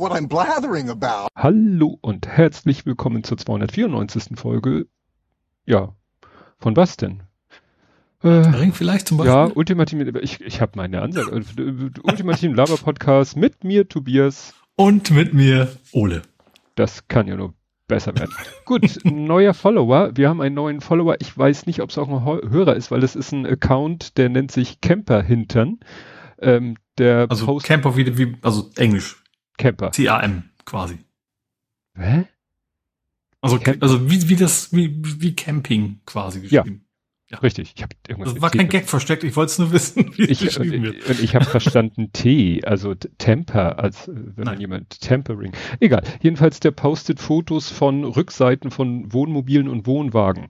what I'm blathering about. Hallo und herzlich willkommen zur 294. Folge. Ja, von was denn? Äh, Ring vielleicht zum Beispiel? Ja, ultimativ, ich, ich habe meine Ansage. Ultimativen Laber-Podcast mit mir, Tobias. Und mit mir, Ole. Das kann ja nur besser werden. Gut, neuer Follower. Wir haben einen neuen Follower. Ich weiß nicht, ob es auch ein Hörer ist, weil es ist ein Account, der nennt sich Camper Hintern. Ähm, der also Post Camper wie, wie, also Englisch. Camper. C-A-M quasi. Hä? Also, also wie, wie das, wie, wie Camping quasi geschrieben. Ja. ja. Richtig. Ich hab irgendwas das war kein Gag versteckt, ich wollte es nur wissen, wie ich, es geschrieben wird. Und ich habe verstanden T, also Temper, als äh, wenn Nein. man jemand Tempering. Egal. Jedenfalls, der postet Fotos von Rückseiten von Wohnmobilen und Wohnwagen.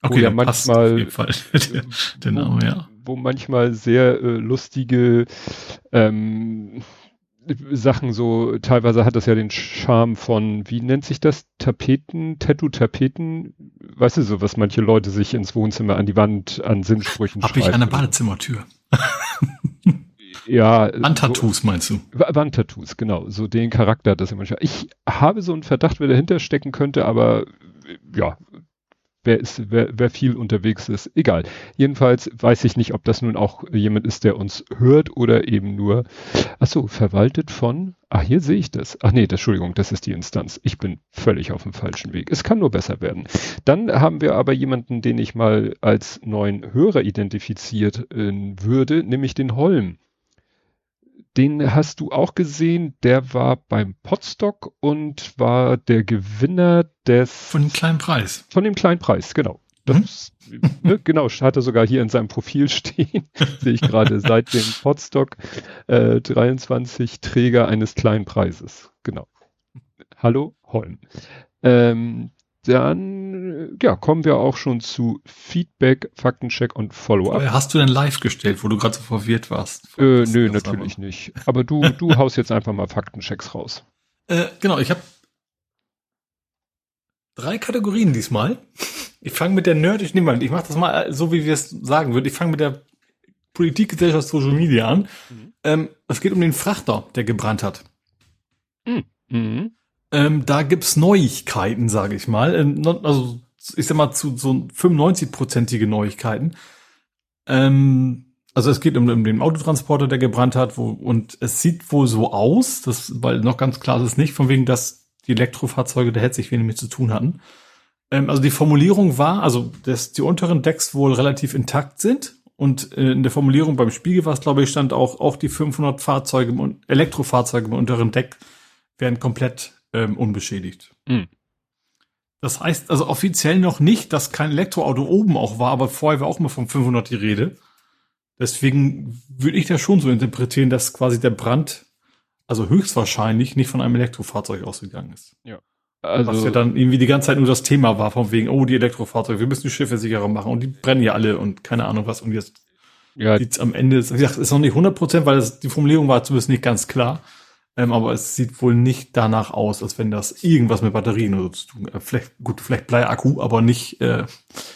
Okay, wo ja manchmal, auf jeden Fall der, der Name, ja. Wo manchmal sehr äh, lustige ähm, Sachen so, teilweise hat das ja den Charme von, wie nennt sich das? Tapeten, Tattoo-Tapeten, weißt du so, was manche Leute sich ins Wohnzimmer an die Wand an Sinnsprüchen Hab schreiben. Hab ich eine Badezimmertür. ja. Wandtattoos so, meinst du? Wandtattoos, genau. So den Charakter hat das immer. Ich habe so einen Verdacht, wer dahinter stecken könnte, aber ja, wer ist, wer, wer viel unterwegs ist, egal. Jedenfalls weiß ich nicht, ob das nun auch jemand ist, der uns hört oder eben nur, ach so, verwaltet von, ach, hier sehe ich das. Ach nee, das, Entschuldigung, das ist die Instanz. Ich bin völlig auf dem falschen Weg. Es kann nur besser werden. Dann haben wir aber jemanden, den ich mal als neuen Hörer identifiziert äh, würde, nämlich den Holm den hast du auch gesehen, der war beim Potstock und war der Gewinner des... Von dem kleinen Preis. Von dem kleinen Preis, genau. Das, mhm. ne, genau, hat er sogar hier in seinem Profil stehen, sehe ich gerade, seit dem Potstock äh, 23 Träger eines kleinen Preises. Genau. Hallo, Holm. Ähm, dann ja, kommen wir auch schon zu Feedback, Faktencheck und Follow-up. Hast du denn live gestellt, wo du gerade so verwirrt warst? Äh, nö, natürlich aber. nicht. Aber du, du haust jetzt einfach mal Faktenchecks raus. Äh, genau, ich habe drei Kategorien diesmal. Ich fange mit der Nerd, ich nehme mal, ich mache das mal so, wie wir es sagen würden. Ich fange mit der Politik, Gesellschaft, Social Media an. Mhm. Ähm, es geht um den Frachter, der gebrannt hat. Mhm. Ähm, da gibt's Neuigkeiten, sage ich mal. Ähm, also ich sag mal zu so 95-prozentige Neuigkeiten. Ähm, also es geht um, um, den Autotransporter, der gebrannt hat, wo, und es sieht wohl so aus, dass, weil noch ganz klar ist es nicht, von wegen, dass die Elektrofahrzeuge der sich wenig mit zu tun hatten. Ähm, also die Formulierung war, also dass die unteren Decks wohl relativ intakt sind und äh, in der Formulierung beim Spiegel war es, glaube ich, stand auch, auch die 500 Fahrzeuge, Elektrofahrzeuge im unteren Deck werden komplett ähm, unbeschädigt. Mhm. Das heißt also offiziell noch nicht, dass kein Elektroauto oben auch war, aber vorher war auch mal von 500 die Rede. Deswegen würde ich das schon so interpretieren, dass quasi der Brand, also höchstwahrscheinlich, nicht von einem Elektrofahrzeug ausgegangen ist. Ja. Also, Was ja dann irgendwie die ganze Zeit nur das Thema war, von wegen, oh, die Elektrofahrzeuge, wir müssen die Schiffe sicherer machen und die brennen ja alle und keine Ahnung was. Und jetzt ja. am Ende, wie gesagt, ist noch nicht 100 Prozent, weil das, die Formulierung war zumindest nicht ganz klar. Ähm, aber es sieht wohl nicht danach aus, als wenn das irgendwas mit Batterien oder so zu tun hat. Vielleicht, gut, vielleicht Bleiakku, aber nicht, äh,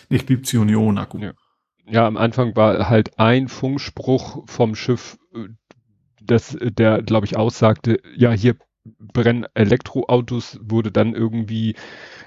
nicht Lithium-Ionen-Akku. Ja. ja, am Anfang war halt ein Funkspruch vom Schiff, äh, das, der, glaube ich, aussagte, ja, hier brennen Elektroautos, wurde dann irgendwie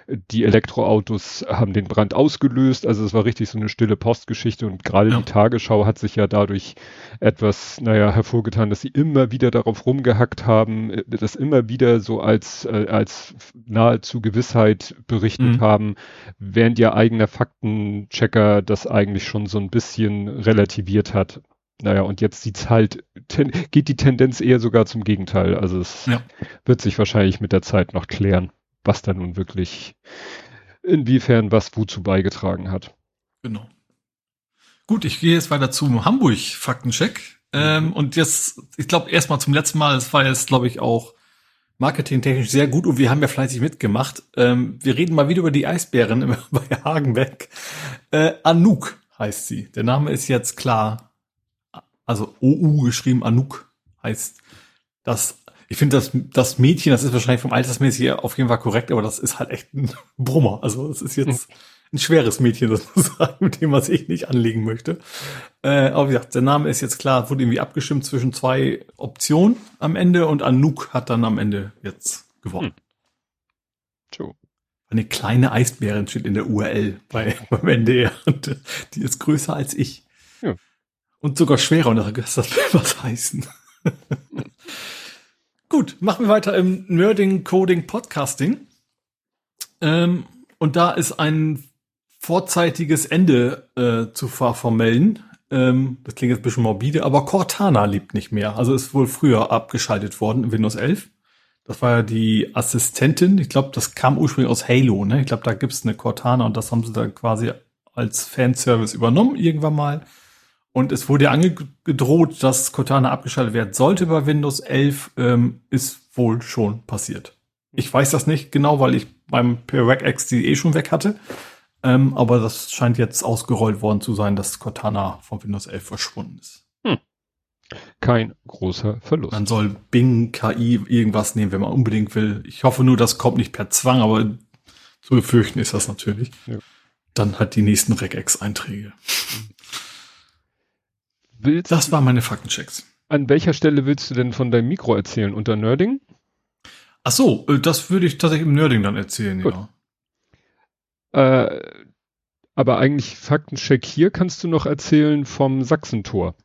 die Elektroautos haben den Brand ausgelöst. Also es war richtig so eine stille Postgeschichte und gerade ja. die Tagesschau hat sich ja dadurch etwas, naja, hervorgetan, dass sie immer wieder darauf rumgehackt haben, äh, das immer wieder so als, äh, als nahezu Gewissheit berichtet mhm. haben, während ihr eigener Faktenchecker das eigentlich schon so ein bisschen relativiert hat. Naja, und jetzt sieht's halt, ten, geht die Tendenz eher sogar zum Gegenteil. Also es ja. wird sich wahrscheinlich mit der Zeit noch klären was da nun wirklich, inwiefern was wozu beigetragen hat. Genau. Gut, ich gehe jetzt weiter zum Hamburg-Faktencheck. Ähm, und jetzt, ich glaube, erstmal zum letzten Mal, es war jetzt, glaube ich, auch marketingtechnisch sehr gut und wir haben ja fleißig mitgemacht. Ähm, wir reden mal wieder über die Eisbären bei Hagenbeck. Äh, Anouk heißt sie. Der Name ist jetzt klar. Also OU geschrieben, Anouk heißt das Ich finde das, das Mädchen, das ist wahrscheinlich vom Altersmäßig auf jeden Fall korrekt, aber das ist halt echt ein Brummer. Also das ist jetzt ein schweres Mädchen sozusagen, mit dem man sich nicht anlegen möchte. Äh, aber wie gesagt, der Name ist jetzt klar, wurde irgendwie abgestimmt zwischen zwei Optionen am Ende und Anouk hat dann am Ende jetzt gewonnen. Hm. So. Eine kleine Eisbärin steht in der URL bei, beim NDR und die ist größer als ich. Ja. Und sogar schwerer und das will was heißen. Gut, machen wir weiter im Nerding Coding Podcasting. Ähm, und da ist ein vorzeitiges Ende äh, zu vermelden. Ähm, das klingt jetzt ein bisschen morbide, aber Cortana lebt nicht mehr. Also ist wohl früher abgeschaltet worden in Windows 11. Das war ja die Assistentin. Ich glaube, das kam ursprünglich aus Halo. Ne? Ich glaube, da gibt's eine Cortana und das haben sie dann quasi als Fanservice übernommen irgendwann mal. Und es wurde angedroht, dass Cortana abgeschaltet werden sollte bei Windows 11. Ähm, ist wohl schon passiert. Ich weiß das nicht genau, weil ich beim PREC die eh schon weg hatte. Ähm, aber das scheint jetzt ausgerollt worden zu sein, dass Cortana von Windows 11 verschwunden ist. Hm. Kein großer Verlust. Man soll Bing, KI, irgendwas nehmen, wenn man unbedingt will. Ich hoffe nur, das kommt nicht per Zwang, aber zu befürchten ist das natürlich. Ja. Dann hat die nächsten Regex-Einträge. Hm. Willst das waren meine Faktenchecks. An welcher Stelle willst du denn von deinem Mikro erzählen? Unter Nerding? Ach so, äh, das würde ich tatsächlich im Nerding dann erzählen, Gut. ja. Äh, aber eigentlich Faktencheck hier kannst du noch erzählen vom Sachsentor.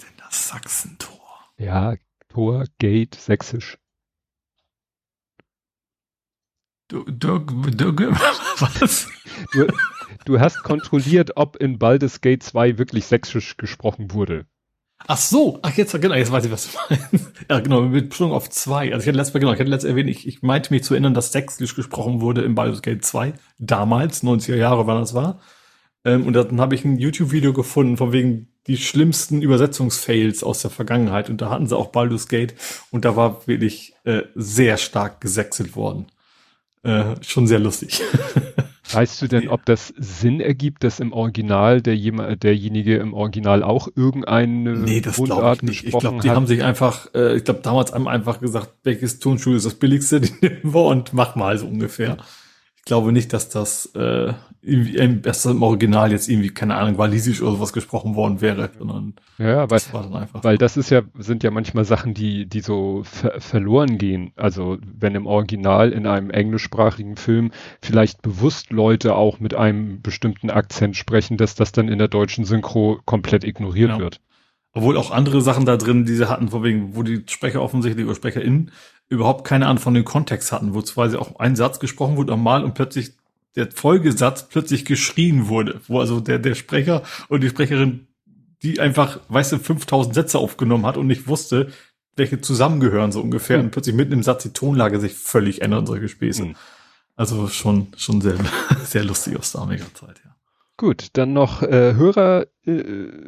Denn das Sachsentor. Ja, Tor, Gate, Sächsisch. Du, du, du, was? Du, du hast kontrolliert, ob in Baldur's Gate 2 wirklich sächsisch gesprochen wurde. Ach so, ach jetzt, genau, jetzt weiß ich, was du meinst. ja, genau, mit Betonung auf zwei. Also ich hatte letztes Mal, genau, ich hatte letztes erwähnt, ich, ich meinte mich zu erinnern, dass Sächsisch gesprochen wurde im Baldur's Gate 2. Damals, 90er Jahre, wann das war. Ähm, und dann habe ich ein YouTube-Video gefunden, von wegen die schlimmsten Übersetzungsfails aus der Vergangenheit. Und da hatten sie auch Baldur's Gate. Und da war wirklich äh, sehr stark gesächselt worden. Äh, schon sehr lustig. Weißt du denn, ob das Sinn ergibt, dass im Original der derjenige im Original auch irgendeine nee, das Mundart ich nicht. Ich glaube, die hat? haben sich einfach, äh, ich glaube, damals haben einfach gesagt, welches Tonschuh ist das billigste, die nehmen wir und mach mal so ungefähr. Ich glaube nicht, dass das äh, irgendwie, ähm, dass das im Original jetzt irgendwie, keine Ahnung, walisisch oder sowas gesprochen worden wäre, sondern ja, das weil, war dann einfach. Weil das ist ja, sind ja manchmal Sachen, die, die so ver verloren gehen. Also wenn im Original in einem englischsprachigen Film vielleicht bewusst Leute auch mit einem bestimmten Akzent sprechen, dass das dann in der deutschen Synchro komplett ignoriert ja. wird. Obwohl auch andere Sachen da drin, die sie hatten, vor wegen, wo die Sprecher offensichtlich oder SprecherInnen überhaupt keine Ahnung von dem Kontext hatten, wo quasi auch ein Satz gesprochen wurde normal und plötzlich der Folgesatz plötzlich geschrien wurde, wo also der, der Sprecher und die Sprecherin, die einfach, weißt du, 5000 Sätze aufgenommen hat und nicht wusste, welche zusammengehören so ungefähr mhm. und plötzlich mitten im Satz die Tonlage sich völlig ändert, solche Späße. Mhm. Also schon, schon sehr, sehr lustig aus damaliger Zeit, ja. Gut, dann noch äh, Hörer, äh,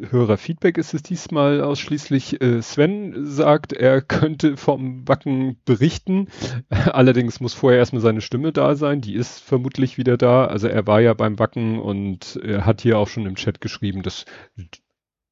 Hörerfeedback ist es diesmal ausschließlich. Äh, Sven sagt, er könnte vom Wacken berichten. Allerdings muss vorher erstmal seine Stimme da sein. Die ist vermutlich wieder da. Also er war ja beim Wacken und er hat hier auch schon im Chat geschrieben, dass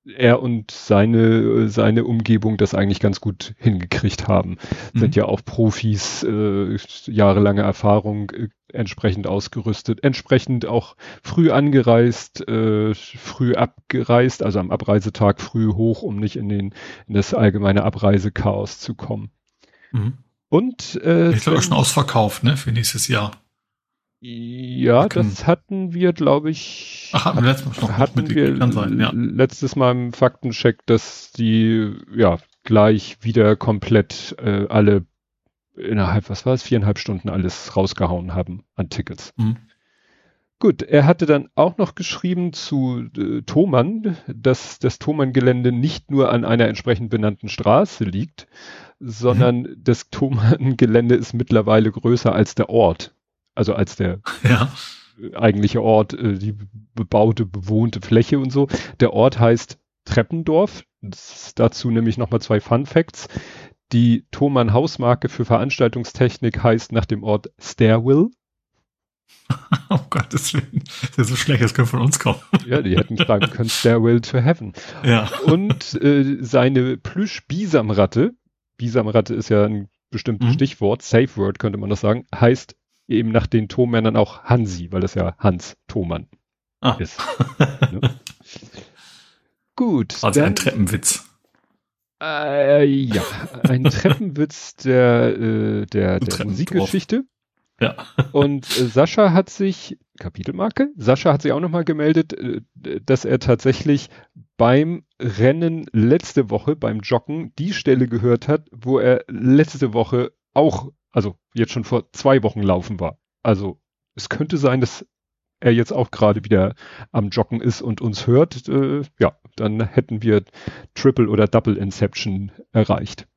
er und seine, seine Umgebung das eigentlich ganz gut hingekriegt haben. Mhm. Sind ja auch Profis, äh, jahrelange Erfahrung, äh, entsprechend ausgerüstet, entsprechend auch früh angereist, äh, früh abgereist, also am Abreisetag früh hoch, um nicht in den, in das allgemeine Abreisechaos zu kommen. Mhm. Und äh, ich glaube schon ausverkauft, ne, für nächstes Jahr. Ja, das hatten wir, glaube ich. Ach, hatten wir letztes Mal hatten wir sein, ja. letztes Mal im Faktencheck, dass die ja gleich wieder komplett äh, alle innerhalb, was war es, viereinhalb Stunden alles rausgehauen haben an Tickets. Mhm. Gut, er hatte dann auch noch geschrieben zu äh, Thomann, dass das Thomann-Gelände nicht nur an einer entsprechend benannten Straße liegt, sondern mhm. das Thomann-Gelände ist mittlerweile größer als der Ort also als der ja. eigentliche Ort, äh, die bebaute, bewohnte Fläche und so. Der Ort heißt Treppendorf. dazu nämlich nochmal zwei Fun Facts. Die Thomann Hausmarke für Veranstaltungstechnik heißt nach dem Ort Stairwell. oh Gottes Willen. Das ist so schlecht, das könnte von uns kommen. Ja, die hätten schreiben können Stairwell to Heaven. Ja. Und äh, seine Plüsch-Bisamratte, Bisamratte ist ja ein bestimmtes Mhm. Stichwort, Safe Word könnte man das sagen, heißt eben nach den Thomännern auch Hansi, weil das ja Hans Thomann Ah. ist. ne? Gut. Also dann- ein Treppenwitz. Äh, ja, ein Treppenwitz der, äh, der, der. Musikgeschichte. Ja. Und äh, Sascha hat sich, Kapitelmarke, Sascha hat sich auch nochmal gemeldet, äh, dass er tatsächlich beim Rennen letzte Woche, beim Joggen, die Stelle gehört hat, wo er letzte Woche auch, also jetzt schon vor zwei Wochen laufen war. Also es könnte sein, dass er jetzt auch gerade wieder am Joggen ist und uns hört. Äh, ja, dann hätten wir Triple oder Double Inception erreicht.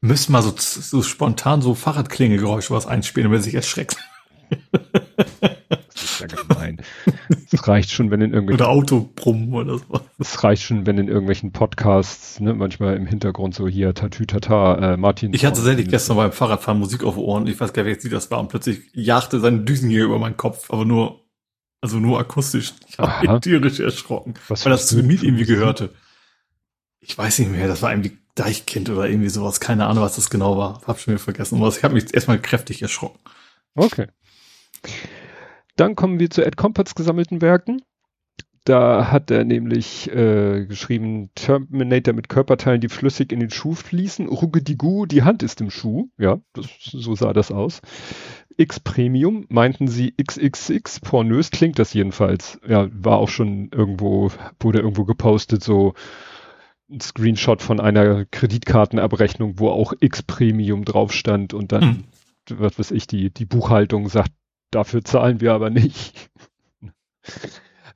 Müssen mal so, so spontan so Fahrradklingelgeräusche was einspielen, wenn sich erschreckt. Das ist ja gemein. Es reicht schon, wenn in irgendwelchen, Oder Autobrummen oder so. es reicht schon, wenn in irgendwelchen Podcasts, ne, manchmal im Hintergrund so hier Tatütata, äh, Martin. Ich hatte tatsächlich gestern beim Fahrradfahren Musik auf Ohren. Ich weiß gar nicht, wie das war. Und plötzlich jagte seine Düsen hier über meinen Kopf, aber nur, also nur akustisch. Ich habe mich tierisch erschrocken, Was weil das zu Miet irgendwie gehörte. Ich weiß nicht mehr, das war irgendwie Deichkind oder irgendwie sowas. Keine Ahnung, was das genau war. Hab schon wieder vergessen. Aber ich habe mich erstmal kräftig erschrocken. Okay. Dann kommen wir zu Ed Comparts gesammelten Werken. Da hat er nämlich äh, geschrieben, Terminator mit Körperteilen, die flüssig in den Schuh fließen. Ruggedigu, die Hand ist im Schuh. Ja, das, so sah das aus. X Premium, meinten sie XXX, pornös klingt das jedenfalls. Ja, war auch schon irgendwo, wurde irgendwo gepostet, so ein Screenshot von einer Kreditkartenabrechnung, wo auch X Premium drauf stand und dann, was weiß ich, die, die Buchhaltung sagt, dafür zahlen wir aber nicht.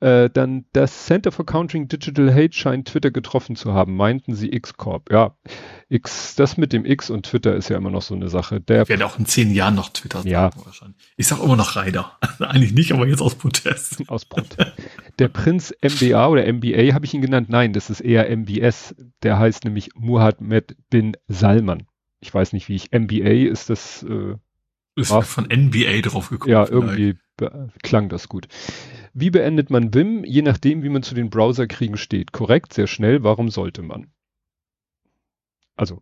Äh, dann das Center for Countering Digital Hate scheint Twitter getroffen zu haben, meinten sie X-Corp. Ja, X, das mit dem X und Twitter ist ja immer noch so eine Sache. Der Ich werde auch in zehn Jahren noch Twitter Ja. sagen wahrscheinlich. Ich sag immer noch Ryder. Eigentlich nicht, aber jetzt aus Protest. aus Prot. Der Prinz MBA oder MBA habe ich ihn genannt. Nein, das ist eher MBS. Der heißt nämlich Muhammad bin Salman. Ich weiß nicht, wie ich MBA ist das. Äh, Ist Ach. von NBA drauf gekommen. ja, irgendwie klang das gut. Wie beendet man Vim? Je nachdem, wie man zu den Browserkriegen steht. Korrekt, sehr schnell. Warum sollte man? Also,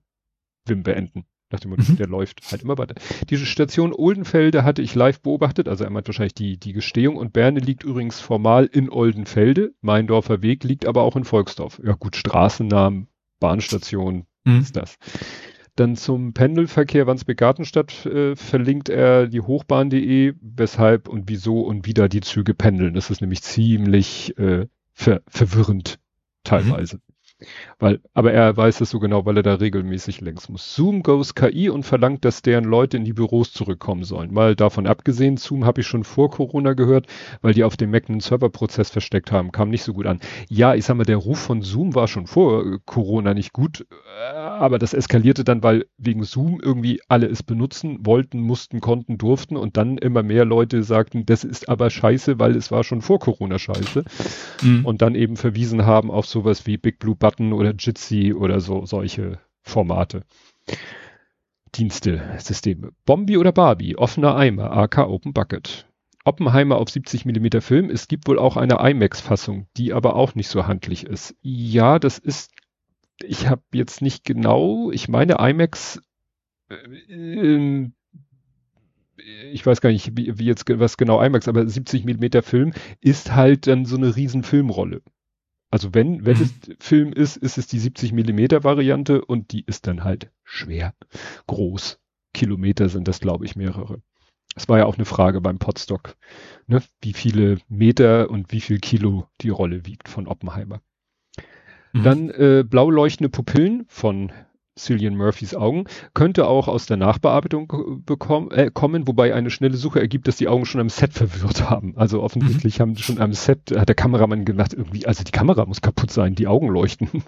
Vim beenden. Nach dem Motto, Mhm. der läuft halt immer weiter. Diese Station Oldenfelde hatte ich live beobachtet, also er meint wahrscheinlich die, die Gestehung und Berne liegt übrigens formal in Oldenfelde. Meindorfer Weg liegt aber auch in Volksdorf. Ja gut, Straßennamen, Bahnstation, Hm. ist das. Dann zum Pendelverkehr Wandsbek-Gartenstadt äh, verlinkt er die Hochbahn.de, weshalb und wieso und wie da die Züge pendeln. Das ist nämlich ziemlich äh, ver verwirrend teilweise. Weil, aber er weiß es so genau, weil er da regelmäßig längs muss. Zoom goes KI und verlangt, dass deren Leute in die Büros zurückkommen sollen. Mal davon abgesehen, Zoom habe ich schon vor Corona gehört, weil die auf dem Mac einen Serverprozess versteckt haben, kam nicht so gut an. Ja, ich sag mal, der Ruf von Zoom war schon vor äh, Corona nicht gut, äh, aber das eskalierte dann, weil wegen Zoom irgendwie alle es benutzen wollten, mussten, konnten, durften und dann immer mehr Leute sagten, das ist aber scheiße, weil es war schon vor Corona scheiße Hm. und dann eben verwiesen haben auf sowas wie Big Blue Button oder Jitsi oder so solche Formate. Dienste, Systeme. Bombi oder Barbie, offener Eimer, AK Open Bucket. Oppenheimer auf 70 mm Film. Es gibt wohl auch eine IMAX-Fassung, die aber auch nicht so handlich ist. Ja, das ist, ich habe jetzt nicht genau, ich meine IMAX, äh, ich weiß gar nicht, wie, wie jetzt was genau IMAX, aber 70 mm Film ist halt dann so eine riesen Filmrolle. Also wenn, wenn Mhm. es Film ist, ist es die 70 Millimeter Variante und die ist dann halt schwer, groß. Kilometer sind das, glaube ich, mehrere. Es war ja auch eine Frage beim Podstock, ne? wie viele Meter und wie viel Kilo die Rolle wiegt von Oppenheimer. Mhm. Dann äh, blau leuchtende Pupillen von Cillian Murphys Augen könnte auch aus der Nachbearbeitung äh, bekommen, äh, kommen, wobei eine schnelle Suche ergibt, dass die Augen schon am Set verwirrt haben. Also offensichtlich haben schon am Set, hat der Kameramann gedacht, irgendwie, also die Kamera muss kaputt sein, die Augen leuchten.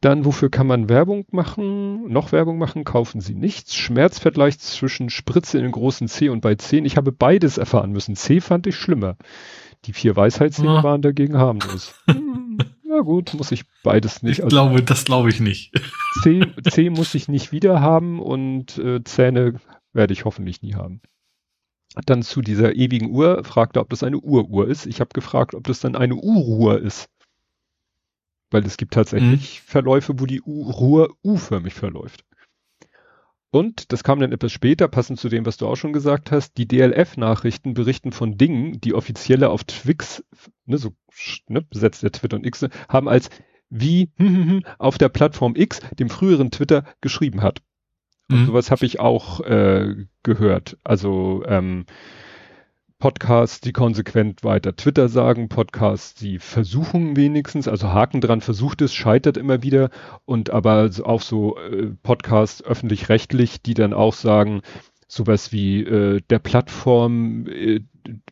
Dann, wofür kann man Werbung machen? Noch Werbung machen? Kaufen Sie nichts. Schmerzvergleich zwischen Spritze in den großen C und bei 10. Ich habe beides erfahren müssen. C fand ich schlimmer. Die vier Weisheitszähne Ah. waren dagegen harmlos. Na gut, muss ich beides nicht. ich Also glaube, das glaube ich nicht. C, C muss ich nicht wieder haben und äh, Zähne werde ich hoffentlich nie haben. dann zu dieser ewigen Uhr, fragte, ob das eine Uruhr ist. Ich habe gefragt, ob das dann eine Uruhr ist. Weil es gibt tatsächlich mhm. Verläufe, wo die Uhr U-förmig verläuft. Und das kam dann etwas später, passend zu dem, was du auch schon gesagt hast, die DLF-Nachrichten berichten von Dingen, die offizielle auf Twix, ne, so ne, besetzt der Twitter und X, haben als wie auf der Plattform X, dem früheren Twitter, geschrieben hat. Und mhm. sowas habe ich auch äh, gehört. Also ähm, Podcasts, die konsequent weiter Twitter sagen, Podcasts, die versuchen wenigstens, also Haken dran, versucht es, scheitert immer wieder und aber auch so äh, Podcasts öffentlich-rechtlich, die dann auch sagen, sowas wie äh, der Plattform, äh,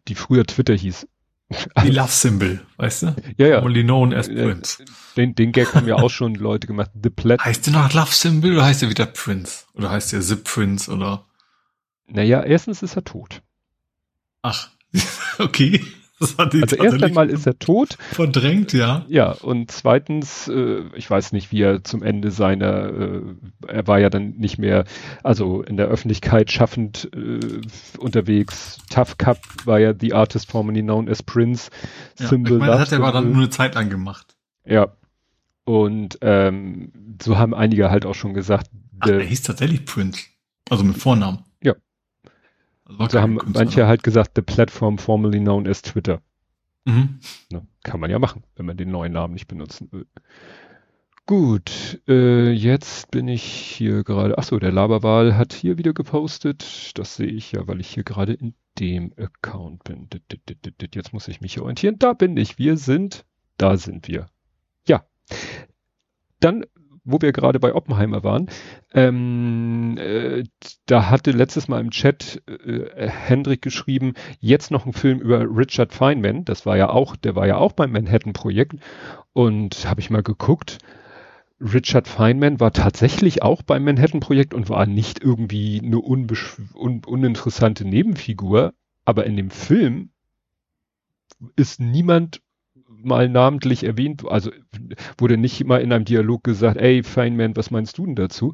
die früher Twitter hieß. Die Love Symbol, weißt du? Ja, ja. Only known as äh, Prince. Den, den Gag haben ja auch schon Leute gemacht. The Plat heißt der noch Love Symbol oder heißt der wieder Prince? Oder heißt der Zip Prince oder? Naja, erstens ist er tot. Ach, okay. also erst einmal ist er tot. Verdrängt, ja. Ja, und zweitens, äh, ich weiß nicht, wie er zum Ende seiner, äh, er war ja dann nicht mehr, also in der Öffentlichkeit schaffend äh, unterwegs. Tough Cup war ja the artist formerly known as Prince. Ja, Symbol ich meine, das hat er aber dann nur eine Zeit lang gemacht. Ja. Und ähm, so haben einige halt auch schon gesagt. Ach, der hieß tatsächlich Prince. Also mit Vornamen. Also haben manche halt gesagt, the platform formerly known as Twitter. Mhm. Ne, kann man ja machen, wenn man den neuen Namen nicht benutzen will. Gut, äh, jetzt bin ich hier gerade. Achso, der Laberwahl hat hier wieder gepostet. Das sehe ich ja, weil ich hier gerade in dem Account bin. Jetzt muss ich mich orientieren. Da bin ich. Wir sind. Da sind wir. Ja. Dann wo wir gerade bei Oppenheimer waren, ähm, äh, da hatte letztes Mal im Chat äh, Hendrik geschrieben, jetzt noch ein Film über Richard Feynman, das war ja auch, der war ja auch beim Manhattan-Projekt. Und habe ich mal geguckt, Richard Feynman war tatsächlich auch beim Manhattan-Projekt und war nicht irgendwie eine un uninteressante Nebenfigur, aber in dem Film ist niemand mal namentlich erwähnt, also wurde nicht mal in einem Dialog gesagt, ey Feynman, was meinst du denn dazu?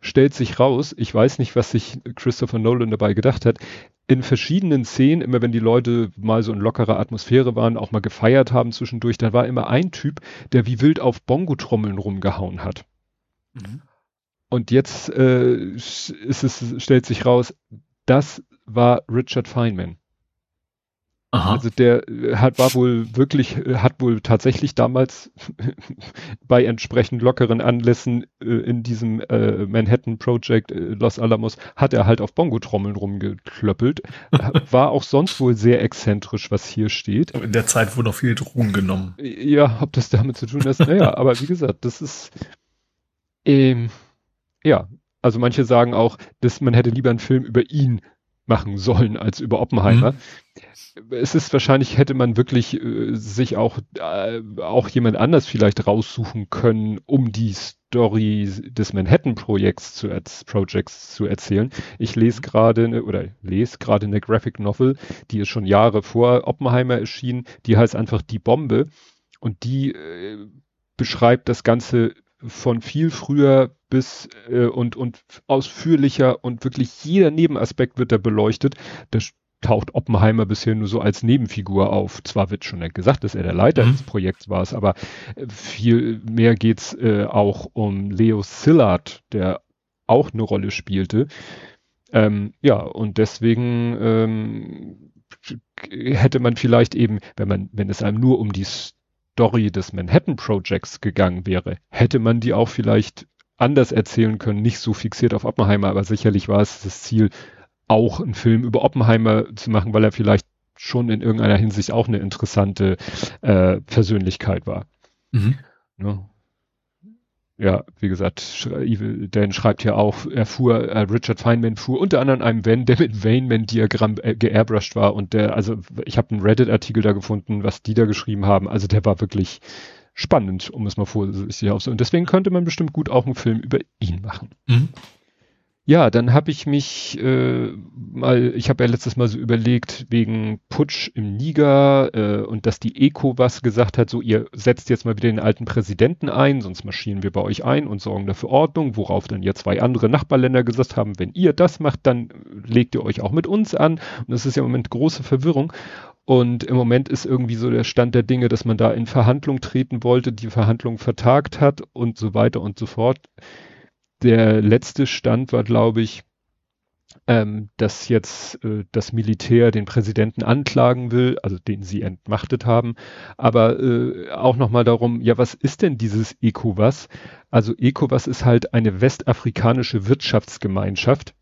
Stellt sich raus, ich weiß nicht, was sich Christopher Nolan dabei gedacht hat, in verschiedenen Szenen, immer wenn die Leute mal so in lockerer Atmosphäre waren, auch mal gefeiert haben zwischendurch, da war immer ein Typ, der wie wild auf Bongo-Trommeln rumgehauen hat. Mhm. Und jetzt äh, ist es, stellt sich raus, das war Richard Feynman. Aha. Also der äh, hat war wohl wirklich, äh, hat wohl tatsächlich damals bei entsprechend lockeren Anlässen äh, in diesem äh, Manhattan Project äh, Los Alamos, hat er halt auf Bongo-Trommeln rumgeklöppelt. war auch sonst wohl sehr exzentrisch, was hier steht. In der Zeit wurde auch viel Drogen genommen. Ja, ob das damit zu tun ist, naja, aber wie gesagt, das ist, ähm, ja, also manche sagen auch, dass man hätte lieber einen Film über ihn machen sollen als über Oppenheimer. Mhm. Es ist wahrscheinlich, hätte man wirklich äh, sich auch, äh, auch jemand anders vielleicht raussuchen können, um die Story des Manhattan-Projekts zu, Projects zu erzählen. Ich lese gerade, ne, oder lese gerade eine Graphic Novel, die ist schon Jahre vor Oppenheimer erschienen, die heißt einfach Die Bombe und die äh, beschreibt das Ganze von viel früher bis äh, und, und ausführlicher und wirklich jeder Nebenaspekt wird da beleuchtet. Da taucht Oppenheimer bisher nur so als Nebenfigur auf. Zwar wird schon gesagt, dass er der Leiter mhm. des Projekts war, aber äh, viel mehr geht's äh, auch um Leo Szilard, der auch eine Rolle spielte. Ähm, ja, und deswegen ähm, hätte man vielleicht eben, wenn man, wenn es einem nur um die Story des Manhattan Projects gegangen wäre, hätte man die auch vielleicht anders erzählen können, nicht so fixiert auf Oppenheimer, aber sicherlich war es das Ziel, auch einen Film über Oppenheimer zu machen, weil er vielleicht schon in irgendeiner Hinsicht auch eine interessante äh, Persönlichkeit war. Mhm. Ne? Ja, wie gesagt, Dan schreibt hier auch, er fuhr, äh, Richard Feynman fuhr unter anderem einem Van, der mit Feynman-Diagramm äh, geairbrushed war und der, also ich habe einen Reddit-Artikel da gefunden, was die da geschrieben haben, also der war wirklich spannend, um es mal vorsichtig auszudrücken. Und deswegen könnte man bestimmt gut auch einen Film über ihn machen. Mhm. Ja, dann habe ich mich äh, mal, ich habe ja letztes Mal so überlegt, wegen Putsch im Niger äh, und dass die ECO was gesagt hat, so ihr setzt jetzt mal wieder den alten Präsidenten ein, sonst marschieren wir bei euch ein und sorgen dafür Ordnung, worauf dann ja zwei andere Nachbarländer gesagt haben, wenn ihr das macht, dann legt ihr euch auch mit uns an. Und das ist ja im Moment große Verwirrung. Und im Moment ist irgendwie so der Stand der Dinge, dass man da in Verhandlung treten wollte, die Verhandlung vertagt hat und so weiter und so fort der letzte Stand war, glaube ich, ähm, dass jetzt äh, das Militär den Präsidenten anklagen will, also den sie entmachtet haben, aber äh, auch nochmal darum, ja, was ist denn dieses ECOWAS? Also ECOWAS ist halt eine westafrikanische Wirtschaftsgemeinschaft.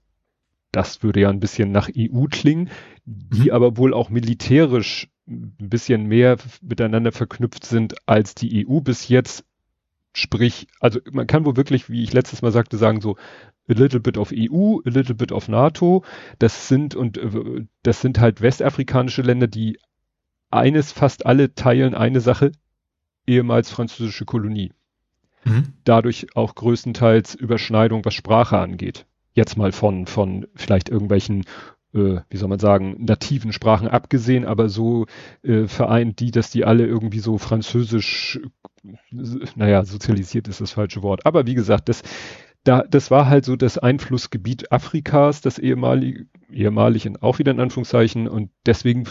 Das würde ja ein bisschen nach EU klingen, die mhm. aber wohl auch militärisch ein bisschen mehr miteinander verknüpft sind als die EU bis jetzt Sprich, also man kann wohl wirklich, wie ich letztes Mal sagte, sagen so, a little bit of EU, a little bit of NATO. Das sind und äh, das sind halt westafrikanische Länder, die eines fast alle teilen eine Sache, ehemals französische Kolonie. Mhm. Dadurch auch größtenteils Überschneidung, was Sprache angeht. Jetzt mal von, von vielleicht irgendwelchen, äh, wie soll man sagen, nativen Sprachen abgesehen, aber so äh, vereint die, dass die alle irgendwie so französisch naja, sozialisiert ist das falsche Wort. Aber wie gesagt, das, da, das war halt so das Einflussgebiet Afrikas, das ehemalige, ehemalig in, auch wieder in Anführungszeichen. Und deswegen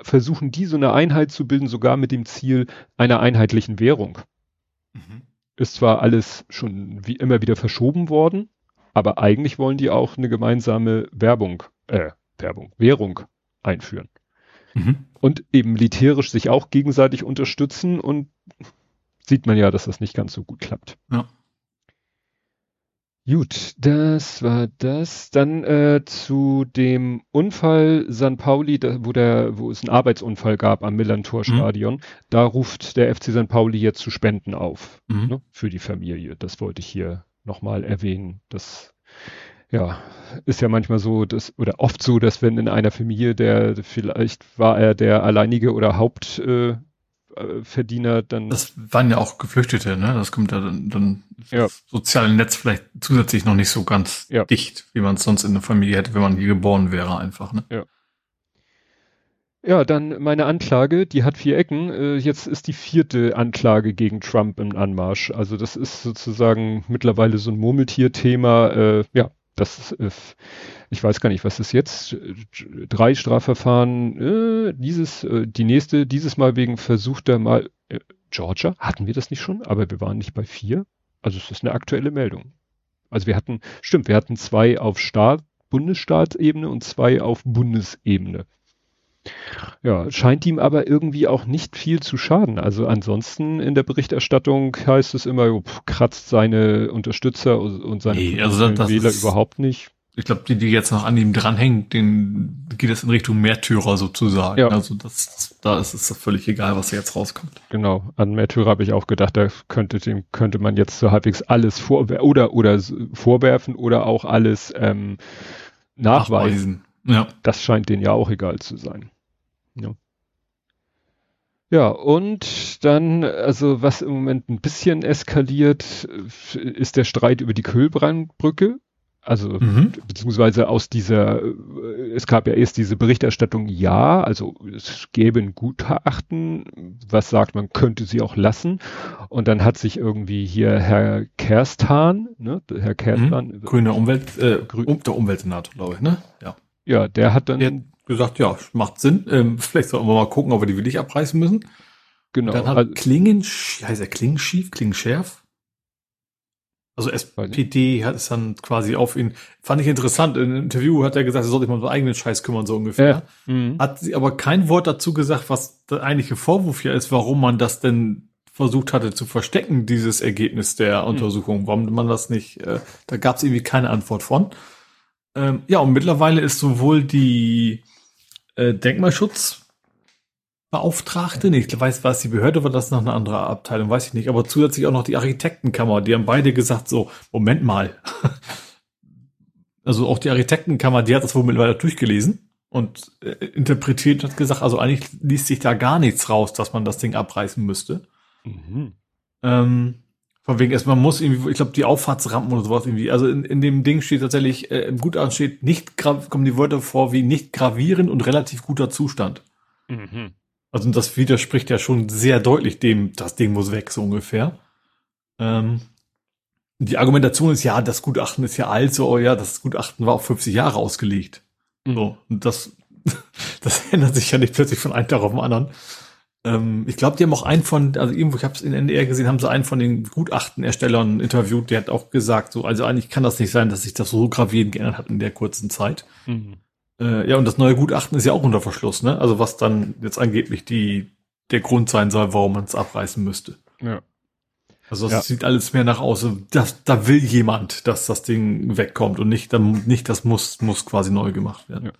versuchen die so eine Einheit zu bilden, sogar mit dem Ziel einer einheitlichen Währung. Mhm. Ist zwar alles schon wie immer wieder verschoben worden, aber eigentlich wollen die auch eine gemeinsame Werbung, äh, Werbung, Währung einführen. Mhm. Und eben militärisch sich auch gegenseitig unterstützen und sieht man ja, dass das nicht ganz so gut klappt. Ja. Gut, das war das. Dann äh, zu dem Unfall San Pauli, da, wo der, wo es einen Arbeitsunfall gab am Millantor-Stadion. Mhm. Da ruft der FC San Pauli jetzt zu Spenden auf mhm. ne, für die Familie. Das wollte ich hier nochmal erwähnen. Das ja, ist ja manchmal so, dass, oder oft so, dass wenn in einer Familie der, vielleicht war er der alleinige oder Haupt, äh, Verdiener dann. Das waren ja auch Geflüchtete, ne? Das kommt ja dann, dann ja. das soziale Netz vielleicht zusätzlich noch nicht so ganz ja. dicht, wie man es sonst in der Familie hätte, wenn man hier geboren wäre, einfach, ne? Ja. Ja, dann meine Anklage, die hat vier Ecken. Äh, jetzt ist die vierte Anklage gegen Trump im Anmarsch. Also das ist sozusagen mittlerweile so ein Murmeltier-Thema. Äh, ja, das ist, ich weiß gar nicht, was ist jetzt? Drei Strafverfahren, äh, dieses, äh, die nächste, dieses Mal wegen versuchter mal, äh, Georgia, hatten wir das nicht schon? Aber wir waren nicht bei vier. Also es ist eine aktuelle Meldung. Also wir hatten, stimmt, wir hatten zwei auf Staat, Bundesstaatsebene und zwei auf Bundesebene. Ja, scheint ihm aber irgendwie auch nicht viel zu schaden. Also ansonsten in der Berichterstattung heißt es immer, kratzt seine Unterstützer und seine nee, also das, Wähler ist, überhaupt nicht. Ich glaube, die, die jetzt noch an ihm dranhängen, den geht es in Richtung Märtyrer sozusagen. Ja. Also das, da ist es völlig egal, was jetzt rauskommt. Genau, an Märtyrer habe ich auch gedacht, da könnte dem könnte man jetzt so halbwegs alles vorwerfen oder oder vorwerfen oder auch alles ähm, nachweisen. nachweisen. Ja. Das scheint denen ja auch egal zu sein. Ja. Und dann, also was im Moment ein bisschen eskaliert, ist der Streit über die Kühlbrandbrücke. Also, mhm. beziehungsweise aus dieser, es gab ja erst diese Berichterstattung, ja, also es gäbe ein Gutachten, was sagt, man könnte sie auch lassen. Und dann hat sich irgendwie hier Herr Kerstan, ne, Herr Kerstan. Mhm. Grüner Umwelt, äh, Grün der Umweltsenator, glaube ich, ne? Ja. Ja, der hat dann. Der, gesagt, ja, macht Sinn. Ähm, vielleicht sollten wir mal gucken, ob wir die wirklich abreißen müssen. Genau. Und dann hat also, Klingen, heißt er Klingenschief, Klingenschärf? Also SPD hat es dann quasi auf ihn, fand ich interessant, in einem Interview hat er gesagt, er sollte sich mal um seinen eigenen Scheiß kümmern, so ungefähr. Ja. Mhm. Hat sie aber kein Wort dazu gesagt, was der eigentliche Vorwurf hier ist, warum man das denn versucht hatte zu verstecken, dieses Ergebnis der mhm. Untersuchung, warum man das nicht, äh, da gab es irgendwie keine Antwort von. Ähm, ja, und mittlerweile ist sowohl die äh, Denkmalschutzbeauftragte, nee, ich weiß, was die Behörde war, das noch eine andere Abteilung, weiß ich nicht, aber zusätzlich auch noch die Architektenkammer, die haben beide gesagt, so, Moment mal. also auch die Architektenkammer, die hat das wohl mittlerweile durchgelesen und äh, interpretiert und hat gesagt, also eigentlich liest sich da gar nichts raus, dass man das Ding abreißen müsste. Mhm. Ähm, Von wegen, erstmal muss irgendwie, ich glaube, die Auffahrtsrampen oder sowas irgendwie. Also in, in dem Ding steht tatsächlich, äh, im Gutachten steht, nicht kommen die Wörter vor wie nicht gravierend und relativ guter Zustand. Mhm. Also das widerspricht ja schon sehr deutlich dem, das Ding muss weg, so ungefähr. Ähm, die Argumentation ist ja, das Gutachten ist ja alt, so, oh ja, das Gutachten war auf 50 Jahre ausgelegt. Mhm. So, und das, das ändert sich ja nicht plötzlich von einem Tag auf den anderen. Ähm, ich glaube, die haben auch einen von, also irgendwo, ich habe es in NDR gesehen, haben sie einen von den Gutachtenerstellern interviewt, der hat auch gesagt, so, also eigentlich kann das nicht sein, dass sich das so gravierend geändert hat in der kurzen Zeit. Mhm. Äh, ja, und das neue Gutachten ist ja auch unter Verschluss, ne? Also was dann jetzt angeblich die, der Grund sein soll, warum man es abreißen müsste. Ja. Also das ja. sieht alles mehr nach außen, das, da will jemand, dass das Ding wegkommt und nicht, dann, nicht das muss, muss quasi neu gemacht werden. Ja.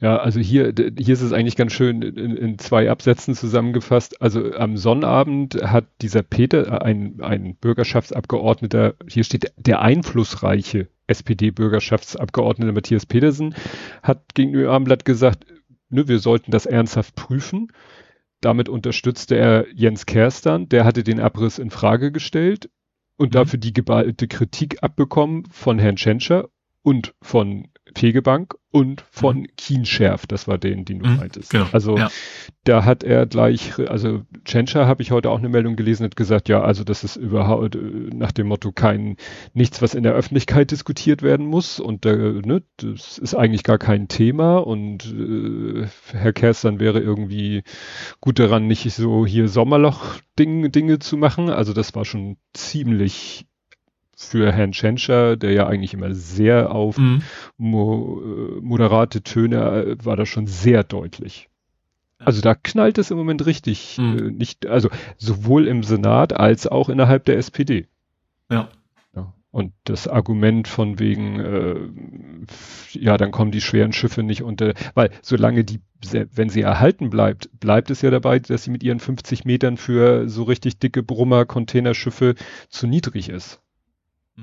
Ja, also hier, hier ist es eigentlich ganz schön in, in zwei Absätzen zusammengefasst. Also am Sonnabend hat dieser Peter, ein, ein Bürgerschaftsabgeordneter, hier steht der einflussreiche SPD-Bürgerschaftsabgeordnete Matthias Petersen, hat gegenüber Abendblatt gesagt, ne, wir sollten das ernsthaft prüfen. Damit unterstützte er Jens Kerstan, der hatte den Abriss in Frage gestellt und mhm. dafür die geballte Kritik abbekommen von Herrn Tschentscher und von Fegebank und von mhm. Kienscherf, das war den, den du mhm, meintest. Genau. Also ja. da hat er gleich, also Tschentscher habe ich heute auch eine Meldung gelesen, hat gesagt, ja, also das ist überhaupt äh, nach dem Motto kein, nichts, was in der Öffentlichkeit diskutiert werden muss und äh, ne, das ist eigentlich gar kein Thema und äh, Herr Kerstern wäre irgendwie gut daran, nicht so hier Sommerloch-Dinge Dinge zu machen. Also das war schon ziemlich für Herrn Tschentscher, der ja eigentlich immer sehr auf mhm. mo äh, moderate Töne äh, war das schon sehr deutlich. Also da knallt es im Moment richtig, mhm. äh, nicht, also sowohl im Senat als auch innerhalb der SPD. Ja. ja. Und das Argument von wegen, äh, ja, dann kommen die schweren Schiffe nicht unter, weil solange die, wenn sie erhalten bleibt, bleibt es ja dabei, dass sie mit ihren 50 Metern für so richtig dicke Brummer-Containerschiffe zu niedrig ist.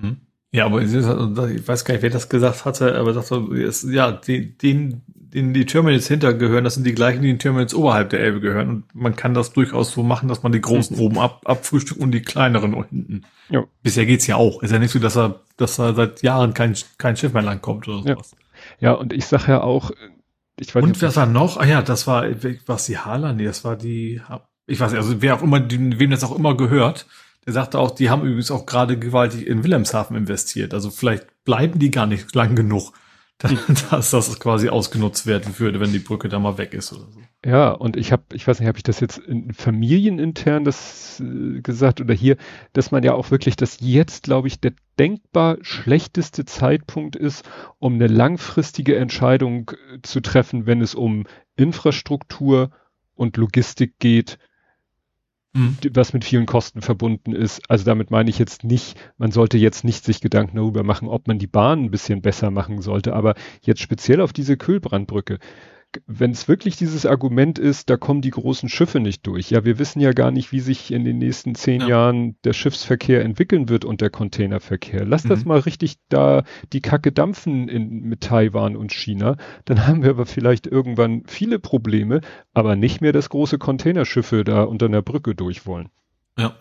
Mhm. Ja, aber ich weiß gar nicht, wer das gesagt hatte, aber sagt so, ja, den, den, die Terminals hinter gehören, das sind die gleichen, die den Terminals oberhalb der Elbe gehören. Und man kann das durchaus so machen, dass man die großen mhm. oben ab, abfrühstückt und die kleineren hinten. Ja. Bisher geht's ja auch. Ist ja nicht so, dass er, dass da seit Jahren kein, kein Schiff mehr langkommt oder sowas. Ja, ja und ich sag ja auch, ich weiß Und was war noch? Ah ja, das war, was die Hala? Nee, das war die, ich weiß nicht, also wer auch immer, wem das auch immer gehört, er sagte auch, die haben übrigens auch gerade gewaltig in Wilhelmshaven investiert. Also vielleicht bleiben die gar nicht lang genug, dass das quasi ausgenutzt werden würde, wenn die Brücke da mal weg ist oder so. Ja, und ich habe, ich weiß nicht, habe ich das jetzt in familienintern das äh, gesagt oder hier, dass man ja auch wirklich, dass jetzt, glaube ich, der denkbar schlechteste Zeitpunkt ist, um eine langfristige Entscheidung äh, zu treffen, wenn es um Infrastruktur und Logistik geht, mhm. was mit vielen Kosten verbunden ist. Also damit meine ich jetzt nicht, man sollte jetzt nicht sich Gedanken darüber machen, ob man die Bahn ein bisschen besser machen sollte, aber jetzt speziell auf diese Kühlbrandbrücke wenn es wirklich dieses Argument ist, da kommen die großen Schiffe nicht durch. Ja, wir wissen ja gar nicht, wie sich in den nächsten zehn ja. Jahren der Schiffsverkehr entwickeln wird und der Containerverkehr. Lass mhm. das mal richtig da die Kacke dampfen in, mit Taiwan und China. Dann haben wir aber vielleicht irgendwann viele Probleme, aber nicht mehr, dass große Containerschiffe da unter einer Brücke durch wollen. Ja.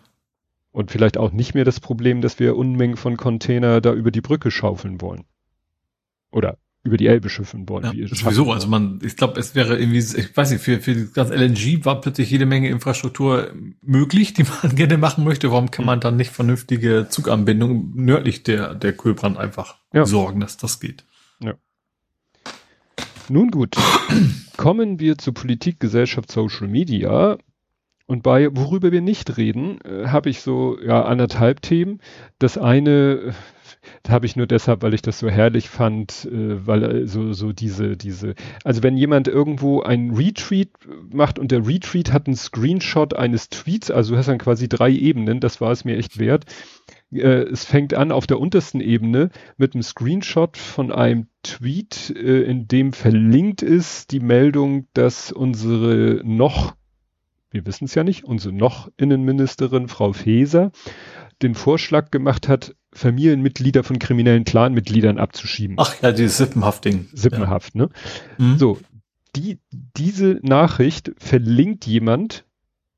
Und vielleicht auch nicht mehr das Problem, dass wir Unmengen von Container da über die Brücke schaufeln wollen. Oder über die Elbe schiffen wollen. Ja, sowieso, also man, ich glaube, es wäre irgendwie, ich weiß nicht, für, für das LNG war plötzlich jede Menge Infrastruktur möglich, die man gerne machen möchte. Warum kann man dann nicht vernünftige Zuganbindung nördlich der, der Kühlbrand einfach ja. sorgen, dass das geht? Ja. Nun gut, kommen wir zu Politik, Gesellschaft, Social Media. Und bei worüber wir nicht reden, äh, habe ich so ja anderthalb Themen. Das eine habe ich nur deshalb, weil ich das so herrlich fand, äh, weil äh, so, so diese, diese, also wenn jemand irgendwo einen Retweet macht und der Retweet hat einen Screenshot eines Tweets, also du hast dann quasi drei Ebenen, das war es mir echt wert. Äh, es fängt an auf der untersten Ebene mit einem Screenshot von einem Tweet, äh, in dem verlinkt ist die Meldung, dass unsere noch wir wissen es ja nicht, unsere noch Innenministerin Frau Faeser den Vorschlag gemacht hat, Familienmitglieder von kriminellen Clanmitgliedern abzuschieben. Ach ja, dieses Sippenhaft-Ding. Sippenhaft, ja. ne? Mhm. So, die, diese Nachricht verlinkt jemand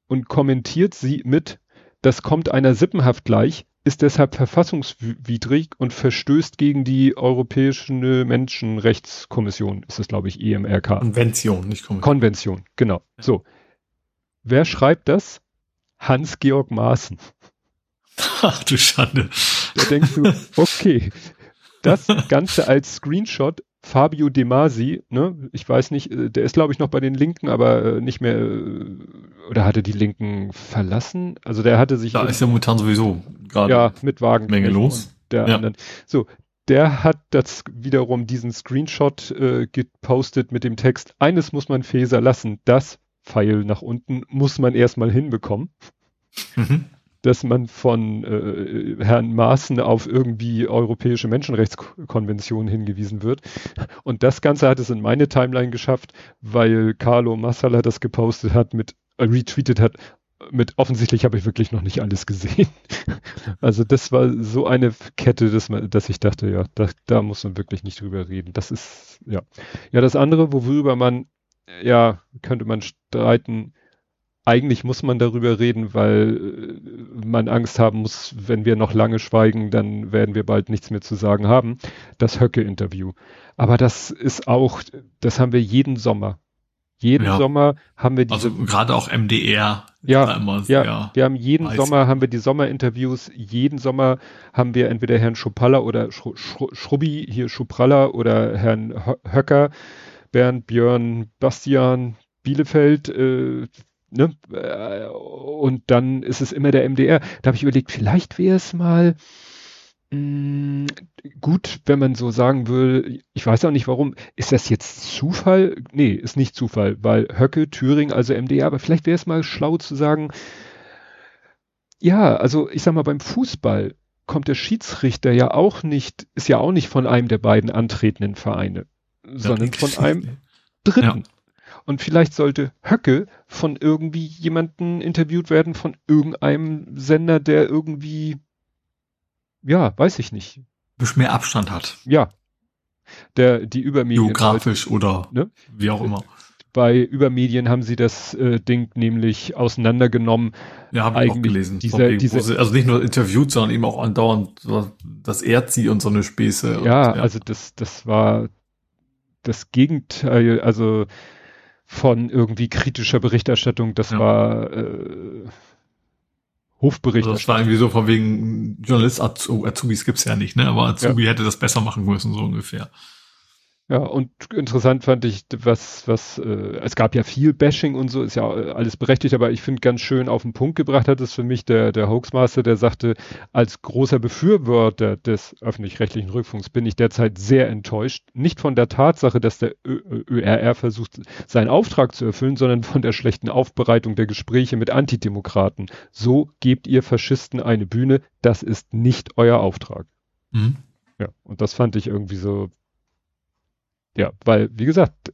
und kommentiert sie mit, das kommt einer Sippenhaft gleich, ist deshalb verfassungswidrig und verstößt gegen die Europäische Menschenrechtskommission, ist es glaube ich EMRK. Konvention, nicht Kommission. Konvention, genau. So. Wer schreibt das? Hans-Georg Maaßen. Ach du Schande. Da denkst du, okay, das Ganze als Screenshot Fabio De Masi, ne, ich weiß nicht, äh, der ist glaube ich noch bei den Linken, aber äh, nicht mehr, äh, oder hatte die Linken verlassen? Also der hatte sich. Da ist ja momentan sowieso gerade. Ja, mit Wagen. Menge los. Der ja. anderen. So, der hat das wiederum diesen Screenshot äh, gepostet mit dem Text, eines muss man Feser lassen, das Pfeil nach unten muss man erstmal hinbekommen. Mhm dass man von äh, Herrn Maaßen auf irgendwie europäische Menschenrechtskonventionen hingewiesen wird. Und das Ganze hat es in meine Timeline geschafft, weil Carlo Massala das gepostet hat mit, äh, retweetet hat, mit offensichtlich habe ich wirklich noch nicht alles gesehen. also das war so eine Kette, dass, man, dass ich dachte, ja, da, da muss man wirklich nicht drüber reden. Das ist, ja. Ja, das andere, worüber man, ja, könnte man streiten, eigentlich muss man darüber reden, weil äh, man Angst haben muss, wenn wir noch lange schweigen, dann werden wir bald nichts mehr zu sagen haben. Das Höcke-Interview. Aber das ist auch, das haben wir jeden Sommer. Jeden ja. Sommer haben wir diese. Also gerade auch MDR. Ja, immer, ja, ja, wir haben jeden weiß. Sommer haben wir die Sommerinterviews. Jeden Sommer haben wir entweder Herrn Schupalla oder Sch Schrubbi, hier Schupralla oder Herrn Höcker, Bernd, Björn, Bastian, Bielefeld, äh, ne? Äh, und dann ist es immer der MDR. Da habe ich überlegt, vielleicht wäre es mal mh, mm, gut, wenn man so sagen will, ich weiß auch nicht warum, ist das jetzt Zufall? Nee, ist nicht Zufall, weil Höcke, Thüringen, also MDR, aber vielleicht wäre es mal schlau zu sagen, ja, also ich sag mal, beim Fußball kommt der Schiedsrichter ja auch nicht, ist ja auch nicht von einem der beiden antretenden Vereine, sondern von einem dritten. Ja. Und vielleicht sollte Höcke von irgendwie jemanden interviewt werden, von irgendeinem Sender, der irgendwie, ja, weiß ich nicht. Bisschen mehr Abstand hat. Ja. Der, die Übermedien. Geografisch halt, oder ne? wie auch immer. Bei Übermedien haben sie das äh, Ding nämlich auseinandergenommen. Ja, habe ich auch gelesen. Diese, diese, also nicht nur interviewt, sondern eben auch andauernd das Erzi und so eine Späße. Ja, und, ja, also das, das war das Gegenteil, also von irgendwie kritischer Berichterstattung. Das ja. war äh, Hofberichterstattung. Also das war irgendwie so von wegen Journalist Azubis gibt's ja nicht, ne? Aber Azubi ja. hätte das besser machen müssen, so ungefähr. Ja, und interessant fand ich, was, was, äh, es gab ja viel Bashing und so, ist ja alles berechtigt, aber ich finde ganz schön auf den Punkt gebracht hat es für mich der, der Hoaxmaster, der sagte, als großer Befürworter des öffentlich-rechtlichen Rückfunks bin ich derzeit sehr enttäuscht. Nicht von der Tatsache, dass der ÖRR versucht, seinen Auftrag zu erfüllen, sondern von der schlechten Aufbereitung der Gespräche mit Antidemokraten. So gebt ihr Faschisten eine Bühne, das ist nicht euer Auftrag. Mhm. Ja, und das fand ich irgendwie so, ja, weil, wie gesagt,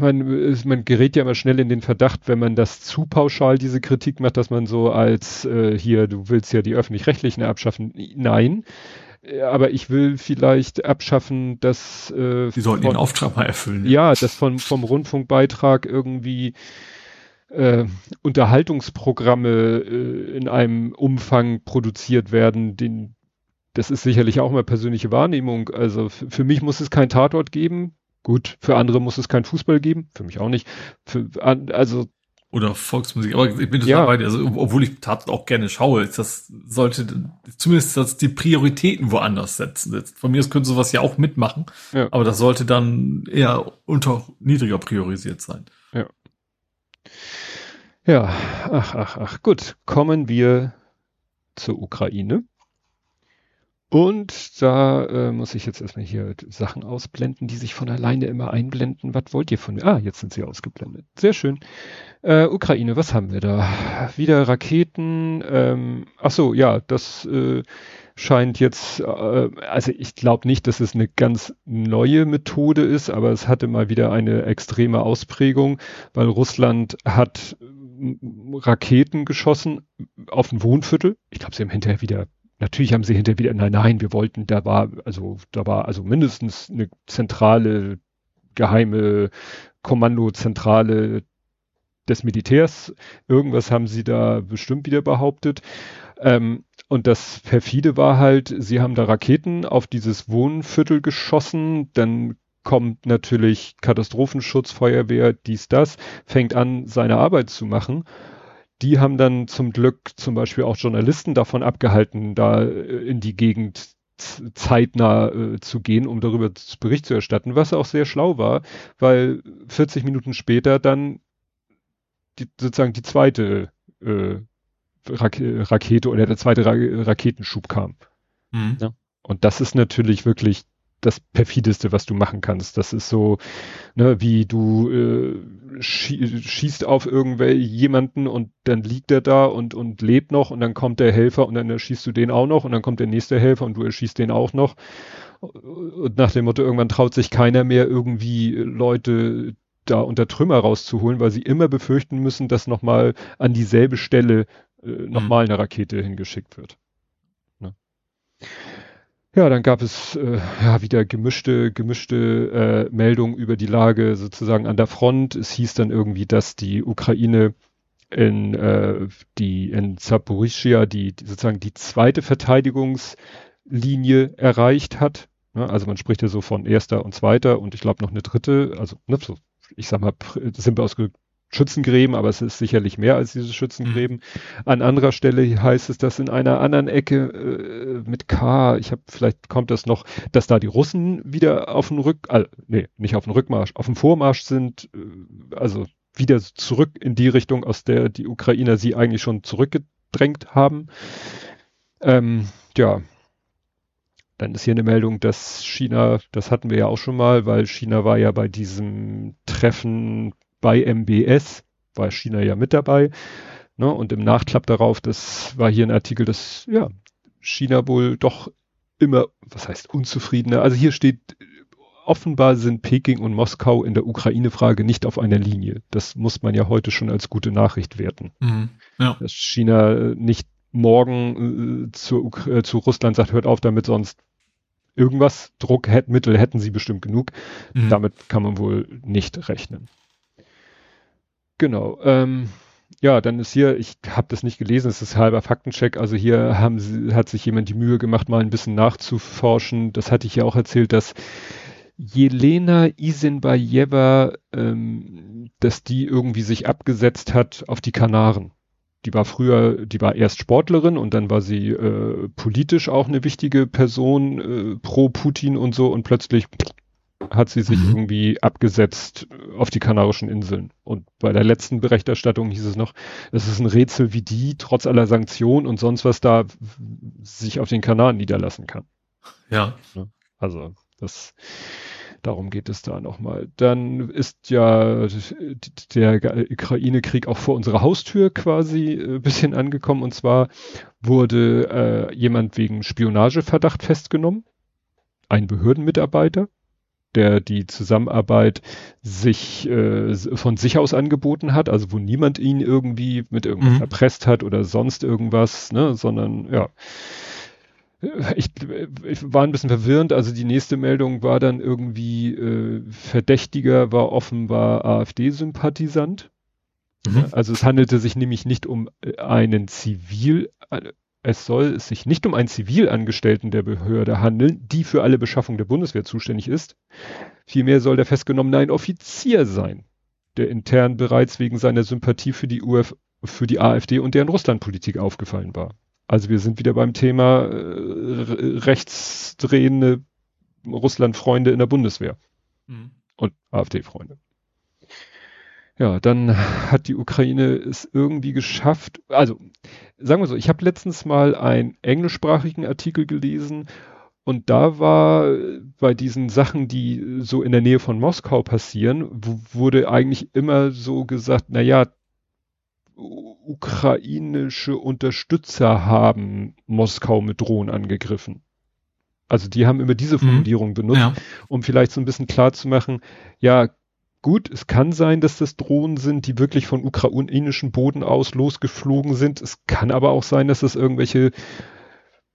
man, man gerät ja immer schnell in den Verdacht, wenn man das zu pauschal, diese Kritik macht, dass man so als äh, hier, du willst ja die öffentlich-rechtlichen abschaffen. Nein. Aber ich will vielleicht abschaffen, dass äh, Sie sollten von, den Auftrag mal erfüllen. Ja, dass von, vom Rundfunkbeitrag irgendwie äh, Unterhaltungsprogramme äh, in einem Umfang produziert werden, den, das ist sicherlich auch mal persönliche Wahrnehmung. Also für mich muss es kein Tatort geben. Gut, für andere muss es kein Fußball geben. Für mich auch nicht. Für, also oder Volksmusik. Aber ich bin total ja. bei dir. Also, obwohl ich Tatort auch gerne schaue, das sollte zumindest das die Prioritäten woanders setzen. Von mir aus könnte sowas ja auch mitmachen. Ja. Aber das sollte dann eher unter niedriger priorisiert sein. Ja. Ja, ach, ach, ach. Gut, kommen wir zur Ukraine. Und da äh, muss ich jetzt erstmal hier Sachen ausblenden, die sich von alleine immer einblenden. Was wollt ihr von mir? Ah, jetzt sind sie ausgeblendet. Sehr schön. Äh, Ukraine, was haben wir da? Wieder Raketen. Ähm, ach so, ja, das äh, scheint jetzt, äh, also ich glaube nicht, dass es eine ganz neue Methode ist, aber es hatte mal wieder eine extreme Ausprägung, weil Russland hat Raketen geschossen auf ein Wohnviertel. Ich glaube, sie haben hinterher wieder Natürlich haben sie hinterher wieder, nein, nein, wir wollten, da war, also, da war also mindestens eine zentrale, geheime Kommandozentrale des Militärs. Irgendwas haben sie da bestimmt wieder behauptet. Ähm, und das perfide war halt, sie haben da Raketen auf dieses Wohnviertel geschossen, dann kommt natürlich Katastrophenschutz, Feuerwehr, dies, das, fängt an, seine Arbeit zu machen. Die haben dann zum Glück zum Beispiel auch Journalisten davon abgehalten, da äh, in die Gegend zeitnah äh, zu gehen, um darüber Bericht zu erstatten, was auch sehr schlau war, weil 40 Minuten später dann die, sozusagen die zweite äh, Rakete oder der zweite Ra Raketenschub kam. Mhm. Ja? Und das ist natürlich wirklich das perfideste, was du machen kannst. Das ist so, ne, wie du äh, schie schießt auf irgendwelche jemanden und dann liegt er da und und lebt noch und dann kommt der Helfer und dann erschießt du den auch noch und dann kommt der nächste Helfer und du erschießt den auch noch. Und nach dem Motto, irgendwann traut sich keiner mehr irgendwie Leute da unter Trümmer rauszuholen, weil sie immer befürchten müssen, dass nochmal an dieselbe Stelle äh, nochmal mhm. eine Rakete hingeschickt wird. Ne? Ja, dann gab es äh, ja wieder gemischte, gemischte äh, Meldungen über die Lage sozusagen an der Front. Es hieß dann irgendwie, dass die Ukraine in äh, die in Zaporizhia die, die sozusagen die zweite Verteidigungslinie erreicht hat. Ne? Also man spricht ja so von erster und zweiter und ich glaube noch eine dritte. Also ne, so, ich sag mal simpel ausgedrückt Schützengräben, aber es ist sicherlich mehr als diese Schützengräben. Mhm. An anderer Stelle heißt es, dass in einer anderen Ecke äh, mit K, ich habe vielleicht kommt das noch, dass da die Russen wieder auf dem Rück, äh, nee, nicht auf dem Rückmarsch, auf dem Vormarsch sind, äh, also wieder zurück in die Richtung, aus der die Ukrainer sie eigentlich schon zurückgedrängt haben. Ähm, ja, dann ist hier eine Meldung, dass China, das hatten wir ja auch schon mal, weil China war ja bei diesem Treffen bei MBS war China ja mit dabei. Ne? Und im Nachklapp darauf, das war hier ein Artikel, dass ja, China wohl doch immer, was heißt unzufriedener. Also hier steht, offenbar sind Peking und Moskau in der Ukraine-Frage nicht auf einer Linie. Das muss man ja heute schon als gute Nachricht werten. Mhm, ja. Dass China nicht morgen äh, zu, äh, zu Russland sagt, hört auf damit, sonst irgendwas, Druckmittel hätten sie bestimmt genug. Mhm. Damit kann man wohl nicht rechnen. Genau. Ähm, ja, dann ist hier, ich habe das nicht gelesen, es ist halber Faktencheck. Also hier haben sie, hat sich jemand die Mühe gemacht, mal ein bisschen nachzuforschen. Das hatte ich ja auch erzählt, dass Jelena Isinbayeva, ähm, dass die irgendwie sich abgesetzt hat auf die Kanaren. Die war früher, die war erst Sportlerin und dann war sie äh, politisch auch eine wichtige Person äh, pro Putin und so und plötzlich hat sie sich mhm. irgendwie abgesetzt auf die Kanarischen Inseln. Und bei der letzten Berichterstattung hieß es noch, es ist ein Rätsel, wie die trotz aller Sanktionen und sonst was da sich auf den Kanaren niederlassen kann. Ja. Also das, darum geht es da nochmal. Dann ist ja der Ukraine-Krieg auch vor unserer Haustür quasi ein äh, bisschen angekommen. Und zwar wurde äh, jemand wegen Spionageverdacht festgenommen. Ein Behördenmitarbeiter der die Zusammenarbeit sich äh, von sich aus angeboten hat, also wo niemand ihn irgendwie mit irgendwas mhm. erpresst hat oder sonst irgendwas, ne, sondern ja. Ich, ich war ein bisschen verwirrend, also die nächste Meldung war dann irgendwie äh, Verdächtiger war offenbar AfD-Sympathisant. Mhm. Also es handelte sich nämlich nicht um äh, einen Zivil, es soll sich nicht um einen Zivilangestellten der Behörde handeln, die für alle Beschaffung der Bundeswehr zuständig ist. Vielmehr soll der Festgenommene ein Offizier sein, der intern bereits wegen seiner Sympathie für die UF, für die AfD und deren Russlandpolitik aufgefallen war. Also wir sind wieder beim Thema äh, rechtsdrehende Russlandfreunde in der Bundeswehr mhm. und AfD-Freunde. Ja, dann hat die Ukraine es irgendwie geschafft. Also, sagen wir so, ich habe letztens mal einen englischsprachigen Artikel gelesen und da war bei diesen Sachen, die so in der Nähe von Moskau passieren, wurde eigentlich immer so gesagt, na ja, ukrainische Unterstützer haben Moskau mit Drohnen angegriffen. Also die haben immer diese mhm. Formulierung mhm. benutzt, ja. um vielleicht so ein bisschen klar zu machen, ja, Gut, es kann sein, dass das Drohnen sind, die wirklich von ukrainischen Boden aus losgeflogen sind. Es kann aber auch sein, dass das irgendwelche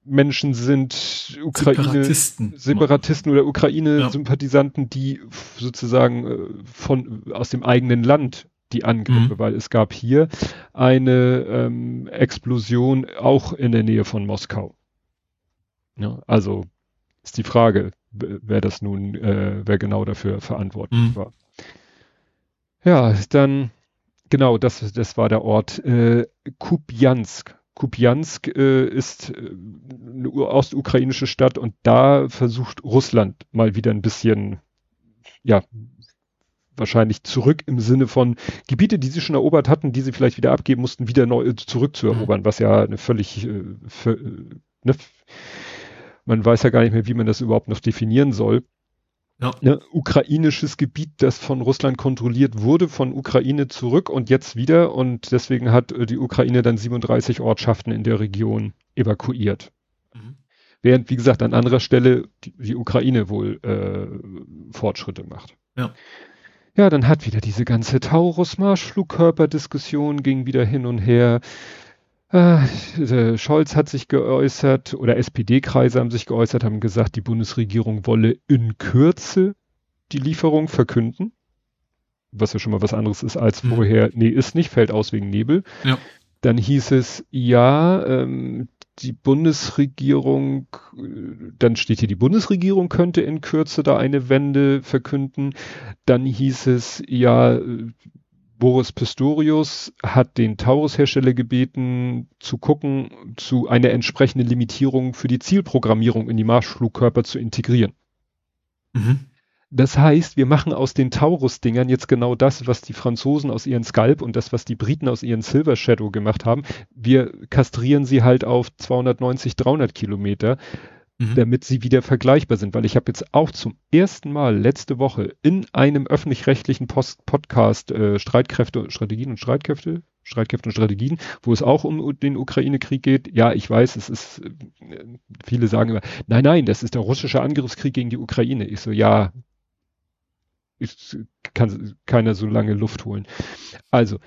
Menschen sind, Ukraine, Separatisten, Separatisten oder Ukraine-Sympathisanten, ja. die sozusagen äh, von aus dem eigenen Land die Angriffe, mhm. weil es gab hier eine ähm, Explosion auch in der Nähe von Moskau. Ja, also ist die Frage, wer das nun, äh, wer genau dafür verantwortlich mhm. war. Ja, dann, genau, das, das war der Ort äh, Kupiansk. Kupiansk äh, ist äh, eine ostukrainische Stadt und da versucht Russland mal wieder ein bisschen, ja, wahrscheinlich zurück im Sinne von Gebiete, die sie schon erobert hatten, die sie vielleicht wieder abgeben mussten, wieder neu äh, zurückzuerobern, mhm. was ja eine völlig, äh, für, äh, ne, man weiß ja gar nicht mehr, wie man das überhaupt noch definieren soll. Ja. Ne, ukrainisches Gebiet, das von Russland kontrolliert wurde, von Ukraine zurück und jetzt wieder. Und deswegen hat äh, die Ukraine dann 37 Ortschaften in der Region evakuiert. Mhm. Während, wie gesagt, an anderer Stelle die, die Ukraine wohl äh, Fortschritte macht. Ja. Ja, dann hat wieder diese ganze Taurus-Marschflugkörper-Diskussion ging wieder hin und her. Äh, Scholz hat sich geäußert oder SPD-Kreise haben sich geäußert, haben gesagt, die Bundesregierung wolle in Kürze die Lieferung verkünden. Was ja schon mal was anderes ist als mhm. vorher, nee, ist nicht, fällt aus wegen Nebel. Ja. Dann hieß es, ja, ähm, die Bundesregierung, dann steht hier, die Bundesregierung könnte in Kürze da eine Wende verkünden. Dann hieß es, ja, Boris Pistorius hat den Taurus-Hersteller gebeten, zu gucken, zu einer entsprechenden Limitierung für die Zielprogrammierung in die Marschflugkörper zu integrieren. Mhm. Das heißt, wir machen aus den Taurus-Dingern jetzt genau das, was die Franzosen aus ihren Scalp und das, was die Briten aus ihren Silver Shadow gemacht haben. Wir kastrieren sie halt auf 290, 300 Kilometer mhm. damit sie wieder vergleichbar sind. Weil ich habe jetzt auch zum ersten Mal letzte Woche in einem öffentlich-rechtlichen Podcast äh, Streitkräfte, Strategien und Streitkräfte, Streitkräfte und Strategien, wo es auch um den Ukraine-Krieg geht. Ja, ich weiß, es ist, äh, viele sagen immer, nein, nein, das ist der russische Angriffskrieg gegen die Ukraine. Ich so, ja, ich kann keiner so lange Luft holen. Also,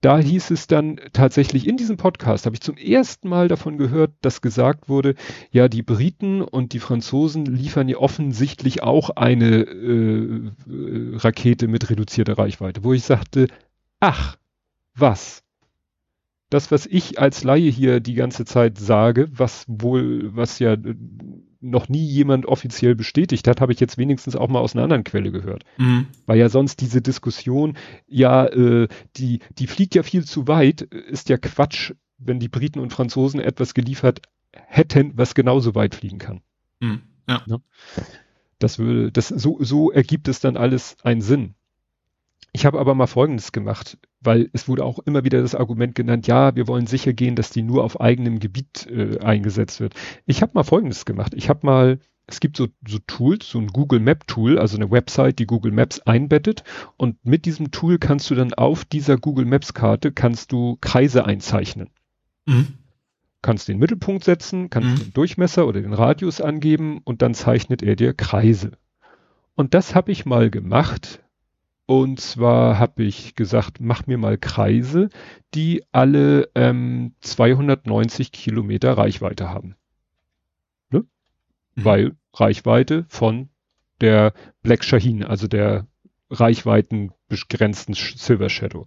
da hieß es dann tatsächlich in diesem Podcast, habe ich zum ersten Mal davon gehört, dass gesagt wurde, ja, die Briten und die Franzosen liefern ja offensichtlich auch eine äh, äh, Rakete mit reduzierter Reichweite, wo ich sagte, ach, was? Das, was ich als Laie hier die ganze Zeit sage, was wohl, was ja noch nie jemand offiziell bestätigt hat, habe ich jetzt wenigstens auch mal aus einer anderen Quelle gehört. Mhm. Weil ja sonst diese Diskussion, ja, äh, die, die fliegt ja viel zu weit, ist ja Quatsch, wenn die Briten und Franzosen etwas geliefert hätten, was genauso weit fliegen kann. Mhm. Ja. ja. Das würde, das, so, so ergibt es dann alles einen Sinn. Ich habe aber mal Folgendes gemacht, weil es wurde auch immer wieder das Argument genannt, ja, wir wollen sicher gehen, dass die nur auf eigenem Gebiet äh, eingesetzt wird. Ich habe mal Folgendes gemacht. Ich habe mal, es gibt so, so Tools, so ein Google Map Tool, also eine Website, die Google Maps einbettet und mit diesem Tool kannst du dann auf dieser Google Maps Karte kannst du Kreise einzeichnen. Mhm. Kannst den Mittelpunkt setzen, kannst mhm. den Durchmesser oder den Radius angeben und dann zeichnet er dir Kreise. Und das habe ich mal gemacht und zwar habe ich gesagt, mach mir mal Kreise, die alle ähm, 290 Kilometer Reichweite haben. Ne? Mhm. Weil Reichweite von der Black Shaheen, also der Reichweiten begrenzten Silver Shadow.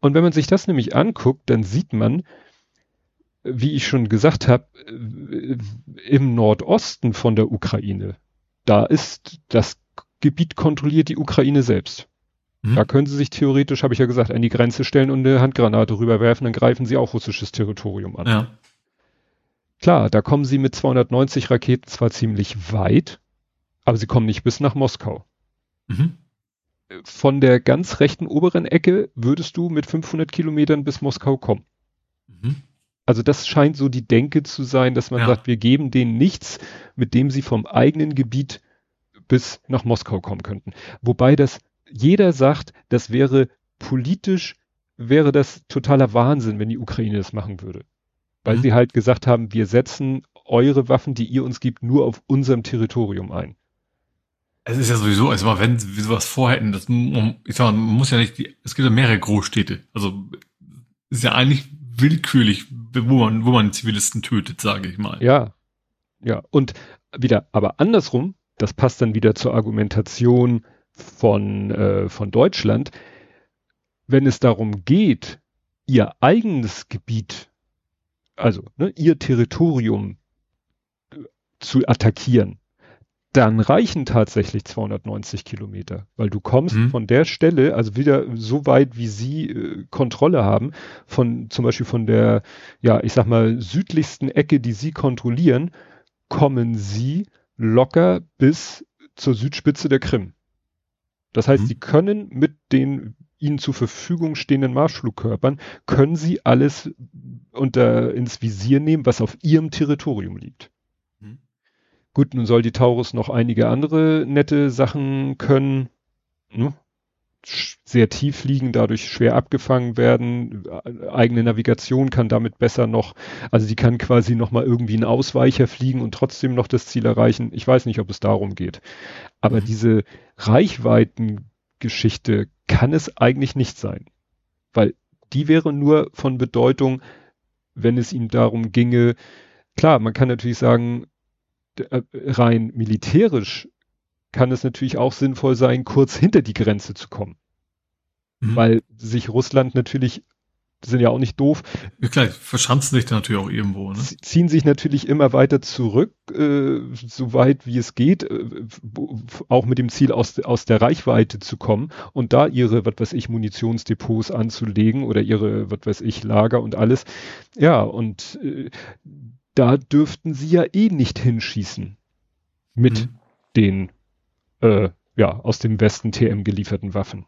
Und wenn man sich das nämlich anguckt, dann sieht man, wie ich schon gesagt habe, äh, im Nordosten von der Ukraine, da ist das Gebiet kontrolliert die Ukraine selbst. Mhm. Da können sie sich theoretisch, habe ich ja gesagt, an die Grenze stellen und eine Handgranate rüberwerfen, dann greifen sie auch russisches Territorium an. Ja. Klar, da kommen sie mit 290 Raketen zwar ziemlich weit, aber sie kommen nicht bis nach Moskau. Mhm. Von der ganz rechten oberen Ecke würdest du mit 500 Kilometern bis Moskau kommen. Mhm. Also das scheint so die Denke zu sein, dass man ja. sagt, wir geben denen nichts, mit dem sie vom eigenen Gebiet bis nach Moskau kommen könnten. Wobei das jeder sagt, das wäre politisch, wäre das totaler Wahnsinn, wenn die Ukraine das machen würde. Weil mhm. sie halt gesagt haben, wir setzen eure Waffen, die ihr uns gibt, nur auf unserem Territorium ein. Es ist ja sowieso, also mal, wenn wir sowas vorhätten, das, ich sag mal, man muss ja nicht, es gibt ja mehrere Großstädte. Also, ist ja eigentlich willkürlich, wo man, wo man Zivilisten tötet, sage ich mal. Ja. Ja. Und wieder, aber andersrum, das passt dann wieder zur Argumentation, von, äh, von Deutschland, wenn es darum geht, ihr eigenes Gebiet, also ne, ihr Territorium äh, zu attackieren, dann reichen tatsächlich 290 Kilometer, weil du kommst mhm. von der Stelle, also wieder so weit, wie sie äh, Kontrolle haben, von zum Beispiel von der, ja, ich sag mal, südlichsten Ecke, die sie kontrollieren, kommen sie locker bis zur Südspitze der Krim. Das heißt, mhm. sie können mit den ihnen zur Verfügung stehenden Marschflugkörpern, können sie alles unter ins Visier nehmen, was auf ihrem Territorium liegt. Gut, nun soll die Taurus noch einige andere nette Sachen können. Ne? Sehr tief liegen, dadurch schwer abgefangen werden. Eigene Navigation kann damit besser noch, also die kann quasi noch mal irgendwie einen Ausweicher fliegen und trotzdem noch das Ziel erreichen. Ich weiß nicht, ob es darum geht. Aber mhm. diese Reichweitengeschichte kann es eigentlich nicht sein. Weil die wäre nur von Bedeutung, wenn es ihm darum ginge, klar, man kann natürlich sagen, äh, rein militärisch kann es natürlich auch sinnvoll sein, kurz hinter die Grenze zu kommen. Mhm. Weil sich Russland natürlich, sind ja auch nicht doof. Ja, klar, verschanzen sich da natürlich auch irgendwo. Ne? Ziehen sich natürlich immer weiter zurück, äh, so weit wie es geht, äh, auch mit dem Ziel, aus, aus der Reichweite zu kommen und da ihre, was weiß ich, Munitionsdepots anzulegen oder ihre, was weiß ich, Lager und alles. Ja, und äh, da dürften sie ja eh nicht hinschießen mit mhm. den äh, ja aus dem Westen TM gelieferten Waffen.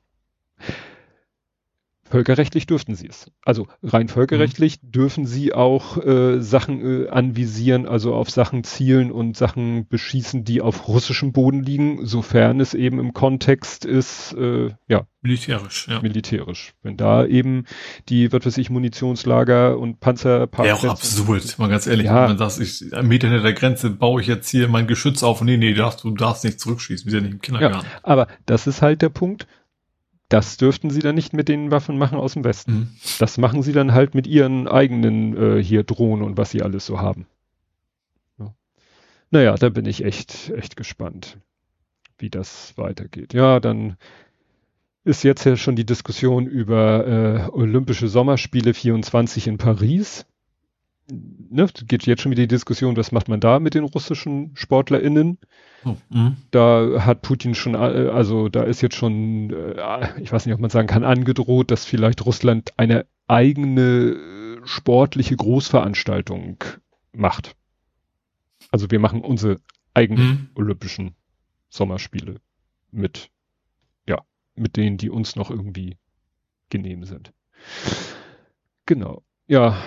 Völkerrechtlich dürften sie es. Also rein völkerrechtlich mhm. dürfen sie auch äh, Sachen äh, anvisieren, also auf Sachen zielen und Sachen beschießen, die auf russischem Boden liegen, sofern es eben im Kontext ist, äh, ja. Militärisch, ja. Militärisch. Wenn da eben die, was weiß ich, Munitionslager und Panzer. Ja, auch absurd, mal ganz ehrlich. Ja. Wenn man sagt, ich, am Meter hinter der Grenze baue ich jetzt hier mein Geschütz auf. Nee, nee, du darfst, du darfst nicht zurückschießen. Wir sind ja nicht im Kindergarten. Ja, aber das ist halt der Punkt das dürften sie dann nicht mit den Waffen machen aus dem Westen. Mhm. Das machen sie dann halt mit ihren eigenen äh, hier Drohnen und was sie alles so haben. Ja. Naja, da bin ich echt, echt gespannt, wie das weitergeht. Ja, dann ist jetzt ja schon die Diskussion über äh, Olympische Sommerspiele 24 in Paris. Ne, geht jetzt schon wieder die Diskussion, was macht man da mit den russischen SportlerInnen? Oh, mhm. da hat Putin schon, äh, also da ist jetzt schon, äh, ich weiß nicht, ob man sagen kann, angedroht, dass vielleicht Russland eine eigene sportliche Großveranstaltung macht. Also wir machen unsere eigenen mhm. olympischen Sommerspiele mit, ja, mit denen, die uns noch irgendwie genehm sind. Genau. Ja,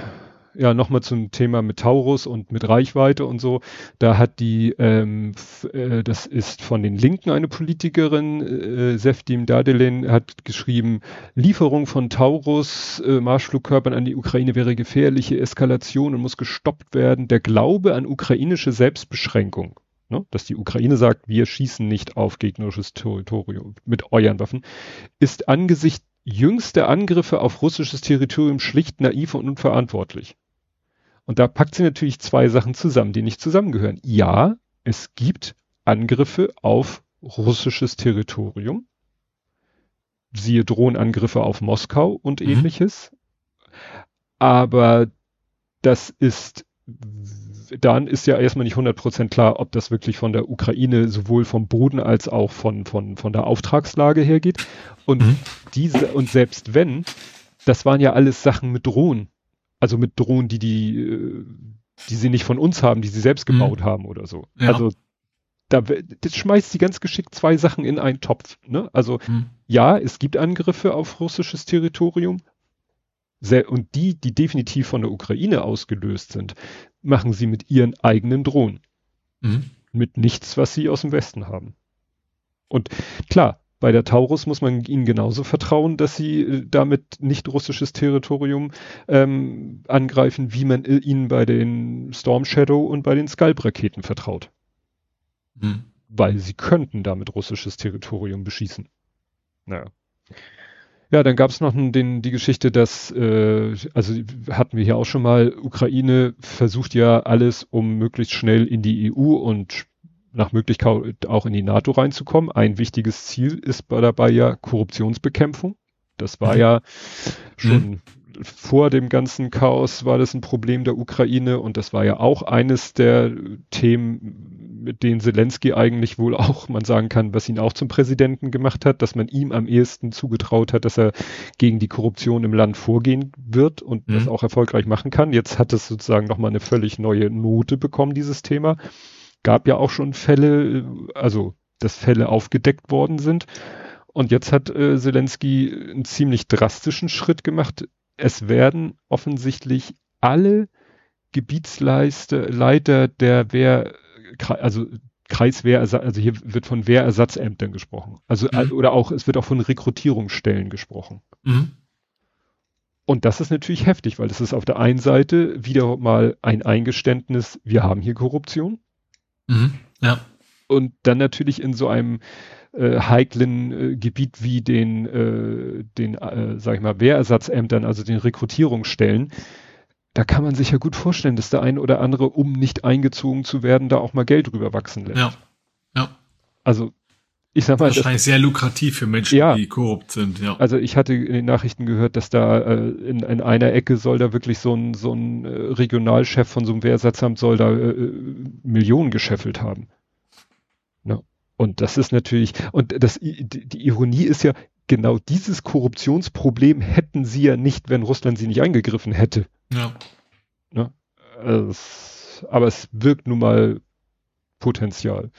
ja, nochmal zum Thema mit Taurus und mit Reichweite und so. Da hat die, ähm, äh, das ist von den Linken eine Politikerin, äh, Seftim Dadelin, hat geschrieben, Lieferung von Taurus äh, Marschflugkörpern an die Ukraine wäre gefährliche Eskalation und muss gestoppt werden. Der Glaube an ukrainische Selbstbeschränkung, ne, dass die Ukraine sagt, wir schießen nicht auf gegnerisches Territorium mit euren Waffen, ist angesichts jüngste Angriffe auf russisches Territorium schlicht naiv und unverantwortlich. Und da packt sie natürlich zwei Sachen zusammen, die nicht zusammengehören. Ja, es gibt Angriffe auf russisches Territorium. Siehe Drohnenangriffe auf Moskau und mhm. ähnliches. Aber das ist, dann ist ja erstmal nicht 100% klar, ob das wirklich von der Ukraine sowohl vom Boden als auch von, von, von der Auftragslage hergeht. Und mhm. diese, und selbst wenn, das waren ja alles Sachen mit Drohnen. Also mit Drohnen, die die, äh, die sie nicht von uns haben, die sie selbst mhm. gebaut mhm. haben oder so. Ja. Also da das schmeißt sie ganz geschickt zwei Sachen in einen Topf. Ne? Also mhm. ja, es gibt Angriffe auf russisches Territorium. Und die, die definitiv von der Ukraine ausgelöst sind, machen sie mit ihren eigenen Drohnen. Mhm. Mit nichts, was sie aus dem Westen haben. Und klar, bei der Taurus muss man ihnen genauso vertrauen, dass sie äh, damit nicht russisches Territorium ähm, angreifen, wie man äh, ihnen bei den Storm Shadow und bei den Scalp-Raketen vertraut. Hm. Weil sie könnten damit russisches Territorium beschießen. Naja. Ja, dann gab es noch den, die Geschichte, dass, äh, also hatten wir hier auch schon mal, Ukraine versucht ja alles, um möglichst schnell in die EU und nach Möglichkeit auch in die NATO reinzukommen. Ein wichtiges Ziel ist dabei ja Korruptionsbekämpfung. Das war mhm. ja schon mhm. vor dem ganzen Chaos war das ein Problem der Ukraine und das war ja auch eines der Themen, mit denen Zelensky eigentlich wohl auch, man sagen kann, was ihn auch zum Präsidenten gemacht hat, dass man ihm am ehesten zugetraut hat, dass er gegen die Korruption im Land vorgehen wird und mhm. das auch erfolgreich machen kann. Jetzt hat es sozusagen nochmal eine völlig neue Note bekommen, dieses Thema. Gab ja auch schon Fälle, also dass Fälle aufgedeckt worden sind. Und jetzt hat äh, Zelensky einen ziemlich drastischen Schritt gemacht. Es werden offensichtlich alle Gebietsleiter der Wehr also Kreiswehrersatz, also hier wird von Wehrersatzämtern gesprochen. Also mhm. oder auch, es wird auch von Rekrutierungsstellen gesprochen. Mhm. Und das ist natürlich heftig, weil das ist auf der einen Seite wieder mal ein Eingeständnis, wir haben hier Korruption. Mhm. Ja. Und dann natürlich in so einem äh, heiklen äh, Gebiet wie den, äh, den äh, sag ich mal, Wehrersatzämtern, also den Rekrutierungsstellen, da kann man sich ja gut vorstellen, dass der eine oder andere, um nicht eingezogen zu werden, da auch mal Geld drüber wachsen lässt. Ja. Ja. Also, ich sag mal. Wahrscheinlich das, sehr lukrativ für Menschen, ja, die korrupt sind, ja. Also ich hatte in den Nachrichten gehört, dass da äh, in, in einer Ecke soll da wirklich so ein, so ein äh, Regionalchef von so einem Wehrersatzamt soll da äh, äh Millionen gescheffelt haben. Ja. Und das ist natürlich, und das, die Ironie ist ja, genau dieses Korruptionsproblem hätten sie ja nicht, wenn Russland sie nicht eingegriffen hätte. Ja. Ne? Es, aber es wirkt nun mal Potenzial.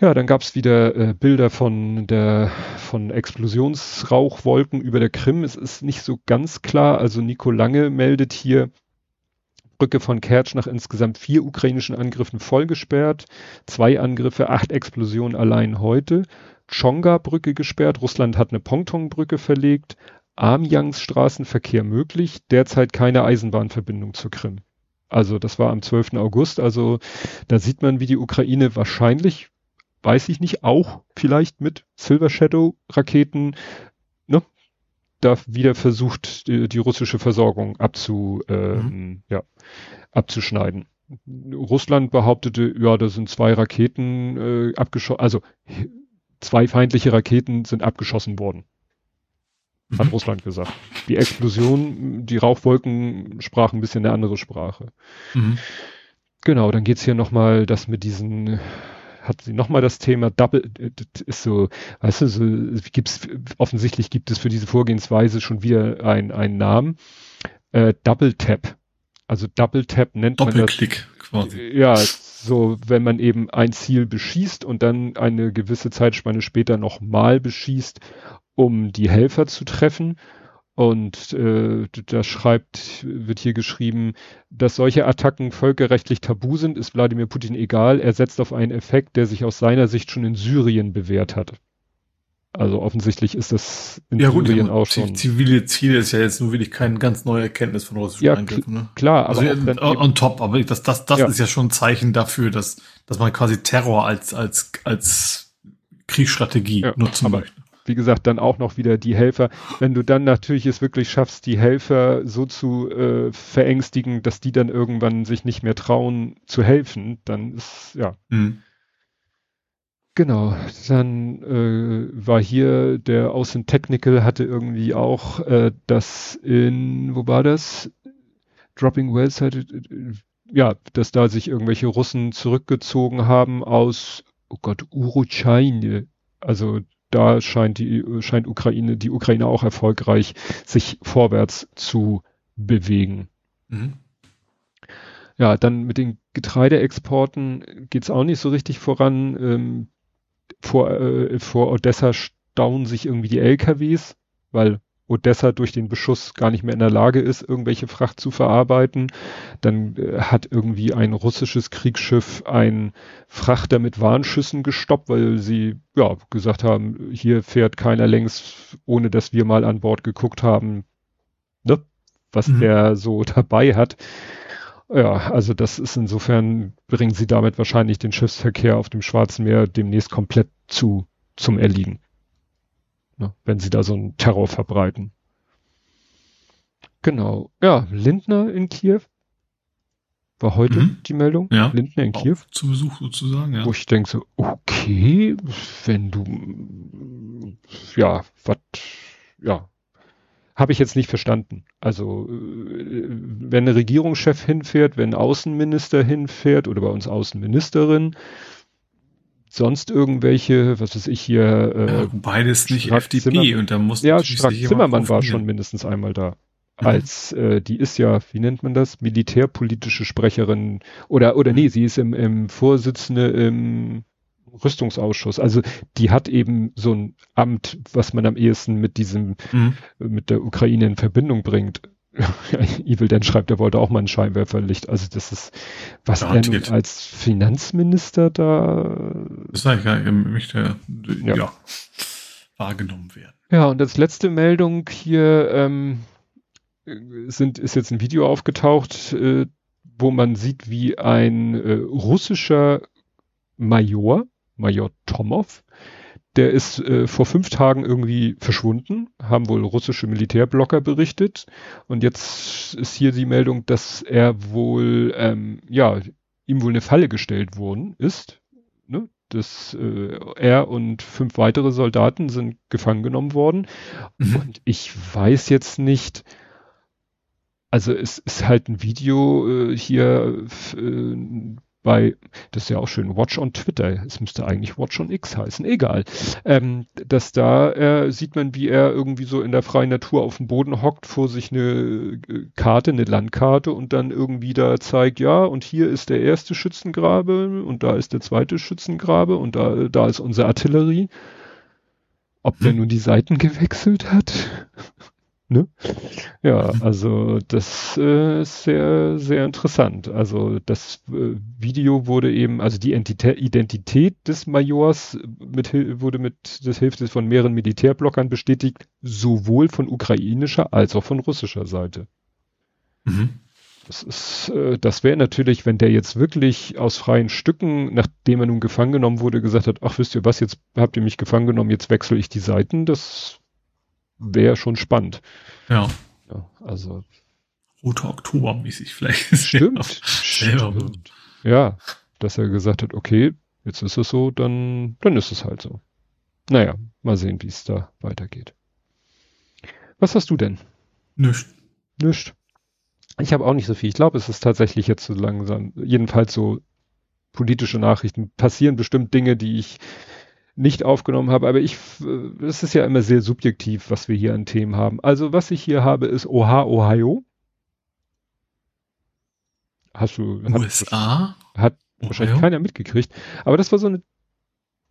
Ja, dann gab's wieder äh, Bilder von der von Explosionsrauchwolken über der Krim. Es ist nicht so ganz klar. Also Nico Lange meldet hier, Brücke von Kertsch nach insgesamt vier ukrainischen Angriffen vollgesperrt. Zwei Angriffe, acht Explosionen allein heute. Chonga-Brücke gesperrt. Russland hat eine Pontonbrücke verlegt. Amjangs Straßenverkehr möglich, derzeit keine Eisenbahnverbindung zur Krim. Also das war am 12. August, also da sieht man, wie die Ukraine wahrscheinlich, weiß ich nicht, auch vielleicht mit Silver Shadow Raketen, ne, da wieder versucht, die, die russische Versorgung abzu, ähm, mhm. ja, abzuschneiden. Russland behauptete, ja, da sind zwei Raketen äh, abgeschossen, also zwei feindliche Raketen sind abgeschossen worden hat mhm. Russland gesagt. Die Explosion, die Rauchwolken sprachen ein bisschen eine andere Sprache. Mhm. Genau, dann geht's hier nochmal, das mit diesen, hat sie nochmal das Thema Double, ist so, weißt du, so, gibt's, offensichtlich gibt es für diese Vorgehensweise schon wieder ein, einen Namen. Äh, Double Tap. Also Double Tap nennt man das. Doppelklick quasi. Ja, so, wenn man eben ein Ziel beschießt und dann eine gewisse Zeitspanne später nochmal beschießt um die Helfer zu treffen. Und äh, da schreibt, wird hier geschrieben, dass solche Attacken völkerrechtlich tabu sind, ist Wladimir Putin egal. Er setzt auf einen Effekt, der sich aus seiner Sicht schon in Syrien bewährt hat. Also offensichtlich ist das in ja, Syrien gut, auch schon. Zivile Ziele ist ja jetzt nur wirklich keine ganz neue Erkenntnis von russischen ja, Angriffen. Ne? Klar, also aber ja, on top, aber das, das, das ja. ist ja schon ein Zeichen dafür, dass, dass man quasi Terror als, als, als Kriegsstrategie ja, nutzen möchte wie gesagt, dann auch noch wieder die Helfer. Wenn du dann natürlich es wirklich schaffst, die Helfer so zu äh, verängstigen, dass die dann irgendwann sich nicht mehr trauen zu helfen, dann ist, ja. Mhm. Genau, dann äh, war hier der Außen Technical hatte irgendwie auch äh, das in, wo war das? Dropping Wells hatte, äh, ja, dass da sich irgendwelche Russen zurückgezogen haben aus, oh Gott, Uruchaine, also da scheint die, scheint Ukraine, die Ukraine auch erfolgreich sich vorwärts zu bewegen. Mhm. Ja, dann mit den Getreideexporten geht's auch nicht so richtig voran. Ähm, vor, äh, vor Odessa stauen sich irgendwie die LKWs, weil Odessa durch den Beschuss gar nicht mehr in der Lage ist, irgendwelche Fracht zu verarbeiten. Dann äh, hat irgendwie ein russisches Kriegsschiff ein Frachter mit Warnschüssen gestoppt, weil sie ja gesagt haben, hier fährt keiner längs, ohne dass wir mal an Bord geguckt haben, ne, was mhm. der so dabei hat. Ja, also das ist insofern, bringen sie damit wahrscheinlich den Schiffsverkehr auf dem Schwarzen Meer demnächst komplett zu, zum Erliegen ne, wenn sie da so einen Terror verbreiten. Genau. Ja, Lindner in Kiew. War heute mhm. die Meldung? Ja. Lindner in Kiew. Zu Besuch sozusagen, ja. Wo ich denke so, okay, wenn du, ja, was, ja, habe ich jetzt nicht verstanden. Also äh, wenn ein Regierungschef hinfährt, wenn ein Außenminister hinfährt oder bei uns Außenministerin, sonst irgendwelche, was weiß ich hier. Äh, ja, beides nicht Strack FDP Zimmermann. und da muss Ja, Strack Zimmermann war schon mindestens einmal da. Mhm. Als äh, die ist ja, wie nennt man das? Militärpolitische Sprecherin oder oder nee, sie ist im, im Vorsitzende im Rüstungsausschuss. Also die hat eben so ein Amt, was man am ehesten mit diesem Mhm. mit der Ukraine in Verbindung bringt. Evil Dan schreibt, er wollte auch mal ein Scheinwerferlicht. Also das ist, was er nun als Finanzminister da Das sage ich er möchte Ja. ja. wahrgenommen werden. Ja, und als letzte Meldung hier ähm, sind, ist jetzt ein Video aufgetaucht, äh, wo man sieht, wie ein äh, russischer Major, Major Tomov, der ist äh, vor fünf Tagen irgendwie verschwunden, haben wohl russische Militärblocker berichtet. Und jetzt ist hier die Meldung, dass er wohl, ähm, ja, ihm wohl eine Falle gestellt worden ist. Ne? Das, äh, er und fünf weitere Soldaten sind gefangen genommen worden. Mhm. Und ich weiß jetzt nicht, also es ist halt ein Video äh, hier äh, bei, das ist ja auch schön, Watch on Twitter, es müsste eigentlich Watch on X heißen, egal. Ähm, dass da äh, sieht man, wie er irgendwie so in der freien Natur auf dem Boden hockt, vor sich eine äh, Karte, eine Landkarte und dann irgendwie da zeigt, ja, und hier ist der erste Schützengrabe und da ist der zweite Schützengrabe und da, da ist unsere Artillerie. Ob der Hm. nun die Seiten gewechselt hat? Ne? Ja, also das äh, ist sehr, sehr interessant. Also das äh, Video wurde eben, also die Entitä Identität des Majors mit, Hil- wurde mit der Hilfe von mehreren Militärblockern bestätigt, sowohl von ukrainischer als auch von russischer Seite. Mhm. Das ist, äh, das wäre natürlich, wenn der jetzt wirklich aus freien Stücken, nachdem er nun gefangen genommen wurde, gesagt hat, ach wisst ihr was, jetzt habt ihr mich gefangen genommen, jetzt wechsle ich die Seiten, das wäre schon spannend. Ja. Ja, also Roter Oktober mäßig vielleicht. stimmt. stimmt. Ja, dass er gesagt hat, okay, jetzt ist es so, dann, dann ist es halt so. Naja, mal sehen, wie es da weitergeht. Was hast du denn? Nicht. Nicht. Ich habe auch nicht so viel. Ich glaube, es ist tatsächlich jetzt so langsam, jedenfalls so politische Nachrichten passieren bestimmt Dinge, die ich nicht aufgenommen habe, aber ich, äh, es ist ja immer sehr subjektiv, was wir hier an Themen haben. Also was ich hier habe, ist Oha, Ohio. Hast du, hat, USA? hat wahrscheinlich Ohio? keiner mitgekriegt. Aber das war so eine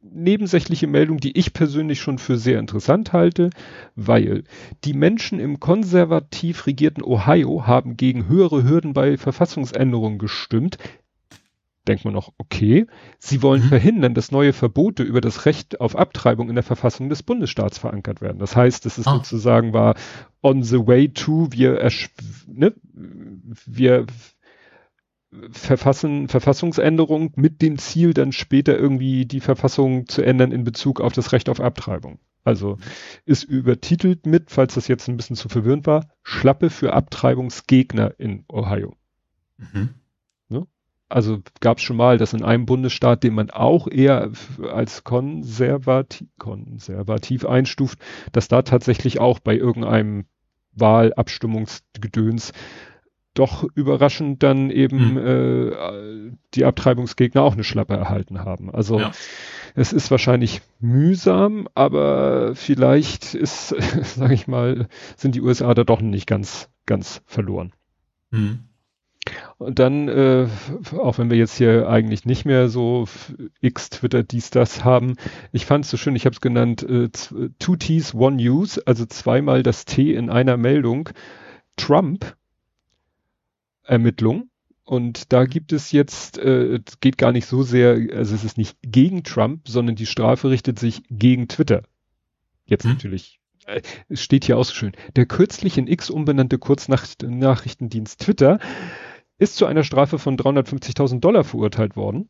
nebensächliche Meldung, die ich persönlich schon für sehr interessant halte, weil die Menschen im konservativ regierten Ohio haben gegen höhere Hürden bei Verfassungsänderungen gestimmt. Denkt man noch, okay, sie wollen Mhm. verhindern, dass neue Verbote über das Recht auf Abtreibung in der Verfassung des Bundesstaats verankert werden. Das heißt, es ist Ah. sozusagen war on the way to, wir, ne, wir verfassen Verfassungsänderung mit dem Ziel, dann später irgendwie die Verfassung zu ändern in Bezug auf das Recht auf Abtreibung. Also ist übertitelt mit, falls das jetzt ein bisschen zu verwirrend war, Schlappe für Abtreibungsgegner in Ohio. Mhm. Also gab es schon mal, dass in einem Bundesstaat, den man auch eher als konservativ, konservativ einstuft, dass da tatsächlich auch bei irgendeinem Wahlabstimmungsgedöns doch überraschend dann eben Hm. äh, die Abtreibungsgegner auch eine Schlappe erhalten haben. Also Ja. es ist wahrscheinlich mühsam, aber vielleicht ist, sage ich mal, sind die USA da doch nicht ganz, ganz verloren. Mhm. Und dann, äh, auch wenn wir jetzt hier eigentlich nicht mehr so X, Twitter, dies, das haben, ich fand es so schön, ich habe es genannt, äh, Two T's, One Use, also zweimal das T in einer Meldung. Trump Ermittlung. Und da gibt es jetzt, äh, es geht gar nicht so sehr, also es ist nicht gegen Trump, sondern die Strafe richtet sich gegen Twitter. Jetzt Hm. natürlich. Äh, es steht hier auch so schön. Der kürzlich in X umbenannte Kurznachrichtendienst Twitter ist zu einer Strafe von 350.000 Dollar verurteilt worden,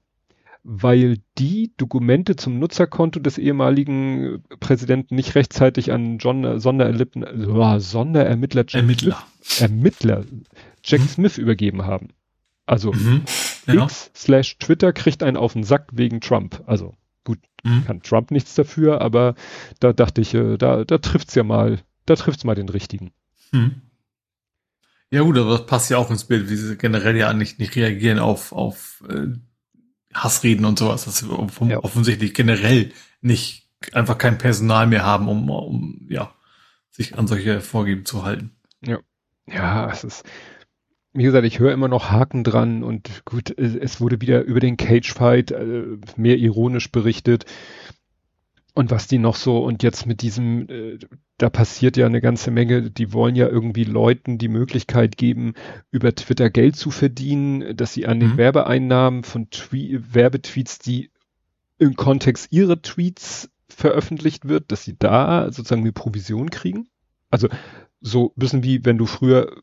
weil die Dokumente zum Nutzerkonto des ehemaligen Präsidenten nicht rechtzeitig an John, Sondererlippen, äh, Sonderermittler Jack Ermittler. Smith, Ermittler Jack Mhm. Smith übergeben haben. Also Mhm. Ja. X slash Twitter kriegt einen auf den Sack wegen Trump. Also gut, Mhm. kann Trump nichts dafür, aber da dachte ich, äh, da, da trifft's ja mal da trifft's mal den richtigen. Hm. Ja gut, aber das passt ja auch ins Bild, wie sie generell ja nicht, nicht reagieren auf, auf äh, Hassreden und sowas, dass sie ja. offensichtlich generell nicht einfach kein Personal mehr haben, um, um ja, sich an solche Vorgeben zu halten. Ja. Ja, es ist, wie gesagt, ich höre immer noch Haken dran und gut, es wurde wieder über den Cagefight äh, mehr ironisch berichtet und was die noch so und jetzt mit diesem, äh, da passiert ja eine ganze Menge, die wollen ja irgendwie Leuten die Möglichkeit geben, über Twitter Geld zu verdienen, dass sie an den mhm. Werbeeinnahmen von Twe Werbetweets, die im Kontext ihrer Tweets veröffentlicht wird, dass sie da sozusagen eine Provision kriegen. Also so bisschen wie wenn du früher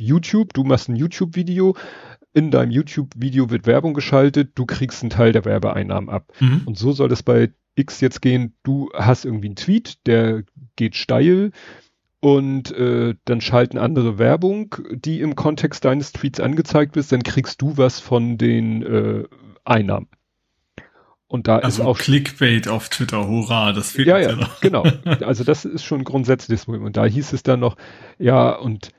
YouTube, du machst ein YouTube-Video, in deinem YouTube-Video wird Werbung geschaltet, du kriegst einen Teil der Werbeeinnahmen ab. Mhm. Und so soll es bei X jetzt gehen, du hast irgendwie einen Tweet, der geht steil und äh, dann schalten andere Werbung, die im Kontext deines Tweets angezeigt wird, dann kriegst du was von den äh, Einnahmen. Und da also ist auch Clickbait auf Twitter, hurra, das fehlt ja, ja, noch. genau. Also das ist schon grundsätzlich das Problem. Und da hieß es dann noch, ja, und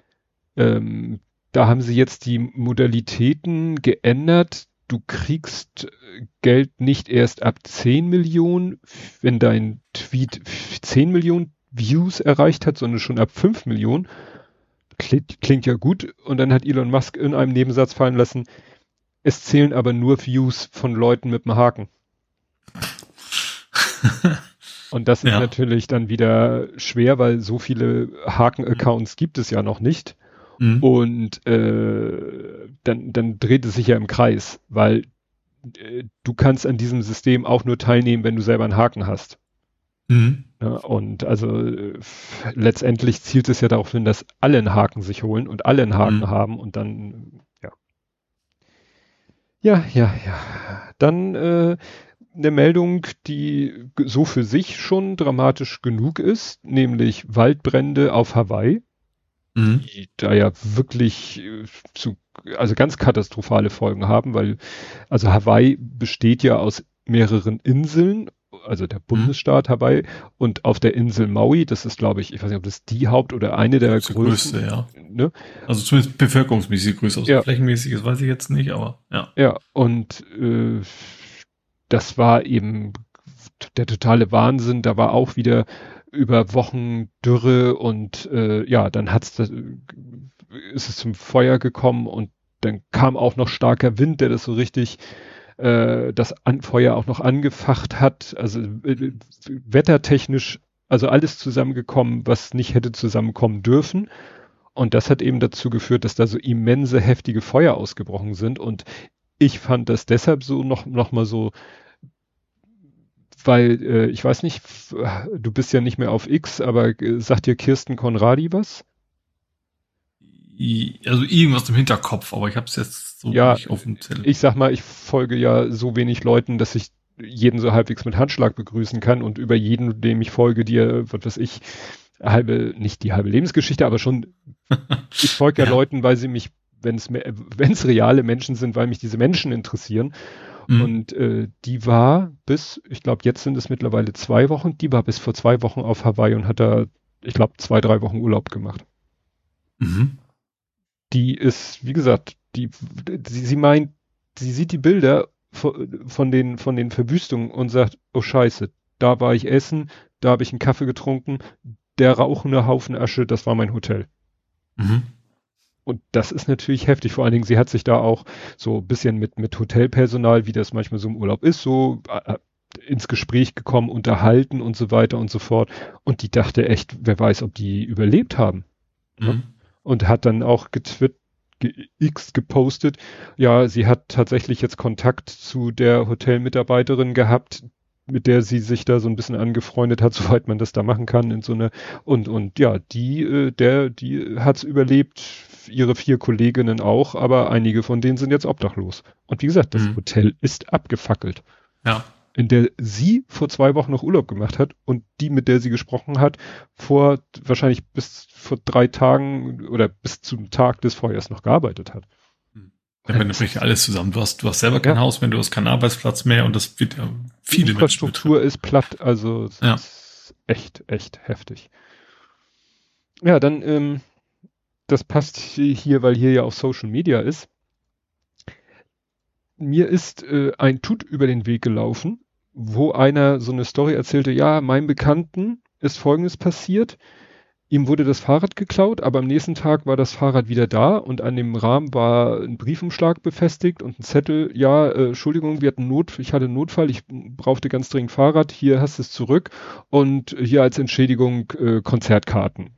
ähm, da haben sie jetzt die Modalitäten geändert. Du kriegst Geld nicht erst ab 10 Millionen, wenn dein Tweet 10 Millionen Views erreicht hat, sondern schon ab 5 Millionen. Klingt, klingt ja gut. Und dann hat Elon Musk in einem Nebensatz fallen lassen, es zählen aber nur Views von Leuten mit einem Haken. Und das ja. ist natürlich dann wieder schwer, weil so viele Haken-Accounts gibt es ja noch nicht. Mhm. Und äh, dann, dann dreht es sich ja im Kreis, weil äh, du kannst an diesem System auch nur teilnehmen, wenn du selber einen Haken hast. Mhm. Ja, und also äh, letztendlich zielt es ja darauf hin, dass alle einen Haken sich holen und alle einen Haken mhm. haben und dann, ja. Ja, ja, ja. Dann äh, eine Meldung, die so für sich schon dramatisch genug ist, nämlich Waldbrände auf Hawaii mhm. die da ja wirklich äh, zu, also ganz katastrophale Folgen haben, weil, also Hawaii besteht ja aus mehreren Inseln, also der mhm. Bundesstaat. Hawaii und auf der Insel Maui, das ist glaube ich, ich weiß nicht, ob das die Haupt- oder eine der größten. Größte, ja. Ne? Also zumindest bevölkerungsmäßig größer, also ja. flächenmäßig, das weiß ich jetzt nicht, aber ja. Ja, und äh, das war eben der totale Wahnsinn, da war auch wieder über Wochen Dürre und äh, ja, dann hat's das, ist es zum Feuer gekommen und dann kam auch noch starker Wind, der das so richtig äh, das An Feuer auch noch angefacht hat. Also äh, wettertechnisch, also alles zusammengekommen, was nicht hätte zusammenkommen dürfen. Und das hat eben dazu geführt, dass da so immense heftige Feuer ausgebrochen sind. Und ich fand das deshalb so noch, noch mal so weil äh, ich weiß nicht, du bist ja nicht mehr auf X, aber äh, sagt dir Kirsten Konradi was? Also irgendwas im Hinterkopf, aber ich habe es jetzt so ja, nicht auf dem Zettel. Ich sag mal, ich folge ja so wenig Leuten, dass ich jeden so halbwegs mit Handschlag begrüßen kann und über jeden, dem ich folge, dir, was weiß ich, halbe, nicht die halbe Lebensgeschichte, aber schon, ich folge ja, ja Leuten, weil sie mich, wenn es wenn es reale Menschen sind, weil mich diese Menschen interessieren. Mhm. Und äh, die war bis, ich glaube, jetzt sind es mittlerweile zwei Wochen, die war bis vor zwei Wochen auf Hawaii und hat da, ich glaube, zwei, drei Wochen Urlaub gemacht. Mhm. Die ist, wie gesagt, die, sie, sie meint, sie sieht die Bilder von, von den, von den Verwüstungen und sagt, oh Scheiße, da war ich essen, da habe ich einen Kaffee getrunken, der rauchende Haufen Asche, das war mein Hotel. Mhm. Und das ist natürlich heftig. Vor allen Dingen, sie hat sich da auch so ein bisschen mit, mit Hotelpersonal, wie das manchmal so im Urlaub ist, so äh, ins Gespräch gekommen, unterhalten und so weiter und so fort. Und die dachte echt, wer weiß, ob die überlebt haben. Ne? Mhm. Und hat dann auch getwittert, X gepostet. Ja, sie hat tatsächlich jetzt Kontakt zu der Hotelmitarbeiterin gehabt, mit der sie sich da so ein bisschen angefreundet hat, soweit man das da machen kann in so eine und und ja, die äh, der die hat's überlebt, ihre vier Kolleginnen auch, aber einige von denen sind jetzt obdachlos. Und wie gesagt, das mhm. Hotel ist abgefackelt. Ja. In der sie vor zwei Wochen noch Urlaub gemacht hat und die, mit der sie gesprochen hat, vor wahrscheinlich bis vor drei Tagen oder bis zum Tag des Feuers noch gearbeitet hat. Ja, wenn du bricht alles zusammen. Du hast, du hast selber kein ja. Haus mehr, du hast keinen Arbeitsplatz mehr und das wird ja viele Die Infrastruktur ist platt, also ja. ist echt, echt heftig. ja, dann, ähm, das passt hier, weil hier ja auch Social Media ist. Mir ist äh, ein Tut über den Weg gelaufen, wo einer so eine Story erzählte, ja, meinem Bekannten ist Folgendes passiert. Ihm wurde das Fahrrad geklaut, aber am nächsten Tag war das Fahrrad wieder da und an dem Rahmen war ein Briefumschlag befestigt und ein Zettel, ja, äh, Entschuldigung, wir hatten Not, ich hatte einen Notfall, ich brauchte ganz dringend Fahrrad, hier hast du es zurück und hier als Entschädigung äh, Konzertkarten,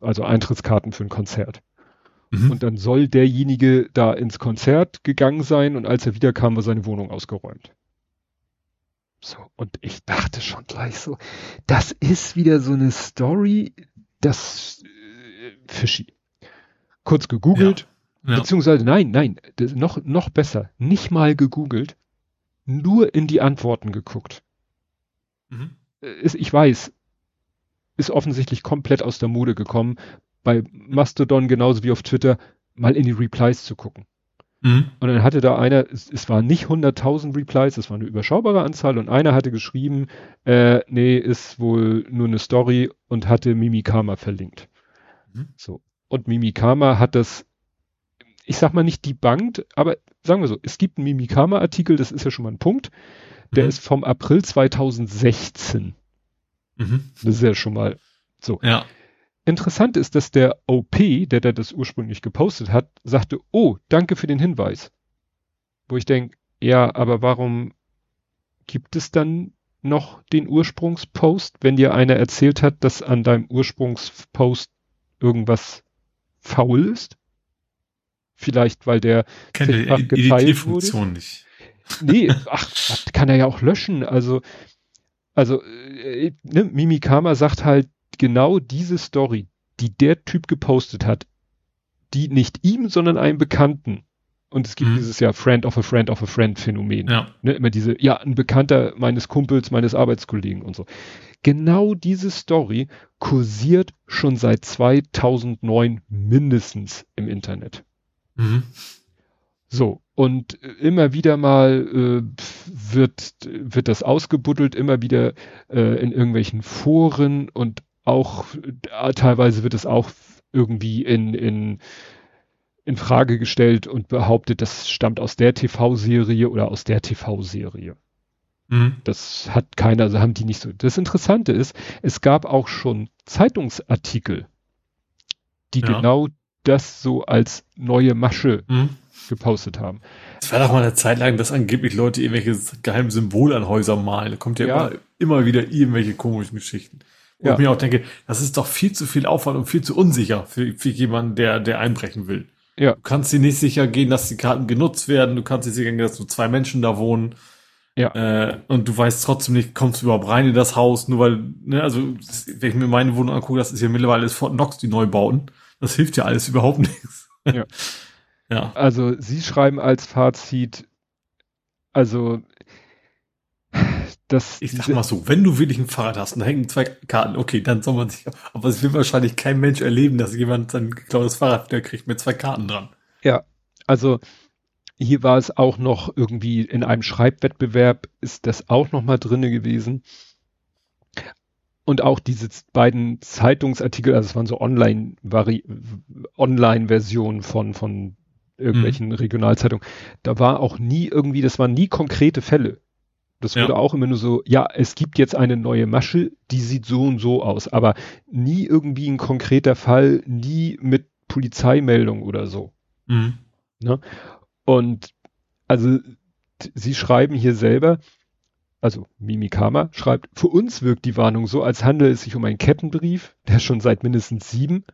also Eintrittskarten für ein Konzert. Mhm. Und dann soll derjenige da ins Konzert gegangen sein und als er wiederkam, war seine Wohnung ausgeräumt. So, und ich dachte schon gleich so, das ist wieder so eine Story, das äh, Fischi. Kurz gegoogelt, ja. Ja. beziehungsweise nein, nein, noch, noch besser, nicht mal gegoogelt, nur in die Antworten geguckt. Mhm. Äh, ich weiß, ist offensichtlich komplett aus der Mode gekommen, bei Mastodon genauso wie auf Twitter mal in die Replies zu gucken. Mhm. Und dann hatte da einer, es, es waren nicht 100.000 Replies, es war eine überschaubare Anzahl und einer hatte geschrieben, äh, nee, ist wohl nur eine Story und hatte Mimikama verlinkt. Mhm. So. Und Mimikama hat das, ich sag mal nicht debunked, aber sagen wir so, es gibt einen Mimikama-Artikel, das ist ja schon mal ein Punkt, der mhm. ist vom April 2016. Mhm. Das ist ja schon mal so. Ja. Interessant ist, dass der OP, der da das ursprünglich gepostet hat, sagte, oh, danke für den Hinweis. Wo ich denke, ja, aber warum gibt es dann noch den Ursprungspost, wenn dir einer erzählt hat, dass an deinem Ursprungspost irgendwas faul ist? Vielleicht, weil der Kennt die geteilt wurde. nicht. Nee, ach, kann er ja auch löschen. Also, also, äh, ne, Mimikama sagt halt, genau diese Story, die der Typ gepostet hat, die nicht ihm, sondern einem Bekannten. Und es gibt mhm. dieses ja Friend of a Friend of a Friend Phänomen. Ja. Ne, immer diese, ja, ein Bekannter meines Kumpels, meines Arbeitskollegen und so. Genau diese Story kursiert schon seit 2009 mindestens im Internet. Mhm. So, und immer wieder mal äh, wird, wird das ausgebuddelt, immer wieder äh, in irgendwelchen Foren und auch äh, teilweise wird es auch irgendwie in, in, in Frage gestellt und behauptet, das stammt aus der TV-Serie oder aus der TV-Serie. Mhm. Das hat keiner, also haben die nicht so. Das Interessante ist, es gab auch schon Zeitungsartikel, die ja. genau das so als neue Masche mhm. Gepostet haben. Es war doch mal eine Zeit lang, dass angeblich Leute irgendwelche geheimen Symbole an Häusern malen. Da kommt ja, ja. Immer, immer wieder irgendwelche komischen Geschichten. Wo ja. ich mir auch denke, das ist doch viel zu viel Aufwand und viel zu unsicher für, für jemanden, der, der einbrechen will. Ja. Du kannst dir nicht sicher gehen, dass die Karten genutzt werden. Du kannst dir sicher gehen, dass nur zwei Menschen da wohnen. Ja. Äh, und du weißt trotzdem nicht, kommst du überhaupt rein in das Haus, nur weil, ne, also, wenn ich mir meine Wohnung angucke, das ist ja mittlerweile ist Fort Knox, die Neubauten. Das hilft ja alles überhaupt nichts. Ja. ja. Also, sie schreiben als Fazit, also, das, ich sag mal so, wenn du wirklich ein Fahrrad hast und da hängen zwei Karten, okay, dann soll man sich, aber es will wahrscheinlich kein Mensch erleben, dass jemand sein geklautes Fahrrad wieder kriegt mit zwei Karten dran. Ja, also hier war es auch noch irgendwie in einem Schreibwettbewerb ist das auch noch mal drinne gewesen. Und auch diese beiden Zeitungsartikel, also es waren so Online, Online-Versionen von, von irgendwelchen mhm. Regionalzeitungen. Da war auch nie irgendwie, das waren nie konkrete Fälle. Das wurde ja. auch immer nur so, ja, es gibt jetzt eine neue Masche, die sieht so und so aus, aber nie irgendwie ein konkreter Fall, nie mit Polizeimeldung oder so. Mhm. Ne? Und also sie schreiben hier selber, also Mimikama schreibt, für uns wirkt die Warnung so, als handele es sich um einen Kettenbrief, der schon seit mindestens sieben,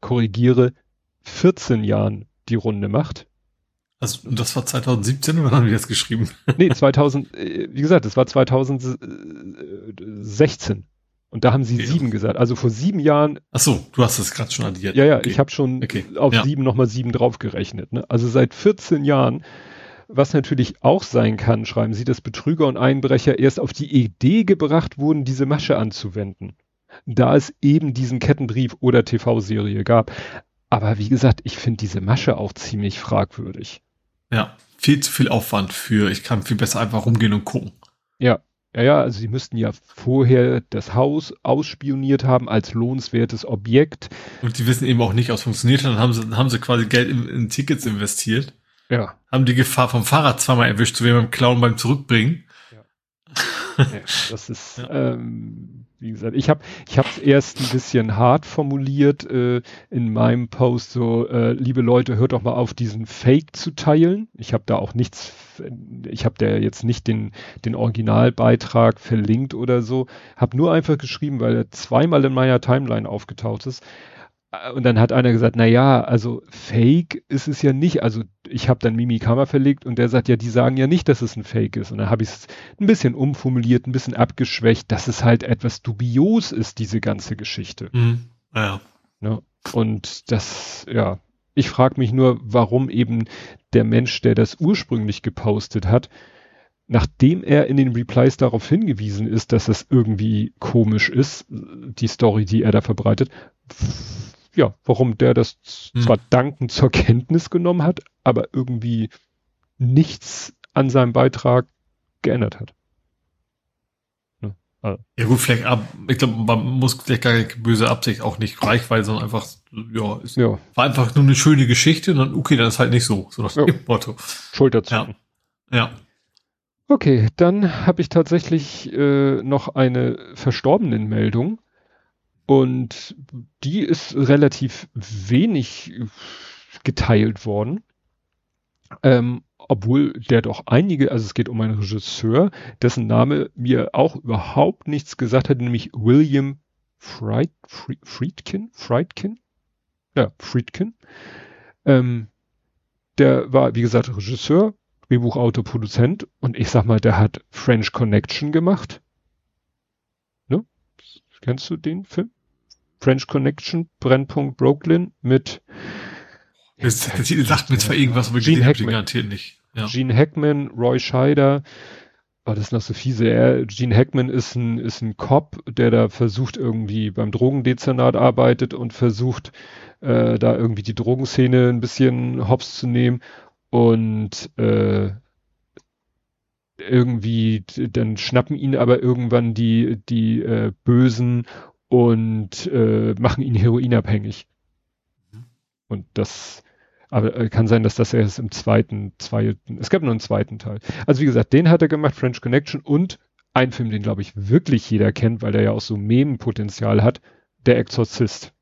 korrigiere, 14 Jahren die Runde macht. Also, das war 2017 oder haben die das geschrieben? Nee, 2000, äh, wie gesagt, das war 2016. Und da haben sie okay. sieben gesagt. Also vor sieben Jahren. Ach so, du hast das gerade schon addiert. Ja, ja, okay. ich habe schon okay. auf ja. sieben nochmal sieben draufgerechnet. Ne? Also seit 14 Jahren, was natürlich auch sein kann, schreiben sie, dass Betrüger und Einbrecher erst auf die Idee gebracht wurden, diese Masche anzuwenden. Da es eben diesen Kettenbrief oder TV-Serie gab. Aber wie gesagt, ich finde diese Masche auch ziemlich fragwürdig. Ja, viel zu viel Aufwand für, ich kann viel besser einfach rumgehen und gucken. Ja. Ja, ja, also sie müssten ja vorher das Haus ausspioniert haben als lohnenswertes Objekt. Und die wissen eben auch nicht, was funktioniert hat, dann haben sie, haben sie quasi Geld in, in Tickets investiert. Ja. Haben die Gefahr vom Fahrrad zweimal erwischt, so wie beim Klauen beim Zurückbringen. Ja. ja das ist, ja. ähm, wie gesagt, ich habe ich habe es erst ein bisschen hart formuliert äh, in meinem Post so, äh, liebe Leute, hört doch mal auf, diesen Fake zu teilen. Ich habe da auch nichts, ich habe da jetzt nicht den den Originalbeitrag verlinkt oder so, habe nur einfach geschrieben, weil er zweimal in meiner Timeline aufgetaucht ist. Äh, und dann hat einer gesagt, na ja, also Fake ist es ja nicht. Also ich habe dann Mimi Kammer verlegt und der sagt, ja, die sagen ja nicht, dass es ein Fake ist. Und dann habe ich es ein bisschen umformuliert, ein bisschen abgeschwächt, dass es halt etwas dubios ist, diese ganze Geschichte. Mhm. Ja. Ne? Und das, ja, ich frage mich nur, warum eben der Mensch, der das ursprünglich gepostet hat, nachdem er in den Replies darauf hingewiesen ist, dass das irgendwie komisch ist, die Story, die er da verbreitet, ja, warum der das hm. zwar dankend zur Kenntnis genommen hat, aber irgendwie nichts an seinem Beitrag geändert hat. Ne? Also. Ja gut, vielleicht ab, ich glaube, man muss vielleicht gar keine böse Absicht auch nicht Reichweite, sondern einfach, ja, es ja. war einfach nur eine schöne Geschichte und dann, okay, dann ist halt nicht so, so das ja. Motto. Schulterzucken. Ja. ja. Okay, dann habe ich tatsächlich äh, noch eine verstorbenen Meldung. Und die ist relativ wenig geteilt worden. Ähm, obwohl der doch einige, also es geht um einen Regisseur, dessen Name mir auch überhaupt nichts gesagt hat, nämlich William Fried, Friedkin, Friedkin, ja, Friedkin. Ähm, der war, wie gesagt, Regisseur, Drehbuchautor, Produzent und ich sag mal, der hat French Connection gemacht. Ne? Kennst du den Film? French Connection, Brennpunkt Brooklyn mit das, der Titel sagt mir zwar irgendwas, aber Gene Hackman. garantiert nicht. Ja. Gene Hackman, Roy Scheider, war oh, das noch so fiese. Er, Gene Hackman ist ein, ist ein Cop, der da versucht irgendwie beim Drogendezernat arbeitet und versucht, äh, da irgendwie die Drogenszene ein bisschen hops zu nehmen und äh, irgendwie, dann schnappen ihn aber irgendwann die, die äh, Bösen und äh, machen ihn heroinabhängig. Mhm. Und das, aber äh, kann sein, dass das erst im zweiten, zweiten, es gab nur einen zweiten Teil. Also wie gesagt, den hat er gemacht, French Connection und ein Film, den glaube ich wirklich jeder kennt, weil der ja auch so Memenpotenzial hat, Der Exorzist.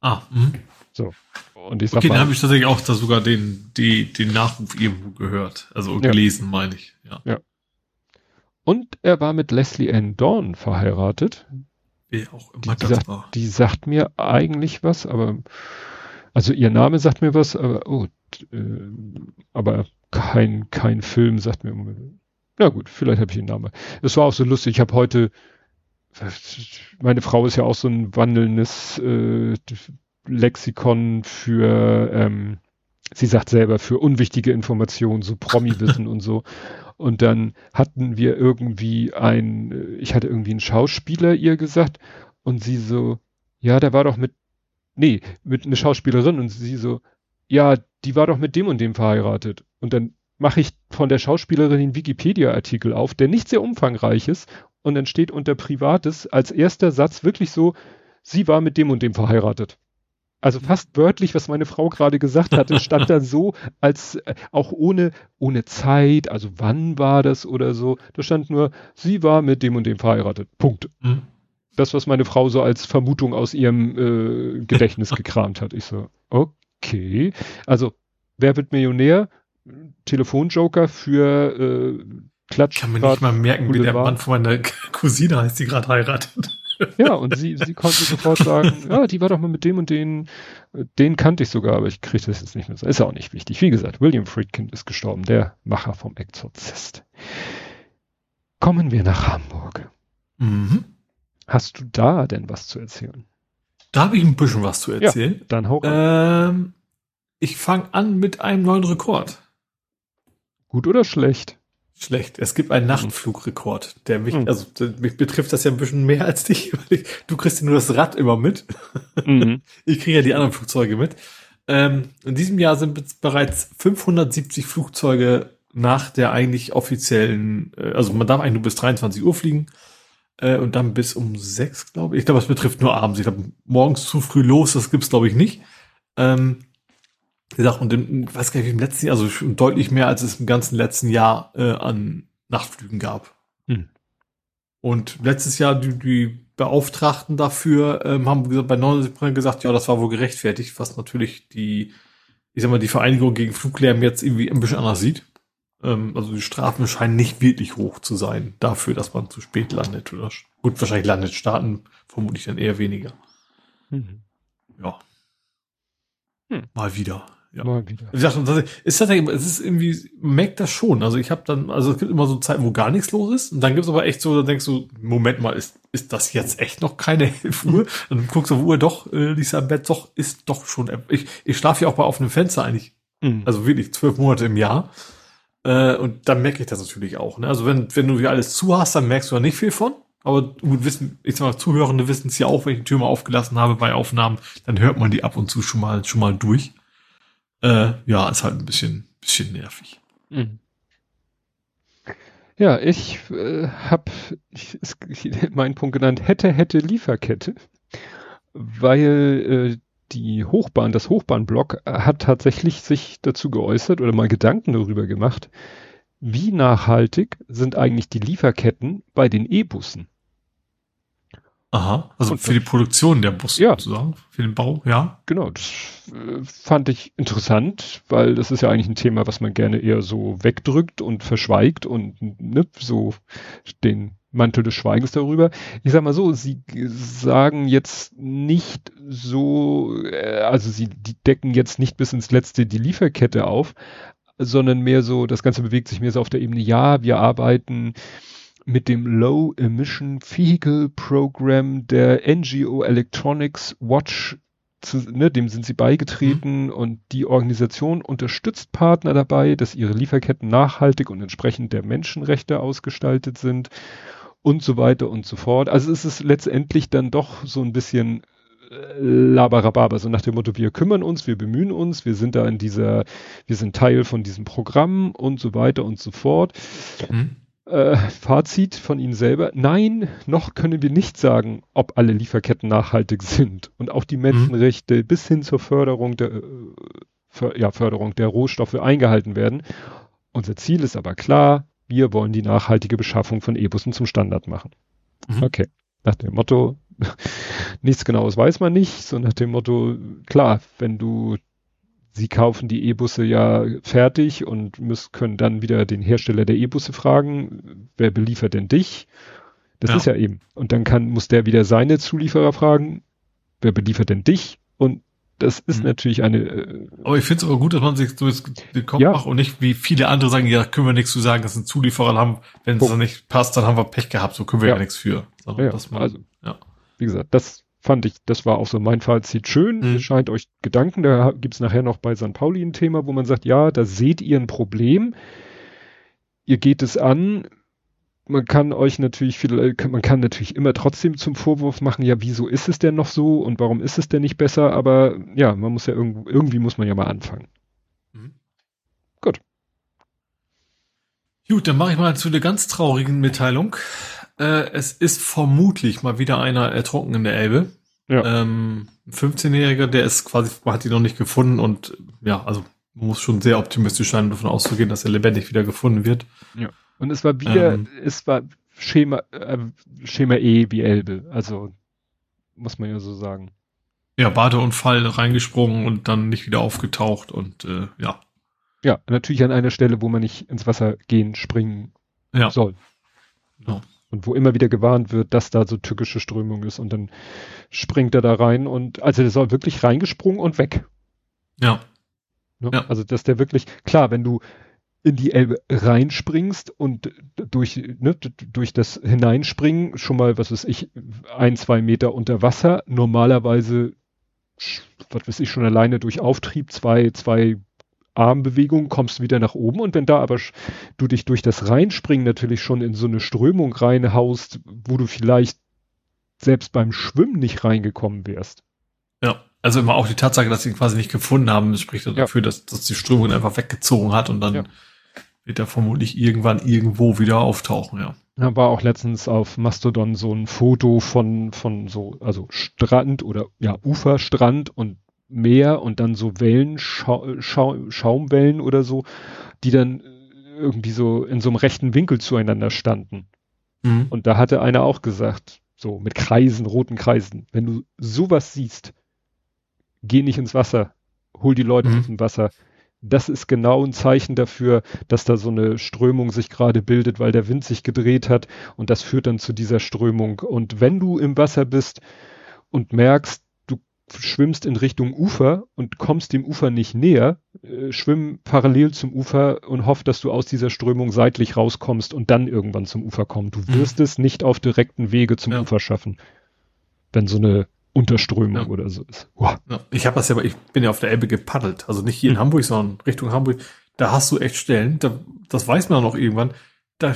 Ah, mh. So. Und ich sag okay, mal, dann habe ich tatsächlich auch da sogar den, die, den Nachruf irgendwo gehört. Also ja. gelesen, meine ich. Ja. ja. Und er war mit Leslie Ann Dawn verheiratet. Wer auch immer die das sagt, war. Die sagt mir eigentlich was, aber also ihr Name sagt mir was, aber oh, äh, aber kein kein Film sagt mir. Na gut, vielleicht habe ich den Namen. Es war auch so lustig. Ich habe heute meine Frau ist ja auch so ein wandelndes äh, Lexikon für ähm, sie sagt selber für unwichtige Informationen, so Promi-Wissen und so. Und dann hatten wir irgendwie ein, äh, ich hatte irgendwie einen Schauspieler ihr gesagt und sie so, ja, der war doch mit, nee, mit einer Schauspielerin und sie so, ja, die war doch mit dem und dem verheiratet. Und dann mache ich von der Schauspielerin den Wikipedia-Artikel auf, der nicht sehr umfangreich ist und dann steht unter Privates als erster Satz wirklich so, sie war mit dem und dem verheiratet. Also fast wörtlich, was meine Frau gerade gesagt hatte, stand da so, als äh, auch ohne, ohne Zeit, also wann war das oder so. Da stand nur, sie war mit dem und dem verheiratet. Punkt. Mhm. Das, was meine Frau so als Vermutung aus ihrem äh, Gedächtnis gekramt hat. Ich so, okay. Also, wer wird Millionär? Telefonjoker für äh, Klatsch. Ich kann mir nicht mal merken, wie der Mann von meiner Cousine heißt, die gerade heiratet. Ja, und sie, sie konnte sofort sagen, ja, die war doch mal mit dem und den, den kannte ich sogar, aber ich kriege das jetzt nicht mehr. Ist auch nicht wichtig. Wie gesagt, William Friedkin ist gestorben, der Macher vom Exorzist. Kommen wir nach Hamburg. Mhm. Hast du da denn was zu erzählen? Da habe ich ein bisschen was zu erzählen. Ja, dann hau ähm, Ich fange an mit einem neuen Rekord. Gut oder schlecht? Schlecht. Es gibt einen. Nachtflugrekord, der mich, mhm. also mich betrifft das ja ein bisschen mehr als dich. du kriegst ja nur das Rad immer mit. Mhm. Ich kriege ja die anderen Flugzeuge mit. Ähm, in diesem Jahr sind bereits 570 Flugzeuge nach der eigentlich offiziellen, äh, also man darf eigentlich nur bis 23 Uhr fliegen äh, und dann bis um sechs, glaube ich. Ich glaube, es betrifft nur abends. Ich glaube, morgens zu früh los, das gibt's glaube ich nicht. Ähm, gesagt, und im, weiß gar nicht, im letzten Jahr, also schon deutlich mehr, als es im ganzen letzten Jahr äh, an Nachtflügen gab. Hm. Und letztes Jahr die, die Beauftragten dafür ähm, haben gesagt, bei 99% gesagt, ja, das war wohl gerechtfertigt, was natürlich die, ich sag mal, die Vereinigung gegen Fluglärm jetzt irgendwie ein bisschen anders sieht. Ähm, also die Strafen scheinen nicht wirklich hoch zu sein dafür, dass man zu spät landet. Oder gut, wahrscheinlich landet Staaten vermutlich dann eher weniger. Mhm. Ja. Hm. Mal wieder. Ja. Mal wieder. Wie gesagt, ist das, es ist irgendwie, merkt das schon. Also ich habe dann, also es gibt immer so Zeiten, wo gar nichts los ist. Und dann gibt es aber echt so, da denkst du, Moment mal, ist, ist das jetzt echt noch keine 11 Uhr? Und guckst du auf Uhr, doch, äh, Lisa im Bett, doch, ist doch schon, ich, ich schlafe ja auch bei offenem Fenster eigentlich. Mhm. Also wirklich zwölf Monate im Jahr. Äh, und dann merke ich das natürlich auch. Ne? Also wenn, wenn du hier alles zu hast, dann merkst du da nicht viel von. Aber gut, wissen, ich sag mal, Zuhörende wissen es ja auch, wenn ich die Tür mal aufgelassen habe bei Aufnahmen, dann hört man die ab und zu schon mal, schon mal durch. Äh, ja, ist halt ein bisschen, bisschen nervig. Mhm. Ja, ich äh, habe meinen Punkt genannt, hätte, hätte Lieferkette, weil äh, die Hochbahn, das Hochbahnblock hat tatsächlich sich dazu geäußert oder mal Gedanken darüber gemacht, wie nachhaltig sind eigentlich die Lieferketten bei den E-Bussen? Aha, also und für die Produktion der Busse ja. sozusagen, für den Bau, ja. Genau, das äh, fand ich interessant, weil das ist ja eigentlich ein Thema, was man gerne eher so wegdrückt und verschweigt und ne, so den Mantel des Schweigens darüber. Ich sag mal so, sie sagen jetzt nicht so, äh, also sie decken jetzt nicht bis ins letzte die Lieferkette auf, sondern mehr so, das Ganze bewegt sich mehr so auf der Ebene, ja, wir arbeiten mit dem Low Emission Vehicle Program der NGO Electronics Watch, zu, ne, dem sind sie beigetreten mhm. und die Organisation unterstützt Partner dabei, dass ihre Lieferketten nachhaltig und entsprechend der Menschenrechte ausgestaltet sind und so weiter und so fort. Also es ist letztendlich dann doch so ein bisschen äh, Labarababa, so nach dem Motto, wir kümmern uns, wir bemühen uns, wir sind da in dieser, wir sind Teil von diesem Programm und so weiter und so fort. Mhm. Äh, Fazit von Ihnen selber. Nein, noch können wir nicht sagen, ob alle Lieferketten nachhaltig sind und auch die mhm. Menschenrechte mhm. bis hin zur Förderung der, äh, ja, Förderung der Rohstoffe eingehalten werden. Unser Ziel ist aber klar, wir wollen die nachhaltige Beschaffung von E-Bussen zum Standard machen. Mhm. Okay. Nach dem Motto, nichts genaues weiß man nicht, so nach dem Motto, klar, wenn du sie kaufen die E-Busse ja fertig und müssen, können dann wieder den Hersteller der E-Busse fragen, wer beliefert denn dich? Das ja. ist ja eben. Und dann kann, muss der wieder seine Zulieferer fragen, wer beliefert denn dich? Und das ist mhm. natürlich eine. Äh, aber ich finde es aber gut, dass man sich so den Kopf ja. macht und nicht wie viele andere sagen, ja, können wir nichts zu sagen, dass ein Zulieferer haben, wenn es dann nicht passt, dann haben wir Pech gehabt, so können wir ja, ja nichts für. ja, man, also, ja. Wie gesagt, das fand ich, das war auch so mein Fazit schön. Mhm. Es scheint euch Gedanken, da gibt's nachher noch bei St. Pauli ein Thema, wo man sagt, ja, da seht ihr ein Problem. Ihr geht es an. Man kann euch natürlich viel, man kann natürlich immer trotzdem zum Vorwurf machen, ja, wieso ist es denn noch so und warum ist es denn nicht besser? Aber ja, man muss ja irgendwo, irgendwie muss man ja mal anfangen. Mhm. Gut. Gut, dann mache ich mal zu der ganz traurigen Mitteilung. Äh, es ist vermutlich mal wieder einer ertrunken in der Elbe. Ja. Ähm, 15-Jähriger, der ist quasi, man hat ihn noch nicht gefunden und ja, also man muss schon sehr optimistisch sein, davon auszugehen, dass er lebendig wieder gefunden wird. Ja. Und es war wieder, ähm, es war Schema, äh, Schema E wie Elbe, also muss man ja so sagen. Ja, Badeunfall reingesprungen und dann nicht wieder aufgetaucht und äh, ja. Ja, natürlich an einer Stelle, wo man nicht ins Wasser gehen, springen ja. soll. Ja. Und wo immer wieder gewarnt wird, dass da so tückische Strömung ist und dann springt er da rein und also der soll wirklich reingesprungen und weg. Ja. Ne? ja. Also dass der wirklich, klar, wenn du in die Elbe reinspringst und durch, ne, durch das Hineinspringen schon mal, was weiß ich, ein, zwei Meter unter Wasser, normalerweise, was weiß ich, schon alleine durch Auftrieb zwei, zwei Armbewegung, kommst wieder nach oben und wenn da aber du dich durch das Reinspringen natürlich schon in so eine Strömung reinhaust, wo du vielleicht selbst beim Schwimmen nicht reingekommen wärst. Ja, also immer auch die Tatsache, dass sie ihn quasi nicht gefunden haben, spricht ja. dafür, dass, dass die Strömung einfach weggezogen hat und dann, ja. wird er vermutlich irgendwann irgendwo wieder auftauchen, ja. Da war auch letztens auf Mastodon so ein Foto von, von so, also Strand oder ja, Uferstrand und Meer und dann so Wellen, Schau, Schau, Schaumwellen oder so, die dann irgendwie so in so einem rechten Winkel zueinander standen. Mhm. Und da hatte einer auch gesagt, so mit Kreisen, roten Kreisen, wenn du sowas siehst, geh nicht ins Wasser, hol die Leute mhm. aus dem Wasser. Das ist genau ein Zeichen dafür, dass da so eine Strömung sich gerade bildet, weil der Wind sich gedreht hat und das führt dann zu dieser Strömung. Und wenn du im Wasser bist und merkst, schwimmst in Richtung Ufer und kommst dem Ufer nicht näher, äh, schwimm parallel zum Ufer und hoff, dass du aus dieser Strömung seitlich rauskommst und dann irgendwann zum Ufer kommst. Du mhm. wirst mhm. es nicht auf direkten Wege zum ja. Ufer schaffen, wenn so eine Unterströmung ja. oder so ist. Wow. Ja. Ich habe das ja, ich bin ja auf der Elbe gepaddelt, also nicht hier in mhm. Hamburg, sondern Richtung Hamburg. Da hast du echt Stellen, da, das weiß man auch noch irgendwann, da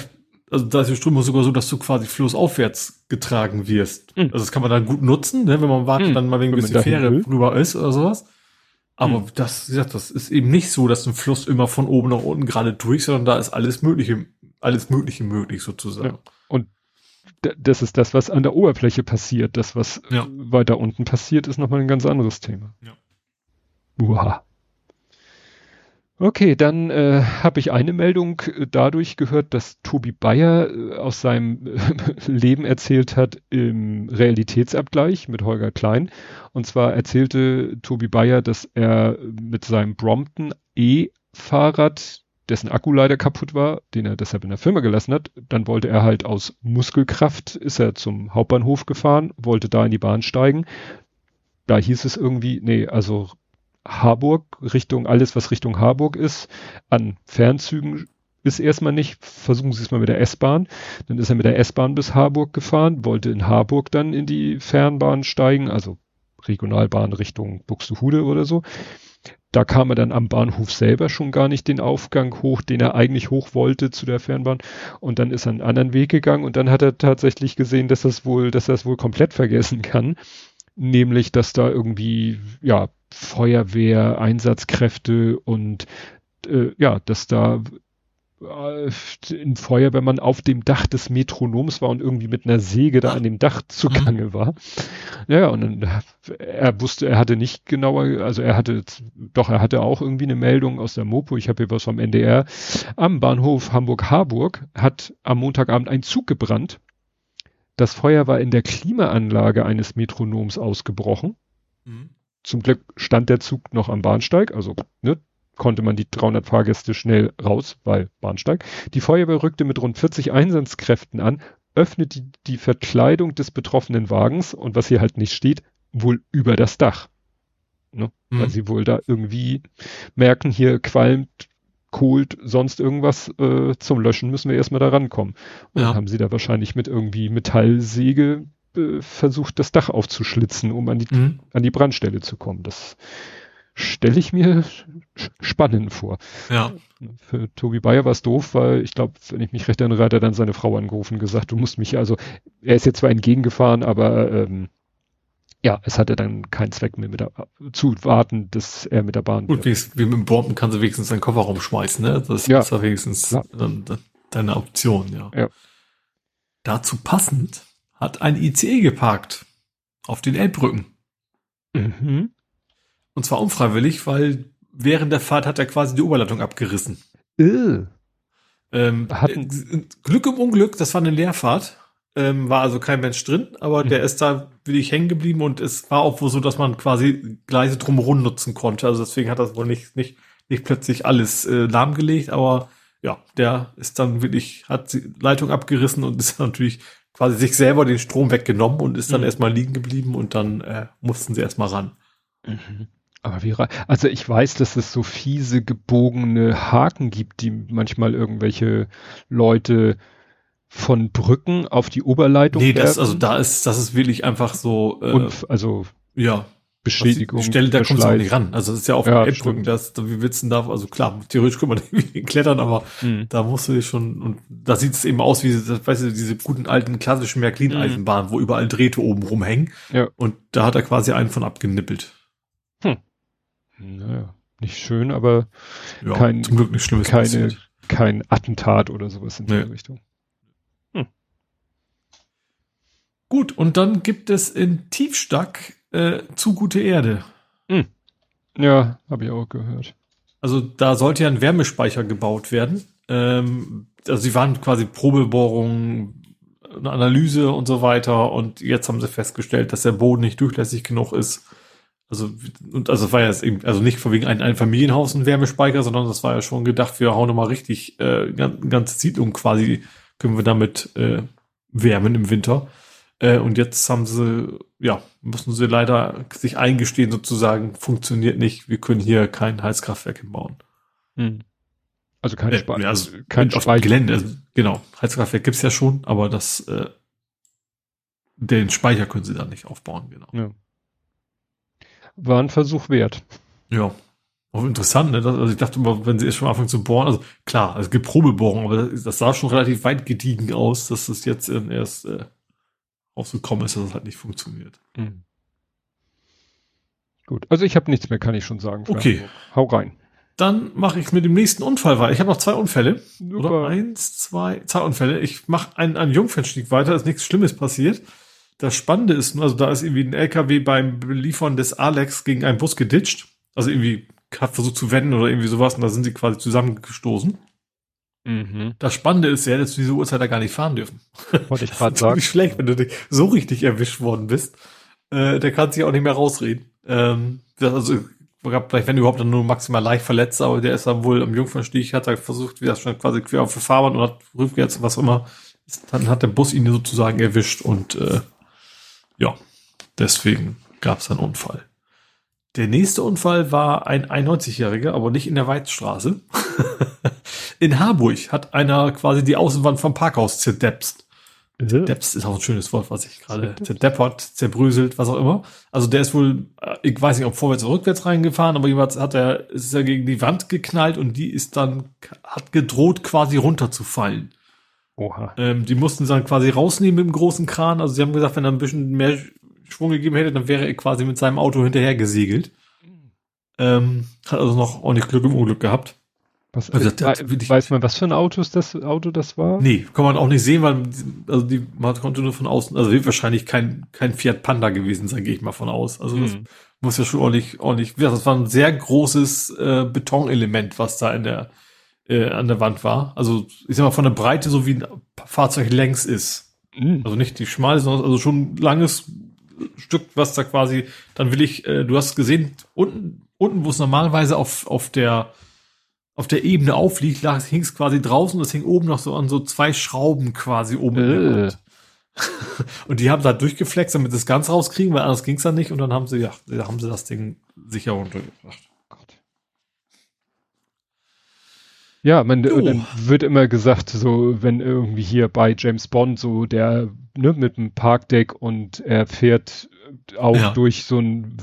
also da ist die Strömung sogar so, dass du quasi flussaufwärts getragen wirst. Mhm. Also das kann man dann gut nutzen, ne, wenn man wartet, mhm. dann mal wegen ein bisschen Fähre will. rüber ist oder sowas. Aber mhm. das, wie gesagt, das ist eben nicht so, dass ein Fluss immer von oben nach unten gerade durch, sondern da ist alles Mögliche, alles Mögliche möglich sozusagen. Ja. Und das ist das, was an der Oberfläche passiert. Das, was ja. weiter unten passiert, ist nochmal ein ganz anderes Thema. Ja. Uha. Okay, dann äh, habe ich eine Meldung äh, dadurch gehört, dass Tobi Bayer äh, aus seinem äh, Leben erzählt hat im Realitätsabgleich mit Holger Klein. Und zwar erzählte Tobi Bayer, dass er mit seinem Brompton E-Fahrrad, dessen Akku leider kaputt war, den er deshalb in der Firma gelassen hat, dann wollte er halt aus Muskelkraft, ist er zum Hauptbahnhof gefahren, wollte da in die Bahn steigen. Da hieß es irgendwie, nee, also Harburg, Richtung, alles was Richtung Harburg ist, an Fernzügen ist erstmal nicht, versuchen Sie es mal mit der S-Bahn. Dann ist er mit der S-Bahn bis Harburg gefahren, wollte in Harburg dann in die Fernbahn steigen, also Regionalbahn Richtung Buxtehude oder so. Da kam er dann am Bahnhof selber schon gar nicht den Aufgang hoch, den er eigentlich hoch wollte zu der Fernbahn. Und dann ist er einen anderen Weg gegangen und dann hat er tatsächlich gesehen, dass das wohl, dass er es wohl komplett vergessen kann. Nämlich, dass da irgendwie, ja, Feuerwehr, Einsatzkräfte und äh, ja, dass da äh, ein Feuerwehrmann auf dem Dach des Metronoms war und irgendwie mit einer Säge da an dem Dach zugange mhm. war. Ja, und dann, er wusste, er hatte nicht genauer, also er hatte, doch, er hatte auch irgendwie eine Meldung aus der Mopo, ich habe hier was vom NDR, am Bahnhof Hamburg-Harburg hat am Montagabend ein Zug gebrannt. Das Feuer war in der Klimaanlage eines Metronoms ausgebrochen. Mhm. Zum Glück stand der Zug noch am Bahnsteig, also ne, konnte man die 300 Fahrgäste schnell raus, weil Bahnsteig. Die Feuerwehr rückte mit rund 40 Einsatzkräften an, öffnete die, die Verkleidung des betroffenen Wagens und was hier halt nicht steht, wohl über das Dach. Ne? Mhm. Weil sie wohl da irgendwie merken, hier qualmt, kohlt, sonst irgendwas äh, zum Löschen müssen wir erstmal da rankommen. Und ja. dann haben sie da wahrscheinlich mit irgendwie Metallsäge äh, versucht, das Dach aufzuschlitzen, um an die, mhm. an die Brandstelle zu kommen. Das stelle ich mir spannend vor. Ja. Für Tobi Bayer war es doof, weil ich glaube, wenn ich mich recht erinnere, hat er dann seine Frau angerufen und gesagt, du musst mich, also er ist jetzt zwar entgegengefahren, aber ähm, ja, es hatte dann keinen Zweck mehr mit der, zu warten, dass er mit der Bahn. Gut, wie, wie mit dem Bomben kannst du wenigstens deinen Kofferraum schmeißen, ne? Das ja. ist ja wenigstens ja. deine Option, ja. ja. Dazu passend hat ein ICE geparkt auf den Elbbrücken. Mhm. Und zwar unfreiwillig, weil während der Fahrt hat er quasi die Oberleitung abgerissen. Äh. Ähm, Hatten Glück im Unglück, das war eine Leerfahrt. Ähm, war also kein Mensch drin, aber mhm. der ist da wirklich hängen geblieben und es war auch wohl so, dass man quasi Gleise drumherum nutzen konnte. Also deswegen hat das wohl nicht, nicht, nicht plötzlich alles äh, lahmgelegt, aber ja, der ist dann wirklich, hat die Leitung abgerissen und ist natürlich quasi sich selber den Strom weggenommen und ist dann mhm. erstmal liegen geblieben und dann äh, mussten sie erstmal ran. Mhm. Aber wie, also ich weiß, dass es so fiese gebogene Haken gibt, die manchmal irgendwelche Leute von Brücken auf die Oberleitung. Nee, das, also da ist, das ist wirklich einfach so, äh, und, also, ja. Beschädigung. Die Stelle, da kommt auch nicht ran. Also das ist ja auf ja, Elbbrücken, das, wie willst du denn da, also klar, theoretisch kann man klettern, aber mhm. da musst du dich schon, und da sieht es eben aus wie, das, weißt du, diese guten alten klassischen Märklin-Eisenbahnen, mhm. wo überall Drähte oben rumhängen. Ja. Und da hat er quasi einen von abgenippelt. Hm. Naja, nicht schön, aber ja, kein, zum Glück nicht schlimmes keine, kein Attentat oder sowas in Nee. der Richtung. Gut, und dann gibt es in Tiefstack äh, zu gute Erde. Ja, habe ich auch gehört. Also da sollte ja ein Wärmespeicher gebaut werden. Ähm, also sie waren quasi Probebohrungen, eine Analyse und so weiter. Und jetzt haben sie festgestellt, dass der Boden nicht durchlässig genug ist. Also, und also war ja jetzt eben, also nicht von wegen ein, ein Familienhaus ein Wärmespeicher, sondern das war ja schon gedacht, wir hauen nochmal richtig, äh, gan- ganze Siedlung quasi, können wir damit äh, wärmen im Winter. Äh, und jetzt haben sie, ja, müssen sie leider sich eingestehen, sozusagen, funktioniert nicht, wir können hier kein Heizkraftwerk hinbauen. Hm. Also kein, Äh, Spe ja, also kein auf Speicher. Gelände, also, genau. Heizkraftwerk gibt's ja schon, aber das, äh, den Speicher können sie da nicht aufbauen, genau. Ja. War ein Versuch wert. Ja. Auch interessant, ne? Das, also ich dachte immer, wenn sie erst schon anfangen zu bohren, also klar, es gibt Probebohrungen, aber das, das sah schon relativ weit gediegen aus, dass das jetzt äh, erst äh, rausgekommen ist, dass es halt nicht funktioniert. Hm. Gut, also ich habe nichts mehr, kann ich schon sagen. Okay. Hamburg. Hau rein. Dann mache ich mit dem nächsten Unfall weiter. Ich habe noch zwei Unfälle. Oder Super. eins, zwei, zwei Unfälle. Ich mache einen, einen Jungfernstieg weiter, ist nichts Schlimmes passiert. Das Spannende ist, nur, also da ist irgendwie ein LKW beim Beliefern des Alex gegen einen Bus geditscht. Also irgendwie hat versucht zu wenden oder irgendwie sowas und da sind sie quasi zusammengestoßen. Mhm. Das Spannende ist ja, dass wir diese Uhrzeit da gar nicht fahren dürfen. Wollte ich gerade Das ist sagen. nicht schlecht, wenn du dich so richtig erwischt worden bist. Äh, der kann sich auch nicht mehr rausreden. Ähm, das also gab vielleicht, wenn überhaupt, dann nur maximal leicht verletzt, aber der ist dann wohl am Jungfernstieg, hat er versucht, wie das schon quasi quer auf der Fahrbahn und hat rückwärts was auch immer. Dann hat der Bus ihn sozusagen erwischt und äh, ja, deswegen gab es einen Unfall. Der nächste Unfall war ein 91-Jähriger, aber nicht in der Weizstraße. in Harburg hat einer quasi die Außenwand vom Parkhaus zerdepst. Depst ist auch ein schönes Wort, was ich gerade zerdeppert, zerbröselt, was auch immer. Also der ist wohl, äh, ich weiß nicht, ob vorwärts oder rückwärts reingefahren, aber jeweils hat er, ist er gegen die Wand geknallt und die ist dann, hat gedroht, quasi runterzufallen. Oha. Ähm, die mussten sie dann quasi rausnehmen mit dem großen Kran. Also sie haben gesagt, wenn er ein bisschen mehr Schwung gegeben hätte, dann wäre er quasi mit seinem Auto hinterher gesegelt. Ähm, hat also noch ordentlich Glück im Unglück gehabt. Was, Also das- wei- weiß man, was für ein Autos das Auto das war? Nee, kann man auch nicht sehen, weil also die, man konnte nur von außen, also wird wahrscheinlich kein, kein Fiat Panda gewesen sein, gehe ich mal von aus. Also das Hm. muss ja schon ordentlich, ordentlich, das war ein sehr großes äh, Betonelement, was da in der, äh, an der Wand war. Also ich sag mal von der Breite, so wie ein Fahrzeug längs ist. Mhm. Also nicht die schmale, sondern also schon ein langes Stück, was da quasi, dann will ich, äh, du hast gesehen, unten, unten, wo es normalerweise auf, auf der, auf der Ebene aufliegt, lag, hing es quasi draußen und es hing oben noch so an so zwei Schrauben quasi oben. in der Äh. Wand. Und die haben da durchgeflext, damit sie es ganz rauskriegen, weil anders ging es dann nicht. Und dann haben sie, ja, haben sie das Ding sicher runtergebracht. Gott. Ja, man Jo. dann wird immer gesagt, so wenn irgendwie hier bei James Bond so der ne, mit dem Parkdeck und er fährt auch Ja. durch so ein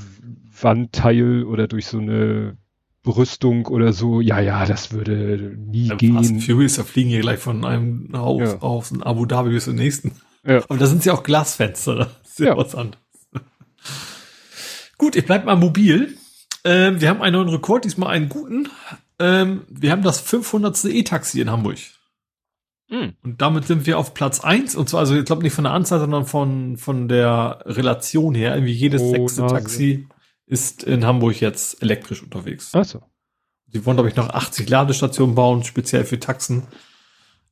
Wandteil oder durch so eine Brüstung oder so, ja, ja, das würde nie Beim Fast gehen. Furious, da fliegen hier gleich von einem Haus Ja. aus in Abu Dhabi bis zum nächsten. Ja. Aber da sind ja auch Glasfenster. Das ist ja, Ja. was anderes. Gut, ich bleib mal mobil. Ähm, wir haben einen neuen Rekord, diesmal einen guten. Ähm, wir haben das 500. E-Taxi in Hamburg. Hm. Und damit sind wir auf Platz eins Und zwar, also ich glaube nicht von der Anzahl, sondern von, von der Relation her. Irgendwie jedes Oh, sechste Nase. Taxi ist in Hamburg jetzt elektrisch unterwegs. Achso. Sie wollen, glaube ich, noch 80 Ladestationen bauen, speziell für Taxen.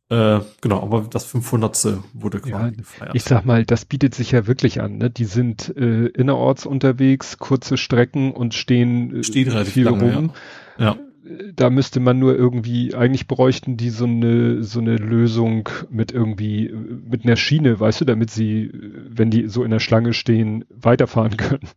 Äh, genau, aber das 500. wurde quasi Ja, gefeiert. Ich sag mal, das bietet sich ja wirklich an. Ne? Die sind äh, innerorts unterwegs, kurze Strecken und stehen, äh, Stehen relativ viel lange, rum. ja. Äh, Da müsste man nur irgendwie, eigentlich bräuchten die so eine, so eine Lösung mit irgendwie, äh, mit einer Schiene, weißt du, damit sie, äh, wenn die so in der Schlange stehen, weiterfahren können.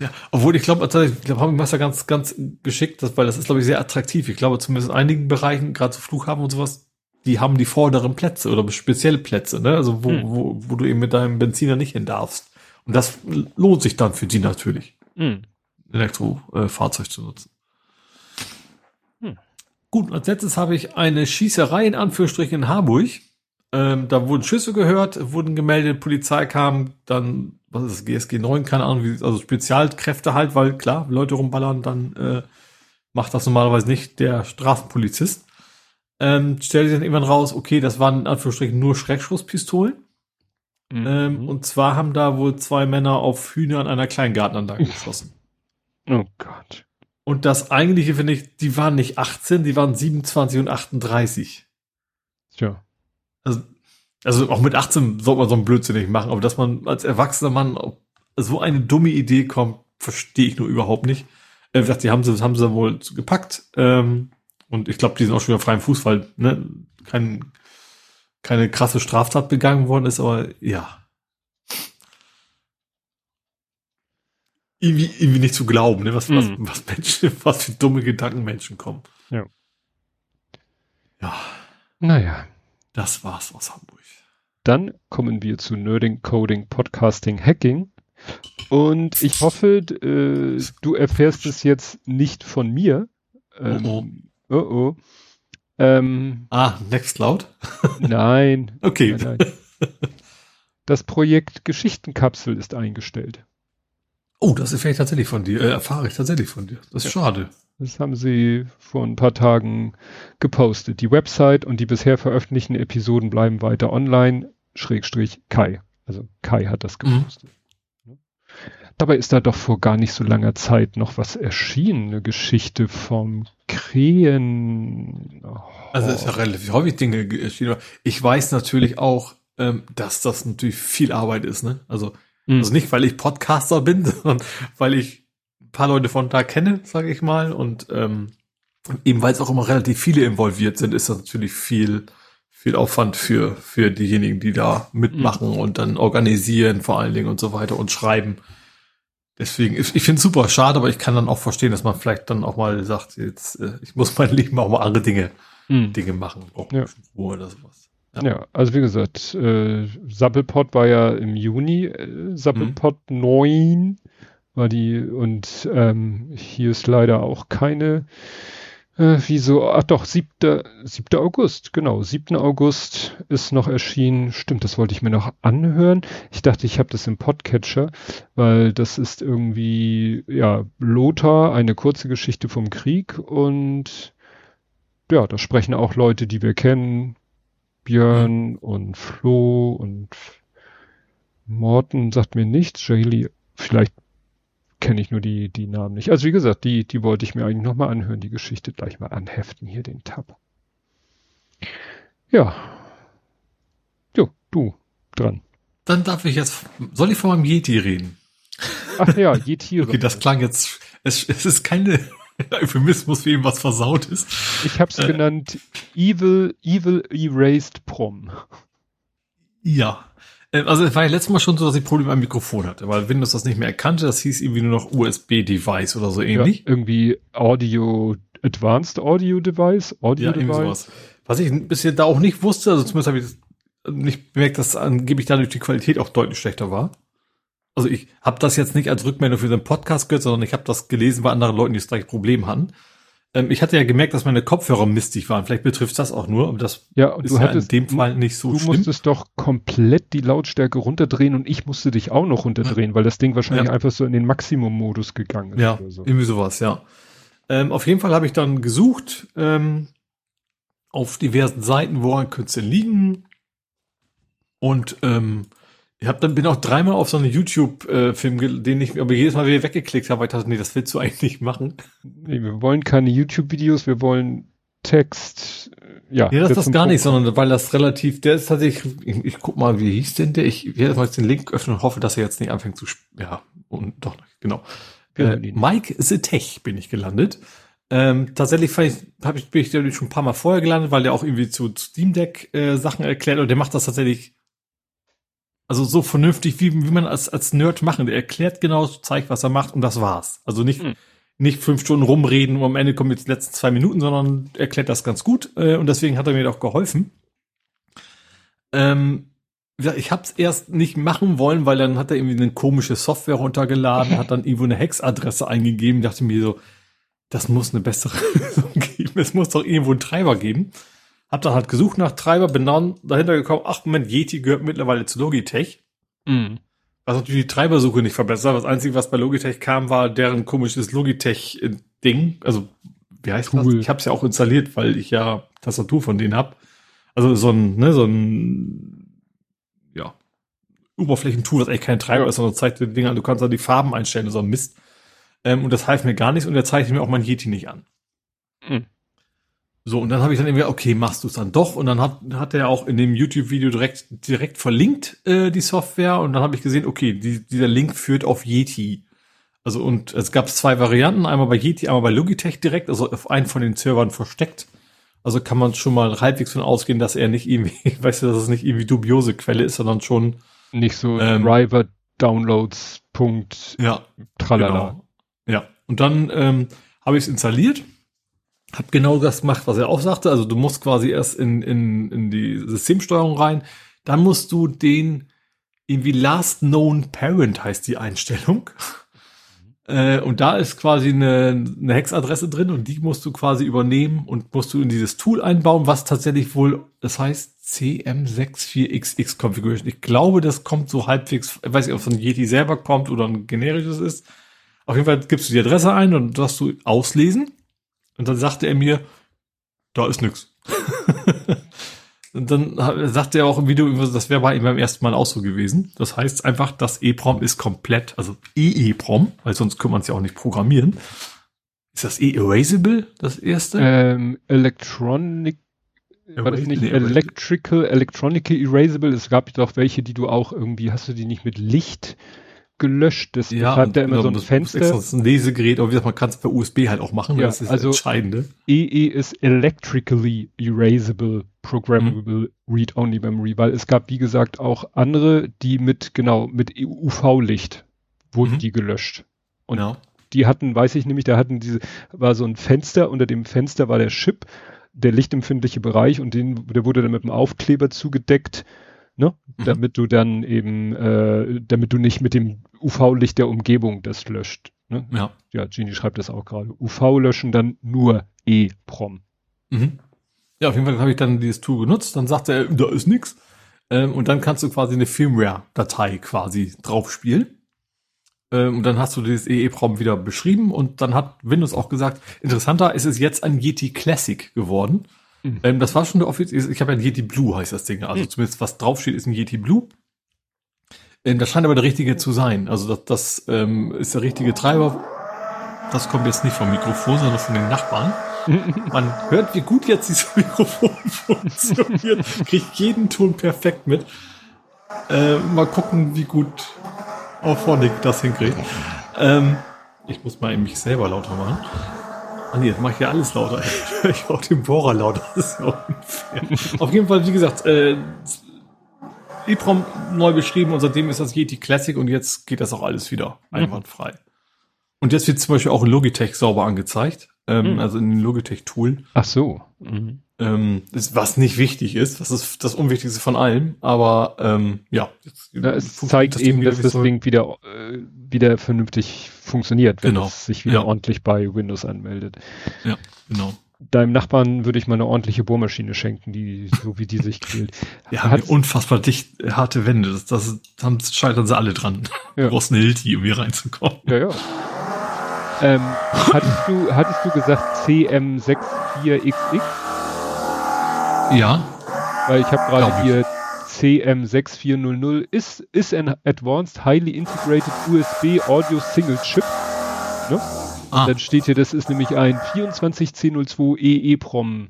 Ja, obwohl ich glaube, ich glaube, haben wir ganz, ganz geschickt, das, weil das ist, glaube ich, sehr attraktiv. Ich glaube, zumindest in einigen Bereichen, gerade so Flughafen und sowas, die haben die vorderen Plätze oder spezielle Plätze, ne? Also wo, Hm. wo, wo du eben mit deinem Benziner nicht hin darfst. Und das lohnt sich dann für die natürlich, Hm. Elektrofahrzeug zu nutzen. Gut, als letztes habe ich eine Schießerei in Anführungsstrichen in Harburg. Ähm, da wurden Schüsse gehört, wurden gemeldet, Polizei kam, dann, was ist das, GSG 9, keine Ahnung, wie, also Spezialkräfte halt, weil klar, Leute rumballern, dann äh, macht das normalerweise nicht der Straßenpolizist. ähm, stellte sich dann irgendwann raus, okay, das waren in Anführungsstrichen nur Schreckschusspistolen. Mhm. Ähm, und zwar haben da wohl zwei Männer auf Hühner an einer Kleingartenanlage geschossen. oh Gott. Und das eigentliche finde ich, die waren nicht 18, die waren 27 und 38. Tja. Also, also auch mit 18 sollte man so einen Blödsinn nicht machen, aber dass man als erwachsener Mann auf so eine dumme Idee kommt, verstehe ich nur überhaupt nicht. Äh, gesagt, die haben sie, haben sie wohl gepackt. Ähm, und ich glaube, die sind auch schon wieder frei im Fuß, weil ne, kein, keine krasse Straftat begangen worden ist, aber ja. Irgendwie, irgendwie nicht zu glauben, ne? was, was, Mhm. was Menschen, was für dumme Gedanken Menschen kommen. Ja. Ja, Naja. das war's aus Hamburg. Dann kommen wir zu Nerding, Coding, Podcasting, Hacking. Und ich hoffe, äh, du erfährst es jetzt nicht von mir. Ähm, oh oh. Ähm, Ah, Nextcloud? nein. Okay. nein, nein. Das Projekt Geschichtenkapsel ist eingestellt. Oh, das erfahre ich tatsächlich von dir, äh, erfahre ich tatsächlich von dir. Das ist schade. Das haben sie vor ein paar Tagen gepostet. Die Website und die bisher veröffentlichten Episoden bleiben weiter online. Schrägstrich Kai. Also Kai hat das Mhm. gepostet. Dabei ist da doch vor gar nicht so langer Zeit noch was erschienen. Eine Geschichte vom Krähen. Oh. Also es ist ja relativ häufig Dinge aber Ich weiß natürlich auch, ähm, dass das natürlich viel Arbeit ist, ne? Also, Mhm. also nicht, weil ich Podcaster bin, sondern weil ich ein paar Leute von da kenne, sage ich mal. Und ähm, eben weil es auch immer relativ viele involviert sind, ist das natürlich viel, viel Aufwand für, für diejenigen, die da mitmachen und dann organisieren vor allen Dingen und so weiter und schreiben. Deswegen, ich, ich finde es super schade, aber ich kann dann auch verstehen, dass man vielleicht dann auch mal sagt, jetzt, äh, ich muss mein Leben auch mal andere Dinge Mhm. Dinge machen. Auch Ja. Ruhe oder sowas. Ja. also wie gesagt, äh, Sappelpot war ja im Juni, äh, Sappelpot 9 war die und ähm, hier ist leider auch keine, äh, wieso, ach doch, 7. 7. August, genau, 7. August ist noch erschienen, stimmt, das wollte ich mir noch anhören. Ich dachte, ich habe das im Podcatcher, weil das ist irgendwie, ja, Lothar, eine kurze Geschichte vom Krieg und ja, da sprechen auch Leute, die wir kennen, Björn und Flo und Morten sagt mir nichts. Jaylee, vielleicht kenne ich nur die, die Namen nicht. Also wie gesagt, die, die wollte ich mir eigentlich nochmal anhören, die Geschichte gleich mal anheften, hier den Tab. Ja. Jo, du, dran. Dann darf ich jetzt, soll ich von meinem Yeti reden? Ach ja, Tiere. Okay, das klang jetzt, es, es ist keine Euphemismus, wie ihm was versaut ist. ich habe es äh, genannt Evil, Evil Erased Prom. Ja. Ähm, Also es war ja letztes Mal schon so, dass ich Probleme am Mikrofon hatte, weil Windows das nicht mehr erkannte. Das hieß irgendwie nur noch USB-Device oder so Ja, ähnlich. irgendwie Audio, Advanced Audio Device, Audio Ja, Device. sowas. Was ich bisher da auch nicht wusste, also zumindest habe ich das nicht bemerkt, dass angeblich dadurch die Qualität auch deutlich schlechter war. Also ich habe das jetzt nicht als Rückmeldung für den Podcast gehört, sondern ich habe das gelesen bei anderen Leuten, die das gleiche Problem hatten. Ähm, ich hatte ja gemerkt, dass meine Kopfhörer mistig waren. Vielleicht betrifft das auch nur, aber das Ja, und ist du ja hattest, in dem Fall nicht so du schlimm. musstest doch komplett die Lautstärke runterdrehen und ich musste dich auch noch runterdrehen, weil das Ding wahrscheinlich Ja. einfach so in den Maximum-Modus gegangen ist. Ja, so. irgendwie sowas, ja. Ähm, auf jeden Fall habe ich dann gesucht ähm, auf diversen Seiten, woran könnte es denn liegen. Und ähm, ich hab dann bin auch dreimal auf so einen YouTube-Film, ge- den ich aber jedes Mal wieder weggeklickt habe, weil ich dachte, nee, das willst du eigentlich nicht machen. Nee, wir wollen keine YouTube-Videos, wir wollen Text. äh, Ja, Ja, das ist das gar Punkt nicht, sondern weil das relativ, der ist tatsächlich, ich, ich guck mal, wie hieß denn der? Ich werde mal jetzt den Link öffnen und hoffe, dass er jetzt nicht anfängt zu, ja, und doch, genau. Äh. Mike the Tech bin ich gelandet. Ähm, tatsächlich fand ich, hab ich, bin ich dadurch schon ein paar Mal vorher gelandet, weil der auch irgendwie zu Steam Deck äh, Sachen erklärt und der macht das tatsächlich also so vernünftig, wie, wie man als, als Nerd machen. Der erklärt genau, zeigt, was er macht und das war's. Also nicht, Hm. nicht fünf Stunden rumreden und am Ende kommen jetzt die letzten zwei Minuten, sondern erklärt das ganz gut äh, und deswegen hat er mir auch geholfen. Ähm, gesagt, ich habe es erst nicht machen wollen, weil dann hat er irgendwie eine komische Software runtergeladen, hat dann irgendwo eine Hex-Adresse eingegeben, dachte mir so, das muss eine bessere Lösung geben. Es muss doch irgendwo einen Treiber geben. Hab dann halt gesucht nach Treiber, bin dann dahinter gekommen, ach Moment, Yeti gehört mittlerweile zu Logitech. Mhm. Was natürlich die Treibersuche nicht verbessert. Das Einzige, was bei Logitech kam, war deren komisches Logitech-Ding. Also wie heißt cool. das? Ich habe es ja auch installiert, weil ich ja Tastatur von denen hab. Also so ein, ne, so ein, ja, Oberflächentool, was eigentlich kein Treiber ist, sondern zeigt dir Dinge an. Du kannst da die Farben einstellen, so ein Mist. Ähm, und das half mir gar nichts und der zeigt mir auch mein Yeti nicht an. Mhm. So, und dann habe ich dann irgendwie, okay, machst du es dann doch? Und dann hat, hat er auch in dem YouTube-Video direkt, direkt verlinkt, äh, die Software. Und dann habe ich gesehen, okay, die, dieser Link führt auf Yeti. Also, und es gab zwei Varianten, einmal bei Yeti, einmal bei Logitech direkt, also auf einen von den Servern versteckt. Also kann man schon mal halbwegs von ausgehen, dass er nicht irgendwie, weißt du, dass es nicht irgendwie dubiose Quelle ist, sondern schon. Nicht so ähm, Driver Downloads. Punkt. Ja. Tralala. Genau. Ja. Und dann ähm, habe ich es installiert hab genau das gemacht, was er auch sagte. Also du musst quasi erst in, in, in die Systemsteuerung rein. Dann musst du den irgendwie Last Known Parent heißt die Einstellung. Äh, und da ist quasi eine, eine Hexadresse drin und die musst du quasi übernehmen und musst du in dieses Tool einbauen, was tatsächlich wohl, das heißt CM64XX Configuration. Ich glaube, das kommt so halbwegs, ich weiß nicht, ob es von Yeti selber kommt oder ein generisches ist. Auf jeden Fall gibst du die Adresse ein und darfst du auslesen. Und dann sagte er mir, da ist nix. und dann sagte er auch im Video, das wäre bei ihm beim ersten Mal auch so gewesen. Das heißt einfach, das EEPROM ist komplett, also EEPROM, weil sonst kann man es ja auch nicht programmieren. Ist das E-Erasable, das erste? Ähm, Electronic war das nicht Electrical, Electronical Erasable? Es gab doch welche, die du auch irgendwie, hast du die nicht mit Licht gelöscht. Das ja, betreibt ja immer so ein das Fenster. Das ist ein Lesegerät, aber wie gesagt, man kann es per USB halt auch machen. Ja, das ist also das Entscheidende. EE ist Electrically Erasable Programmable mhm. Read-Only Memory, weil es gab, wie gesagt, auch andere, die mit, genau, mit UV-Licht wurden mhm. die gelöscht. Und ja. die hatten, weiß ich nämlich, da hatten diese, war so ein Fenster, unter dem Fenster war der Chip, der lichtempfindliche Bereich und den, der wurde dann mit einem Aufkleber zugedeckt ne? Mhm. Damit du dann eben, äh, damit du nicht mit dem UV-Licht der Umgebung das löscht. Ne? Ja. Ja, Genie schreibt das auch gerade. UV löschen dann nur E-Prom. Mhm. Ja, auf jeden Fall habe ich dann dieses Tool genutzt. Dann sagte er, da ist nix. Ähm, und dann kannst du quasi eine Firmware-Datei quasi draufspielen. Ähm, und dann hast du dieses EEPROM wieder beschrieben und dann hat Windows auch gesagt, interessanter ist es jetzt ein Yeti Classic geworden. Mhm. Ähm, das war schon der offizielle, ich habe ja ein Yeti Blue heißt das Ding. Also mhm. zumindest was draufsteht, ist ein Yeti Blue. Ähm, das scheint aber der richtige zu sein. Also das, das ähm, ist der richtige Treiber. Das kommt jetzt nicht vom Mikrofon, sondern von den Nachbarn. Man hört, wie gut jetzt dieses Mikrofon funktioniert. Kriegt jeden Ton perfekt mit. Äh, mal gucken, wie gut auch Phonic das hinkriegt. Ähm, ich muss mal mich selber lauter machen. Ah nee, das mache ich ja alles lauter. ich auch den Bohrer lauter. Das ist ja unfair. Auf jeden Fall, wie gesagt, äh, EEPROM neu beschrieben und seitdem ist das Yeti Classic und jetzt geht das auch alles wieder mhm. einwandfrei. Mhm. Und jetzt wird zum Beispiel auch in Logitech sauber angezeigt, ähm, mhm. also in den Logitech-Tool. Ach so. Mhm. Ähm, ist, was nicht wichtig ist, das ist das Unwichtigste von allem, aber ähm, ja. Jetzt, ja es zeigt das eben, dass das Ding wieder, äh, wieder vernünftig funktioniert, wenn genau. es sich wieder ja. ordentlich bei Windows anmeldet. Ja, genau. Deinem Nachbarn würde ich mal eine ordentliche Bohrmaschine schenken, die so wie die sich quält. Ja, Hat, unfassbar dicht harte Wände. Das, das haben, scheitern sie alle dran. Ja. Du brauchst eine Hilti, um hier reinzukommen. Ja, ja. Ähm, hattest du, hattest du gesagt CM64XX? Ja. Weil ich habe gerade hier CM6400 ist, ist an Advanced Highly Integrated USB Audio Single Chip. Ne? Ah. Dann steht hier, das ist nämlich ein 24C02 EEPROM.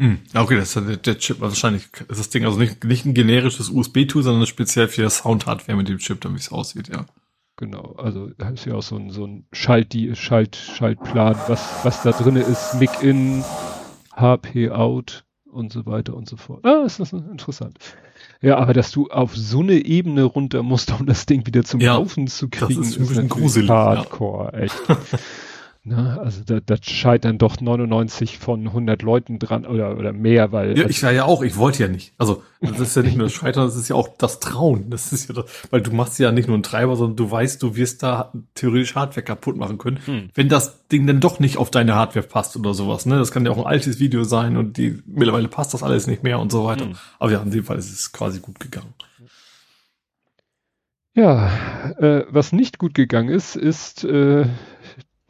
Hm, okay, das ist der, der Chip, wahrscheinlich ist das Ding also nicht, nicht ein generisches USB-Tool, sondern speziell für Sound-Hardware mit dem Chip, damit es aussieht, ja. Genau, also das ist ja auch so ein, so ein Schalt, die, Schalt, Schaltplan, was, was da drin ist, Mic-In, HP-Out, und so weiter und so fort. Ah, ist das interessant. Ja, aber dass du auf so eine Ebene runter musst, um das Ding wieder zum ja, Laufen zu kriegen, das ist, ist ein gruselig. Hardcore, ja. echt. Ne? Also da, da scheitern doch 99 von 100 Leuten dran oder, oder mehr, weil... Ja, ich war ja auch, ich wollte ja nicht. Also das ist ja nicht nur das Scheitern, das ist ja auch das Trauen. Das ist ja das, weil du machst ja nicht nur einen Treiber, sondern du weißt, du wirst da theoretisch Hardware kaputt machen können, hm. wenn das Ding dann doch nicht auf deine Hardware passt oder sowas. Ne? Das kann ja auch ein altes Video sein und die mittlerweile passt das alles nicht mehr und so weiter. Hm. Aber ja, in dem Fall ist es quasi gut gegangen. Ja, äh, was nicht gut gegangen ist, ist äh,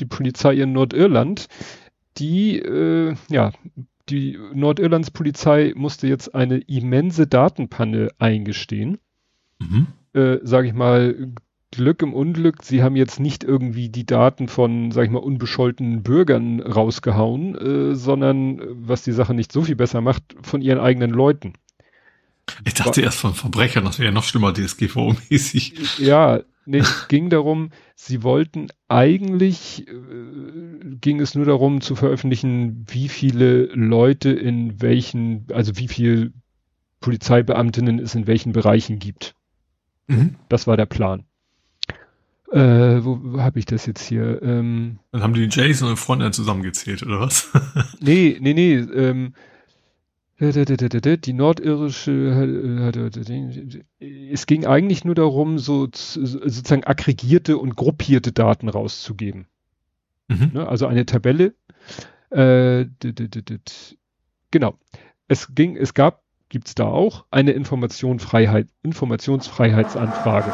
die Polizei in Nordirland, die, äh, ja, die Nordirlands-Polizei musste jetzt eine immense Datenpanne eingestehen. Mhm. Äh, sag ich mal, Glück im Unglück, sie haben jetzt nicht irgendwie die Daten von, sag ich mal, unbescholtenen Bürgern rausgehauen, äh, sondern, was die Sache nicht so viel besser macht, von ihren eigenen Leuten. Ich dachte War, erst von Verbrechern, das wäre ja noch schlimmer DSGVO-mäßig. Ja, nee, ging darum, sie wollten eigentlich, äh, ging es nur darum zu veröffentlichen, wie viele Leute in welchen, also wie viel Polizeibeamtinnen es in welchen Bereichen gibt. Mhm. Das war der Plan. Äh, wo, wo habe ich das jetzt hier? Ähm, Dann haben die Jason und Frontend zusammengezählt, oder was? nee, nee, nee. Ähm, die nordirische, es ging eigentlich nur darum, so sozusagen aggregierte und gruppierte Daten rauszugeben. Mhm. Ne, also eine Tabelle. Äh, genau. Es ging, es gab, gibt's da auch eine Informationsfreiheit, Informationsfreiheitsanfrage.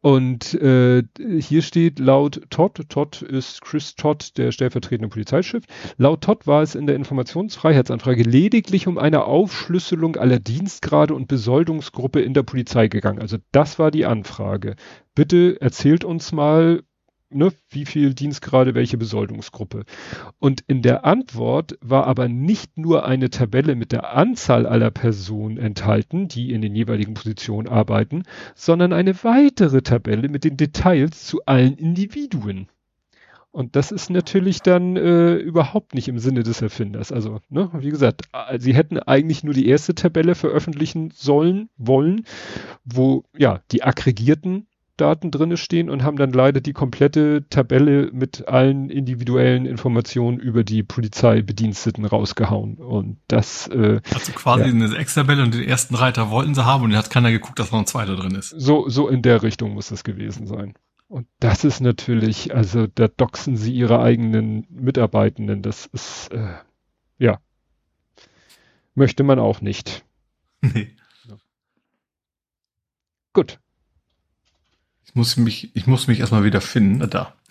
Und äh, hier steht laut Todd, Todd ist Chris Todd, der stellvertretende Polizeichef, laut Todd war es in der Informationsfreiheitsanfrage lediglich um eine Aufschlüsselung aller Dienstgrade und Besoldungsgruppe in der Polizei gegangen. Also das war die Anfrage. Bitte erzählt uns mal, ne, wie viel Dienstgrade, welche Besoldungsgruppe. Und in der Antwort war aber nicht nur eine Tabelle mit der Anzahl aller Personen enthalten, die in den jeweiligen Positionen arbeiten, sondern eine weitere Tabelle mit den Details zu allen Individuen. Und das ist natürlich dann äh, überhaupt nicht im Sinne des Erfinders. Also, ne, wie gesagt, sie hätten eigentlich nur die erste Tabelle veröffentlichen sollen, wollen, wo ja die aggregierten Daten drinne stehen und haben dann leider die komplette Tabelle mit allen individuellen Informationen über die Polizeibediensteten rausgehauen. Und das äh, also quasi ja. eine Excel-Tabelle und den ersten Reiter wollten sie haben und hat keiner geguckt, dass noch ein zweiter drin ist. So, so in der Richtung muss es gewesen sein. Und das ist natürlich, also da doxen sie ihre eigenen Mitarbeitenden. Das ist äh, ja möchte man auch nicht. Nee. Ja. Gut, ich muss mich, ich muss mich erstmal wieder finden. Da.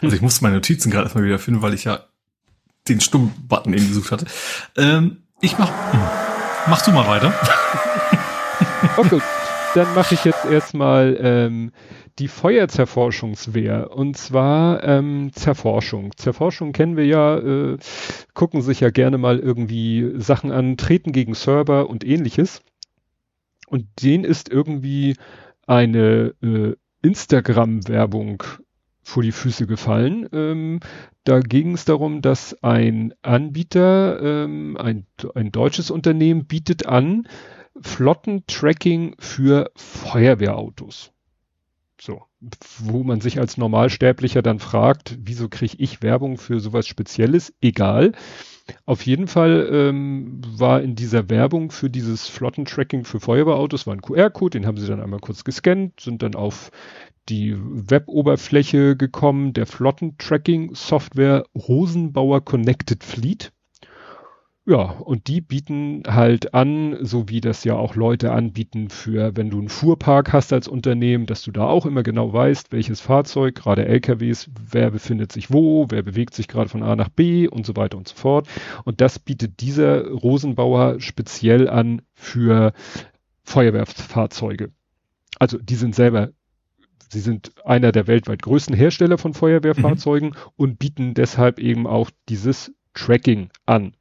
Also ich musste meine Notizen gerade erstmal wieder finden, weil ich ja den Stumm-Button eben gesucht hatte. Ähm, ich mach, hm. machst du mal weiter. okay, dann mache ich jetzt erstmal ähm, die Feuerzerforschungswehr und zwar ähm, Zerforschung. Zerforschung kennen wir ja, äh, gucken sich ja gerne mal irgendwie Sachen an, treten gegen Server und ähnliches. Und denen ist irgendwie eine äh, Instagram-Werbung vor die Füße gefallen. Ähm, da ging es darum, dass ein Anbieter, ähm, ein, ein deutsches Unternehmen bietet an Flottentracking für Feuerwehrautos. So, wo man sich als Normalsterblicher dann fragt, wieso kriege ich Werbung für sowas Spezielles? Egal. Auf jeden Fall ähm, war in dieser Werbung für dieses Flottentracking für Feuerwehrautos war ein QR-Code, den haben sie dann einmal kurz gescannt, sind dann auf die Web-Oberfläche gekommen, der Flottentracking-Software Rosenbauer Connected Fleet. Ja, und die bieten halt an, so wie das ja auch Leute anbieten für, wenn du einen Fuhrpark hast als Unternehmen, dass du da auch immer genau weißt, welches Fahrzeug, gerade LKWs, wer befindet sich wo, wer bewegt sich gerade von A nach B und so weiter und so fort. Und das bietet dieser Rosenbauer speziell an für Feuerwehrfahrzeuge. Also die sind selber Sie sind einer der weltweit größten Hersteller von Feuerwehrfahrzeugen mhm. und bieten deshalb eben auch dieses Tracking an.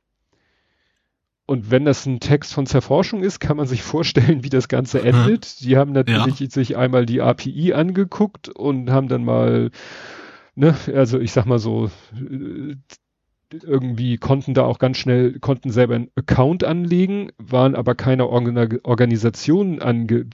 Und wenn das ein Text von Zerforschung ist, kann man sich vorstellen, wie das Ganze endet. Die haben natürlich ja. sich einmal die API angeguckt und haben dann mal, ne, also ich sag mal so, äh, irgendwie konnten da auch ganz schnell, konnten selber einen Account anlegen, waren aber keiner Organ Organisation ange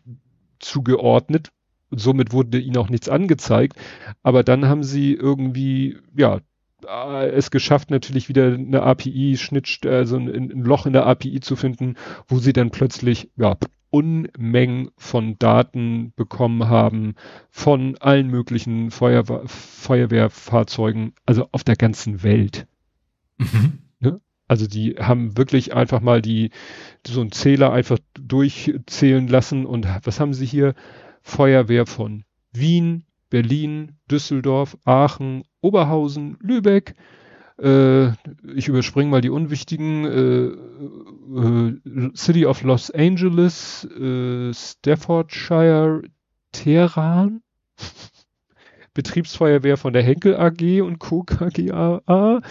zugeordnet. Somit wurde ihnen auch nichts angezeigt. Aber dann haben sie irgendwie, ja, es geschafft, natürlich wieder eine API-Schnittstelle, also ein, ein, Loch in der API zu finden, wo sie dann plötzlich ja, Unmengen von Daten bekommen haben von allen möglichen Feuerwehr, Feuerwehrfahrzeugen, also auf der ganzen Welt. Mhm. Ne? Also die haben wirklich einfach mal die so einen Zähler einfach durchzählen lassen und was haben sie hier? Feuerwehr von Wien, Berlin, Düsseldorf, Aachen, Oberhausen, Lübeck, Äh, ich überspringe mal die unwichtigen. Äh, äh, City of Los Angeles, äh, Staffordshire, Teheran, Betriebsfeuerwehr von der Henkel AG und Co. KGAA,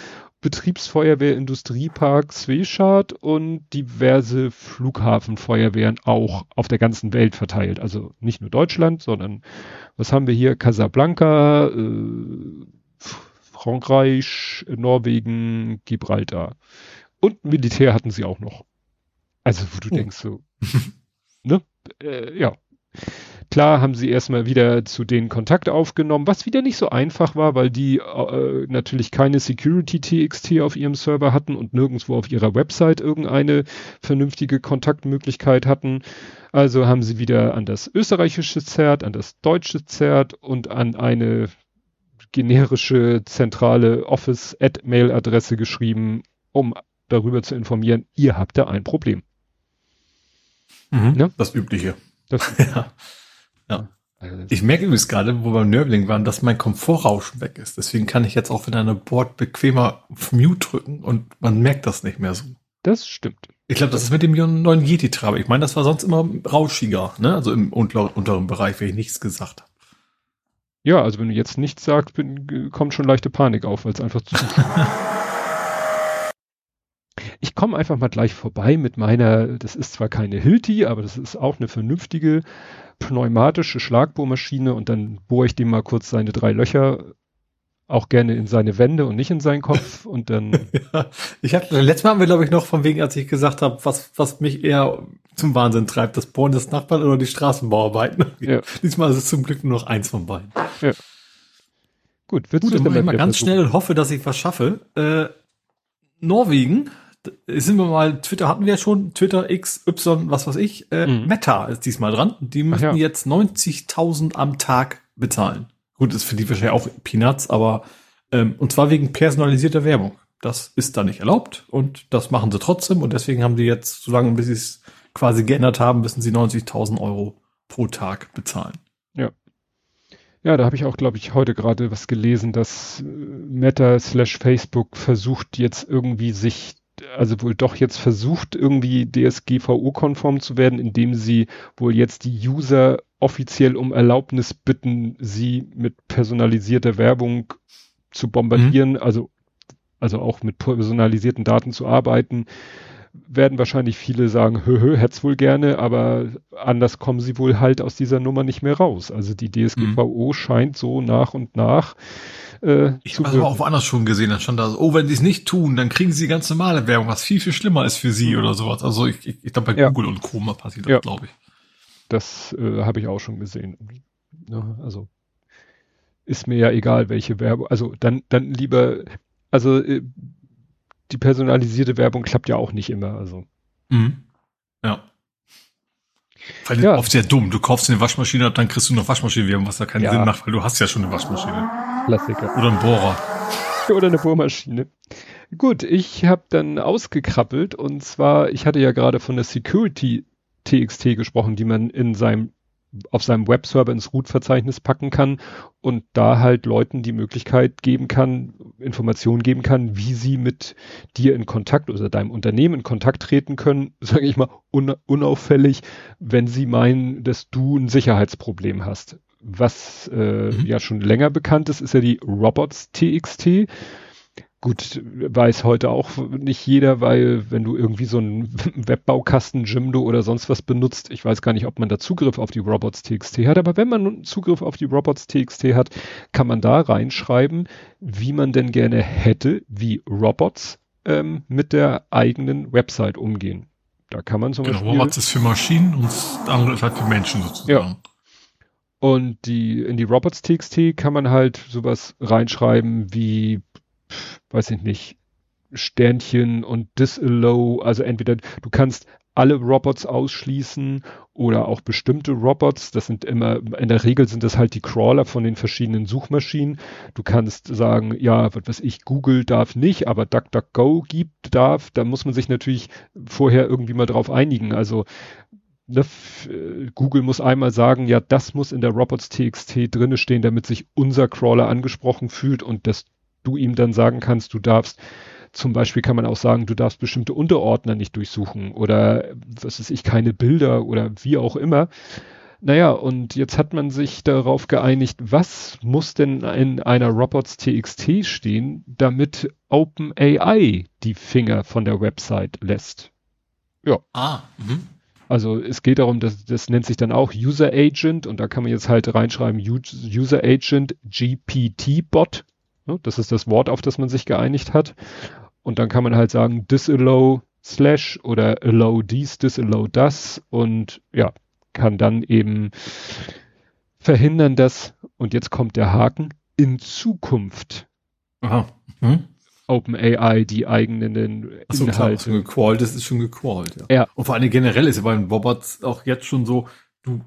Betriebsfeuerwehr Industriepark Swechat und diverse Flughafenfeuerwehren auch auf der ganzen Welt verteilt. Also nicht nur Deutschland, sondern was haben wir hier? Casablanca, äh, Frankreich, Norwegen, Gibraltar. Und Militär hatten sie auch noch. Also, wo du oh. denkst so, ne? Äh, ja. Klar haben sie erstmal wieder zu denen Kontakt aufgenommen, was wieder nicht so einfach war, weil die äh, natürlich keine Security TXT auf ihrem Server hatten und nirgendwo auf ihrer Website irgendeine vernünftige Kontaktmöglichkeit hatten. Also haben sie wieder an das österreichische ZERT, an das deutsche ZERT und an eine generische zentrale Office-Mail-Adresse geschrieben, um darüber zu informieren, ihr habt da ein Problem. Mhm, ne? Das Übliche. Das ja. Ja. Also ich merke übrigens gerade, wo wir beim Nörbling waren, dass mein Komfortrauschen weg ist. Deswegen kann ich jetzt auch wieder eine Board bequemer auf Mute drücken und man merkt das nicht mehr so. Das stimmt. Ich glaube, das ist mit dem neuen Yeti-Trabe. Ich meine, das war sonst immer rauschiger, ne? Also im unteren Bereich, wenn ich nichts gesagt habe. Ja, also wenn du jetzt nichts sagst, bin, kommt schon leichte Panik auf, weil es einfach zu. ich komme einfach mal gleich vorbei mit meiner, das ist zwar keine Hilti, aber das ist auch eine vernünftige pneumatische Schlagbohrmaschine und dann bohre ich dem mal kurz seine drei Löcher auch gerne in seine Wände und nicht in seinen Kopf und dann. ja, ich hatte, letztes Mal haben wir, glaube ich, noch von wegen, als ich gesagt habe, was, was mich eher zum Wahnsinn treibt, das Bohren des Nachbarn oder die Straßenbauarbeiten. Ja. Diesmal ist es zum Glück nur noch eins von beiden. Ja. Gut, willst Gut, du dann mache ich mal ganz versuchen? schnell und hoffe, dass ich was schaffe. Äh, Norwegen, sind wir mal, Twitter hatten wir ja schon, Twitter, X, Y, was weiß ich, äh, mhm. Meta ist diesmal dran. Die müssen ja. jetzt 90.000 am Tag bezahlen. Gut, ist für die wahrscheinlich auch Peanuts, aber ähm, und zwar wegen personalisierter Werbung. Das ist da nicht erlaubt und das machen sie trotzdem und deswegen haben die jetzt, solange bis sie es quasi geändert haben, müssen sie 90.000 Euro pro Tag bezahlen. Ja. Ja, da habe ich auch, glaube ich, heute gerade was gelesen, dass äh, Meta slash Facebook versucht jetzt irgendwie sich, also wohl doch jetzt versucht, irgendwie DSGVO-konform zu werden, indem sie wohl jetzt die User offiziell um Erlaubnis bitten, sie mit personalisierter Werbung zu bombardieren, mhm. also, also auch mit personalisierten Daten zu arbeiten, werden wahrscheinlich viele sagen, hö, hö, hätt's wohl gerne, aber anders kommen sie wohl halt aus dieser Nummer nicht mehr raus. Also die DSGVO mhm. scheint so nach und nach äh, Ich habe aber auch woanders schon gesehen, dann stand da so, oh, wenn sie es nicht tun, dann kriegen sie ganz normale Werbung, was viel, viel schlimmer ist für sie mhm. oder sowas. Also ich, ich, ich glaube, bei ja. Google und Chroma passiert das, ja. glaube ich. Das äh, habe ich auch schon gesehen. Ja, also ist mir ja egal, welche Werbung. Also dann, dann lieber, also äh, die personalisierte Werbung klappt ja auch nicht immer. Also. Mhm. Ja. Weil ja. oft sehr dumm. Du kaufst eine Waschmaschine und dann kriegst du noch Waschmaschine, was da keinen ja. Sinn macht, weil du hast ja schon eine Waschmaschine. Klassiker. Oder ein Bohrer. Oder eine Bohrmaschine. Gut, ich habe dann ausgekrabbelt und zwar, ich hatte ja gerade von der Security TXT gesprochen, die man in seinem auf seinem Webserver ins Root-Verzeichnis packen kann und da halt Leuten die Möglichkeit geben kann, Informationen geben kann, wie sie mit dir in Kontakt oder deinem Unternehmen in Kontakt treten können, sage ich mal, un unauffällig, wenn sie meinen, dass du ein Sicherheitsproblem hast. Was äh, mhm. ja schon länger bekannt ist, ist ja die Robots TXT. Gut, weiß heute auch nicht jeder, weil wenn du irgendwie so einen Webbaukasten, Jimdo oder sonst was benutzt, ich weiß gar nicht, ob man da Zugriff auf die Robots.txt hat, aber wenn man Zugriff auf die Robots.txt hat, kann man da reinschreiben, wie man denn gerne hätte, wie Robots ähm, mit der eigenen Website umgehen. Da kann man zum genau, Beispiel... Robots ist für Maschinen und das andere ist halt für Menschen sozusagen. Ja. Und die, in die Robots.txt kann man halt sowas reinschreiben wie weiß ich nicht, Sternchen und Disallow, also entweder du kannst alle Robots ausschließen oder auch bestimmte Robots. Das sind immer, in der Regel sind das halt die Crawler von den verschiedenen Suchmaschinen. Du kannst sagen, ja, was weiß ich, Google darf nicht, aber DuckDuckGo gibt, darf. Da muss man sich natürlich vorher irgendwie mal drauf einigen. Also ne, Google muss einmal sagen, ja, das muss in der Robots.txt drinne stehen, damit sich unser Crawler angesprochen fühlt und das du ihm dann sagen kannst, du darfst zum Beispiel kann man auch sagen, du darfst bestimmte Unterordner nicht durchsuchen oder was ist ich, keine Bilder oder wie auch immer. Naja, und jetzt hat man sich darauf geeinigt, was muss denn in einer Robots TXT stehen, damit OpenAI die Finger von der Website lässt. Ja. Ah, mh. Also es geht darum, dass das nennt sich dann auch User Agent und da kann man jetzt halt reinschreiben User Agent GPT Bot. Ne? Das ist das Wort, auf das man sich geeinigt hat. Und dann kann man halt sagen disallow slash oder allow dies, disallow das und ja, kann dann eben verhindern, dass, und jetzt kommt der Haken, in Zukunft Aha. Hm? OpenAI die eigenen Achso, Inhalte. Klar, schon gecrawlt, das ist schon gecrawlt, ja. ja. Und vor allem generell ist ja beim Robots auch jetzt schon so, du,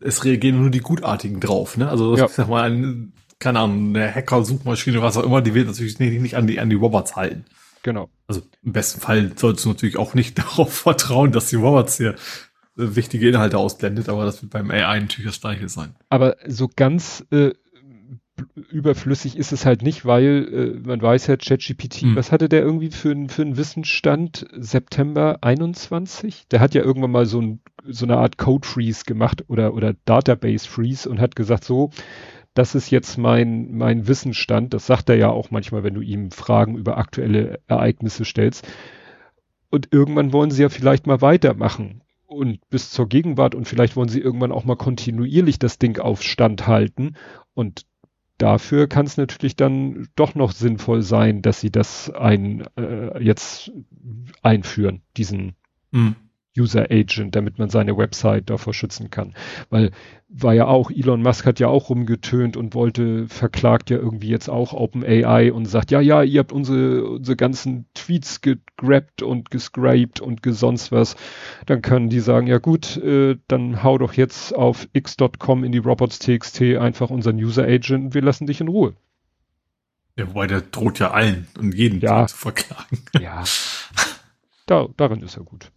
es reagieren nur die Gutartigen drauf, ne? Also, ja. ich sag mal, ein, keine Ahnung, eine Hacker-Suchmaschine, was auch immer, die wird natürlich nicht, nicht an die, an die Robots halten. Genau. Also im besten Fall solltest du natürlich auch nicht darauf vertrauen, dass die Robots hier äh, wichtige Inhalte ausblendet, aber das wird beim AI natürlich das gleiche sein. Aber so ganz äh, überflüssig ist es halt nicht, weil äh, man weiß ja, ChatGPT, hm. was hatte der irgendwie für, für einen Wissensstand September 21? Der hat ja irgendwann mal so, ein, so eine Art Code Freeze gemacht oder, oder Database Freeze und hat gesagt, so, das ist jetzt mein, mein Wissensstand. Das sagt er ja auch manchmal, wenn du ihm Fragen über aktuelle Ereignisse stellst. Und irgendwann wollen sie ja vielleicht mal weitermachen und bis zur Gegenwart und vielleicht wollen sie irgendwann auch mal kontinuierlich das Ding auf Stand halten. Und dafür kann es natürlich dann doch noch sinnvoll sein, dass sie das ein, äh, jetzt einführen, diesen mhm. User Agent, damit man seine Website davor schützen kann. Weil war ja auch, Elon Musk hat ja auch rumgetönt und wollte, verklagt ja irgendwie jetzt auch OpenAI und sagt, ja, ja, ihr habt unsere, unsere ganzen Tweets gegrabt und gescraped und gesonst was. Dann können die sagen, ja gut, äh, dann hau doch jetzt auf x.com in die robots.txt einfach unseren User Agent und wir lassen dich in Ruhe. Ja, wobei der droht ja allen und jeden ja. zu verklagen. Ja. Da, darin ist er gut.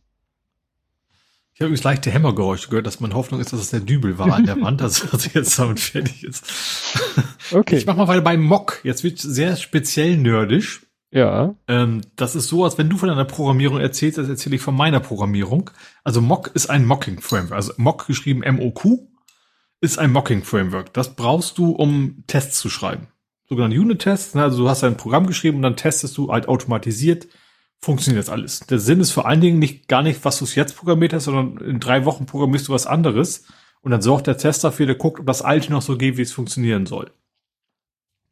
Ich habe übrigens leichte Hämmergeräusche gehört, dass meine Hoffnung ist, dass es der Dübel war an der Wand, dass er jetzt damit fertig ist. Okay. Ich mach mal weiter beim Mock. Jetzt wird sehr speziell nerdisch. Ja. Ähm, das ist so, als wenn du von deiner Programmierung erzählst, das erzähle ich von meiner Programmierung. Also Mock ist ein Mocking-Framework. Also Mock geschrieben M-O-Q ist ein Mocking-Framework. Das brauchst du, um Tests zu schreiben. Sogenannte Unit-Tests. Also du hast ein Programm geschrieben und dann testest du halt automatisiert funktioniert das alles. Der Sinn ist vor allen Dingen nicht gar nicht, was du jetzt programmiert hast, sondern in drei Wochen programmierst du was anderes und dann sorgt der Test dafür, der guckt, ob das alte noch so geht, wie es funktionieren soll.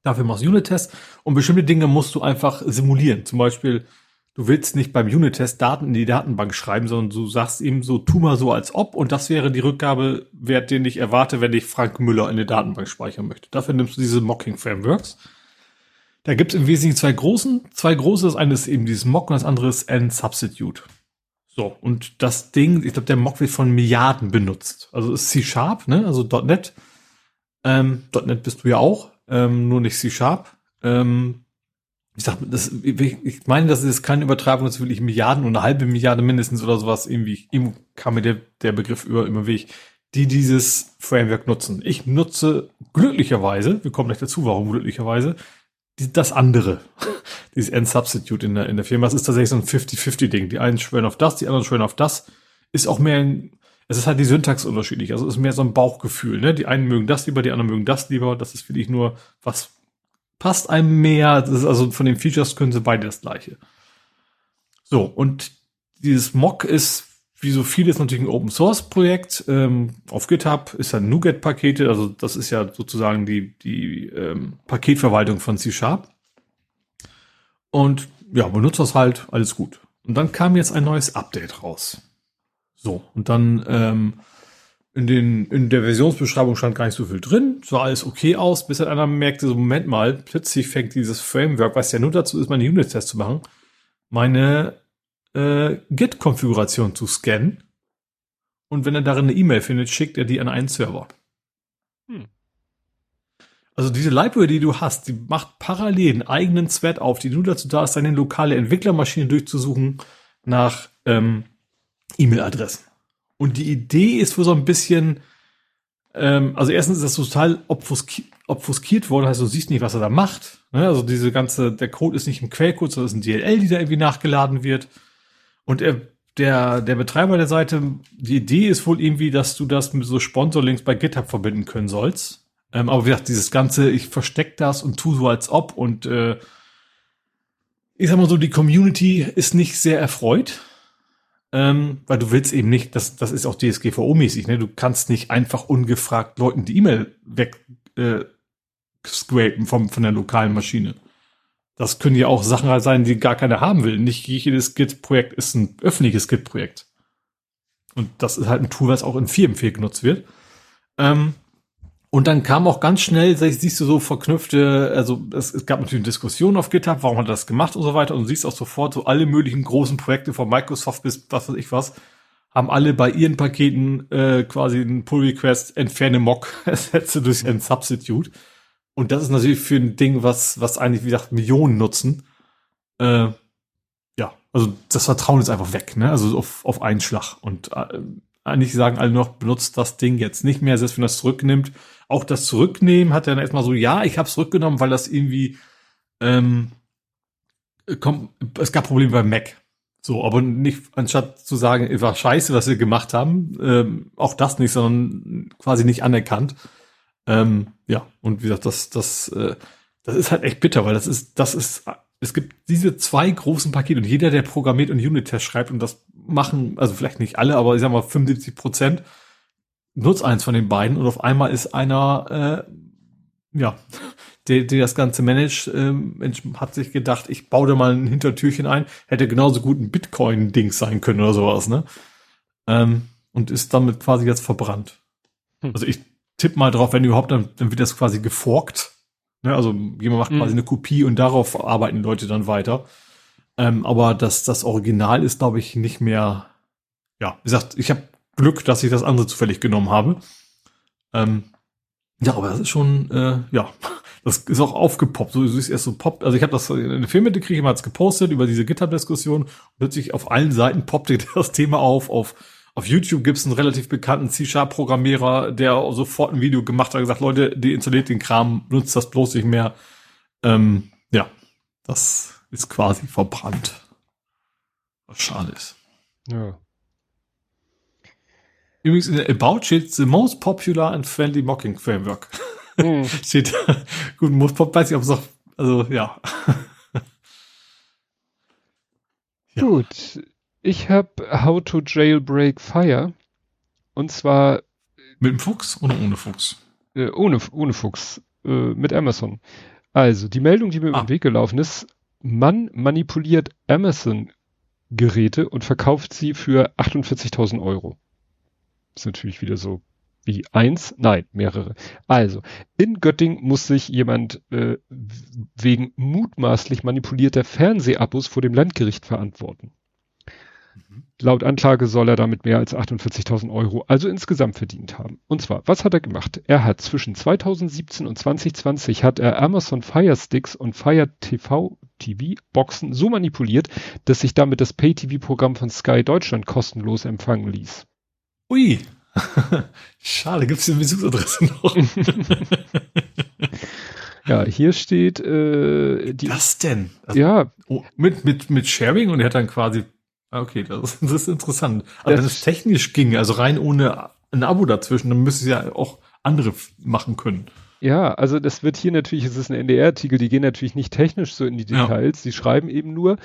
Dafür machst du Unit-Tests und bestimmte Dinge musst du einfach simulieren. Zum Beispiel, du willst nicht beim Unit-Test Daten in die Datenbank schreiben, sondern du sagst ihm so, tu mal so als ob und das wäre die Rückgabewert, den ich erwarte, wenn ich Frank Müller in der Datenbank speichern möchte. Dafür nimmst du diese Mocking-Frameworks da gibt es im Wesentlichen zwei großen, zwei große. Das eine ist eben dieses Mock und das andere ist N-Substitute. So, und das Ding, ich glaube, der Mock wird von Milliarden benutzt. Also ist C-Sharp, ne? Also .NET. Ähm, .NET bist du ja auch, ähm, nur nicht C-Sharp. Ähm, ich sag, das, ich meine, das ist keine Übertragung, das ist wirklich Milliarden und eine halbe Milliarde mindestens oder sowas. Irgendwie, ihm kam mir der, der Begriff über, immer Weg, die dieses Framework nutzen. Ich nutze glücklicherweise, wir kommen gleich dazu, warum glücklicherweise, das andere, dieses End-Substitute in der, in der Firma, das ist tatsächlich so ein 50-50-Ding. Die einen schwören auf das, die anderen schwören auf das. Ist auch mehr ein, es ist halt die Syntax unterschiedlich. Also es ist mehr so ein Bauchgefühl. Ne? Die einen mögen das lieber, die anderen mögen das lieber. Das ist wirklich nur, was passt einem mehr. Das ist also von den Features können sie beide das gleiche. So, und dieses Mock ist wie so vieles natürlich ein Open Source Projekt. Ähm, auf GitHub ist ein NuGet Pakete, also das ist ja sozusagen die, die ähm, Paketverwaltung von C Sharp. Und ja, benutzt das halt, alles gut. Und dann kam jetzt ein neues Update raus. So, und dann ähm, in, den, in der Versionsbeschreibung stand gar nicht so viel drin. Sah alles okay aus, bis dann einer merkte, so Moment mal, plötzlich fängt dieses Framework, was ja nur dazu ist, meine Unit-Tests zu machen, meine äh, Git-Konfiguration zu scannen. Und wenn er darin eine E-Mail findet, schickt er die an einen Server. Hm. Also diese Library, die du hast, die macht parallel einen eigenen Thread auf, die nur dazu da ist, deine lokale Entwicklermaschine durchzusuchen nach ähm, E-Mail-Adressen. Und die Idee ist für so ein bisschen, ähm, also erstens ist das total obfuskiert worden, heißt, du siehst nicht, was er da macht. Ne? Also diese ganze, der Code ist nicht im Quellcode, sondern ist ein DLL, die da irgendwie nachgeladen wird. Und er, der, der Betreiber der Seite, die Idee ist wohl irgendwie, dass du das mit so Sponsorlinks bei GitHub verbinden können sollst. Ähm, aber wie gesagt, dieses ganze, ich versteck das und tu so als ob und äh, ich sag mal so, die Community ist nicht sehr erfreut. Ähm, weil du willst eben nicht, das, das ist auch DSGVO-mäßig, ne? Du kannst nicht einfach ungefragt Leuten die E-Mail weg äh, scrapen vom, von der lokalen Maschine. Das können ja auch Sachen sein, die gar keiner haben will. Nicht jedes Git-Projekt ist ein öffentliches Git-Projekt. Und das ist halt ein Tool, was auch in Firmen viel genutzt wird. Ähm, und dann kam auch ganz schnell, siehst du so verknüpfte, also es, es gab natürlich Diskussionen auf GitHub, warum hat er das gemacht und so weiter. Und du siehst auch sofort so alle möglichen großen Projekte von Microsoft bis was weiß ich was, haben alle bei ihren Paketen äh, quasi einen Pull Request entferne Mock ersetze durch ein Substitute. Und das ist natürlich für ein Ding, was, was eigentlich, wie gesagt, Millionen nutzen. Äh, ja, also das Vertrauen ist einfach weg, ne? Also auf, auf einen Schlag. Und äh, eigentlich sagen alle noch, benutzt das Ding jetzt nicht mehr, selbst wenn das zurücknimmt. Auch das Zurücknehmen hat er dann erstmal so, ja, ich habe es zurückgenommen, weil das irgendwie ähm, kommt, es gab Probleme beim Mac. So, aber nicht, anstatt zu sagen, war scheiße, was wir gemacht haben, ähm, auch das nicht, sondern quasi nicht anerkannt. Ähm, ja, und wie gesagt, das, das, äh, das ist halt echt bitter, weil das ist, das ist, es gibt diese zwei großen Pakete und jeder, der programmiert und Unit-Test schreibt und das machen, also vielleicht nicht alle, aber ich sag mal 75 Prozent, nutzt eins von den beiden und auf einmal ist einer, äh, ja, der, der das Ganze managt, äh, Mensch, hat sich gedacht, ich baue da mal ein Hintertürchen ein, hätte genauso gut ein Bitcoin-Ding sein können oder sowas, ne? Ähm, und ist damit quasi jetzt verbrannt. Hm. Also ich tipp mal drauf, wenn überhaupt, dann, dann wird das quasi geforkt. Ne? Also jemand macht hm. quasi eine Kopie und darauf arbeiten Leute dann weiter. Ähm, aber das, das Original ist, glaube ich, nicht mehr. Ja, wie gesagt, ich habe Glück, dass ich das andere zufällig genommen habe. Ähm, ja, aber das ist schon, äh, ja, das ist auch aufgepoppt. So ist erst so poppt. Also ich habe das in der Filmmitte kriege ich mal gepostet über diese GitHub-Diskussion. Plötzlich auf allen Seiten poppte das Thema auf. Auf, auf YouTube gibt es einen relativ bekannten C-Sharp-Programmierer, der sofort ein Video gemacht hat und gesagt, Leute, deinstalliert den Kram, nutzt das bloß nicht mehr. Ähm, ja, das ist quasi verbrannt. Was schade ist. Ja. Übrigens in der About steht the most popular and friendly mocking framework. Hm. steht gut, most pop, weiß ich, ob es noch, also ja. ja. Gut. Ich habe How to Jailbreak Fire. Und zwar. Mit dem Fuchs oder ohne Fuchs? Äh, ohne, ohne Fuchs. Äh, mit Amazon. Also, die Meldung, die mir ah. über den Weg gelaufen ist, man manipuliert Amazon-Geräte und verkauft sie für 48.000 Euro. Ist natürlich wieder so wie eins, nein, mehrere. Also, in Göttingen muss sich jemand äh, wegen mutmaßlich manipulierter Fernsehabos vor dem Landgericht verantworten. Laut Anklage soll er damit mehr als 48.000 Euro, also insgesamt verdient haben. Und zwar, was hat er gemacht? Er hat zwischen 2017 und 2020 hat er Amazon Fire Sticks und Fire TV TV Boxen so manipuliert, dass sich damit das Pay TV Programm von Sky Deutschland kostenlos empfangen ließ. Ui. Schade, gibt's die Besuchsadresse noch? ja, hier steht äh, die. Was denn? Also, ja. Oh, mit, mit, mit Sharing und er hat dann quasi okay, das, das ist interessant. Aber das wenn es technisch ging, also rein ohne ein Abo dazwischen, dann müsste es ja auch andere machen können. Ja, also das wird hier natürlich, es ist ein NDR-Artikel, die gehen natürlich nicht technisch so in die Details, ja. die schreiben eben nur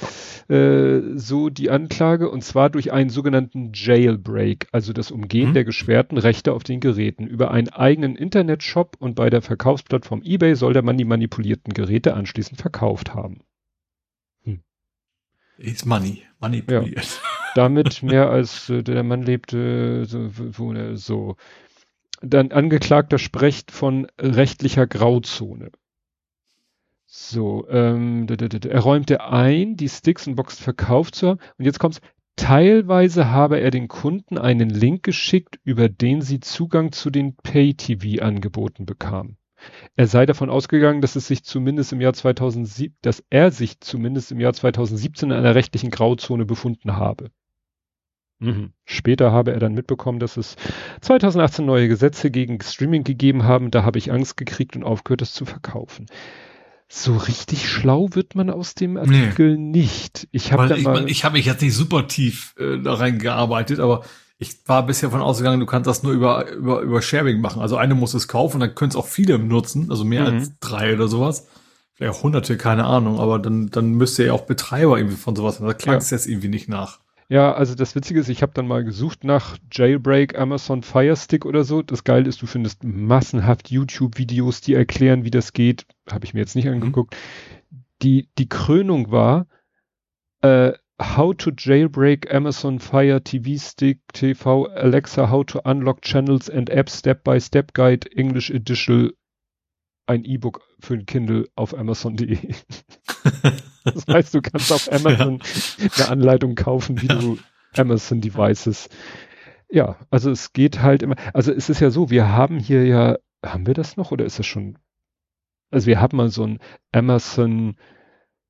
äh, so die Anklage und zwar durch einen sogenannten Jailbreak, also das Umgehen mhm. der geschwerten Rechte auf den Geräten. Über einen eigenen Internetshop und bei der Verkaufsplattform eBay soll der Mann die manipulierten Geräte anschließend verkauft haben. Is money, manipuliert. Ja. Damit mehr als äh, der Mann lebte, so, wo, so. Dann Angeklagter spricht von rechtlicher Grauzone. So, ähm, er räumte ein, die Sticks und Boxen verkauft zu haben. Und jetzt kommt's. Teilweise habe er den Kunden einen Link geschickt, über den sie Zugang zu den Pay-TV-Angeboten bekamen. Er sei davon ausgegangen, dass es sich zumindest im Jahr 2007, dass er sich zumindest im Jahr 2017 in einer rechtlichen Grauzone befunden habe. Mhm. Später habe er dann mitbekommen, dass es 2018 neue Gesetze gegen Streaming gegeben haben. Da habe ich Angst gekriegt und aufgehört, es zu verkaufen. So richtig schlau wird man aus dem Artikel nee. nicht. Ich habe ich, ich habe mich jetzt nicht super tief äh, da reingearbeitet, aber ich war bisher von ausgegangen, du kannst das nur über, über, über Sharing machen. Also eine muss es kaufen, dann können es auch viele nutzen, also mehr mhm. als drei oder sowas. Vielleicht auch hunderte, keine Ahnung, aber dann, dann müsste ja auch Betreiber irgendwie von sowas, da klang es ja. jetzt irgendwie nicht nach. Ja, also das Witzige ist, ich habe dann mal gesucht nach Jailbreak Amazon Fire Stick oder so. Das Geile ist, du findest massenhaft YouTube-Videos, die erklären, wie das geht. Habe ich mir jetzt nicht mhm. angeguckt. Die, die Krönung war äh, How to Jailbreak Amazon Fire TV Stick TV Alexa How to Unlock Channels and Apps Step by Step Guide English Edition ein E-Book für ein Kindle auf Amazon.de. das heißt, du kannst auf Amazon ja. eine Anleitung kaufen, wie ja. du Amazon Devices. Ja, also es geht halt immer, also es ist ja so, wir haben hier ja, haben wir das noch oder ist das schon? Also wir haben mal so ein Amazon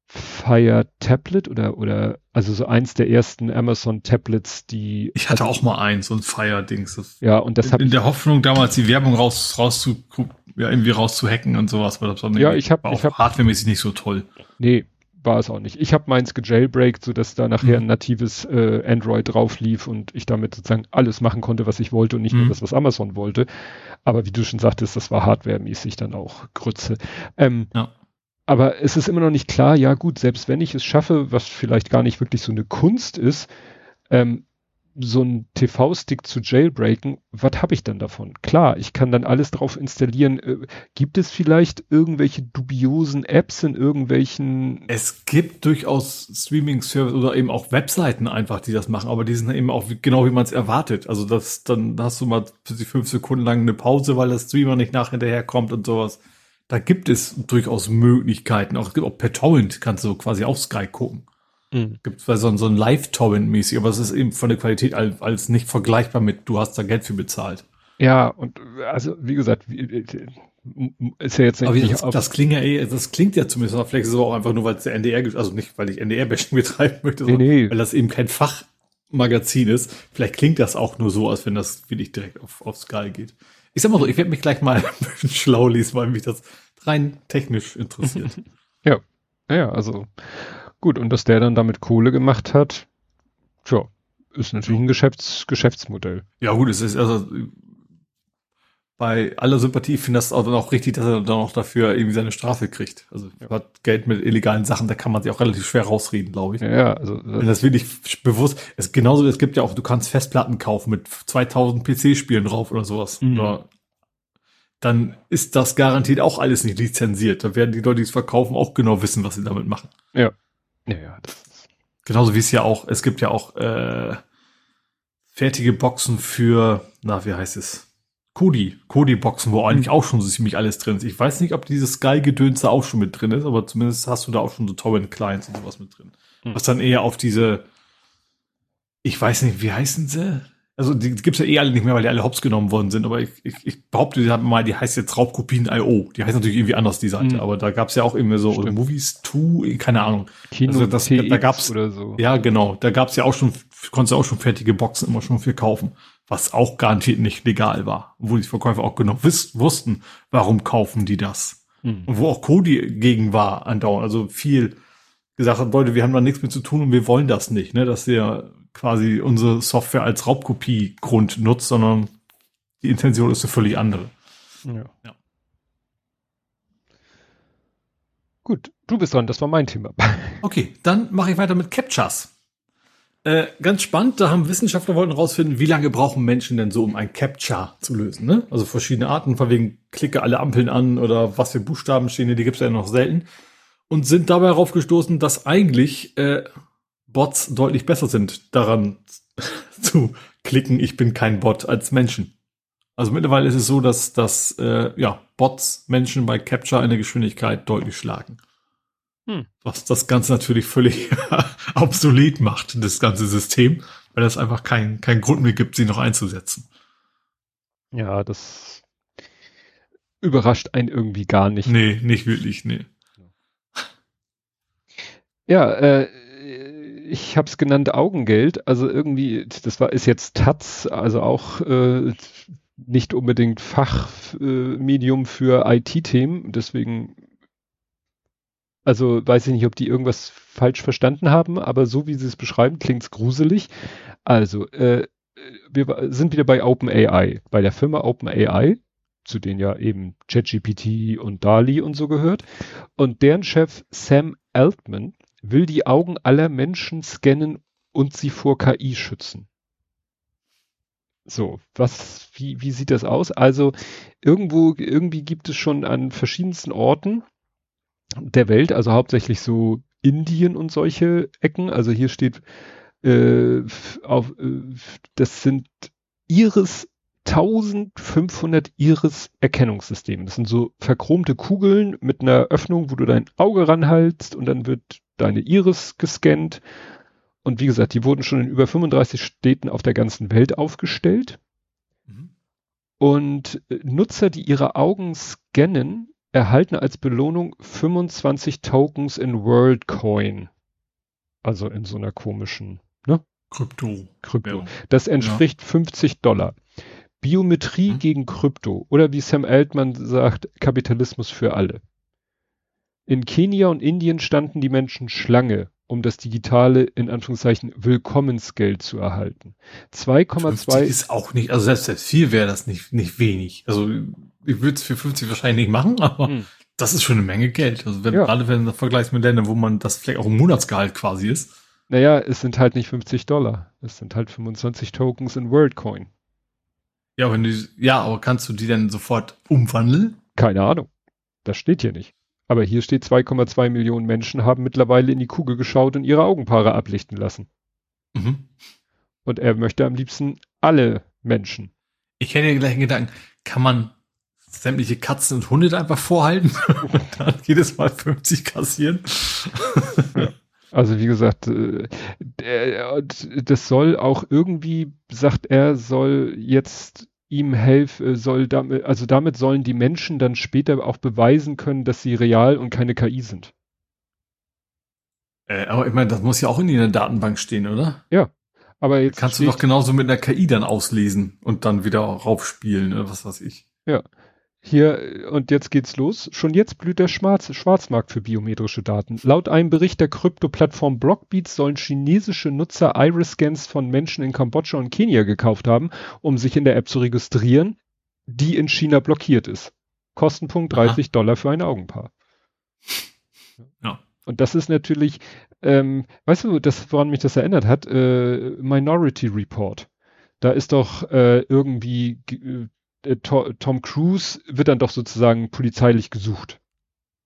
Fire Tablet oder, oder, also so eins der ersten Amazon Tablets, die. Ich hatte auch mal eins, so ein Fire-Dings. Ja, und das In, in der Hoffnung damals die Werbung raus, raus zu, ja, irgendwie rauszuhacken und sowas, weil das war ja, ich hab, war ich hab, hardwaremäßig nicht so toll. Nee, war es auch nicht. Ich habe meins gejailbreakt, sodass da nachher mhm. ein natives äh, Android drauf lief und ich damit sozusagen alles machen konnte, was ich wollte und nicht mhm. nur das, was Amazon wollte. Aber wie du schon sagtest, das war hardwaremäßig dann auch Grütze. Ähm, ja. Aber es ist immer noch nicht klar, ja gut, selbst wenn ich es schaffe, was vielleicht gar nicht wirklich so eine Kunst ist, ähm, so ein TV-Stick zu jailbreaken, was habe ich dann davon? Klar, ich kann dann alles drauf installieren. Äh, gibt es vielleicht irgendwelche dubiosen Apps in irgendwelchen? Es gibt durchaus Streaming-Service oder eben auch Webseiten einfach, die das machen, aber die sind eben auch genau wie man es erwartet. Also das, dann hast du mal fünf Sekunden lang eine Pause, weil der Streamer nicht nach hinterherkommt und sowas. Da gibt es durchaus Möglichkeiten. Auch, auch per Torrent kannst du quasi auf Sky gucken. Mhm. Gibt es so, so ein Live-Torrent-mäßig, aber es ist eben von der Qualität als, als nicht vergleichbar mit, du hast da Geld für bezahlt. Ja, und also wie gesagt, äh, ist ja jetzt nicht. Aber das, das klingt ja eh, das klingt ja zumindest, vielleicht ist es aber auch einfach nur, weil es der NDR, also nicht, weil ich NDR-Bashing betreiben möchte, sondern nee, nee. weil das eben kein Fachmagazin ist. Vielleicht klingt das auch nur so, als wenn das wirklich direkt auf, auf Sky geht. Ich sag mal so, ich werde mich gleich mal ein bisschen schlau lesen, weil mich das rein technisch interessiert. ja, ja, also Gut, und dass der dann damit Kohle gemacht hat, tja, ist natürlich ein Geschäfts Geschäftsmodell. Ja, gut, es ist also bei aller Sympathie finde ich das auch dann auch richtig, dass er dann auch dafür irgendwie seine Strafe kriegt. Also ja. hat Geld mit illegalen Sachen, da kann man sich auch relativ schwer rausreden, glaube ich. Ja, also wenn das wirklich bewusst, es genauso, es gibt ja auch, du kannst Festplatten kaufen mit 2000 PC-Spielen drauf oder sowas. Mhm. Oder dann ist das garantiert auch alles nicht lizenziert. Da werden die Leute, die es verkaufen, auch genau wissen, was sie damit machen. Ja. Ja, ja. Genauso wie es ja auch, es gibt ja auch äh, fertige Boxen für, na, wie heißt es? Kodi, Kodi-Boxen, wo eigentlich auch schon so ziemlich alles drin ist. Ich weiß nicht, ob dieses Sky-Gedönse auch schon mit drin ist, aber zumindest hast du da auch schon so Torrent-Clients und sowas mit drin. Hm. Was dann eher auf diese, ich weiß nicht, wie heißen sie? Also die, gibt's ja eh alle nicht mehr, weil die alle hops genommen worden sind. Aber ich, ich, ich behaupte, die haben mal, die heißt jetzt Raubkopien.io. Die heißt natürlich irgendwie anders, die Seite. Mhm. Aber da gab's ja auch irgendwie so Stimmt. Movies 2, keine Ahnung. Kino also das, da gab's oder so. Ja, genau. Da gab's ja auch schon, konntest du auch schon fertige Boxen immer schon für kaufen. Was auch garantiert nicht legal war. Wo die Verkäufer auch genau wiss, wussten, warum kaufen die das. Mhm. Und wo auch Cody gegen war andauernd. Also viel gesagt hat, Leute, wir haben da nichts mit zu tun und wir wollen das nicht, ne, dass ihr quasi unsere Software als Raubkopie-Grund nutzt, sondern die Intention ist eine völlig andere. Ja. ja. Gut, du bist dran, das war mein Thema. Okay, dann mache ich weiter mit Captchas. Äh, ganz spannend, da haben Wissenschaftler wollten rausfinden, wie lange brauchen Menschen denn so, um ein Captcha zu lösen. Ne? Also verschiedene Arten, von wegen klicke alle Ampeln an oder was für Buchstaben stehen, die gibt es ja noch selten. Und sind dabei darauf gestoßen, dass eigentlich äh, Bots deutlich besser sind, daran zu klicken, ich bin kein Bot als Menschen. Also mittlerweile ist es so, dass, dass äh, ja, Bots Menschen bei Capture eine Geschwindigkeit deutlich schlagen. Hm. Was das Ganze natürlich völlig obsolet macht, das ganze System, weil es einfach keinen kein Grund mehr gibt, sie noch einzusetzen. Ja, das überrascht einen irgendwie gar nicht. Nee, nicht wirklich, nee. Ja, äh, ich habe es genannt Augengeld. Also irgendwie, das war ist jetzt Taz, also auch äh, nicht unbedingt Fachmedium äh, für IT-Themen. Deswegen, also weiß ich nicht, ob die irgendwas falsch verstanden haben, aber so wie sie es beschreiben, klingt's gruselig. Also, äh, wir sind wieder bei OpenAI, bei der Firma OpenAI, zu denen ja eben ChatGPT und DALI und so gehört. Und deren Chef Sam Altman will die Augen aller Menschen scannen und sie vor KI schützen. So, was, wie, wie sieht das aus? Also irgendwo, irgendwie gibt es schon an verschiedensten Orten der Welt, also hauptsächlich so Indien und solche Ecken. Also hier steht, äh, auf, äh, das sind Iris 1500 Iris-Erkennungssysteme. Das sind so verchromte Kugeln mit einer Öffnung, wo du dein Auge ranhaltst und dann wird deine Iris gescannt und wie gesagt, die wurden schon in über 35 Städten auf der ganzen Welt aufgestellt. Mhm. Und äh, Nutzer, die ihre Augen scannen, erhalten als Belohnung 25 Tokens in WorldCoin. Also in so einer komischen, ne? Krypto. Krypto. Ja. Das entspricht ja. 50 Dollar. Biometrie mhm. gegen Krypto. Oder wie Sam Altman sagt, Kapitalismus für alle. In Kenia und Indien standen die Menschen Schlange, um das digitale, in Anführungszeichen, Willkommensgeld zu erhalten. 2,2 ist auch nicht, also selbst, selbst viel wäre das nicht, nicht wenig. Also ich würde es für 50 wahrscheinlich nicht machen, aber hm. das ist schon eine Menge Geld. Also wenn, ja. gerade wenn du vergleichst mit Ländern, wo man das vielleicht auch ein Monatsgehalt quasi ist. Naja, es sind halt nicht 50 Dollar. Es sind halt 25 Tokens in WorldCoin. Ja, wenn du, ja, aber kannst du die dann sofort umwandeln? Keine Ahnung. Das steht hier nicht. Aber hier steht 2,2 Millionen Menschen haben mittlerweile in die Kugel geschaut und ihre Augenpaare ablichten lassen. Mhm. Und er möchte am liebsten alle Menschen. Ich hätte den gleichen Gedanken, kann man sämtliche Katzen und Hunde da einfach vorhalten und dann jedes Mal 50 kassieren? Also wie gesagt, äh, das soll auch irgendwie, sagt er, soll jetzt ihm helfen, äh, soll damit, also damit sollen die Menschen dann später auch beweisen können, dass sie real und keine KI sind. Äh, aber ich meine, das muss ja auch in der Datenbank stehen, oder? Ja. Aber jetzt kannst du doch genauso mit einer KI dann auslesen und dann wieder raufspielen oder was weiß ich. Ja. Hier, und jetzt geht's los. Schon jetzt blüht der Schwarz, Schwarzmarkt für biometrische Daten. Laut einem Bericht der Krypto-Plattform Blockbeats sollen chinesische Nutzer Iris-Scans von Menschen in Kambodscha und Kenia gekauft haben, um sich in der App zu registrieren, die in China blockiert ist. Kostenpunkt 30 Aha. Dollar für ein Augenpaar. Ja. Und das ist natürlich, ähm, weißt du, das, woran mich das erinnert hat, äh, Minority Report. Da ist doch äh, irgendwie äh, Tom Cruise wird dann doch sozusagen polizeilich gesucht.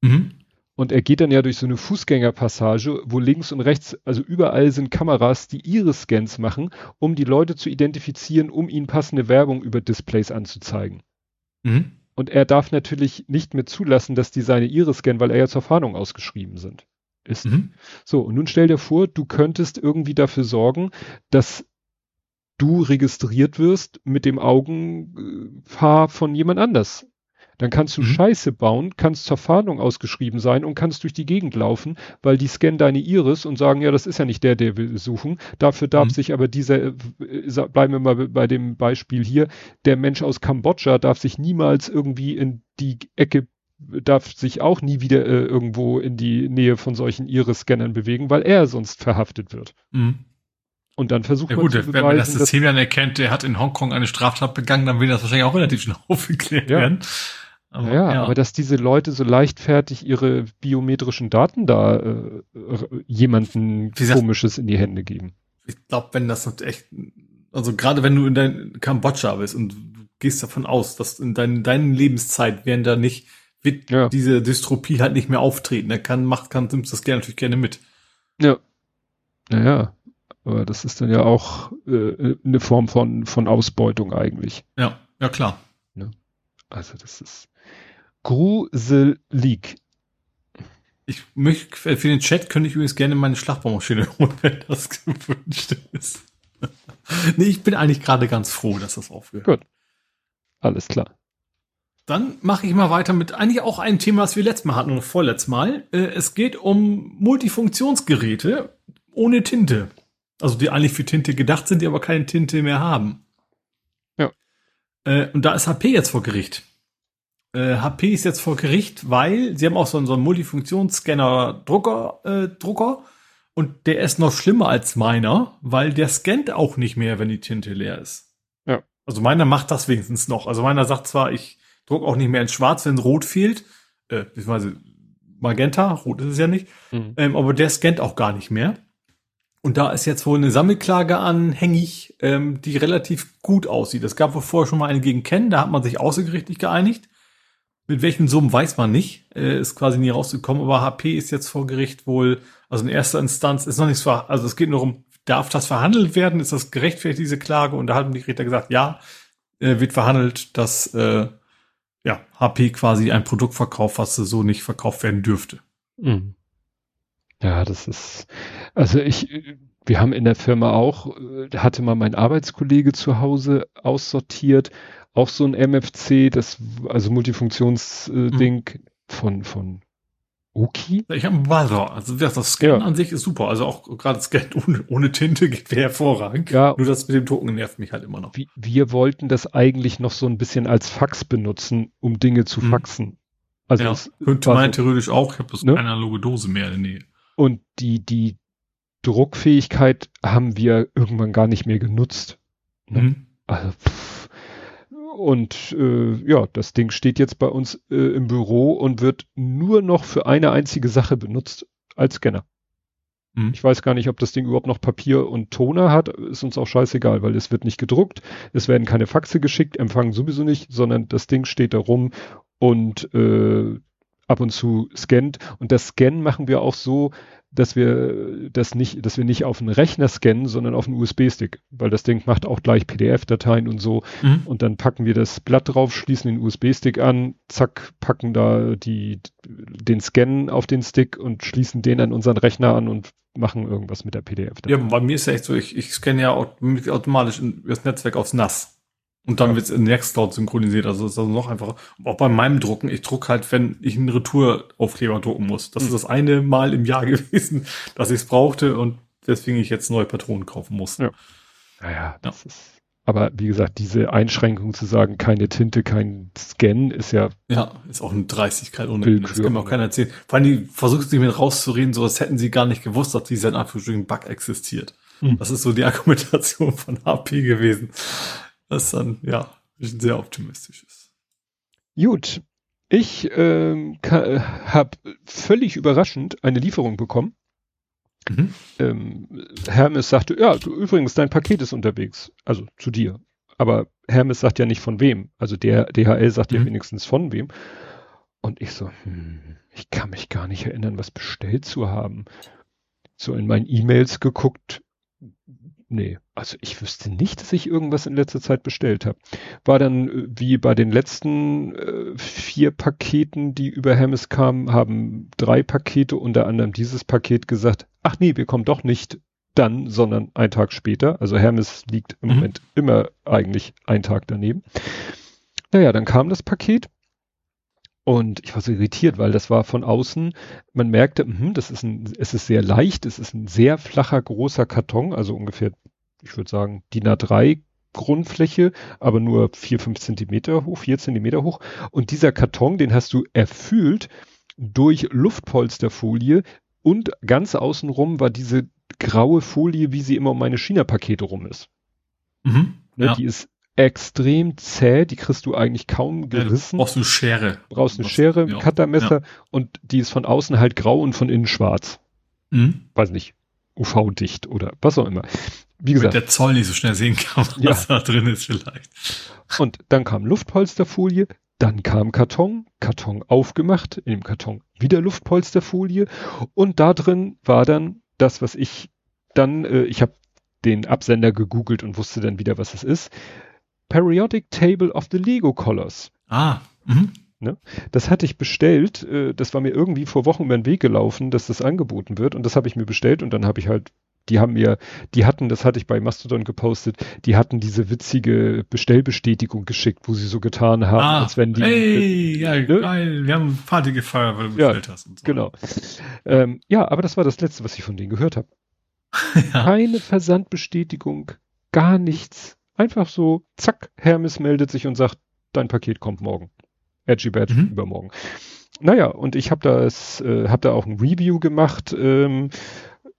Mhm. Und er geht dann ja durch so eine Fußgängerpassage, wo links und rechts, also überall sind Kameras, die ihre Scans machen, um die Leute zu identifizieren, um ihnen passende Werbung über Displays anzuzeigen. Mhm. Und er darf natürlich nicht mehr zulassen, dass die seine Iris scannen, weil er ja zur Fahndung ausgeschrieben sind. Ist. Mhm. So, und nun stell dir vor, du könntest irgendwie dafür sorgen, dass du registriert wirst mit dem Augenpaar von jemand anders. Dann kannst du mhm. Scheiße bauen, kannst zur Fahndung ausgeschrieben sein und kannst durch die Gegend laufen, weil die scannen deine Iris und sagen, ja, das ist ja nicht der, der wir suchen. Dafür darf mhm. sich aber dieser, äh, bleiben wir mal bei dem Beispiel hier, der Mensch aus Kambodscha darf sich niemals irgendwie in die Ecke darf sich auch nie wieder äh, irgendwo in die Nähe von solchen Iris-Scannern bewegen, weil er sonst verhaftet wird. Mhm. Und dann versucht ja, man gut, zu beweisen, wenn man das System dann erkennt, der hat in Hongkong eine Straftat begangen, dann will das wahrscheinlich auch relativ schnell aufgeklärt ja. werden. Aber, ja, ja, aber dass diese Leute so leichtfertig ihre biometrischen Daten da äh, jemanden gesagt, komisches in die Hände geben. Ich glaube, wenn das echt, also gerade wenn du in dein Kambodscha bist und du gehst davon aus, dass in dein, deinen Lebenszeit werden da nicht, wird ja. diese Dystropie halt nicht mehr auftreten. Er kann, macht, kann, nimmt das gerne natürlich gerne mit. Ja. Naja, aber das ist dann ja auch äh, eine Form von, von Ausbeutung eigentlich. Ja, ja klar. Ne? Also das ist gruselig. Ich möchte, für den Chat könnte ich übrigens gerne meine Schlagbaummaschine holen, wenn das gewünscht ist. nee, ich bin eigentlich gerade ganz froh, dass das aufhört. Gut. Alles klar. Dann mache ich mal weiter mit eigentlich auch einem Thema, was wir letztes Mal hatten oder vorletztes Mal. Äh, es geht um Multifunktionsgeräte ohne Tinte. Also die eigentlich für Tinte gedacht sind, die aber keine Tinte mehr haben. Ja. Äh, und da ist HP jetzt vor Gericht. Äh, HP ist jetzt vor Gericht, weil sie haben auch so, so einen Multifunktionsscanner-Drucker, äh, Drucker. Und der ist noch schlimmer als meiner, weil der scannt auch nicht mehr, wenn die Tinte leer ist. Ja. Also meiner macht das wenigstens noch. Also meiner sagt zwar, ich druck auch nicht mehr in Schwarz, wenn Rot fehlt, äh, beziehungsweise Magenta, Rot ist es ja nicht, Mhm. ähm, aber der scannt auch gar nicht mehr. Und da ist jetzt wohl eine Sammelklage anhängig, ähm, die relativ gut aussieht. Es gab wohl vorher schon mal eine gegen Ken, da hat man sich außergerichtlich geeinigt. Mit welchen Summen weiß man nicht, äh, ist quasi nie rausgekommen, aber HP ist jetzt vor Gericht wohl, also in erster Instanz ist noch nichts also es geht nur um, darf das verhandelt werden, ist das gerechtfertigt, diese Klage? Und da haben die Richter gesagt, ja, äh, wird verhandelt, dass äh, ja, HP quasi ein Produkt verkauft, was so nicht verkauft werden dürfte. Mhm. Ja, das ist, also ich, wir haben in der Firma auch, äh, hatte mal mein Arbeitskollege zu Hause aussortiert, auch so ein MFC, das, also Multifunktionsding Ding von, von Oki. Ich habe einen Buzzer. Also das, das Scannen Ja. an sich ist super. Also auch gerade Scannen ohne, ohne Tinte geht hervorragend. Ja. Nur das mit dem Drucken nervt mich halt immer noch. Wir, wir wollten das eigentlich noch so ein bisschen als Fax benutzen, um Dinge zu Mhm. faxen. Also ja, könnte man so- theoretisch auch. Ich habe das Ne? keine analoge Dose mehr in der Nähe. Und die, die Druckfähigkeit haben wir irgendwann gar nicht mehr genutzt. Ne? Mhm. Also, pff. Und äh, ja, das Ding steht jetzt bei uns äh, im Büro und wird nur noch für eine einzige Sache benutzt als Scanner. Mhm. Ich weiß gar nicht, ob das Ding überhaupt noch Papier und Toner hat. Ist uns auch scheißegal, weil es wird nicht gedruckt. Es werden keine Faxe geschickt, empfangen sowieso nicht, sondern das Ding steht da rum und äh, ab und zu scannt. Und das Scannen machen wir auch so, dass wir das nicht, dass wir nicht auf einen Rechner scannen, sondern auf einen USB-Stick, weil das Ding macht auch gleich PDF-Dateien und so. Mhm. Und dann packen wir das Blatt drauf, schließen den USB-Stick an, zack, packen da die, den Scan auf den Stick und schließen den an unseren Rechner an und machen irgendwas mit der PDF. Ja, bei mir ist ja echt so, ich, ich scanne ja aut- automatisch das Netzwerk aufs NAS. Und dann Ja. wird's in Nextcloud synchronisiert. Also ist also noch einfacher. Auch bei meinem Drucken, ich druck halt, wenn ich einen Retouraufkleber drucken muss. Das Mhm. ist das eine Mal im Jahr gewesen, dass ich es brauchte und deswegen ich jetzt neue Patronen kaufen muss. Ja. Naja, das ist. Aber wie gesagt, diese Einschränkung zu sagen, keine Tinte, kein Scan, ist ja Ja, ist auch eine Dreistigkeit ohne Willkür. Das kann mir auch keiner erzählen. Vor allem, die versuchen sich mit rauszureden, so als hätten sie gar nicht gewusst, dass dieser in Anführungsstrichen Bug existiert. Hm. Das ist so die Argumentation von HP gewesen. Das dann, ja, sehr optimistisch ist. gut. Ich ähm, habe völlig überraschend eine Lieferung bekommen. Mhm. ähm, Hermes sagte, ja, du, übrigens, dein Paket ist unterwegs, also zu dir. Aber Hermes sagt ja nicht von wem. Also der DHL sagt ja Mhm. wenigstens von wem. Und ich so, hm, ich kann mich gar nicht erinnern, was bestellt zu haben. So in meinen E-Mails geguckt. Nee, also ich wüsste nicht, dass ich irgendwas in letzter Zeit bestellt habe. War dann äh, wie bei den letzten äh, vier Paketen, die über Hermes kamen, haben drei Pakete, unter anderem dieses Paket gesagt, ach nee, wir kommen doch nicht dann, sondern einen Tag später. Also Hermes liegt im Mhm. Moment immer eigentlich einen Tag daneben. Naja, dann kam das Paket und ich war so irritiert, weil das war von außen, man merkte, mhm, das ist ein, es ist sehr leicht, es ist ein sehr flacher, großer Karton, also ungefähr, ich würde sagen, DIN A3 Grundfläche, aber nur vier, fünf Zentimeter hoch, vier Zentimeter hoch. Und dieser Karton, den hast du erfüllt durch Luftpolsterfolie und ganz außenrum war diese graue Folie, wie sie immer um meine China-Pakete rum ist. Mhm. Ne, ja. Die ist extrem zäh, die kriegst du eigentlich kaum Ja, gerissen. brauchst du eine Schere. brauchst eine Schere, ein ja. Cuttermesser und die ist von außen halt grau und von innen schwarz. Mhm. Weiß nicht, UV-dicht oder was auch immer. Wie Damit gesagt, der Zoll nicht so schnell sehen kann, Ja. was da drin ist vielleicht. und dann kam Luftpolsterfolie, dann kam Karton, Karton aufgemacht, in dem Karton wieder Luftpolsterfolie und da drin war dann das, was ich dann, äh, ich habe den Absender gegoogelt und wusste dann wieder, was es ist. Periodic Table of the Lego Colors. Ah. Mhm. Das hatte ich bestellt, äh, das war mir irgendwie vor Wochen über den Weg gelaufen, dass das angeboten wird und das habe ich mir bestellt und dann habe ich halt, die haben mir, die hatten, das hatte ich bei Mastodon gepostet, die hatten diese witzige Bestellbestätigung geschickt, wo sie so getan haben, Ah, als wenn die, Ey, ja, ne? geil. Wir haben Party gefeiert, weil du Ja, bestellt hast. Und so. genau. Ähm, ja, aber das war das Letzte, was ich von denen gehört habe. ja. Keine Versandbestätigung, gar nichts. Einfach so, zack, Hermes meldet sich und sagt, dein Paket kommt morgen. Edgy Badge mhm. übermorgen. Naja, und ich habe das, äh, habe da auch ein Review gemacht. Ähm,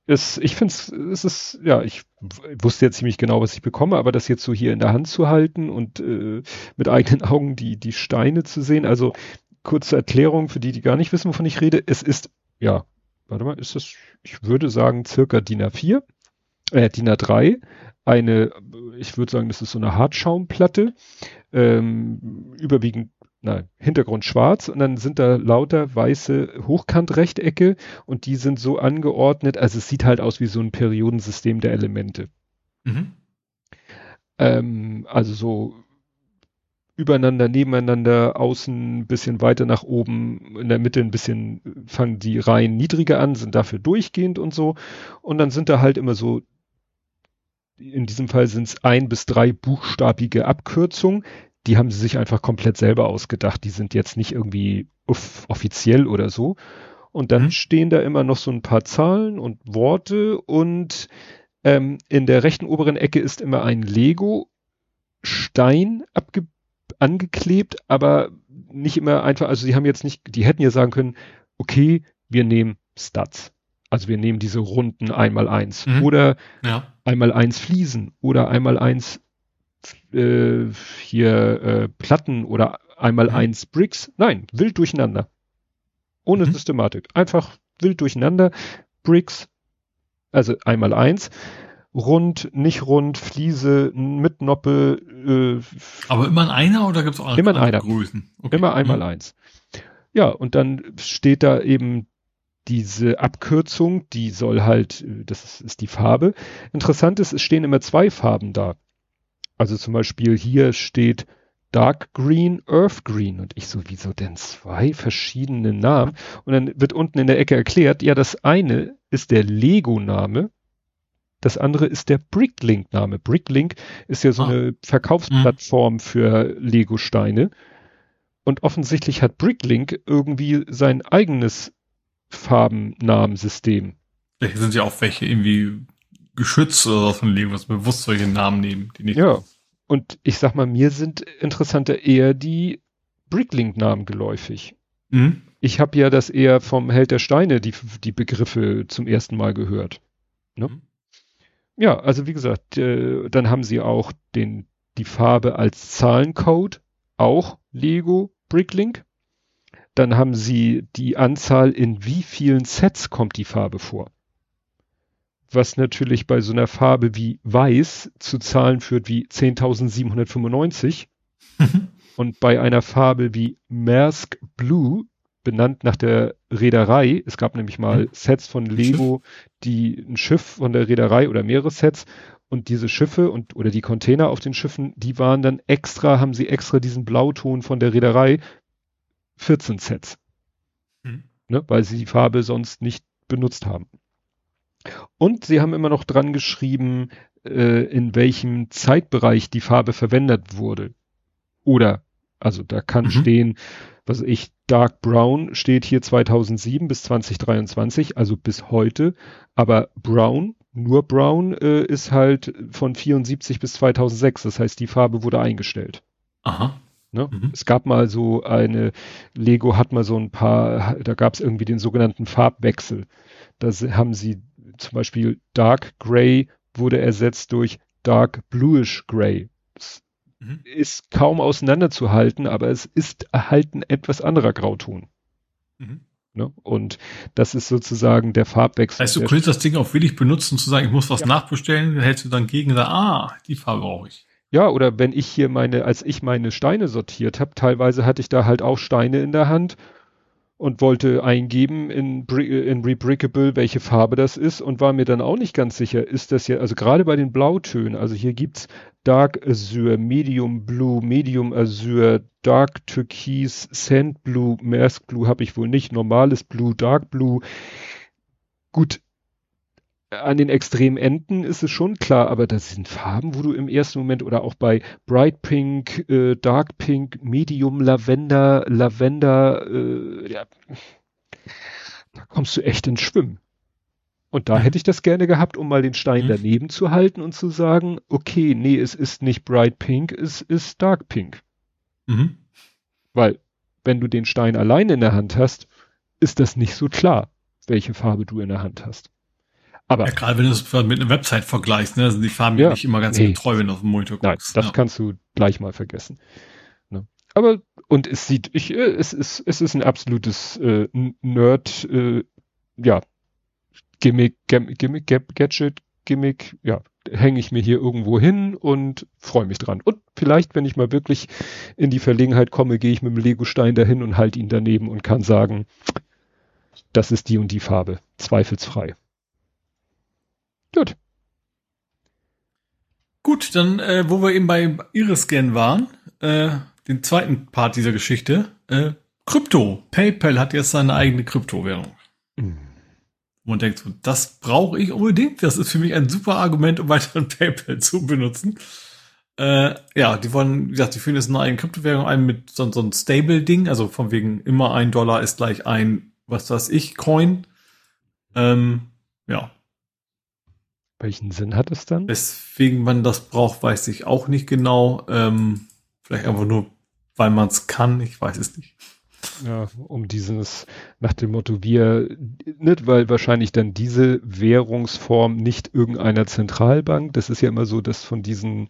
es, ich finde es ist, ja, ich wusste jetzt ziemlich genau, was ich bekomme, aber das jetzt so hier in der Hand zu halten und äh, mit eigenen Augen die, die Steine zu sehen. Also kurze Erklärung für die, die gar nicht wissen, wovon ich rede. Es ist, ja, warte mal, ist das, ich würde sagen, circa DIN A4, äh, DIN A3, eine, ich würde sagen, das ist so eine Hartschaumplatte, ähm, überwiegend nein, Hintergrund schwarz und dann sind da lauter weiße Hochkantrechtecke und die sind so angeordnet, also es sieht halt aus wie so ein Periodensystem der Elemente. Mhm. Ähm, also so übereinander, nebeneinander, außen ein bisschen weiter nach oben, in der Mitte ein bisschen fangen die Reihen niedriger an, sind dafür durchgehend und so. Und dann sind da halt immer so, in diesem Fall sind es ein bis drei buchstabige Abkürzungen, die haben sie sich einfach komplett selber ausgedacht. Die sind jetzt nicht irgendwie uff, offiziell oder so. Und dann mhm. stehen da immer noch so ein paar Zahlen und Worte und ähm, in der rechten oberen Ecke ist immer ein Lego-Stein angeklebt, aber nicht immer einfach, also sie haben jetzt nicht, die hätten ja sagen können, okay, wir nehmen Stats. Also wir nehmen diese runden einmal eins mhm. oder ja. einmal eins Fliesen oder einmal eins äh, hier äh, Platten oder einmal mhm. eins Bricks. Nein, wild durcheinander. Ohne mhm. Systematik. Einfach wild durcheinander. Bricks, also einmal eins. Rund, nicht rund, Fliese, mit Noppe. Äh, Aber immer in einer oder gibt es auch immer in einer. Größen? Okay. Immer einmal mhm. eins. Ja, und dann steht da eben diese Abkürzung, die soll halt, äh, das ist, ist die Farbe. Interessant ist, es stehen immer zwei Farben da. Also zum Beispiel hier steht Dark Green, Earth Green. Und ich so, wieso denn zwei verschiedene Namen? Und dann wird unten in der Ecke erklärt, ja, das eine ist der Lego-Name, das andere ist der Bricklink-Name. Bricklink ist ja so ah. eine Verkaufsplattform mhm. für Lego-Steine. Und offensichtlich hat Bricklink irgendwie sein eigenes Farbennamensystem. Vielleicht sind ja auch welche irgendwie Geschütz oder so von Lego, was bewusst solche Namen nehmen, die nicht. Ja. Und ich sag mal, mir sind interessanter eher die Bricklink-Namen geläufig. Mhm. Ich habe ja das eher vom Held der Steine, die, die Begriffe zum ersten Mal gehört. Ne? Mhm. Ja, also wie gesagt, äh, dann haben sie auch den, die Farbe als Zahlencode, auch Lego Bricklink. Dann haben sie die Anzahl, in wie vielen Sets kommt die Farbe vor was natürlich bei so einer Farbe wie Weiß zu Zahlen führt wie 10.795 mhm. und bei einer Farbe wie Maersk Blue, benannt nach der Reederei, es gab nämlich mal mhm. Sets von Lego, die ein Schiff von der Reederei oder mehrere Sets und diese Schiffe und oder die Container auf den Schiffen, die waren dann extra, haben sie extra diesen Blauton von der Reederei 14 Sets. Mhm. Ne, weil sie die Farbe sonst nicht benutzt haben. Und sie haben immer noch dran geschrieben, äh, in welchem Zeitbereich die Farbe verwendet wurde. Oder, also da kann mhm. stehen, was ich, Dark Brown steht hier 2007 bis 2023, also bis heute. Aber Brown, nur Brown, äh, ist halt von 74 bis 2006. Das heißt, die Farbe wurde eingestellt. Aha. Ne? Mhm. Es gab mal so eine, Lego hat mal so ein paar, da gab es irgendwie den sogenannten Farbwechsel. Da haben sie zum Beispiel Dark Gray wurde ersetzt durch Dark Bluish Gray. Mhm. ist kaum auseinanderzuhalten, aber es ist halt ein etwas anderer Grauton. Mhm. Ne? Und das ist sozusagen der Farbwechsel. Heißt, du könntest das Ding auch willig benutzen, zu sagen, ich muss was ja. nachbestellen, dann hältst du dann gegen, da, ah, die Farbe brauche ich. Ja, oder wenn ich hier meine, als ich meine Steine sortiert habe, teilweise hatte ich da halt auch Steine in der Hand und wollte eingeben in, in Rebrickable, welche Farbe das ist und war mir dann auch nicht ganz sicher, ist das ja, also gerade bei den Blautönen, also hier gibt's Dark Azure, Medium Blue, Medium Azure, Dark Türkis, Sand Blue, Mask Blue habe ich wohl nicht, normales Blue, Dark Blue. Gut, an den extremen Enden ist es schon klar, aber das sind Farben, wo du im ersten Moment oder auch bei Bright Pink, äh, Dark Pink, Medium Lavender, Lavender, äh, ja, da kommst du echt ins Schwimmen. Und da hätte ich das gerne gehabt, um mal den Stein Mhm. daneben zu halten und zu sagen, okay, nee, es ist nicht bright pink, es ist dark pink. Mhm. Weil, wenn du den Stein allein in der Hand hast, ist das nicht so klar, welche Farbe du in der Hand hast. Aber Ja, gerade wenn du es mit einer Website vergleichst, ne, sind die Farben ja nicht immer ganz Nee. getreu, wenn du auf dem Monitor nein, guckst. das ja. kannst du gleich mal vergessen. Ne? Aber, und es sieht, ich, äh, es ist, es ist ein absolutes äh, Nerd, äh, ja, Gimmick, Gimmick, Gadget, Gimmick, ja, hänge ich mir hier irgendwo hin und freue mich dran. Und vielleicht, wenn ich mal wirklich in die Verlegenheit komme, gehe ich mit dem Lego-Stein dahin und halte ihn daneben und kann sagen, das ist die und die Farbe. Zweifelsfrei. Gut. Gut, dann, äh, wo wir eben bei Iriscan waren, äh, den zweiten Part dieser Geschichte, äh, Krypto. PayPal hat jetzt seine eigene Kryptowährung. Mhm. Man denkt, so, das brauche ich unbedingt. Das ist für mich ein super Argument, um weiterhin PayPal zu benutzen. Äh, ja, die wollen, wie gesagt, die führen jetzt eine eigene Kryptowährung ein mit so, so ein Stable-Ding, also von wegen immer ein Dollar ist gleich ein, was weiß ich, Coin. Ähm, ja, Welchen Sinn hat es dann? weswegen man das braucht, weiß ich auch nicht genau. Ähm, vielleicht einfach nur, weil man es kann, ich weiß es nicht. Ja, um dieses, nach dem Motto, wir, nicht, weil wahrscheinlich dann diese Währungsform nicht irgendeiner Zentralbank, das ist ja immer so, dass von diesen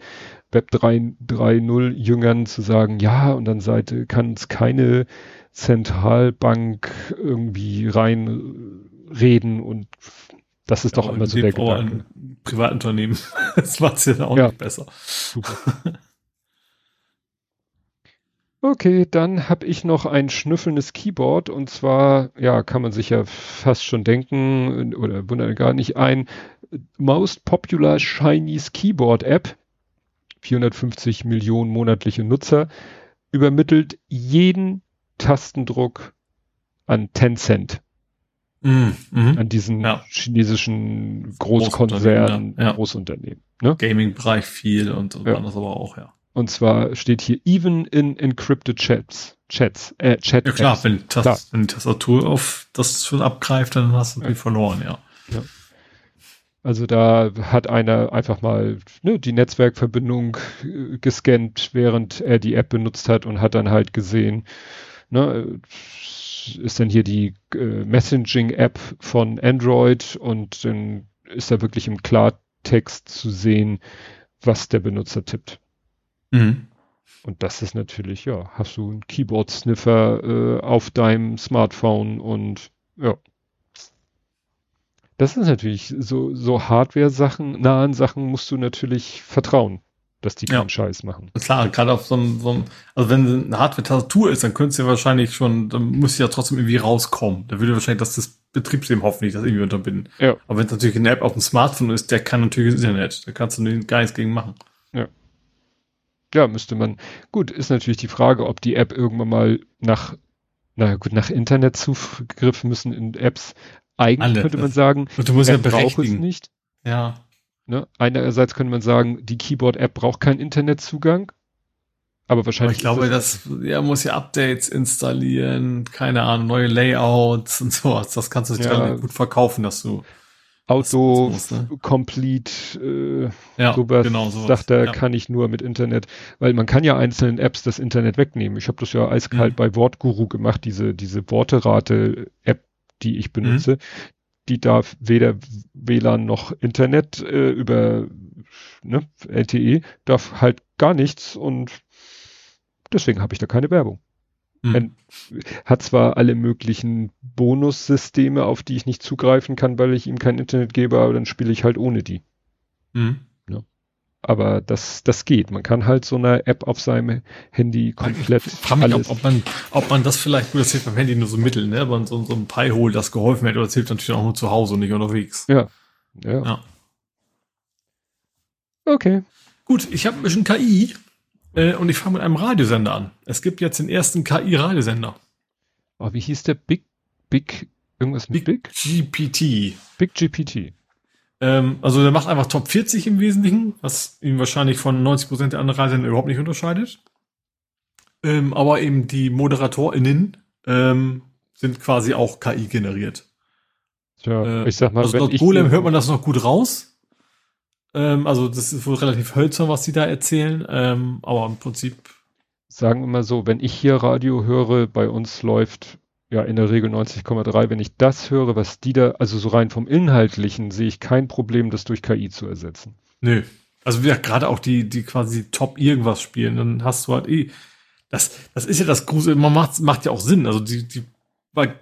Web 3.0 Jüngern zu sagen, ja, und dann Seite kann es keine Zentralbank irgendwie reinreden und das ist doch Aber immer so der Gedanke. Ein Privatunternehmen. das macht es ja auch Ja. nicht besser. Super. Okay, dann habe ich noch ein schnüffelndes Keyboard und zwar, ja, kann man sich ja fast schon denken oder wundert gar nicht ein Most Popular Chinese Keyboard App, 450 Millionen monatliche Nutzer, übermittelt jeden Tastendruck an Tencent, Mhm. Mhm. an diesen Ja. chinesischen Großunternehmen, Großkonzernen, ja. Ja. Großunternehmen. Ne? Gaming-Bereich viel und, und Ja. anders aber auch, ja. Und zwar steht hier even in encrypted chats. Chats, äh, Chat. Ja klar, wenn die, Tast Klar. wenn die Tastatur auf das schon abgreift, dann hast du Ja. viel verloren, ja. Also da hat einer einfach mal ne, die Netzwerkverbindung äh, gescannt, während er die App benutzt hat und hat dann halt gesehen, ne, äh, ist dann hier die äh, Messaging-App von Android und dann ist da wirklich im Klartext zu sehen, was der Benutzer tippt. Mhm. Und das ist natürlich, ja, hast du einen Keyboard-Sniffer äh, auf deinem Smartphone und ja. Das ist natürlich so, so Hardware-Sachen, nahen Sachen musst du natürlich vertrauen, dass die Ja. keinen Scheiß machen. Klar, gerade auf so einem, so einem, also wenn eine Hardware-Tastatur ist, dann könntest du ja wahrscheinlich schon, dann müsste ja trotzdem irgendwie rauskommen. Da würde wahrscheinlich das, das Betriebssystem hoffentlich das irgendwie unterbinden. Ja. Aber wenn es natürlich eine App auf dem Smartphone ist, der kann natürlich das Internet. Da kannst du gar nichts gegen machen. Ja, müsste man. Gut, ist natürlich die Frage, ob die App irgendwann mal nach, na gut, nach Internetzugriff müssen in Apps. Eigentlich Alle, könnte man sagen, Und du musst ja App braucht es nicht. Ja. Ne? Einerseits könnte man sagen, die Keyboard-App braucht keinen Internetzugang. Aber Aber wahrscheinlich. ich glaube, das, ja, muss ja Updates installieren, keine Ahnung, neue Layouts und sowas. Das kannst du Ja. dann gut verkaufen, dass du, Auto, das muss, ne? Complete, äh, ja, sowas, genau, sowas. er, ja. kann ich nur mit Internet, weil man kann ja einzelnen Apps das Internet wegnehmen. Ich habe das ja eiskalt Mhm. bei Wortguru gemacht, diese, diese Worterate-App, die ich benutze. Mhm. Die darf weder WLAN noch Internet äh, über ne, LTE, darf halt gar nichts und deswegen habe ich da keine Werbung. Wenn- Hat zwar alle möglichen Bonussysteme, auf die ich nicht zugreifen kann, weil ich ihm kein Internet gebe, aber dann spiele ich halt ohne die. Mhm. Aber das, das geht. Man kann halt so eine App auf seinem Handy komplett Ich frage mich, alles. ob, ob, man, ob man das vielleicht, gut, das hilft beim Handy nur so Mittel, ne? Aber so, so ein Pi-Hole, das geholfen hätte, oder das hilft natürlich auch nur zu Hause und nicht unterwegs. ja. ja. Ja. Okay. Gut, ich habe ein bisschen KI äh, und ich fange mit einem Radiosender an. Es gibt jetzt den ersten KI-Radiosender. Oh, wie hieß der? Big, Big, irgendwas mit Big? GPT. Big GPT. Ähm, also der macht einfach Top 40 im Wesentlichen, was ihn wahrscheinlich von 90% der anderen Radiosender überhaupt nicht unterscheidet. Ähm, aber eben die ModeratorInnen ähm, sind quasi auch KI generiert. Tja, äh, ich sag mal, also laut Golem hört man das noch gut raus. Ähm, also das ist wohl relativ hölzern, was sie da erzählen. Ähm, aber im Prinzip. Sagen wir mal so, wenn ich hier Radio höre, bei uns läuft ja in der Regel 90,3. Wenn ich das höre, was die da, also so rein vom Inhaltlichen, sehe ich kein Problem, das durch KI zu ersetzen. Nö. Also wie gerade auch die, die quasi top irgendwas spielen, dann hast du halt eh, das, das ist ja das Grusel, man macht, macht ja auch Sinn. Also die, die, weil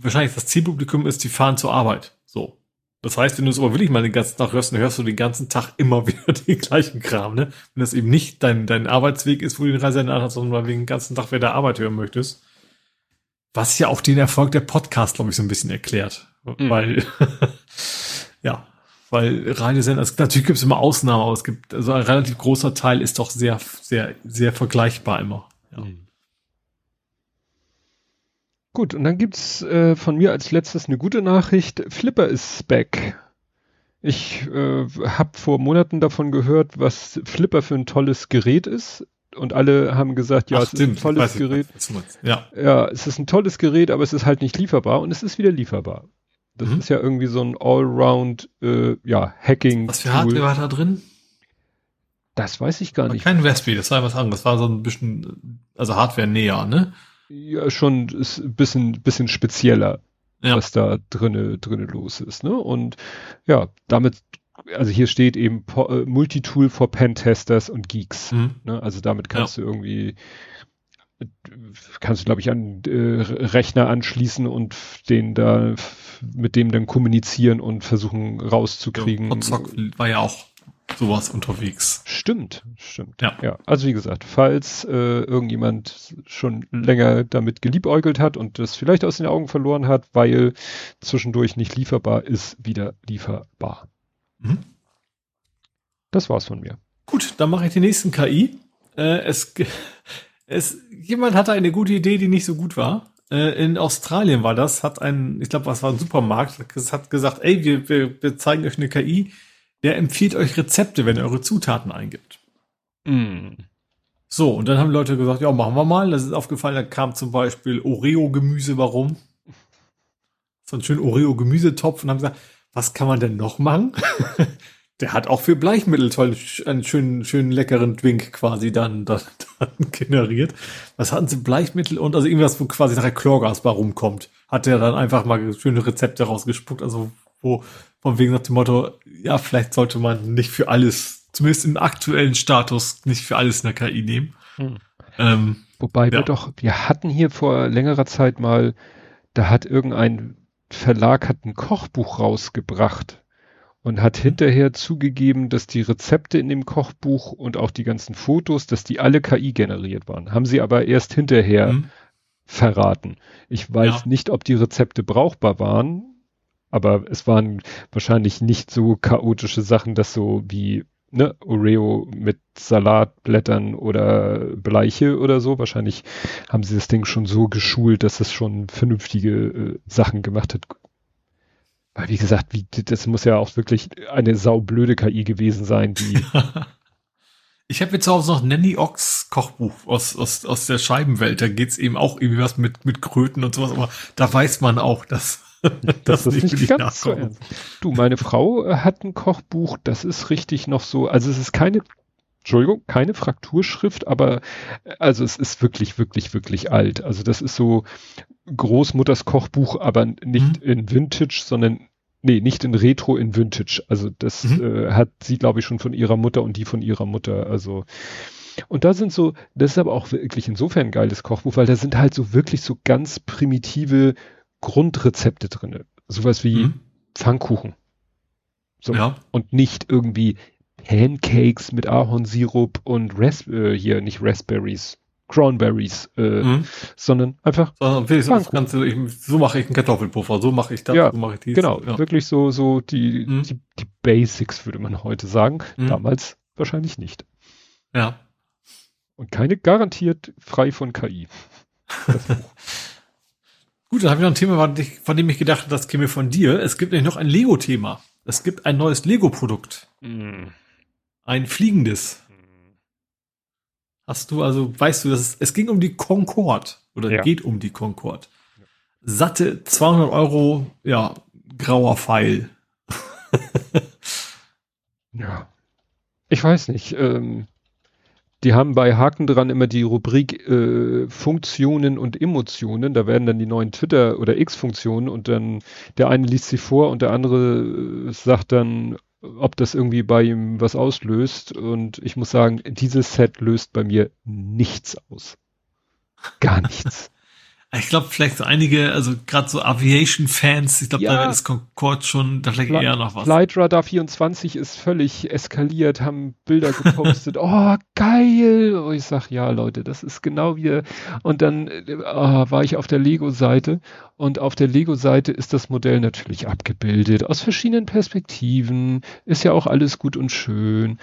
wahrscheinlich das Zielpublikum ist, die fahren zur Arbeit. So. Das heißt, wenn du es aber wirklich mal den ganzen Tag hörst, dann hörst du den ganzen Tag immer wieder den gleichen Kram, ne? Wenn das eben nicht dein, dein Arbeitsweg ist, wo du den Reisender hast, sondern weil du den ganzen Tag wieder Arbeit hören möchtest. Was ja auch den Erfolg der Podcast, glaube ich, so ein bisschen erklärt. Mhm. Weil, ja, weil Radiosender, also natürlich gibt es immer Ausnahmen, aber es gibt, also ein relativ großer Teil ist doch sehr, sehr, sehr vergleichbar immer. Ja. Mhm. Gut, und dann gibt's äh, von mir als letztes eine gute Nachricht. Flipper ist back. Ich äh, habe vor Monaten davon gehört, was Flipper für ein tolles Gerät ist. Und alle haben gesagt, ja, Ach, es stimmt, ist ein tolles Gerät. ja. ja, es ist ein tolles Gerät, aber es ist halt nicht lieferbar und es ist wieder lieferbar. Das mhm. ist ja irgendwie so ein Allround, äh, ja, Hacking. Was für Hardware war da drin? Das weiß ich gar nicht. Kein Raspberry, das war was anderes. Das war so ein bisschen, also Hardware näher, ne? Ja, schon ist ein bisschen, bisschen spezieller, ja. was da drinne, drinne los ist, ne? Und ja, damit also hier steht eben äh, Multitool for Pentesters und Geeks. Mhm. Ne? Also damit kannst ja. du irgendwie kannst du, glaube ich, an äh, Rechner anschließen und den da mit dem dann kommunizieren und versuchen rauszukriegen. Ja, Zock war ja auch sowas unterwegs. Stimmt, stimmt. Ja. ja. Also wie gesagt, falls äh, irgendjemand schon länger damit geliebäugelt hat und das vielleicht aus den Augen verloren hat, weil zwischendurch nicht lieferbar ist, wieder lieferbar. Mhm. Das war's von mir. Gut, dann mache ich die nächsten KI. Äh, es, es, jemand hatte eine gute Idee, die nicht so gut war. Äh, in Australien war das, hat ein, ich glaube, was war ein Supermarkt, hat gesagt, ey, wir, wir, wir zeigen euch eine KI, der empfiehlt euch Rezepte, wenn ihr eure Zutaten eingibt. Mm. So, und dann haben Leute gesagt, ja, machen wir mal. Das ist aufgefallen, da kam zum Beispiel Oreo-Gemüse, warum? So ein schönen Oreo-Gemüsetopf und haben gesagt, was kann man denn noch machen? Der hat auch für Bleichmittel toll einen schönen, schönen leckeren Drink quasi dann, dann, dann generiert. Was hatten sie? Bleichmittel und also irgendwas, wo quasi nachher Chlorgas bei rumkommt. Hat der dann einfach mal schöne Rezepte rausgespuckt, also wo von wegen nach dem Motto, ja, vielleicht sollte man nicht für alles, zumindest im aktuellen Status, nicht für alles eine KI nehmen. Hm. Ähm, Wobei ja. wir doch, wir hatten hier vor längerer Zeit mal, da hat irgendein Verlag hat ein Kochbuch rausgebracht und hat hinterher zugegeben, dass die Rezepte in dem Kochbuch und auch die ganzen Fotos, dass die alle KI generiert waren. Haben sie aber erst hinterher mhm. verraten. Ich weiß ja. nicht, ob die Rezepte brauchbar waren, aber es waren wahrscheinlich nicht so chaotische Sachen, dass so wie ne, Oreo mit Salatblättern oder Bleiche oder so. Wahrscheinlich haben sie das Ding schon so geschult, dass es schon vernünftige äh, Sachen gemacht hat. Weil, wie gesagt, wie, das muss ja auch wirklich eine saublöde KI gewesen sein, die. ich habe jetzt Hause noch Nanny Ox Kochbuch aus, aus, aus der Scheibenwelt. Da geht's eben auch irgendwie was mit, mit Kröten und sowas, aber da weiß man auch, dass das, das ist nicht ganz so ernst. Du, meine Frau äh, hat ein Kochbuch, das ist richtig noch so, also es ist keine, Entschuldigung, keine Frakturschrift, aber äh, also es ist wirklich, wirklich, wirklich alt. Also das ist so Großmutters Kochbuch, aber nicht mhm. in Vintage, sondern nee, nicht in Retro, in Vintage. Also das mhm. äh, hat sie, glaube ich, schon von ihrer Mutter und die von ihrer Mutter. Also und da sind so, das ist aber auch wirklich insofern ein geiles Kochbuch, weil da sind halt so wirklich so ganz primitive Grundrezepte drinne. Sowas wie mhm. Pfannkuchen. So. Ja. Und nicht irgendwie Pancakes mit Ahornsirup und Ras äh, hier nicht Raspberries, Cranberries, äh, mhm. sondern einfach. Sondern Ganze, ich, so mache ich einen Kartoffelpuffer, so mache ich das, ja, so mache ich dies. Genau, ja. wirklich so, so die, mhm. die, die, Basics, würde man heute sagen. Mhm. Damals wahrscheinlich nicht. Ja. Und keine garantiert frei von KI. Gut, dann habe ich noch ein Thema, von dem ich gedacht habe, das käme von dir. Es gibt nämlich noch ein Lego-Thema. Es gibt ein neues Lego-Produkt. Mm. Ein fliegendes. Hast du also, weißt du, es, es ging um die Concorde oder ja. geht um die Concorde. Satte 200 Euro, ja, grauer Pfeil. ja. Ich weiß nicht. Ähm, die haben bei Haken dran immer die Rubrik äh, Funktionen und Emotionen. Da werden dann die neuen Twitter- oder X-Funktionen und dann der eine liest sie vor und der andere äh, sagt dann, ob das irgendwie bei ihm was auslöst. Und ich muss sagen, dieses Set löst bei mir nichts aus. Gar nichts. Ich glaube, vielleicht so einige, also gerade so Aviation-Fans, ich glaube, ja, da ist Concorde schon, da vielleicht Fl eher noch was. Flight Radar 24 ist völlig eskaliert, haben Bilder gepostet. oh, geil! Oh, ich sag, ja, Leute, das ist genau wie, und dann oh, war ich auf der Lego-Seite und auf der Lego-Seite ist das Modell natürlich abgebildet, aus verschiedenen Perspektiven, ist ja auch alles gut und schön.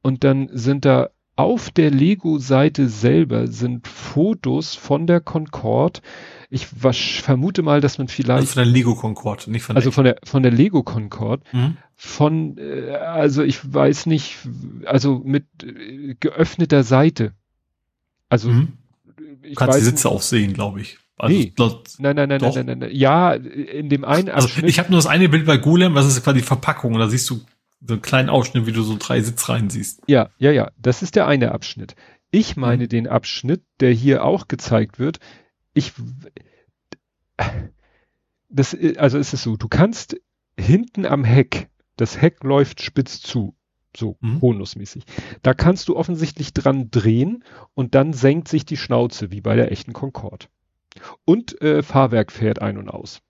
Und dann sind da auf der Lego-Seite selber sind Fotos von der Concorde. Ich vermute mal, dass man vielleicht. Also von der Lego Concorde, nicht von der. Also von der, von der Lego Concorde. Mhm. Von, äh, also ich weiß nicht, also mit äh, geöffneter Seite. Also. Mhm. Ich Kannst die Sitze auch sehen, glaube ich. Also, nee. nein, nein, nein, nein, nein, nein, nein. Ja, in dem einen also. Ich habe nur das eine Bild bei Golem, was ist quasi die Verpackung. da siehst du so einen kleinen Ausschnitt, wie du so drei Sitzreihen siehst. Ja, ja, ja. Das ist der eine Abschnitt. Ich meine mhm. den Abschnitt, der hier auch gezeigt wird. Ich, das, also ist es so, du kannst hinten am Heck, das Heck läuft spitz zu, so mhm. bonusmäßig. Da kannst du offensichtlich dran drehen und dann senkt sich die Schnauze, wie bei der echten Concorde. Und äh, Fahrwerk fährt ein und aus.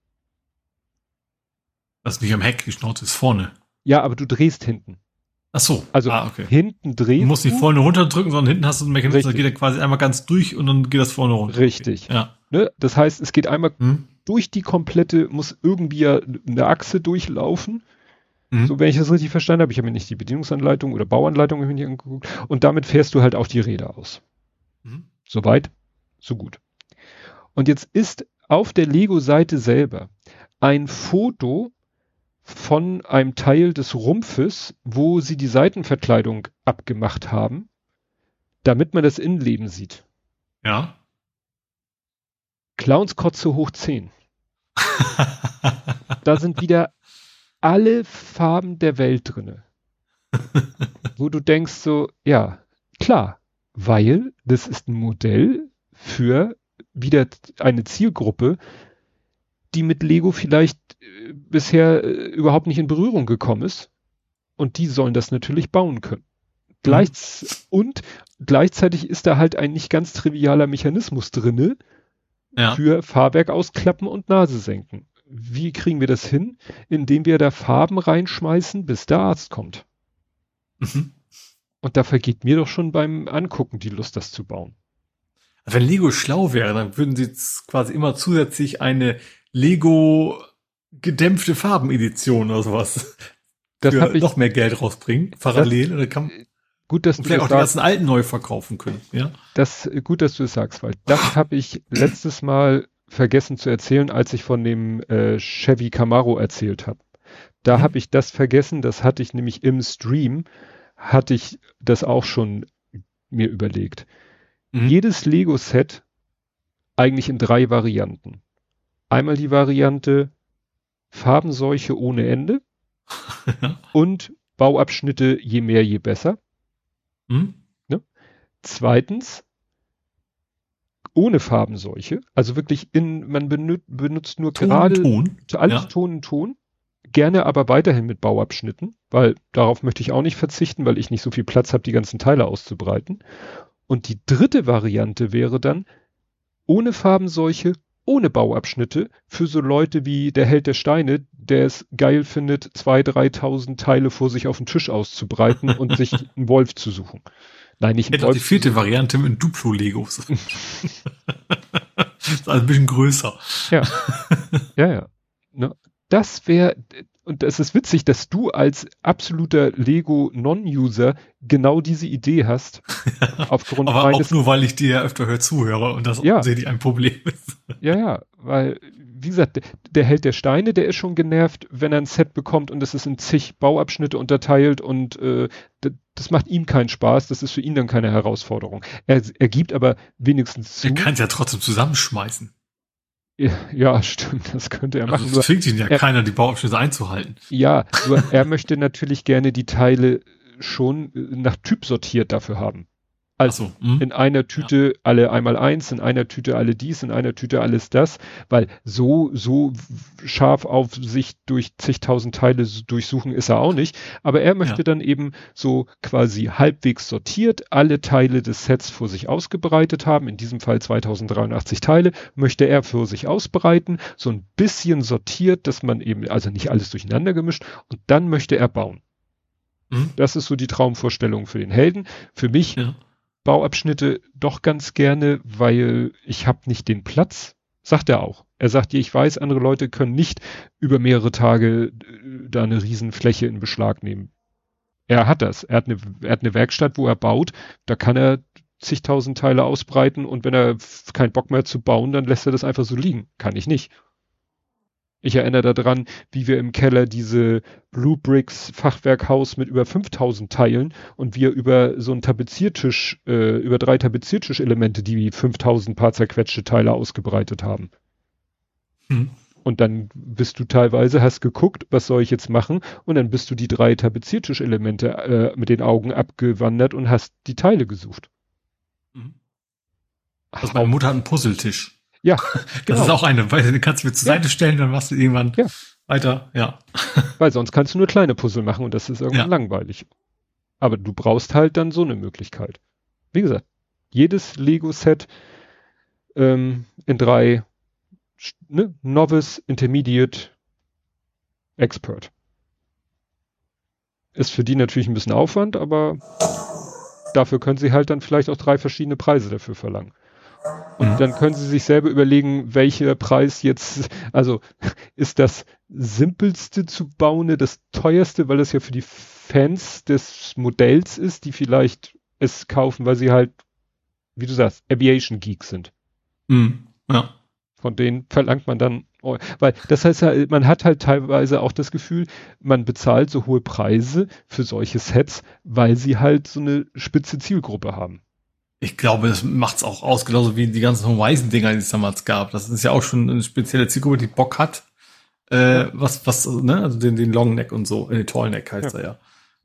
Das ist nicht am Heck, die Schnauze ist vorne. Ja, aber du drehst hinten. Ach so. Also ah, okay. hinten drehst du. musst nicht vorne runterdrücken, sondern hinten hast du einen Mechanismus, da geht er quasi einmal ganz durch und dann geht das vorne runter. Richtig. Okay. Ja. Ne? Das heißt, es geht einmal hm. durch die komplette, muss irgendwie eine Achse durchlaufen. Mhm. So, wenn ich das richtig verstanden habe, ich habe mir nicht die Bedienungsanleitung oder Bauanleitung mir nicht angeguckt. Und damit fährst du halt auch die Räder aus. Mhm. Soweit, so gut. Und jetzt ist auf der Lego-Seite selber ein Foto von einem Teil des Rumpfes, wo sie die Seitenverkleidung abgemacht haben, damit man das Innenleben sieht. Ja. Clownskotze hoch 10. da sind wieder alle Farben der Welt drinne. wo du denkst so, ja, klar, weil das ist ein Modell für wieder eine Zielgruppe, die mit Lego vielleicht äh, bisher äh, überhaupt nicht in Berührung gekommen ist. Und die sollen das natürlich bauen können. Gleich mhm. Und gleichzeitig ist da halt ein nicht ganz trivialer Mechanismus drinne ja. für Fahrwerk ausklappen und Nase senken. Wie kriegen wir das hin? Indem wir da Farben reinschmeißen, bis der Arzt kommt. Mhm. Und da vergeht mir doch schon beim Angucken die Lust, das zu bauen. Wenn Lego schlau wäre, dann würden sie quasi immer zusätzlich eine Lego gedämpfte Farbenedition oder sowas. Das für ich, noch mehr Geld rausbringen, parallel. Das, kann, gut, dass du vielleicht auch die ganzen alten neu verkaufen können. Ja. Das gut, dass du es sagst, weil das habe ich letztes Mal vergessen zu erzählen, als ich von dem äh, Chevy Camaro erzählt habe. Da mhm. habe ich das vergessen. Das hatte ich nämlich im Stream hatte ich das auch schon mir überlegt. Mhm. Jedes Lego-Set eigentlich in drei Varianten. Einmal die Variante Farbenseuche ohne Ende und Bauabschnitte je mehr, je besser. Hm? Ne? Zweitens ohne Farbenseuche, also wirklich in, man benut, benutzt nur Ton, gerade Ton. alles ja. Ton und Ton, gerne aber weiterhin mit Bauabschnitten, weil darauf möchte ich auch nicht verzichten, weil ich nicht so viel Platz habe, die ganzen Teile auszubreiten. Und die dritte Variante wäre dann ohne Farbenseuche ohne Bauabschnitte für so Leute wie der Held der Steine, der es geil findet, zwei, dreitausend Teile vor sich auf den Tisch auszubreiten und sich einen Wolf zu suchen. Nein, nicht einen Wolf. Die vierte Variante mit Duplo-Legos. ist also ein bisschen größer. Ja. Ja, ja. Ne? Das wäre, und es ist witzig, dass du als absoluter Lego Non-User genau diese Idee hast. aufgrund Aber auch nur, weil ich dir ja öfter höre zuhöre und das ja. offensichtlich ein Problem ist. ja, ja, weil, wie gesagt, der, der Held der Steine, der ist schon genervt, wenn er ein Set bekommt und es ist in zig Bauabschnitte unterteilt und äh, das macht ihm keinen Spaß, das ist für ihn dann keine Herausforderung. Er, er gibt aber wenigstens zu. Er kann es ja trotzdem zusammenschmeißen. Ja, stimmt, das könnte er Also machen. es zwingt ihn ja er- keiner, die Bauabschnitte einzuhalten. Ja, nur er möchte natürlich gerne die Teile schon äh, nach Typ sortiert dafür haben. Also so, hm? in einer Tüte alle einmal eins, in einer Tüte alle dies, in einer Tüte alles das, weil so, so scharf auf sich durch zigtausend Teile durchsuchen ist er auch nicht. Aber er möchte Ja. dann eben so quasi halbwegs sortiert alle Teile des Sets vor sich ausgebreitet haben. In diesem Fall 2083 Teile möchte er für sich ausbreiten, so ein bisschen sortiert, dass man eben, also nicht alles durcheinander gemischt und dann möchte er bauen. Hm? Das ist so die Traumvorstellung für den Helden. Für mich Ja. Bauabschnitte doch ganz gerne, weil ich habe nicht den Platz, sagt er auch. Er sagt, ich weiß, andere Leute können nicht über mehrere Tage äh, da eine Riesenfläche in Beschlag nehmen. Er hat das. Er hat eine, er hat eine Werkstatt, wo er baut. Da kann er zigtausend Teile ausbreiten und wenn er keinen Bock mehr zu bauen, dann lässt er das einfach so liegen. Kann ich nicht. Ich erinnere daran, wie wir im Keller diese Blue Bricks Fachwerkhaus mit über 5000 Teilen und wir über so einen Tapeziertisch, äh, über drei Tapeziertischelemente, die 5000 paar zerquetschte Teile ausgebreitet haben. Hm. Und dann bist du teilweise, hast geguckt, was soll ich jetzt machen? Und dann bist du die drei Tapeziertischelemente äh, mit den Augen abgewandert und hast die Teile gesucht. Mhm. Also meine Mutter hat einen Puzzletisch. Ja, Das genau. ist auch eine, weil den kannst du mir zur Ja. Seite stellen, dann machst du irgendwann Ja. weiter. Ja. Weil sonst kannst du nur kleine Puzzle machen und das ist irgendwann Ja. langweilig. Aber du brauchst halt dann so eine Möglichkeit. Wie gesagt, jedes Lego-Set ähm, in drei, ne? Novice, Intermediate, Expert. Ist für die natürlich ein bisschen Aufwand, aber dafür können sie halt dann vielleicht auch drei verschiedene Preise dafür verlangen. Und Mhm. dann können Sie sich selber überlegen, welcher Preis jetzt, also ist das simpelste zu bauen, das teuerste, weil das ja für die Fans des Modells ist, die vielleicht es kaufen, weil sie halt, wie du sagst, Aviation Geeks sind. Mhm. Ja. Von denen verlangt man dann, oh, weil das heißt ja, man hat halt teilweise auch das Gefühl, man bezahlt so hohe Preise für solche Sets, weil sie halt so eine spitze Zielgruppe haben. Ich glaube, das macht's auch aus, genauso wie die ganzen Horizon-Dinger, die es damals gab. Das ist ja auch schon eine spezielle Zielgruppe, die Bock hat. Äh, was, was, ne, also den, den Longneck und so, äh, Tallneck heißt Ja. er ja.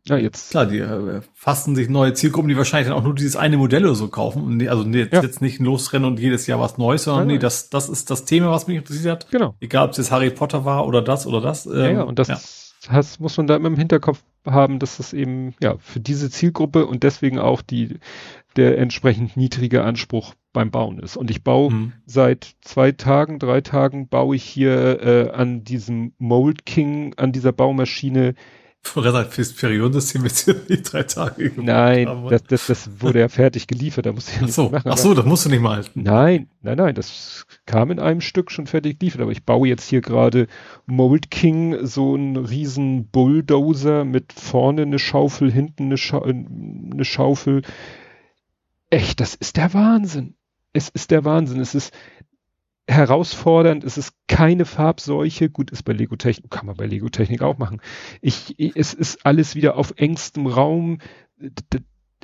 Ja, jetzt. Klar, die äh, fassen sich neue Zielgruppen, die wahrscheinlich dann auch nur dieses eine Modell oder so kaufen. Und nee, also nee, Ja. jetzt nicht losrennen und jedes Jahr was Neues, sondern Nein, nee, nein. das, das ist das Thema, was mich interessiert. Genau. Egal, ob es jetzt Harry Potter war oder das oder das. Ja, ähm, ja, und das Has, muss man da immer im Hinterkopf haben, dass das eben, ja, für diese Zielgruppe und deswegen auch die, der entsprechend niedrige Anspruch beim Bauen ist. Und ich baue Hm. seit zwei Tagen, drei Tagen baue ich hier äh, an diesem Mold King, an dieser Baumaschine. Vorher fürs Periodensystem jetzt hier die drei Tage gemacht Nein, haben. das, das, das wurde ja fertig geliefert, da musste ich ja ach nichts so, machen. ach so, das musst du nicht mal halten. Nein, nein, nein, das kam in einem Stück schon fertig geliefert, aber ich baue jetzt hier gerade Mold King, so einen riesen Bulldozer mit vorne eine Schaufel, hinten eine, Scha eine Schaufel. Echt, das ist der Wahnsinn. Es ist der Wahnsinn. Es ist herausfordernd, es ist keine Farbseuche. Gut, ist bei Lego Technik, kann man bei Lego Technik auch machen. Ich, es ist alles wieder auf engstem Raum.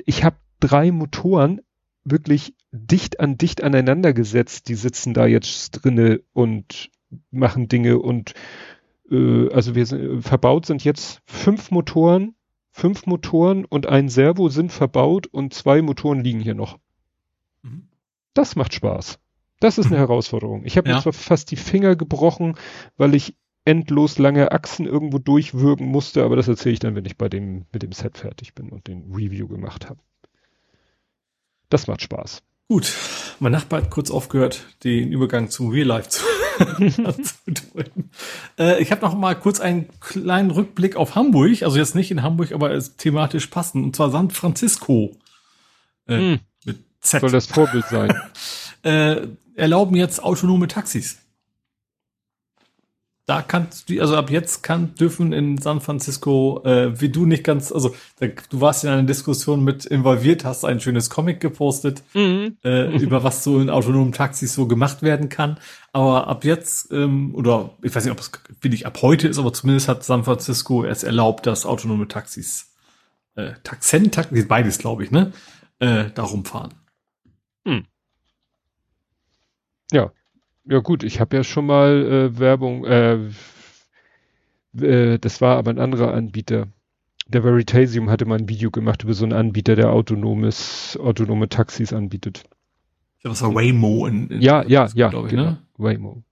Ich habe drei Motoren wirklich dicht an dicht aneinander gesetzt. Die sitzen da jetzt drinne und machen Dinge und äh, also wir sind, verbaut sind jetzt fünf Motoren, fünf Motoren und ein Servo sind verbaut und zwei Motoren liegen hier noch. Mhm. Das macht Spaß. Das ist eine Mhm. Herausforderung. Ich habe mir Ja. zwar fast die Finger gebrochen, weil ich endlos lange Achsen irgendwo durchwürgen musste, aber das erzähle ich dann, wenn ich bei dem mit dem Set fertig bin und den Review gemacht habe. Das macht Spaß. Gut, mein Nachbar hat kurz aufgehört, den Übergang zum Real Life zu. Äh, ich habe noch mal kurz einen kleinen Rückblick auf Hamburg, also jetzt nicht in Hamburg, aber es thematisch passend, und zwar San Francisco äh, Hm. mit Z. Soll das Vorbild sein? äh, erlauben jetzt autonome Taxis. Da kannst du, also ab jetzt kann, dürfen in San Francisco, äh, wie du nicht ganz, also da, du warst in einer Diskussion mit involviert, hast ein schönes Comic gepostet, Mhm. äh, über was so in autonomen Taxis so gemacht werden kann. Aber ab jetzt, ähm, oder ich weiß nicht, ob es wirklich ab heute ist, aber zumindest hat San Francisco es erlaubt, dass autonome Taxis, äh, Taxen, Taxis, beides glaube ich, ne, äh, da rumfahren. Ja gut, ich habe ja schon mal äh, Werbung, äh, äh, das war aber ein anderer Anbieter. Der Veritasium hatte mal ein Video gemacht über so einen Anbieter, der autonomes, autonome Taxis anbietet. Ja, das war Waymo in, in Ja, ja, ja, ich, genau. ne? Waymo.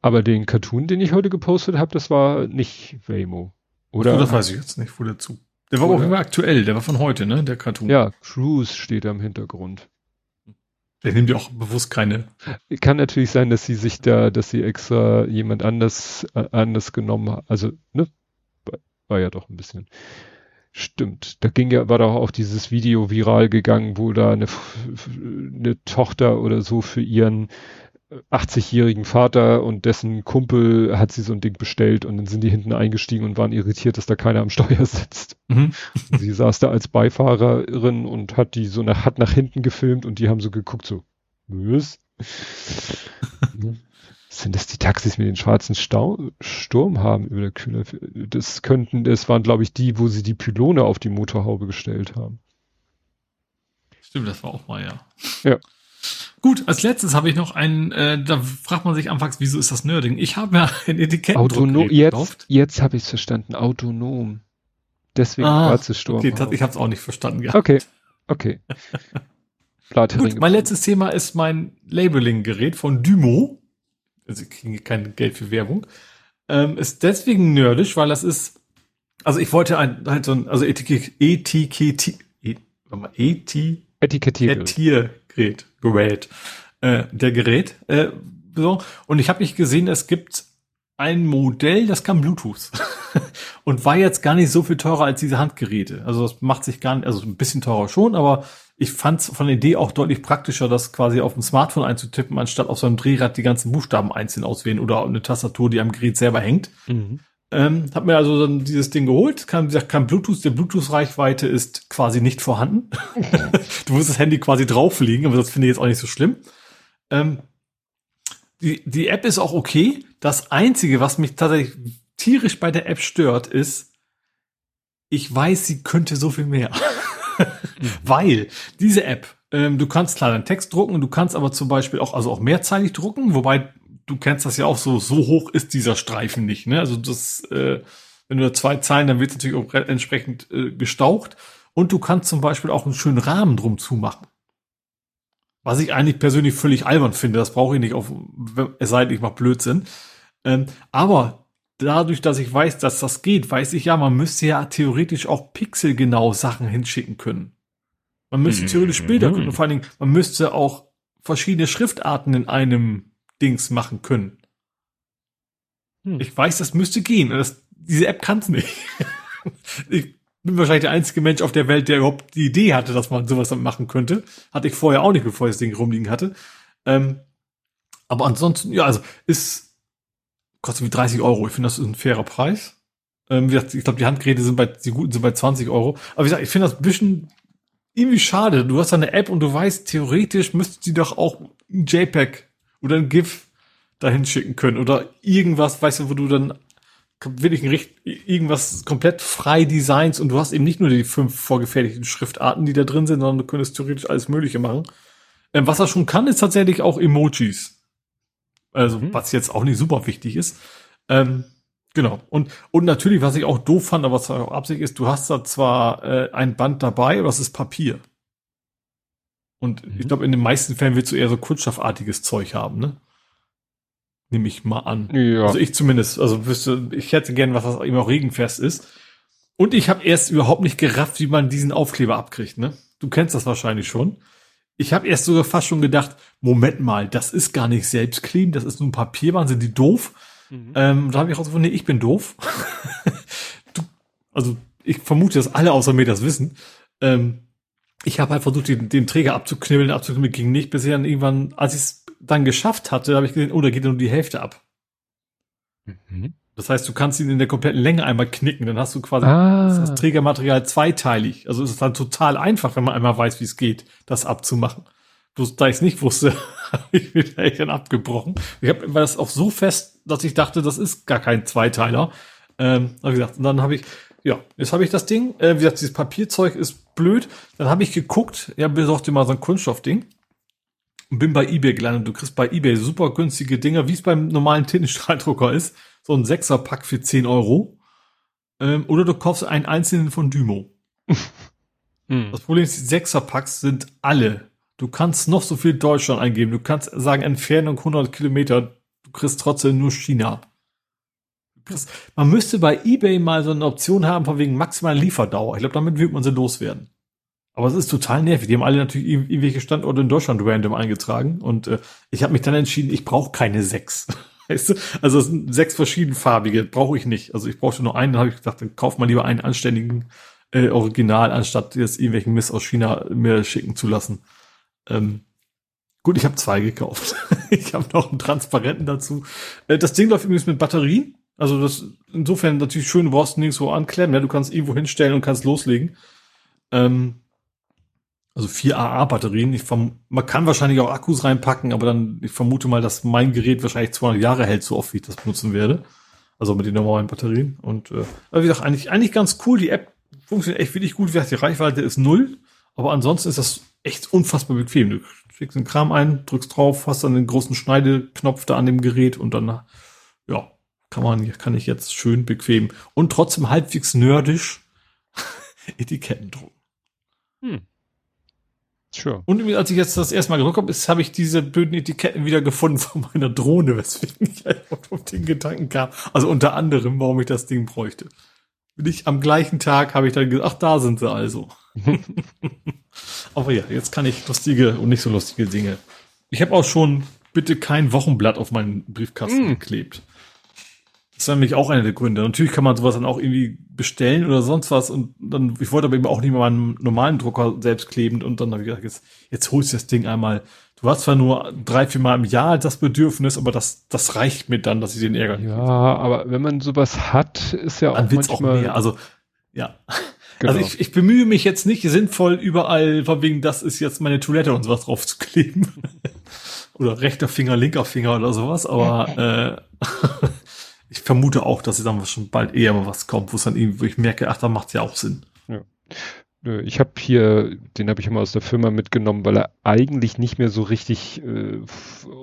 Aber den Cartoon, den ich heute gepostet habe, das war nicht Waymo. Oder? Oder das weiß ich jetzt nicht, wo der zu. Der war aber auch Oder- immer aktuell, der war von heute, ne? Der Cartoon. ja, Cruise steht da im Hintergrund. Der nimmt ja auch bewusst keine. Kann natürlich sein, dass sie sich da, dass sie extra jemand anders, äh, anders genommen hat. Also, ne? War, ja doch ein bisschen. Stimmt. Da ging ja, war doch auch dieses Video viral gegangen, wo da eine, eine Tochter oder so für ihren 80-jährigen Vater und dessen Kumpel hat sie so ein Ding bestellt und dann sind die hinten eingestiegen und waren irritiert, dass da keiner am Steuer sitzt. Mhm. Sie saß da als Beifahrerin und hat die so nach, hat nach hinten gefilmt und die haben so geguckt, so, was? Sind das die Taxis mit den schwarzen Stau Sturm haben über der Kühler? Das könnten, das waren, glaube ich, die, wo sie die Pylone auf die Motorhaube gestellt haben. Stimmt, das war auch mal, ja. Ja. Gut, als letztes habe ich noch einen, äh, da fragt man sich anfangs, wieso ist das Nerding? Ich habe mir ein Etikett Autonom, jetzt, jetzt habe ich es verstanden, autonom. Deswegen Ah, schwarze Sturm. Okay, das, ich habe es auch nicht verstanden. Ja. okay, okay. Gut, mein letztes Thema ist mein Labeling-Gerät von Dymo. Also ich kriege kein Geld für Werbung. Ähm, ist deswegen nerdisch, weil das ist, also ich wollte ein, halt so ein, also Etikett, Etikett, E- warte Gerät, äh, der Gerät, äh, so. Und ich habe nicht gesehen, es gibt ein Modell, das kann Bluetooth. und war jetzt gar nicht so viel teurer als diese Handgeräte. Also das macht sich gar nicht, also ein bisschen teurer schon, aber ich fand es von der Idee auch deutlich praktischer, das quasi auf dem Smartphone einzutippen, anstatt auf so einem Drehrad die ganzen Buchstaben einzeln auswählen oder eine Tastatur, die am Gerät selber hängt. Mhm. Ähm, hab mir also dann dieses Ding geholt, kann, gesagt, kein Bluetooth, der Bluetooth-Reichweite ist quasi nicht vorhanden. du musst das Handy quasi drauflegen, aber das finde ich jetzt auch nicht so schlimm. Ähm, die, die App ist auch okay. Das Einzige, was mich tatsächlich tierisch bei der App stört, ist, ich weiß, sie könnte so viel mehr. Weil diese App, ähm, du kannst klar deinen Text drucken, du kannst aber zum Beispiel auch, also auch mehrzeilig drucken, wobei du kennst das ja auch so, so hoch ist dieser Streifen nicht, ne? Also das, äh, wenn du da zwei Zeilen, dann wird es natürlich auch re- entsprechend äh, gestaucht. Und du kannst zum Beispiel auch einen schönen Rahmen drum zumachen. Was ich eigentlich persönlich völlig albern finde, das brauche ich nicht auf, es sei denn, ich mache Blödsinn. Ähm, aber dadurch, dass ich weiß, dass das geht, weiß ich ja, man müsste ja theoretisch auch pixelgenau Sachen hinschicken können. Man müsste Mhm. theoretisch Bilder können und vor allen Dingen, man müsste auch verschiedene Schriftarten in einem Dings machen können. Hm. Ich weiß, das müsste gehen. Das, diese App kann es nicht. ich bin wahrscheinlich der einzige Mensch auf der Welt, der überhaupt die Idee hatte, dass man sowas damit machen könnte. Hatte ich vorher auch nicht, bevor ich das Ding rumliegen hatte. Ähm, aber ansonsten, ja, also ist kostet wie 30 Euro. Ich finde, das ist ein fairer Preis. Ähm, gesagt, ich glaube, die Handgeräte sind bei, die guten sind bei 20 Euro. Aber wie gesagt, ich finde das ein bisschen irgendwie schade. Du hast eine App und du weißt, theoretisch müsste sie doch auch ein JPEG oder ein GIF dahin schicken können oder irgendwas, weißt du, wo du dann wirklich ein richt- irgendwas komplett frei designs und du hast eben nicht nur die fünf vorgefertigten Schriftarten, die da drin sind, sondern du könntest theoretisch alles Mögliche machen. Ähm, was er schon kann, ist tatsächlich auch Emojis. Also, Mhm. was jetzt auch nicht super wichtig ist. Ähm, genau. Und, und natürlich, was ich auch doof fand, aber was auch Absicht ist, du hast da zwar äh, ein Band dabei, aber das ist Papier. Und Mhm. ich glaube, in den meisten Fällen willst du eher so kunststoffartiges Zeug haben, ne? Nehme ich mal an. Ja. Also ich zumindest. Also wüsste, ich hätte gern was, was eben auch regenfest ist. Und ich habe erst überhaupt nicht gerafft, wie man diesen Aufkleber abkriegt, ne? Du kennst das wahrscheinlich schon. Ich habe erst sogar fast schon gedacht, Moment mal, das ist gar nicht selbstklebend, das ist nur ein Papierband, sind die doof? Mhm. Ähm, da habe ich rausgefunden, nee, ich bin doof. du, also ich vermute, dass alle außer mir das wissen. Ähm, ich habe halt versucht, den, den Träger abzuknibbeln, abzuknibbeln, ging nicht, bis ich dann irgendwann, als ich es dann geschafft hatte, habe ich gesehen, oh, da geht nur die Hälfte ab. Mhm. Das heißt, du kannst ihn in der kompletten Länge einmal knicken, dann hast du quasi Ah. das Trägermaterial zweiteilig. Also es ist dann total einfach, wenn man einmal weiß, wie es geht, das abzumachen. Bloß da ich es nicht wusste, habe ich mir echt dann abgebrochen. Ich hab, war das auch so fest, dass ich dachte, das ist gar kein Zweiteiler. Ähm, hab ich gesagt, und dann habe ich, ja, jetzt habe ich das Ding. Äh, wie gesagt, dieses Papierzeug ist blöd. Dann habe ich geguckt, ja, besorgt dir mal so ein Kunststoffding. und bin bei eBay gelandet. Du kriegst bei eBay super günstige Dinger, wie es beim normalen Tintenstrahldrucker ist. So ein Sechserpack für 10 Euro. Ähm, oder du kaufst einen einzelnen von Dymo. hm. Das Problem ist, die Sechserpacks sind alle. Du kannst noch so viel Deutschland eingeben. Du kannst sagen, Entfernung 100 Kilometer. Du kriegst trotzdem nur China. Man müsste bei eBay mal so eine Option haben von wegen maximalen Lieferdauer. Ich glaube, damit wird man sie loswerden. Aber es ist total nervig. Die haben alle natürlich irgendwelche Standorte in Deutschland random eingetragen. Und äh, ich habe mich dann entschieden, ich brauche keine sechs. Weißt du? Also es sind sechs verschiedenfarbige, brauche ich nicht. Also ich brauchte nur einen, dann habe ich gedacht, dann kauf mal lieber einen anständigen äh, Original, anstatt jetzt irgendwelchen Mist aus China mir schicken zu lassen. Ähm, gut, ich habe zwei gekauft. ich habe noch einen transparenten dazu. Äh, das Ding läuft übrigens mit Batterien. Also das insofern natürlich schön, du brauchst nirgendwo anklemmen. Ja? Du kannst irgendwo hinstellen und kannst loslegen. Ähm, also vier AA-Batterien. Man kann wahrscheinlich auch Akkus reinpacken, aber dann, ich vermute mal, dass mein Gerät wahrscheinlich 200 Jahre hält, so oft wie ich das benutzen werde. Also mit den normalen Batterien. Und äh, wie gesagt, eigentlich, eigentlich ganz cool. Die App funktioniert echt wirklich gut. Wie gesagt, die Reichweite ist null. Aber ansonsten ist das echt unfassbar bequem. Du schickst den Kram ein, drückst drauf, hast dann den großen Schneideknopf da an dem Gerät und dann, kann man, kann ich jetzt schön bequem und trotzdem halbwegs nerdisch Etiketten drucken. Hm. Sure. Und als ich jetzt das erste Mal gedruckt habe, habe ich diese blöden Etiketten wieder gefunden von meiner Drohne, weswegen ich auf den Gedanken kam. Also unter anderem, warum ich das Ding bräuchte. Bin ich am gleichen Tag habe ich dann gesagt, ach, da sind sie also. Aber ja, jetzt kann ich lustige und nicht so lustige Dinge. Ich habe auch schon bitte kein Wochenblatt auf meinen Briefkasten mm. geklebt. Das ist nämlich auch einer der Gründe. Natürlich kann man sowas dann auch irgendwie bestellen oder sonst was und dann, ich wollte aber eben auch nicht mehr meinen normalen Drucker selbst klebend und dann habe ich gedacht, jetzt, jetzt holst du das Ding einmal. Du hast zwar nur drei, vier Mal im Jahr das Bedürfnis, aber das, das reicht mir dann, dass ich den Ärger Ja, aber wenn man sowas hat, ist ja auch dann wird's manchmal... auch mehr. Also, ja. Genau. Also ich, ich bemühe mich jetzt nicht sinnvoll überall, von wegen, das ist jetzt meine Toilette und sowas drauf zu kleben. oder rechter Finger, linker Finger oder sowas, aber äh, ich vermute auch, dass dann schon bald eher mal was kommt, wo es dann irgendwie, wo ich merke, ach, da macht es ja auch Sinn. Ja. Ich habe hier, den habe ich immer aus der Firma mitgenommen, weil er eigentlich nicht mehr so richtig äh,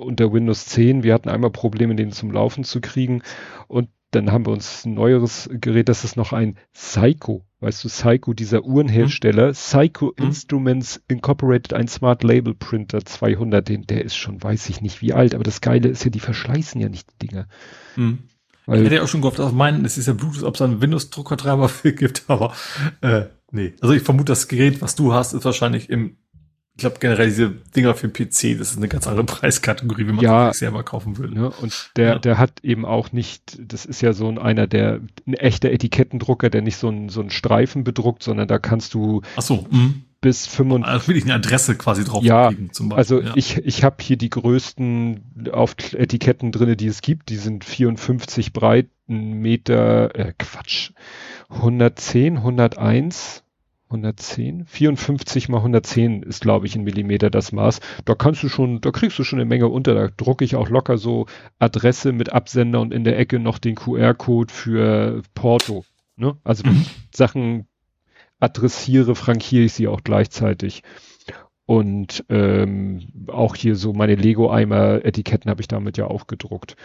unter Windows 10, wir hatten einmal Probleme, den zum Laufen zu kriegen und dann haben wir uns ein neueres Gerät, das ist noch ein Psycho, weißt du, Psycho, dieser Uhrenhersteller, hm. Psycho hm. Instruments Incorporated, ein Smart Label Printer 200, den, der ist schon, weiß ich nicht wie alt, aber das Geile ist ja, die verschleißen ja nicht die Dinger. Hm. Weil, ich hätte ja auch schon gehofft, auf meinen, es ist ja Bluetooth, ob es einen Windows-Druckertreiber für gibt, aber äh, nee. Also ich vermute, das Gerät, was du hast, ist wahrscheinlich im, ich glaube generell diese Dinger für den PC, das ist eine ganz andere Preiskategorie, wie man ja, das selber kaufen würde. Ne? Und der, ja. der hat eben auch nicht, das ist ja so ein, einer der, ein echter Etikettendrucker, der nicht so ein, so ein Streifen bedruckt, sondern da kannst du Ach so, mh bis 25. Also will ich eine Adresse quasi drauf ja, zum Beispiel. Also ja. ich, ich habe hier die größten auf Etiketten drinne, die es gibt. Die sind 54 breit, ein Meter, äh, Quatsch, 110, 101, 110, 54 mal 110 ist, glaube ich, ein Millimeter das Maß. Da kannst du schon, da kriegst du schon eine Menge unter. Da drucke ich auch locker so Adresse mit Absender und in der Ecke noch den QR-Code für Porto. Ne? Also mhm. Sachen, adressiere, frankiere ich sie auch gleichzeitig. Und ähm, auch hier so meine Lego-Eimer-Etiketten habe ich damit ja auch gedruckt.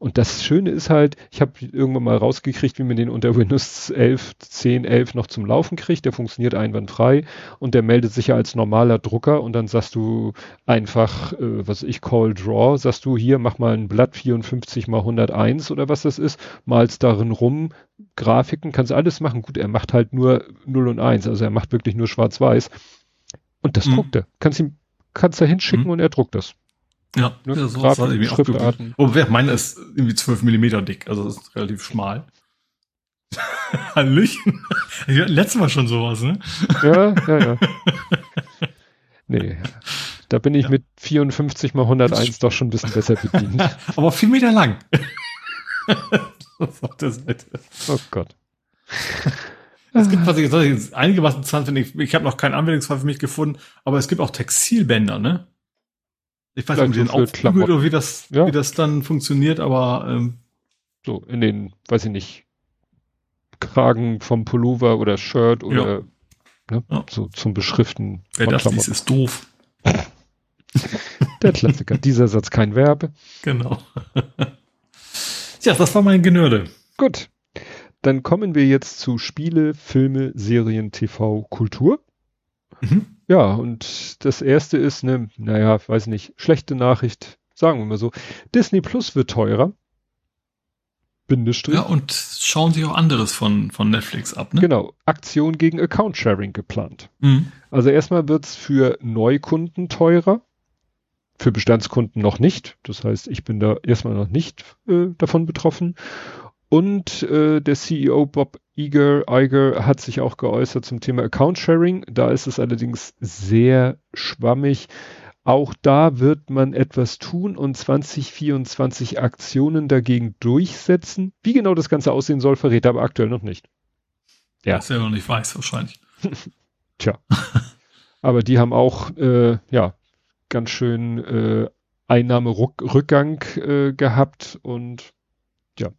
Und das Schöne ist halt, ich habe irgendwann mal rausgekriegt, wie man den unter Windows 11, 10, 11 noch zum Laufen kriegt. Der funktioniert einwandfrei und der meldet sich ja als normaler Drucker und dann sagst du einfach, äh, was ich call draw, sagst du hier, mach mal ein Blatt 54 mal 101 oder was das ist, malst darin rum, Grafiken, kannst alles machen. Gut, er macht halt nur 0 und 1, also er macht wirklich nur schwarz-weiß. Und das mhm. druckt er. Kannst ihm, kannst da hinschicken mhm. und er druckt das. Ja, ne? ja so Grafen, irgendwie Schriftarten. Oh, meine ist irgendwie 12 Millimeter dick, also das ist relativ schmal. Hallöchen. Letztes Mal schon sowas, ne? Ja, ja, ja. Nee, da bin ich ja. mit 54 mal 101 doch schon ein bisschen besser bedient. Aber vier Meter lang. oh Gott. Es gibt, was ich, was ich einigermaßen interessant finde, ich, ich habe noch keinen Anwendungsfall für mich gefunden, aber es gibt auch Textilbänder, ne? Ich weiß nicht, ob den oder wie das, ja. wie das dann funktioniert, aber ähm, so in den, weiß ich nicht, Kragen vom Pullover oder Shirt oder ja. Ne, ja. so zum Beschriften. Wer das liest, ist doof. Der Klassiker. Dieser Satz kein Verb. Genau. ja, das war mein Genörde. Gut. Dann kommen wir jetzt zu Spiele, Filme, Serien, TV, Kultur. Mhm. Ja, und das erste ist eine, naja, weiß nicht, schlechte Nachricht, sagen wir mal so. Disney Plus wird teurer. Bindestrich. Ja, und schauen sich auch anderes von, von Netflix ab, ne? Genau. Aktion gegen Account Sharing geplant. Mhm. Also erstmal wird's für Neukunden teurer. Für Bestandskunden noch nicht. Das heißt, ich bin da erstmal noch nicht äh, davon betroffen. Und äh, der CEO Bob Iger, Iger hat sich auch geäußert zum Thema Account Sharing. Da ist es allerdings sehr schwammig. Auch da wird man etwas tun und 2024 Aktionen dagegen durchsetzen. Wie genau das Ganze aussehen soll, verrät er aber aktuell noch nicht. Ja. Was er noch nicht weiß, wahrscheinlich. Tja. aber die haben auch, äh, ja, ganz schön äh, Einnahmerückgang äh, gehabt und ja,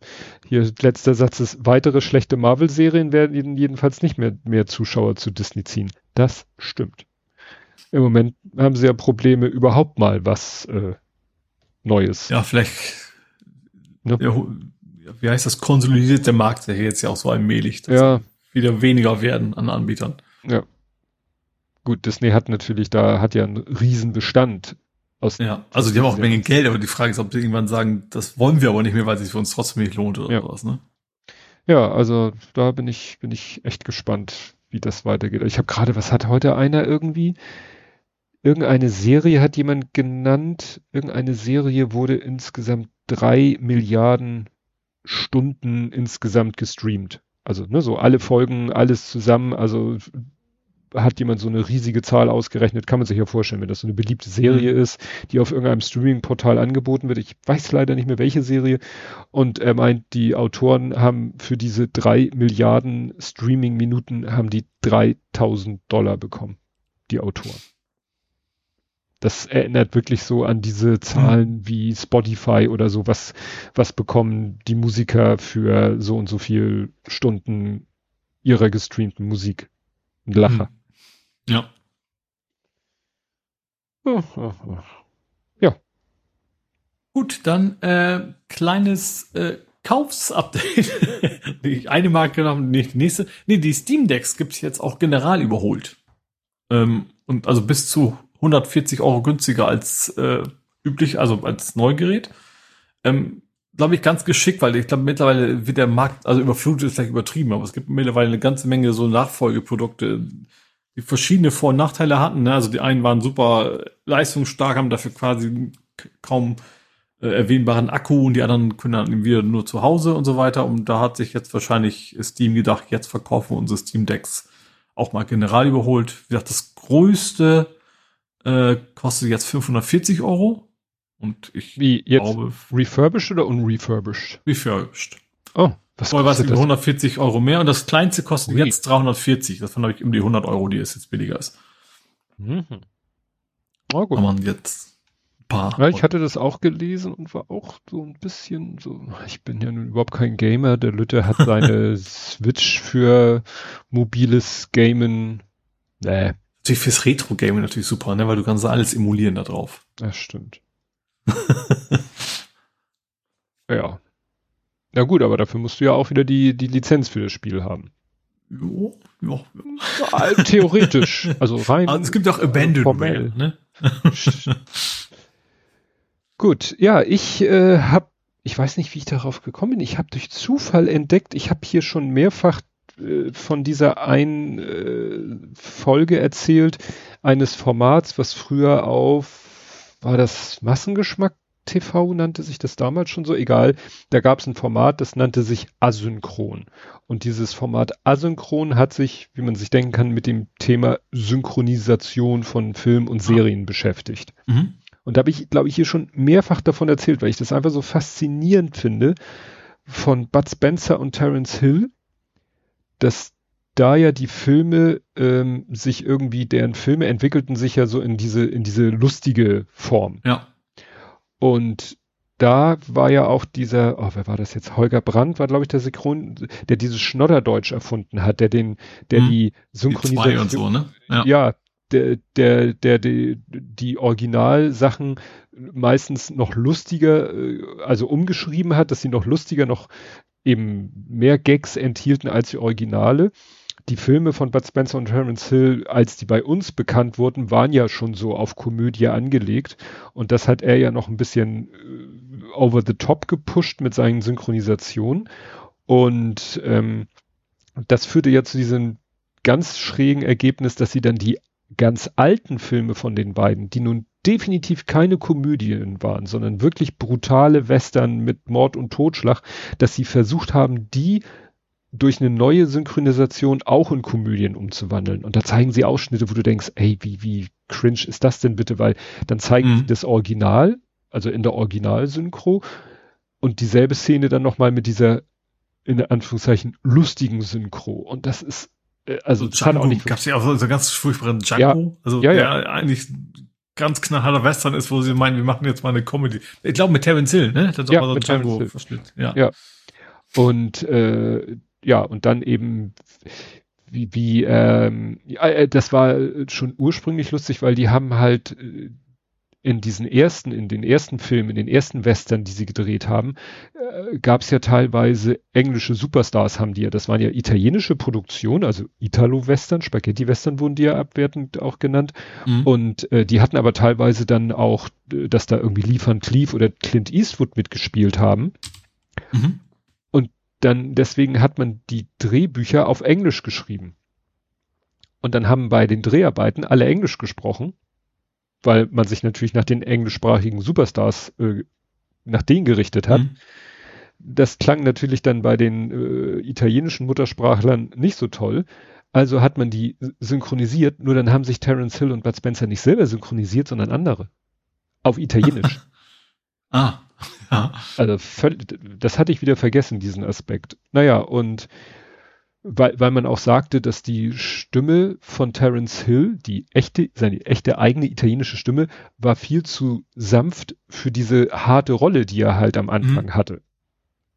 hier letzter Satz ist, weitere schlechte Marvel-Serien werden jedenfalls nicht mehr, mehr Zuschauer zu Disney ziehen. Das stimmt. Im Moment haben sie ja Probleme, überhaupt mal was äh, Neues. Ja, vielleicht, ne? ja, wie heißt das, konsolidiert der Markt der jetzt ja auch so allmählich, dass ja. wieder weniger werden an Anbietern. Ja. Gut, Disney hat natürlich da, hat ja einen riesen Bestand aus ja, also die haben auch eine Menge Geld, aber die Frage ist, ob sie irgendwann sagen, das wollen wir aber nicht mehr, weil es sich für uns trotzdem nicht lohnt oder ja. sowas, ne? Ja, also da bin ich, bin ich echt gespannt, wie das weitergeht. Ich habe gerade, was hat heute einer irgendwie? Irgendeine Serie hat jemand genannt. Irgendeine Serie wurde insgesamt drei Milliarden Stunden insgesamt gestreamt. Also, ne, so alle Folgen, alles zusammen, also hat jemand so eine riesige Zahl ausgerechnet, kann man sich ja vorstellen, wenn das so eine beliebte Serie mhm. ist, die auf irgendeinem Streaming-Portal angeboten wird. Ich weiß leider nicht mehr, welche Serie. Und er meint, die Autoren haben für diese drei Milliarden Streaming-Minuten haben die 3000 Dollar bekommen. Die Autoren. Das erinnert wirklich so an diese Zahlen mhm. wie Spotify oder so, was, was bekommen die Musiker für so und so viel Stunden ihrer gestreamten Musik. Ein Lacher. Mhm. Ja. Ja. Gut, dann äh, kleines äh, Kaufsupdate. die eine Marke genommen, nicht die nächste. Nee, die Steam Decks gibt's jetzt auch general überholt. Ähm, und also bis zu 140 Euro günstiger als äh, üblich, also als Neugerät. Ähm, glaube ich, ganz geschickt, weil ich glaube, mittlerweile wird der Markt, also überflutet ist vielleicht übertrieben, aber es gibt mittlerweile eine ganze Menge so Nachfolgeprodukte, die verschiedene Vor- und Nachteile hatten. Ne? Also die einen waren super leistungsstark, haben dafür quasi kaum äh, erwähnbaren Akku und die anderen können dann wieder nur zu Hause und so weiter. Und da hat sich jetzt wahrscheinlich Steam gedacht, jetzt verkaufen wir unsere Steam Decks auch mal general überholt. Wie gesagt, das größte äh, kostet jetzt 540 Euro. Und ich Wie, jetzt glaube. Refurbished oder unrefurbished? Refurbished. Oh. Was Vorher war es über 140 Euro mehr und das kleinste kostet Ui. jetzt 340. Das waren, glaube ich, um die 100 Euro, die es jetzt billiger ist. Mhm. Oh, gut. Kann man jetzt ein paar. Ja, ich hatte das auch gelesen und war auch so ein bisschen so, ich bin ja nun überhaupt kein Gamer. Der Lütte hat seine Switch für mobiles Gamen. Nee. Natürlich fürs Retro-Gaming natürlich super, ne? weil du kannst alles emulieren da drauf. Das stimmt. ja. Ja gut, aber dafür musst du ja auch wieder die, die Lizenz für das Spiel haben. Jo, ja. ja. Theoretisch. Also rein. Also es gibt auch Abandoned formell. ne? gut, ja, ich äh, habe, ich weiß nicht, wie ich darauf gekommen bin. Ich habe durch Zufall entdeckt, ich habe hier schon mehrfach äh, von dieser einen äh, Folge erzählt, eines Formats, was früher auf, war das Massengeschmack TV nannte sich das damals schon so, egal. Da gab es ein Format, das nannte sich Asynchron. Und dieses Format Asynchron hat sich, wie man sich denken kann, mit dem Thema Synchronisation von Film und Serien beschäftigt. Mhm. Und da habe ich, glaube ich, hier schon mehrfach davon erzählt, weil ich das einfach so faszinierend finde, von Bud Spencer und Terence Hill, dass da ja die Filme ähm, sich irgendwie, deren Filme entwickelten sich ja so in diese, in diese lustige Form. Ja. Und da war ja auch dieser, oh, wer war das jetzt? Holger Brandt war, glaube ich, der Synchron, der dieses Schnodderdeutsch erfunden hat, der den, der hm. die Synchronisation. Die und so, ne? Ja. ja, der, der, der, die, die Originalsachen meistens noch lustiger, äh, also umgeschrieben hat, dass sie noch lustiger, noch eben mehr Gags enthielten als die Originale. Die Filme von Bud Spencer und Terence Hill, als die bei uns bekannt wurden, waren ja schon so auf Komödie angelegt. Und das hat er ja noch ein bisschen äh, over the top gepusht mit seinen Synchronisationen. Und ähm, das führte ja zu diesem ganz schrägen Ergebnis, dass sie dann die ganz alten Filme von den beiden, die nun definitiv keine Komödien waren, sondern wirklich brutale Western mit Mord und Totschlag, dass sie versucht haben, die durch eine neue Synchronisation auch in Komödien umzuwandeln. Und da zeigen sie Ausschnitte, wo du denkst, ey, wie, wie cringe ist das denn bitte? Weil dann zeigen mhm. sie das Original, also in der Originalsynchro und dieselbe Szene dann nochmal mit dieser, in Anführungszeichen, lustigen Synchro. Und das ist äh, also Django, kann auch nicht. Gab es ja auch so ganz furchtbaren Django, ja, also ja, ja. der eigentlich ganz knallharter Western ist, wo sie meinen, wir machen jetzt mal eine Comedy. Ich glaube mit Terence Hill, ne? Das ja, mal so mit Django verschnitt. Ja. ja. Und äh, ja, und dann eben wie, wie ähm, ja, äh, das war schon ursprünglich lustig, weil die haben halt äh, in diesen ersten, in den ersten Filmen, in den ersten Western, die sie gedreht haben, äh, gab es ja teilweise englische Superstars, haben die ja. Das waren ja italienische Produktionen, also Italo-Western, Spaghetti-Western wurden die ja abwertend auch genannt. Mhm. Und äh, die hatten aber teilweise dann auch, äh, dass da irgendwie Liefern Cleave oder Clint Eastwood mitgespielt haben. Mhm. Dann, deswegen hat man die Drehbücher auf Englisch geschrieben. Und dann haben bei den Dreharbeiten alle Englisch gesprochen weil man sich natürlich nach den englischsprachigen Superstars äh, nach denen gerichtet hat. Mhm. Das klang natürlich dann bei den äh, italienischen Muttersprachlern nicht so toll. Also hat man die synchronisiert, nur dann haben sich Terence Hill und Bud Spencer nicht selber synchronisiert, sondern andere. Auf Italienisch. ah, ja. Also das hatte ich wieder vergessen, diesen Aspekt. Naja, und weil, weil man auch sagte, dass die Stimme von Terence Hill, die echte, seine echte eigene italienische Stimme, war viel zu sanft für diese harte Rolle, die er halt am Anfang mhm. hatte.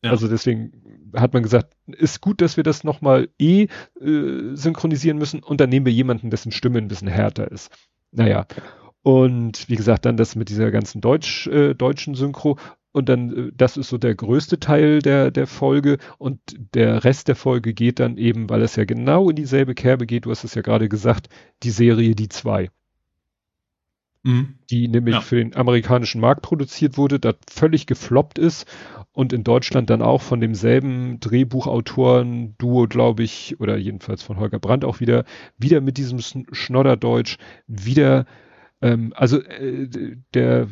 Ja. Also deswegen hat man gesagt, ist gut, dass wir das nochmal eh äh, synchronisieren müssen und dann nehmen wir jemanden, dessen Stimme ein bisschen härter ist. Naja. Und wie gesagt, dann das mit dieser ganzen Deutsch, äh, deutschen Synchro. Und dann, äh, das ist so der größte Teil der, der Folge und der Rest der Folge geht dann eben, weil es ja genau in dieselbe Kerbe geht, du hast es ja gerade gesagt, die Serie Die zwei. Mhm. Die nämlich ja. für den amerikanischen Markt produziert wurde, das völlig gefloppt ist und in Deutschland dann auch von demselben Drehbuchautoren Duo, glaube ich, oder jedenfalls von Holger Brandt auch wieder, wieder mit diesem Schnodderdeutsch, wieder, ähm, also äh, der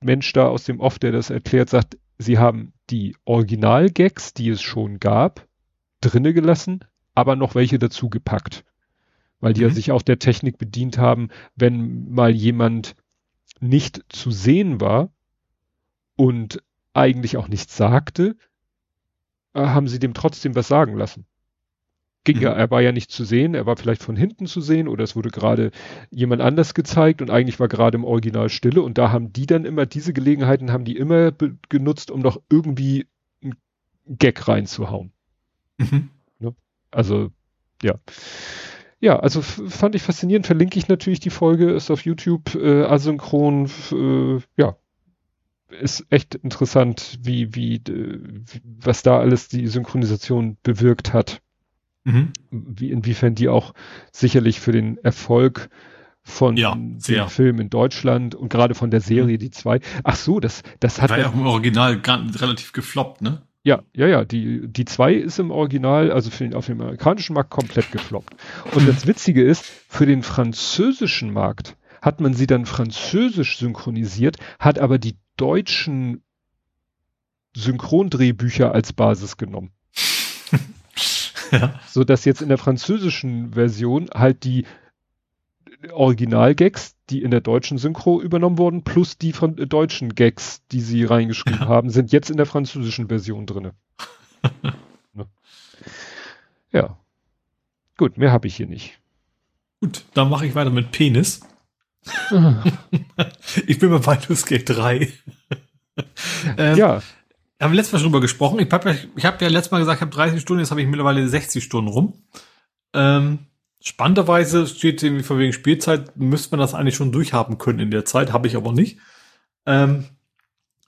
Mensch da aus dem Off, der das erklärt, sagt, sie haben die Original-Gags, die es schon gab, drinne gelassen, aber noch welche dazu gepackt. Weil die mhm. ja sich auch der Technik bedient haben, wenn mal jemand nicht zu sehen war und eigentlich auch nichts sagte, äh, haben sie dem trotzdem was sagen lassen ging mhm. ja, er war ja nicht zu sehen, er war vielleicht von hinten zu sehen oder es wurde gerade jemand anders gezeigt und eigentlich war gerade im Original Stille und da haben die dann immer, diese Gelegenheiten haben die immer genutzt, um noch irgendwie einen Gag reinzuhauen. Mhm. Ne? Also, ja. Ja, also fand ich faszinierend, verlinke ich natürlich die Folge, ist auf YouTube äh, asynchron, äh, ja, ist echt interessant, wie, wie, wie, was da alles die Synchronisation bewirkt hat. Mhm. Wie, inwiefern die auch sicherlich für den Erfolg von ja, dem Film in Deutschland und gerade von der Serie, mhm. die zwei. Ach so, das, das hat. War ja auch im Original relativ gefloppt, ne? Ja, ja, ja, die, die zwei ist im Original, also für den, auf dem amerikanischen Markt komplett gefloppt. Und das Witzige ist, für den französischen Markt hat man sie dann französisch synchronisiert, hat aber die deutschen Synchrondrehbücher als Basis genommen. Ja. So dass jetzt in der französischen Version halt die Original-Gags, die in der deutschen Synchro übernommen wurden, plus die von äh, deutschen Gags, die sie reingeschrieben ja. haben, sind jetzt in der französischen Version drinne. ne? Ja. Gut, mehr habe ich hier nicht. Gut, dann mache ich weiter mit Penis. ich bin bei Baldur's Gate 3. ähm, ja haben wir letztes Mal schon drüber gesprochen. Ich habe ja, ich hab ja letztes Mal gesagt, ich habe 30 Stunden, jetzt habe ich mittlerweile 60 Stunden rum. Ähm, Spannenderweise steht irgendwie von wegen Spielzeit, müsste man das eigentlich schon durchhaben können in der Zeit, habe ich aber nicht. Ähm,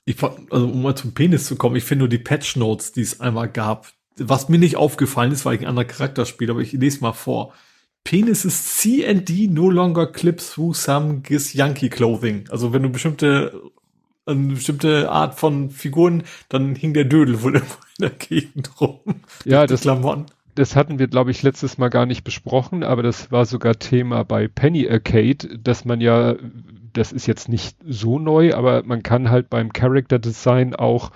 ich, also um mal zum Penis zu kommen, ich finde nur die Patch Notes, die es einmal gab, was mir nicht aufgefallen ist, weil ich ein anderer Charakter spiele, aber ich lese mal vor. Penis ist CND no longer clips through some Gis Yankee Clothing. Also wenn du bestimmte eine bestimmte Art von Figuren, dann hing der Dödel wohl irgendwo in der Gegend rum. Ja, das, Klamotten. das hatten wir, glaube ich, letztes Mal gar nicht besprochen, aber das war sogar Thema bei Penny Arcade, dass man ja, das ist jetzt nicht so neu, aber man kann halt beim Character Design auch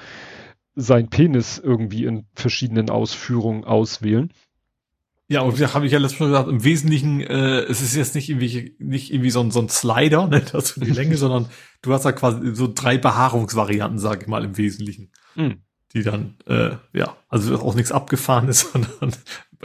sein Penis irgendwie in verschiedenen Ausführungen auswählen. Ja, und wie habe ich ja letztes Mal gesagt, im Wesentlichen, äh, es ist jetzt nicht irgendwie, nicht irgendwie so ein, so ein Slider, ne, das die Länge, sondern du hast da quasi so drei Behaarungsvarianten, sag ich mal, im Wesentlichen. Mhm. Die dann, äh, ja, also auch nichts abgefahren ist, sondern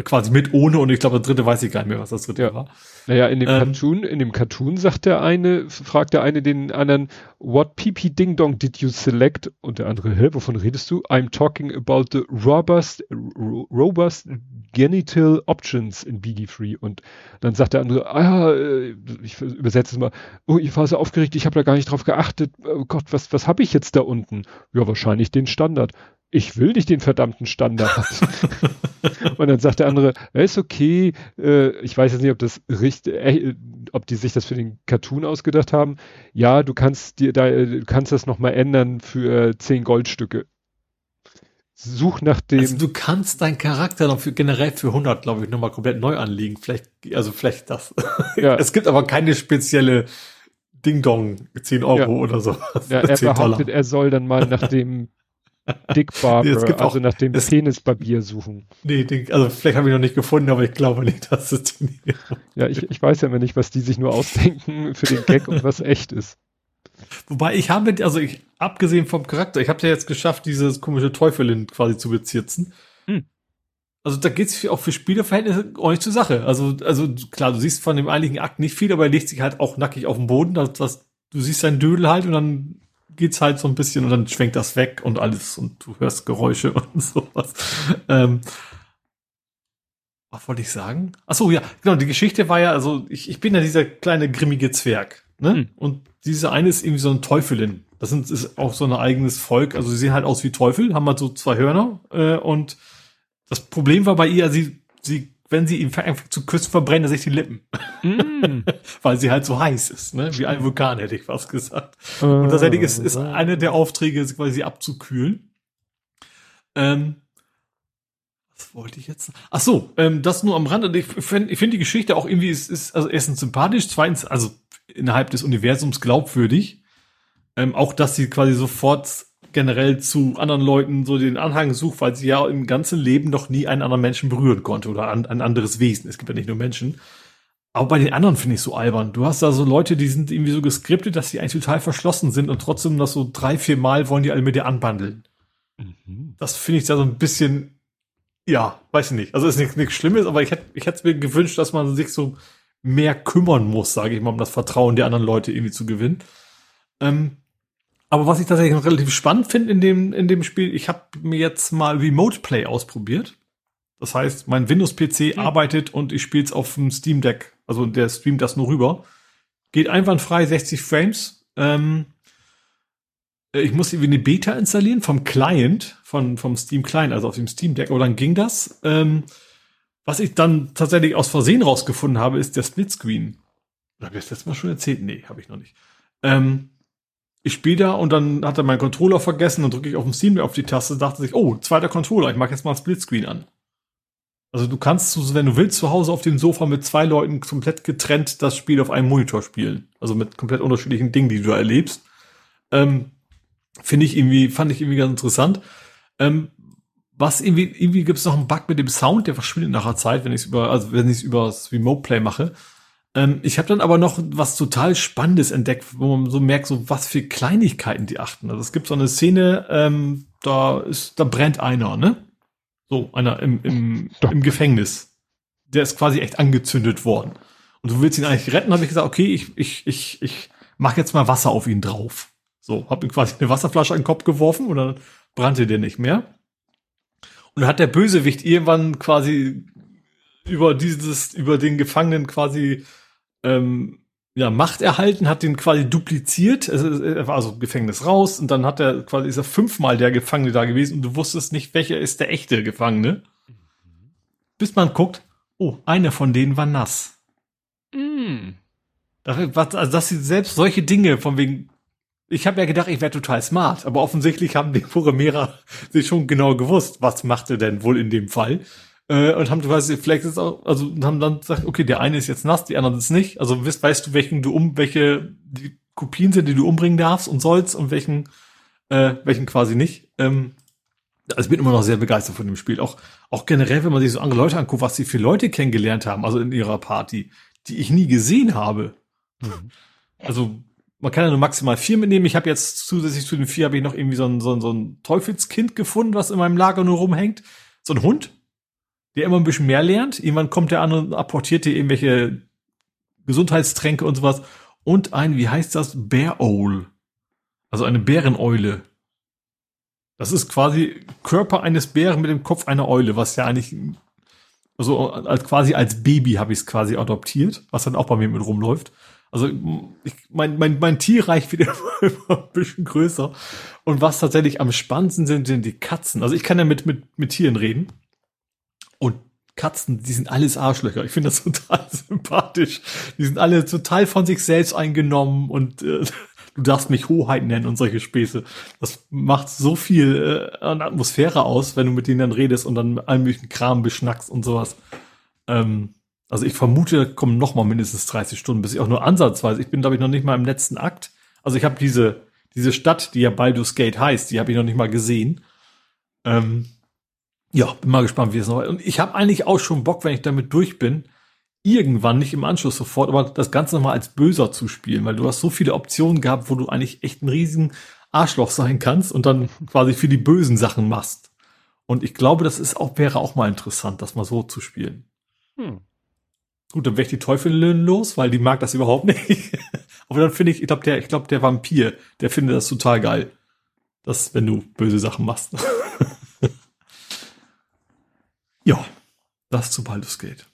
quasi mit ohne und ich glaube, der dritte weiß ich gar nicht mehr, was das dritte ja. war. Naja, in dem ähm, Cartoon, in dem Cartoon sagt der eine, fragt der eine den anderen, what PP Ding Dong did you select? Und der andere, hä, wovon redest du? I'm talking about the robust, robust genital options in BD3. Und dann sagt der andere, ah, äh, ich übersetze es mal, oh, ich war so aufgeregt, ich habe da gar nicht drauf geachtet. Oh Gott, was, was habe ich jetzt da unten? Ja, wahrscheinlich den Standard ich will nicht den verdammten Standard. und dann sagt der andere, ist okay, äh, ich weiß jetzt nicht, ob das richtig, äh, ob die sich das für den Cartoon ausgedacht haben. Ja, du kannst dir da, du kannst das nochmal ändern für zehn Goldstücke. Such nach dem. Also du kannst deinen Charakter noch für, generell für 100, glaube ich, nochmal komplett neu anlegen. Vielleicht, also vielleicht das. Ja. es gibt aber keine spezielle Ding Dong, 10 Euro ja. oder so. Ja, er behauptet, er soll dann mal nach dem Dick Barber, nee, also auch, nach dem Penisbarbier suchen. Nee, den, also vielleicht habe ich noch nicht gefunden, aber ich glaube nicht, dass es den Ja, ich, ich weiß ja immer nicht, was die sich nur ausdenken für den Gag und was echt ist. Wobei ich habe, also ich, abgesehen vom Charakter, ich habe ja jetzt geschafft, dieses komische Teufelin quasi zu bezirzen. Hm. Also da geht's auch für Spielerverhältnisse ordentlich zur Sache. Also, also klar, du siehst von dem einigen Akt nicht viel, aber er legt sich halt auch nackig auf den Boden. Das, das, du siehst seinen Dödel halt und dann geht's halt so ein bisschen und dann schwenkt das weg und alles und du hörst Geräusche und sowas. Ähm, was wollte ich sagen? Ach so, ja, genau, die Geschichte war ja, also ich, ich bin ja dieser kleine grimmige Zwerg, ne? Hm. Und diese eine ist irgendwie so ein Teufelin. Das sind, ist auch so ein eigenes Volk. Also sie sehen halt aus wie Teufel, haben halt so zwei Hörner. Äh, und das Problem war bei ihr, sie, sie wenn sie ihn einfach zu küssen, verbrennen er sich die Lippen. Mm. Weil sie halt so heiß ist, ne? Wie ein Vulkan, hätte ich fast gesagt. Uh, und tatsächlich ist, ist eine der Aufträge, quasi abzukühlen. Ähm, was wollte ich jetzt? Ach so, ähm, das nur am Rand. Ich finde find die Geschichte auch irgendwie, ist, ist also erstens sympathisch, zweitens, also innerhalb des Universums glaubwürdig. Ähm, auch, dass sie quasi sofort generell zu anderen Leuten so den Anhang sucht, weil sie ja im ganzen Leben noch nie einen anderen Menschen berühren konnte oder ein, ein anderes Wesen. Es gibt ja nicht nur Menschen. Aber bei den anderen finde ich so albern. Du hast da so Leute, die sind irgendwie so geskriptet, dass die eigentlich total verschlossen sind und trotzdem noch so drei, vier Mal wollen die alle mit dir anbandeln. Mhm. Das finde ich da so ein bisschen, ja, weiß ich nicht. Also ist nichts, nichts Schlimmes, aber ich hätte ich hätte mir gewünscht, dass man sich so mehr kümmern muss, sage ich mal, um das Vertrauen der anderen Leute irgendwie zu gewinnen. Ähm, aber was ich tatsächlich noch relativ spannend finde in dem, in dem Spiel, ich habe mir jetzt mal Remote Play ausprobiert. Das heißt, mein Windows-PC mhm. arbeitet und ich spiele es auf dem Steam Deck. Also der streamt das nur rüber. Geht einwandfrei, 60 Frames. Ähm, ich muss irgendwie eine Beta installieren vom Client, von, vom Steam Client, also auf dem Steam Deck, aber dann ging das. Ähm, was ich dann tatsächlich aus Versehen rausgefunden habe, ist der Splitscreen. Habe ich das letztes Mal schon erzählt? Nee, habe ich noch nicht. Ähm, ich spiele da und dann hat er meinen Controller vergessen und drücke ich auf dem Steam auf die Taste, dachte sich, oh, zweiter Controller, ich mache jetzt mal Splitscreen an. Also du kannst, wenn du willst, zu Hause auf dem Sofa mit zwei Leuten komplett getrennt das Spiel auf einem Monitor spielen. Also mit komplett unterschiedlichen Dingen, die du erlebst. Ähm, Finde ich irgendwie, fand ich irgendwie ganz interessant. Ähm, was irgendwie, irgendwie gibt es noch einen Bug mit dem Sound, der verschwindet nach einer Zeit, wenn ich es über, also wenn ich es über das Remote Play mache. Ähm, ich habe dann aber noch was total Spannendes entdeckt, wo man so merkt, so was für Kleinigkeiten die achten. Also es gibt so eine Szene, ähm, da ist, da brennt einer, ne? So, einer im, im, im Gefängnis. Der ist quasi echt angezündet worden. Und du willst ihn eigentlich retten, habe ich gesagt, okay, ich, ich, ich, ich mach jetzt mal Wasser auf ihn drauf. So, hab ihm quasi eine Wasserflasche an den Kopf geworfen und dann brannte der nicht mehr. Und dann hat der Bösewicht irgendwann quasi über dieses, über den Gefangenen quasi ähm, ja, Macht erhalten, hat den quasi dupliziert. Also, er war also Gefängnis raus und dann hat er quasi ist er fünfmal der Gefangene da gewesen und du wusstest nicht, welcher ist der echte Gefangene. Bis man guckt, oh, einer von denen war nass. Mm. Also, dass sie selbst solche Dinge von wegen ich habe ja gedacht, ich wäre total smart, aber offensichtlich haben die Programmierer sich schon genau gewusst, was macht er denn wohl in dem Fall. Äh, und haben quasi, vielleicht ist auch, also haben dann gesagt, okay, der eine ist jetzt nass, die anderen ist nicht. Also weißt, weißt du, welchen du um, welche die Kopien sind, die du umbringen darfst und sollst und welchen, äh, welchen quasi nicht. Ähm, also ich bin immer noch sehr begeistert von dem Spiel. Auch, auch generell, wenn man sich so andere Leute anguckt, was sie für Leute kennengelernt haben, also in ihrer Party, die ich nie gesehen habe. Mhm. Also man kann ja nur maximal vier mitnehmen. Ich habe jetzt zusätzlich zu den vier habe ich noch irgendwie so ein, so, ein, so ein Teufelskind gefunden, was in meinem Lager nur rumhängt. So ein Hund, der immer ein bisschen mehr lernt. Irgendwann kommt der an und apportiert dir irgendwelche Gesundheitstränke und sowas. Und ein, wie heißt das? Bear Owl. Also eine Bäreneule. Das ist quasi Körper eines Bären mit dem Kopf einer Eule, was ja eigentlich, also als quasi als Baby habe ich es quasi adoptiert, was dann auch bei mir mit rumläuft. Also ich, mein, mein, mein Tierreich wird immer ein bisschen größer. Und was tatsächlich am spannendsten sind, sind die Katzen. Also ich kann ja mit, mit, mit Tieren reden. Und Katzen, die sind alles Arschlöcher. Ich finde das total sympathisch. Die sind alle total von sich selbst eingenommen und äh, du darfst mich Hoheit nennen und solche Späße. Das macht so viel äh, an Atmosphäre aus, wenn du mit denen dann redest und dann allen möglichen Kram beschnackst und sowas. Ähm, also ich vermute, da kommen noch mal mindestens 30 Stunden, bis ich auch nur ansatzweise. Ich bin, glaube ich, noch nicht mal im letzten Akt. Also ich habe diese, diese Stadt, die ja Baldur's Gate heißt, die habe ich noch nicht mal gesehen. Ähm, ja, bin mal gespannt, wie es noch. Und ich habe eigentlich auch schon Bock, wenn ich damit durch bin, irgendwann nicht im Anschluss sofort, aber das Ganze nochmal als Böser zu spielen, weil du hast so viele Optionen gehabt, wo du eigentlich echt ein riesen Arschloch sein kannst und dann quasi für die bösen Sachen machst. Und ich glaube, das ist auch, wäre auch mal interessant, das mal so zu spielen. Hm. Gut, dann wäre ich die Teufelin los, weil die mag das überhaupt nicht. Aber dann finde ich, ich glaube, der, ich glaube, der Vampir, der findet das total geil. Das, wenn du böse Sachen machst. ja, das zu Baldur's Gate.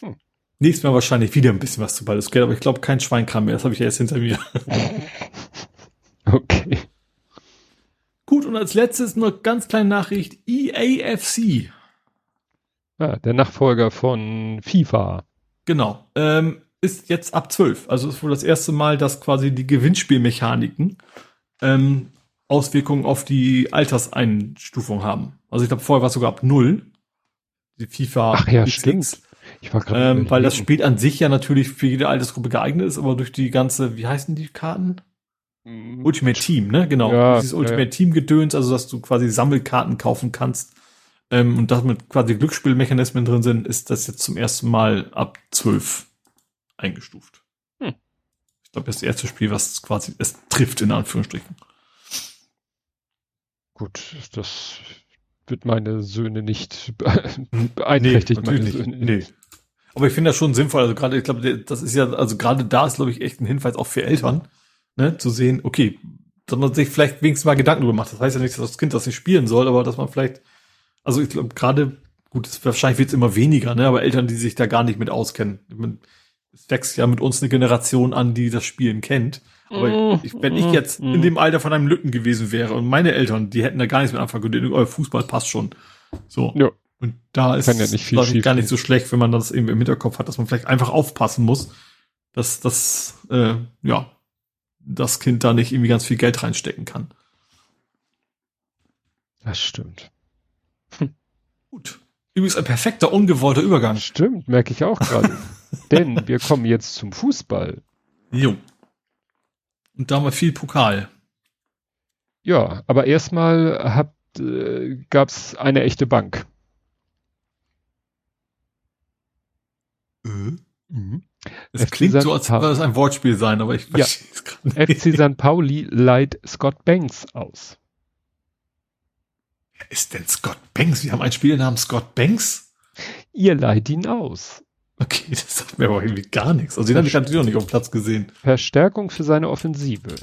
Hm. Nächstes Mal wahrscheinlich wieder ein bisschen was zu Baldur's Gate, aber ich glaube kein Schweinkram mehr. Das habe ich ja erst hinter mir. okay. Gut, und als letztes noch ganz kleine Nachricht. EAFC. Ja, der Nachfolger von FIFA. Genau. Ähm, ist jetzt ab 12. Also ist wohl das erste Mal, dass quasi die Gewinnspielmechaniken ähm, Auswirkungen auf die Alterseinstufung haben. Also ich glaube, vorher war es sogar ab 0. Die FIFA. Ach ja, stimmt. Ich war ähm, weil das Spiel an sich ja natürlich für jede Altersgruppe geeignet ist, aber durch die ganze, wie heißen die Karten? Mhm. Ultimate Team, ne? Genau. Ja, Dieses Ultimate ja. Team Gedöns, also dass du quasi Sammelkarten kaufen kannst ähm, und damit quasi Glücksspielmechanismen drin sind, ist das jetzt zum ersten Mal ab 12 eingestuft. Hm. Ich glaube, das ist das erste Spiel, was quasi es trifft, in Anführungsstrichen. Gut, das wird meine Söhne nicht beeinträchtigen. Nee, nee. Aber ich finde das schon sinnvoll. Also gerade, ich glaube, das ist ja, also gerade da ist, glaube ich, echt ein Hinweis auch für Eltern, ne, zu sehen, okay, dass man sich vielleicht wenigstens mal Gedanken darüber macht. Das heißt ja nicht, dass das Kind das nicht spielen soll, aber dass man vielleicht also ich glaube gerade, gut, wahrscheinlich wird es immer weniger, ne? aber Eltern, die sich da gar nicht mit auskennen. Meine, es wächst ja mit uns eine Generation an, die das Spielen kennt. Aber mm, ich, wenn ich mm, jetzt mm. in dem Alter von einem Lütten gewesen wäre und meine Eltern, die hätten da gar nichts mit anfangen können, euer Fußball passt schon. So. Ja. Und da ist es ja nicht viel gar nicht so schlecht, wenn man das eben im Hinterkopf hat, dass man vielleicht einfach aufpassen muss, dass das, äh, ja, das Kind da nicht irgendwie ganz viel Geld reinstecken kann. Das stimmt. Gut. Übrigens ein perfekter, ungewollter Übergang. Stimmt, merke ich auch gerade. Denn wir kommen jetzt zum Fußball. Jo. Und da haben wir viel Pokal. Ja, aber erstmal habt, äh, gab's eine echte Bank. Äh? Mhm. Es FC klingt San so, als würde es ein Wortspiel sein, aber ich verstehe ja. es gerade nicht. FC St. Pauli leiht Scott Banks aus ist denn Scott Banks? Wir haben einen Spieler namens Scott Banks. Ihr leiht ihn aus. Okay, das sagt mir aber irgendwie gar nichts. Also den habe ich natürlich noch nicht auf dem Platz gesehen. Verstärkung für seine Offensive.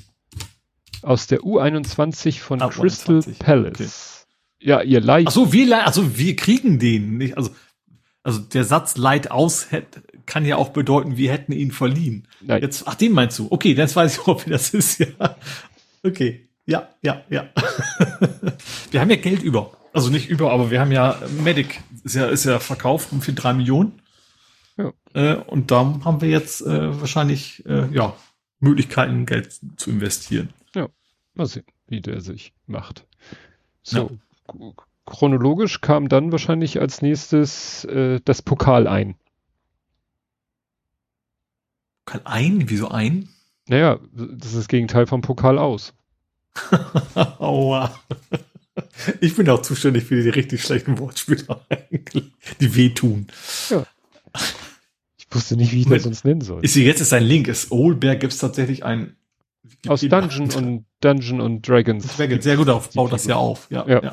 Aus der U21 von ah, Crystal U21. Palace. Okay. Ja, ihr leiht. Ach so, wir, also wir kriegen den. Nicht, also, Also der Satz Leid aus hätte, kann ja auch bedeuten, wir hätten ihn verliehen. Nein. Jetzt, ach, den meinst du? Okay, jetzt weiß ich auch, wie das ist, ja. Okay. Ja, ja, ja. wir haben ja Geld über. Also nicht über, aber wir haben ja Medic, ist ja, ist ja verkauft für drei Millionen. Ja. Äh, und da haben wir jetzt äh, wahrscheinlich äh, ja, Möglichkeiten, Geld zu investieren. Mal sehen, wie der sich macht. So. k- Chronologisch kam dann wahrscheinlich als nächstes äh, das Pokal ein. Kann ein? Wieso ein? Naja, das ist das Gegenteil vom Pokal aus. Aua. Ich bin auch zuständig für die richtig schlechten Wortspiele eigentlich, die wehtun. Ich wusste nicht, wie ich das sonst nennen soll. Ich sehe jetzt ist ein Link. Ist Oldberg gibt es tatsächlich ein Aus Dungeon und Dungeon und Dragons. Dragon, sehr gut auf, baut das ja auf. Ja, Ja. ja.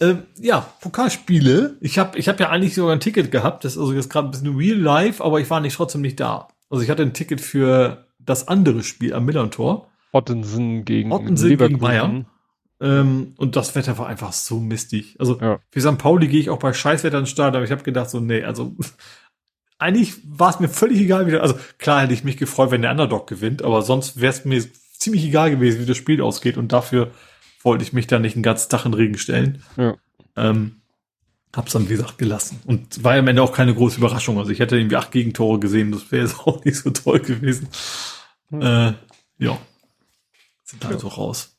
Ähm, ja, Pokalspiele. Ich habe ich hab ja eigentlich sogar ein Ticket gehabt. Das ist also jetzt gerade ein bisschen real life, aber ich war nicht trotzdem nicht da. Also ich hatte ein Ticket für das andere Spiel am Millantor. Ottensen gegen Ottensen Leverkusen. gegen Bayern. Ähm, und das Wetter war einfach so mistig. Also Ja. für St. Pauli gehe ich auch bei Scheißwetter ins Start, aber ich habe gedacht so, nee, also eigentlich war es mir völlig egal, wie der, also klar hätte ich mich gefreut, wenn der Underdog gewinnt, aber sonst wäre es mir ziemlich egal gewesen, wie das Spiel ausgeht und dafür wollte ich mich da nicht einen ganzen Tag in den Regen stellen. Ja. Ähm, hab's dann, wie gesagt, gelassen. Und war ja am Ende auch keine große Überraschung. Also ich hätte irgendwie acht Gegentore gesehen, das wäre jetzt auch nicht so toll gewesen. Hm. Äh, ja. Sind also raus.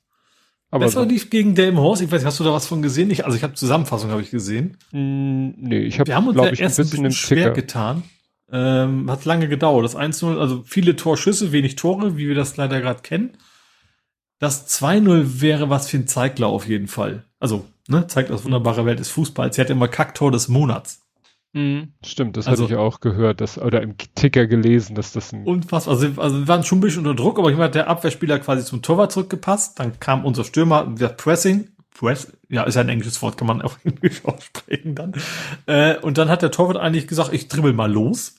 Aber Besser so, lief gegen Delmenhorst. Ich weiß, nicht, hast du da was von gesehen? Ich, also ich habe Zusammenfassung habe ich gesehen. mh, nee, ich habe, Wir haben uns glaube ja erst ein bisschen bisschen schwer Ticker. getan. Ähm, hat lange gedauert. Das 1-0, also viele Torschüsse, wenig Tore, wie wir das leider gerade kennen. Das 2-0 wäre was für ein Zeigler auf jeden Fall. Also, ne, zeigt das wunderbare Welt des Fußballs. Sie hat immer Kacktor des Monats. Mhm, stimmt, das Also- hatte ich auch gehört, dass, oder im Ticker gelesen, dass das ein, Unfassbar. Also, also wir waren schon ein bisschen unter Druck, aber ich hat der Abwehrspieler quasi zum Torwart zurückgepasst. Dann kam unser Stürmer, der Pressing. Press, ja, ist ja ein englisches Wort, kann man auch englisch aussprechen dann. Äh, und dann hat der Torwart eigentlich gesagt, ich dribbel mal los.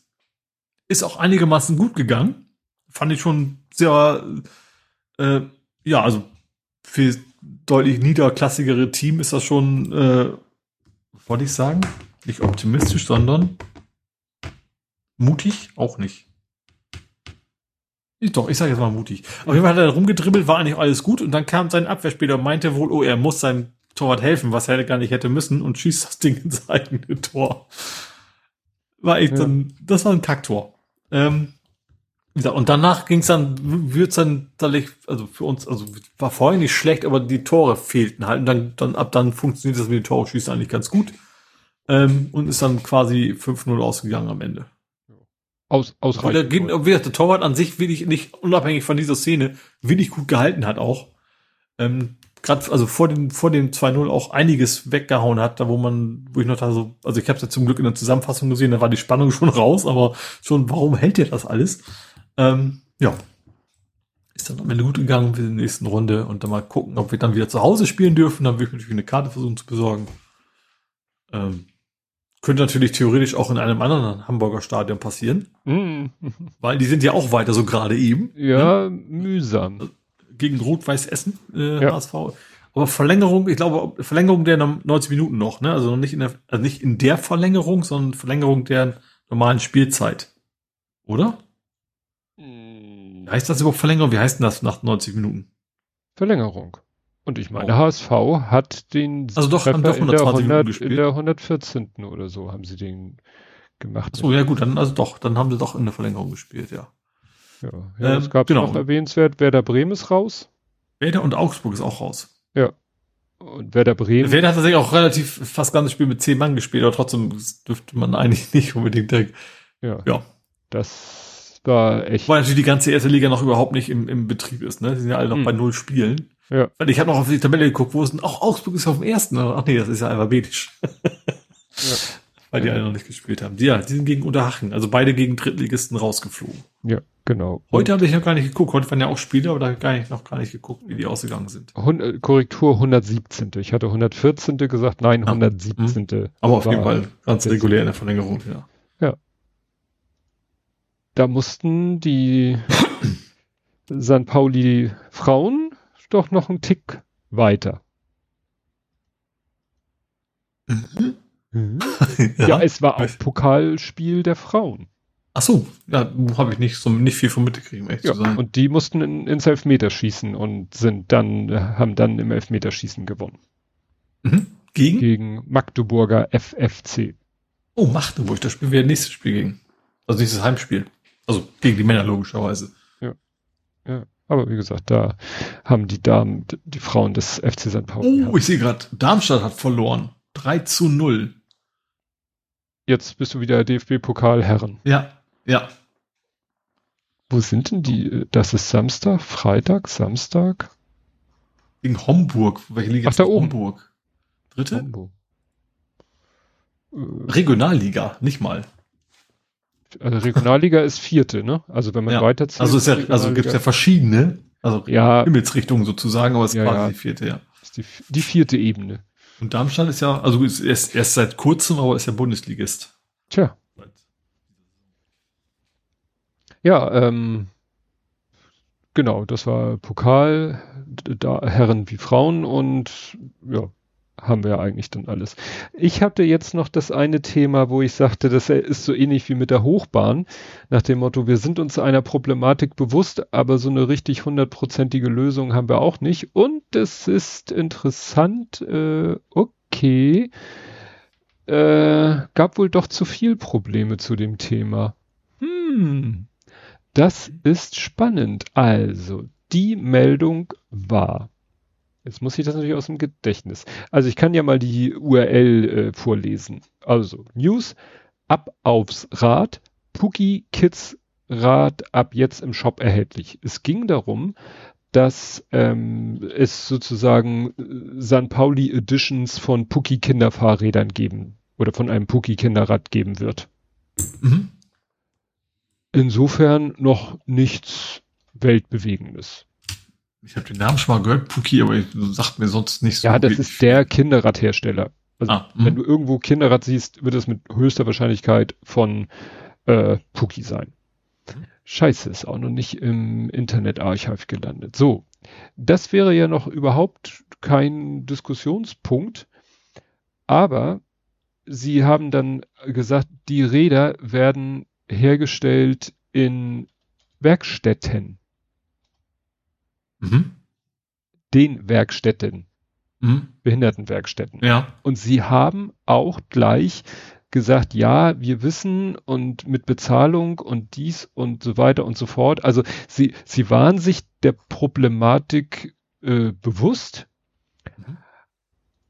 Ist auch einigermaßen gut gegangen. Fand ich schon sehr, äh, ja, also für deutlich niederklassigere Team ist das schon, äh, wollte ich sagen, nicht optimistisch, sondern mutig auch nicht. Ich- Doch, ich sage jetzt mal mutig. Auf jeden Fall hat er rumgedribbelt, war eigentlich alles gut und dann kam sein Abwehrspieler und meinte wohl, oh, er muss seinem Torwart helfen, was er gar nicht hätte müssen und schießt das Ding ins eigene Tor. War echt Ja. dann, das war ein Kacktor. Ähm, und danach ging es dann, wird's dann, tatsächlich, also für uns, also war vorher nicht schlecht, aber die Tore fehlten halt. Und dann, dann ab dann funktioniert das mit den Tore schießen eigentlich ganz gut. Ähm, und ist dann quasi 5-0 ausgegangen am Ende. aus, der, ausreichend. geht- wie gesagt, der Torwart an sich wirklich nicht, unabhängig von dieser Szene, wirklich gut gehalten hat auch. Ähm, Gerade also vor dem, vor dem 2-0 auch einiges weggehauen hat, da wo man, wo ich noch da so, also ich habe es ja zum Glück in der Zusammenfassung gesehen, da war die Spannung schon raus, aber schon, warum hält der das alles? Ähm, ja. Ist dann am Ende gut gegangen für die nächsten Runde und dann mal gucken, ob wir dann wieder zu Hause spielen dürfen. Dann würde ich natürlich eine Karte versuchen zu besorgen. Ähm, könnte natürlich theoretisch auch in einem anderen Hamburger Stadion passieren. Mhm. Weil die sind ja auch weiter so gerade eben. Ja, mühsam. Gegen Rot-Weiß Essen, äh, Ja. HSV. Aber Verlängerung, ich glaube, Verlängerung der 90 Minuten noch, ne? Also nicht in der, also nicht in der Verlängerung, sondern Verlängerung der normalen Spielzeit. Oder? Heißt das überhaupt Verlängerung? Wie heißt denn das nach 90 Minuten? Verlängerung. Und ich meine, Oh. HSV hat den Also doch, haben doch in, der 120 Minuten 100, gespielt. in der 114. oder so haben sie den gemacht. So, ja gut, dann, also doch, dann haben sie doch in der Verlängerung gespielt, ja. Ja, ja Ähm, es gab genau. noch erwähnenswert, Werder Bremen ist raus. Werder und Augsburg ist auch raus. Und Werder Bremen, Werder hat tatsächlich auch relativ fast ganzes Spiel mit 10 Mann gespielt, aber trotzdem dürfte man eigentlich nicht unbedingt direkt. ja, Ja. das war echt. Weil natürlich die ganze erste Liga noch überhaupt nicht im, im Betrieb ist, ne? Die sind ja alle noch Hm. bei null Spielen. Ja. Weil ich habe noch auf die Tabelle geguckt, wo es denn, auch Augsburg ist auf dem ersten. Ach nee, das ist ja alphabetisch. Weil die Ja. alle noch nicht gespielt haben. Die, ja, die sind gegen Unterhaching, also beide gegen Drittligisten rausgeflogen. Ja, genau. Heute habe ich noch gar nicht geguckt. Heute waren ja auch Spiele, aber da habe ich gar nicht, noch gar nicht geguckt, wie die ausgegangen sind. Hun äh, Korrektur 117. Ich hatte 114. gesagt, nein, Ah, 117. Aber auf jeden Fall ganz regulär in der Verlängerung, ja. Da mussten die St. Pauli Frauen doch noch einen Tick weiter. ja. ja, es war auch Pokalspiel der Frauen. Ach so, ja, habe ich nicht so nicht viel von mitgekriegt, echt ja, zu sein. Und die mussten in, ins Elfmeterschießen und sind dann haben dann im Elfmeterschießen gewonnen. Mhm. Gegen? Gegen Magdeburger FFC. Oh, Magdeburg, das spielen wir nächstes Spiel gegen. Also nächstes Heimspiel. Also gegen die Männer logischerweise. Ja. Ja. Aber wie gesagt, da haben die Damen, die Frauen des FC St. Pauli. Oh, ich sehe gerade, Darmstadt hat verloren. 3 zu 0. Jetzt bist du wieder DFB-Pokal-Herren. Ja, ja. Wo sind denn die? Das ist Samstag, Freitag, Samstag? Gegen Homburg. Welche Liga Ach, da oben. Homburg. Dritte? Homburg. Regionalliga, nicht mal. Also Regionalliga ist vierte, ne? Also wenn man ja. weiterzieht. Also ist ja, also gibt es ja verschiedene, also ja, Himmelsrichtungen sozusagen, aber es ist ja, quasi die vierte, ja. Ist die, die vierte Ebene. Und Darmstadt ist ja, also ist erst, erst seit kurzem, aber ist ja Bundesligist. Tja. Ja, ähm, genau, das war Pokal, da Herren wie Frauen und ja, haben wir eigentlich dann alles. Ich hatte jetzt noch das eine Thema, wo ich sagte, das ist so ähnlich wie mit der Hochbahn, nach dem Motto, wir sind uns einer Problematik bewusst, aber so eine richtig hundertprozentige Lösung haben wir auch nicht. Und es ist interessant, äh, okay, äh, gab wohl doch zu viel Probleme zu dem Thema. Hm, das ist spannend. Also, die Meldung war, Jetzt muss ich das natürlich aus dem Gedächtnis. Also ich kann ja mal die URL äh, vorlesen. Also News, ab aufs Rad, Puki Kids Rad ab jetzt im Shop erhältlich. Es ging darum, dass ähm, es sozusagen äh, San Pauli Editions von Puki Kinderfahrrädern geben oder von einem Puki Kinderrad geben wird. Mhm. Insofern noch nichts Weltbewegendes. Ich habe den Namen schon mal gehört, Puki, aber sagt mir sonst nichts. So ja, das ist der Kinderradhersteller. Also ah, wenn du irgendwo Kinderrad siehst, wird es mit höchster Wahrscheinlichkeit von äh, Puki sein. Scheiße, ist auch noch nicht im Internetarchiv gelandet. So, das wäre ja noch überhaupt kein Diskussionspunkt, aber sie haben dann gesagt, die Räder werden hergestellt in Werkstätten. Mhm. Den Werkstätten. Mhm. Behindertenwerkstätten. Ja. Und sie haben auch gleich gesagt, ja, wir wissen und mit Bezahlung und dies und so weiter und so fort. Also sie, sie waren sich der Problematik äh, bewusst, mhm.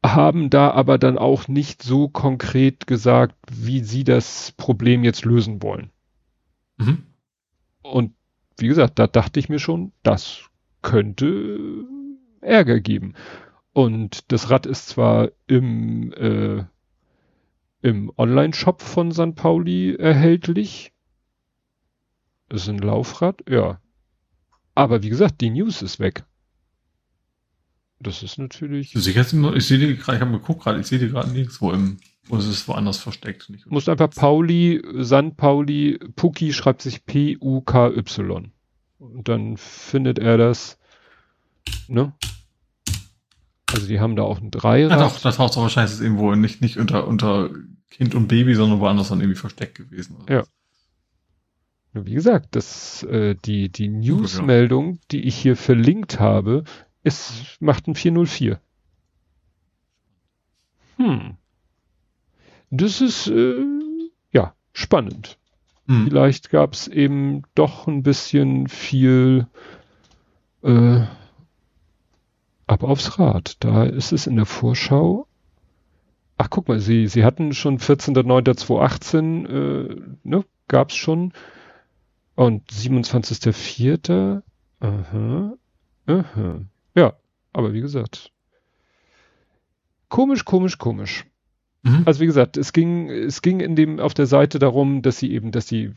haben da aber dann auch nicht so konkret gesagt, wie sie das Problem jetzt lösen wollen. Mhm. Und wie gesagt, da dachte ich mir schon, das könnte Ärger geben. Und das Rad ist zwar im, äh, im Online-Shop von St. Pauli erhältlich. Das ist ein Laufrad, ja. Aber wie gesagt, die News ist weg. Das ist natürlich. Ich sehe die gerade, ich habe geguckt gerade, ich sehe die gerade nirgendwo im, wo ist es woanders versteckt. Nicht Muss einfach Pauli, St. Pauli, Puki schreibt sich P-U-K-Y. Und dann findet er das, ne? Also die haben da auch ein Dreirad. Ja, doch, das taucht doch wahrscheinlich irgendwo nicht, nicht unter, unter Kind und Baby, sondern woanders dann irgendwie versteckt gewesen. Ja. Wie gesagt, das, äh, die, die Newsmeldung, die ich hier verlinkt habe, ist, macht ein 404. Hm. Das ist, äh, ja, spannend. Mhm. Vielleicht gab es eben doch ein bisschen viel äh, ab aufs Rad. Da ist es in der Vorschau. Ach, guck mal, sie, sie hatten schon 14.09.2018, äh, ne, gab's schon. Und 27.04. Aha, aha. Ja, aber wie gesagt. Komisch, komisch, komisch. Mhm. Also wie gesagt, es ging, es ging in dem, auf der Seite darum, dass sie eben, dass sie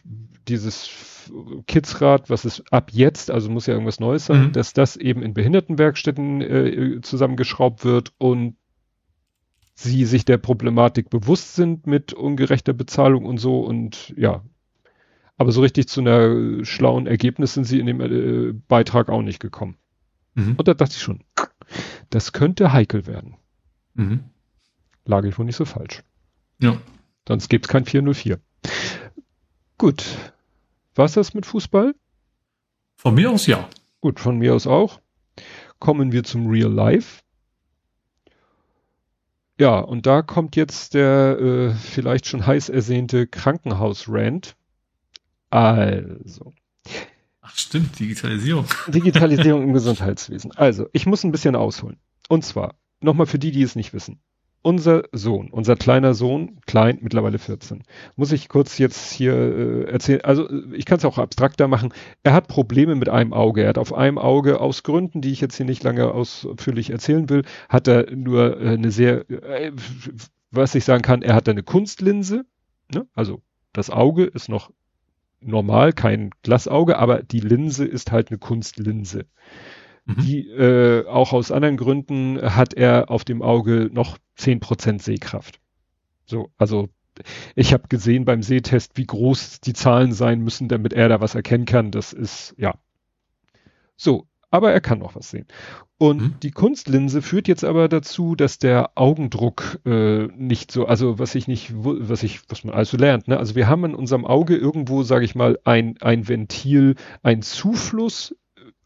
dieses Kidsrad, was ist ab jetzt, also muss ja irgendwas Neues sein, mhm. dass das eben in Behindertenwerkstätten äh, zusammengeschraubt wird und sie sich der Problematik bewusst sind mit ungerechter Bezahlung und so und ja. Aber so richtig zu einer schlauen Ergebnis sind sie in dem äh, Beitrag auch nicht gekommen. Mhm. Und da dachte ich schon, das könnte heikel werden. Mhm lag ich wohl nicht so falsch. Ja. Sonst gibt's kein 404. Gut. Was das mit Fußball? Von mir aus ja. Gut, von mir aus auch. Kommen wir zum Real Life. Ja, und da kommt jetzt der äh, vielleicht schon heiß ersehnte Krankenhaus-Rant. Also. Ach stimmt, Digitalisierung. Digitalisierung im Gesundheitswesen. Also, ich muss ein bisschen ausholen. Und zwar, nochmal für die, die es nicht wissen unser Sohn, unser kleiner Sohn, klein, mittlerweile 14, muss ich kurz jetzt hier äh, erzählen, also äh, ich kann es auch abstrakter machen, er hat Probleme mit einem Auge, er hat auf einem Auge aus Gründen, die ich jetzt hier nicht lange ausführlich erzählen will, hat er nur äh, eine sehr, äh, was ich sagen kann, er hat eine Kunstlinse, ne? also das Auge ist noch normal, kein Glasauge, aber die Linse ist halt eine Kunstlinse. Mhm. Die äh, auch aus anderen Gründen hat er auf dem Auge noch zehn Prozent Sehkraft. So, also ich habe gesehen beim Sehtest, wie groß die Zahlen sein müssen, damit er da was erkennen kann. Das ist, ja. So, aber er kann noch was sehen. Und mhm. die Kunstlinse führt jetzt aber dazu, dass der Augendruck äh, nicht so, also was ich nicht, was ich, was man also lernt, ne? Also wir haben in unserem Auge irgendwo, sage ich mal, ein, ein Ventil, ein Zufluss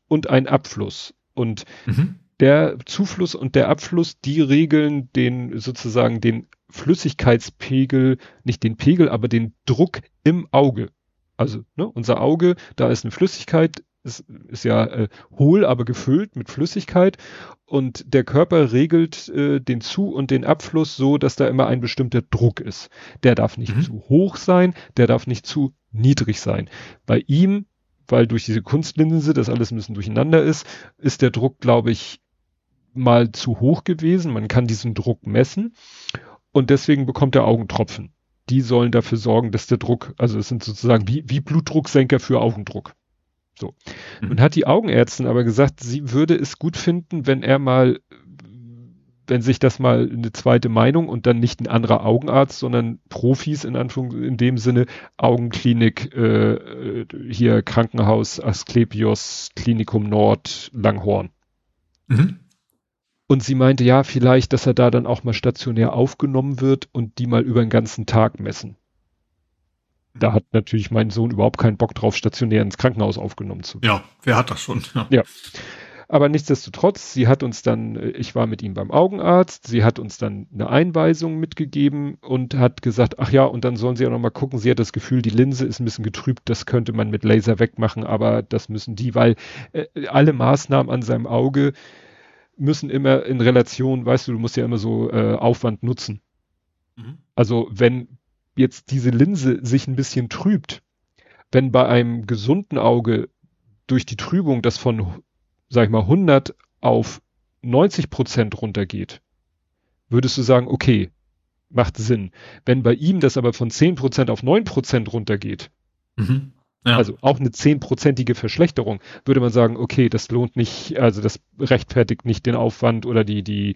und ein Abfluss. Und mhm. der Zufluss und der Abfluss, die regeln den sozusagen den Flüssigkeitspegel, nicht den Pegel, aber den Druck im Auge. Also ne, unser Auge, da ist eine Flüssigkeit, ist, ist ja äh, hohl, aber gefüllt mit Flüssigkeit und der Körper regelt äh, den Zu- und den Abfluss so, dass da immer ein bestimmter Druck ist. Der darf nicht mhm. zu hoch sein, der darf nicht zu niedrig sein. Bei ihm weil durch diese Kunstlinse das alles ein bisschen durcheinander ist, ist der Druck, glaube ich, mal zu hoch gewesen. Man kann diesen Druck messen und deswegen bekommt er Augentropfen. Die sollen dafür sorgen, dass der Druck, also es sind sozusagen wie, wie Blutdrucksenker für Augendruck. So. Mhm. Und hat die Augenärztin aber gesagt, sie würde es gut finden, wenn er mal wenn sich das mal eine zweite Meinung und dann nicht ein anderer Augenarzt, sondern Profis in Anführungszeichen in dem Sinne Augenklinik äh, hier Krankenhaus Asklepios Klinikum Nord Langhorn. Mhm. Und sie meinte ja vielleicht, dass er da dann auch mal stationär aufgenommen wird und die mal über den ganzen Tag messen. Da hat natürlich mein Sohn überhaupt keinen Bock drauf, stationär ins Krankenhaus aufgenommen zu werden. Ja, wer hat das schon? Ja. ja. Aber nichtsdestotrotz, sie hat uns dann, äh, ich war mit ihm beim Augenarzt, sie hat uns dann eine Einweisung mitgegeben und hat gesagt, ach ja, und dann sollen sie auch nochmal gucken, sie hat das Gefühl, die Linse ist ein bisschen getrübt, das könnte man mit Laser wegmachen, aber das müssen die, weil äh, alle Maßnahmen an seinem Auge müssen immer in Relation, weißt du, du musst ja immer so äh, Aufwand nutzen. Mhm. Also wenn jetzt diese Linse sich ein bisschen trübt, wenn bei einem gesunden Auge durch die Trübung das von sag ich mal, 100 auf 90 Prozent runtergeht, würdest du sagen, okay, macht Sinn. Wenn bei ihm das aber von 10 Prozent auf 9 Prozent runtergeht, mhm. ja. also auch eine 10-prozentige Verschlechterung, würde man sagen, okay, das lohnt nicht, also das rechtfertigt nicht den Aufwand oder die, die,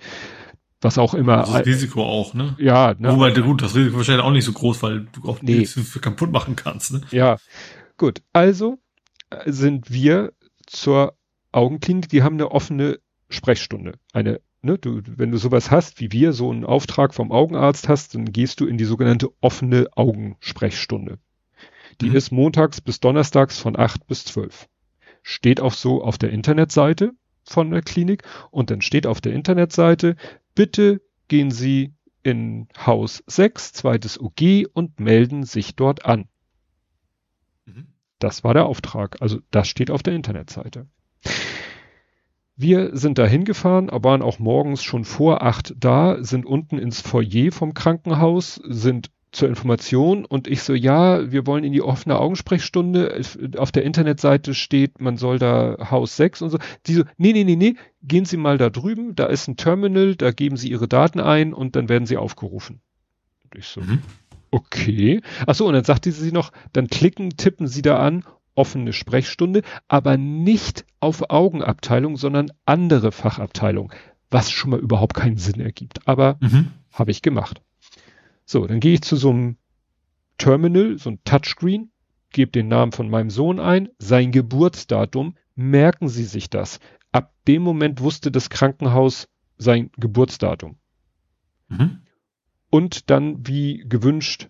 was auch immer. Also das Risiko auch, ne? Ja, ne? Wobei, gut, das Risiko wahrscheinlich auch nicht so groß, weil du auch nee. nichts für kaputt machen kannst, ne? Ja, gut. Also äh, sind wir zur Augenklinik, die haben eine offene Sprechstunde. Eine, ne, du, wenn du sowas hast, wie wir, so einen Auftrag vom Augenarzt hast, dann gehst du in die sogenannte offene Augensprechstunde. Die mhm. ist montags bis donnerstags von acht bis zwölf. Steht auch so auf der Internetseite von der Klinik und dann steht auf der Internetseite, bitte gehen Sie in Haus 6, zweites UG und melden sich dort an. Mhm. Das war der Auftrag. Also das steht auf der Internetseite. Wir sind da hingefahren, waren auch morgens schon vor acht da, sind unten ins Foyer vom Krankenhaus, sind zur Information und ich so, ja, wir wollen in die offene Augensprechstunde. Auf der Internetseite steht, man soll da Haus 6 und so. Die so, nee, nee, nee, nee, gehen Sie mal da drüben, da ist ein Terminal, da geben Sie Ihre Daten ein und dann werden Sie aufgerufen. Und ich so, mhm. okay. Ach so, und dann sagte sie noch, dann klicken, tippen Sie da an offene Sprechstunde, aber nicht auf Augenabteilung, sondern andere Fachabteilung, was schon mal überhaupt keinen Sinn ergibt. Aber mhm. habe ich gemacht. So, dann gehe ich zu so einem Terminal, so ein Touchscreen, gebe den Namen von meinem Sohn ein, sein Geburtsdatum, merken Sie sich das. Ab dem Moment wusste das Krankenhaus sein Geburtsdatum. Mhm. Und dann, wie gewünscht,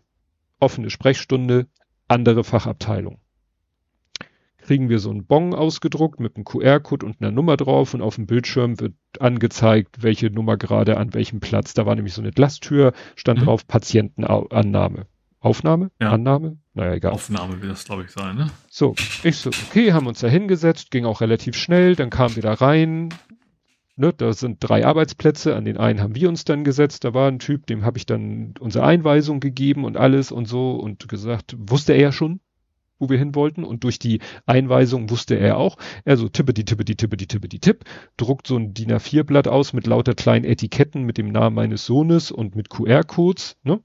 offene Sprechstunde, andere Fachabteilung. Kriegen wir so einen Bon ausgedruckt mit einem QR-Code und einer Nummer drauf und auf dem Bildschirm wird angezeigt, welche Nummer gerade an welchem Platz. Da war nämlich so eine Glasttür, stand mhm. drauf Patientenannahme. Aufnahme? Ja. Annahme? Naja, egal. Aufnahme wird das, glaube ich, sein, ne? So, ich so, okay, haben uns da hingesetzt, ging auch relativ schnell, dann kamen wir da rein, ne, da sind drei Arbeitsplätze, an den einen haben wir uns dann gesetzt, da war ein Typ, dem habe ich dann unsere Einweisung gegeben und alles und so und gesagt, wusste er ja schon, wo wir hin wollten und durch die Einweisung wusste er auch, er so tippeti, tippeti, tippeti, tippeti, tipp, druckt so ein DIN A4 Blatt aus mit lauter kleinen Etiketten mit dem Namen meines Sohnes und mit QR-Codes, ne,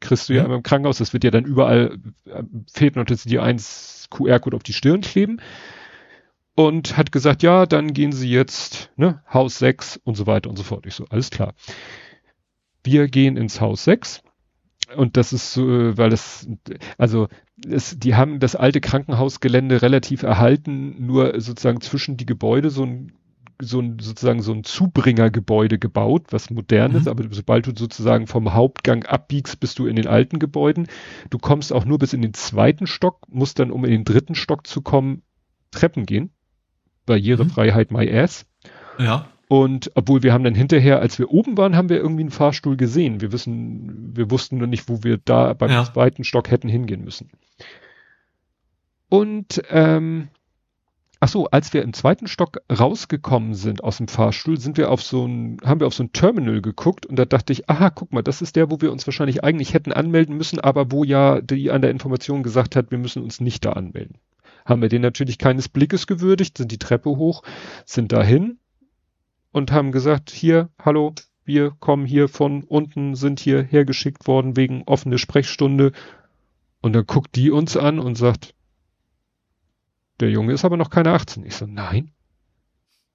kriegst du ja mhm. im Krankenhaus, das wird ja dann überall, äh, fehlt noch, dass die eins QR-Code auf die Stirn kleben. Und hat gesagt, ja, dann gehen Sie jetzt, ne, Haus 6 und so weiter und so fort. Ich so, alles klar. Wir gehen ins Haus 6 und das ist so, weil das, also es, die haben das alte Krankenhausgelände relativ erhalten, nur sozusagen zwischen die Gebäude so ein so ein sozusagen so ein Zubringergebäude gebaut, was modern mhm. ist, aber sobald du sozusagen vom Hauptgang abbiegst, bist du in den alten Gebäuden. Du kommst auch nur bis in den zweiten Stock, musst dann, um in den dritten Stock zu kommen, Treppen gehen. Barrierefreiheit mhm. my ass. Ja. Und obwohl wir haben dann hinterher, als wir oben waren, haben wir irgendwie einen Fahrstuhl gesehen. Wir wissen, wir wussten nur nicht, wo wir da beim ja. zweiten Stock hätten hingehen müssen. Und ähm, Ach so, als wir im zweiten Stock rausgekommen sind aus dem Fahrstuhl, sind wir auf so ein, haben wir auf so ein Terminal geguckt und da dachte ich, aha, guck mal, das ist der, wo wir uns wahrscheinlich eigentlich hätten anmelden müssen, aber wo ja die an der Information gesagt hat, wir müssen uns nicht da anmelden. Haben wir den natürlich keines Blickes gewürdigt, sind die Treppe hoch, sind dahin und haben gesagt, hier, hallo, wir kommen hier von unten, sind hier hergeschickt worden wegen offene Sprechstunde. Und dann guckt die uns an und sagt, der Junge ist aber noch keine 18. Ich so, nein.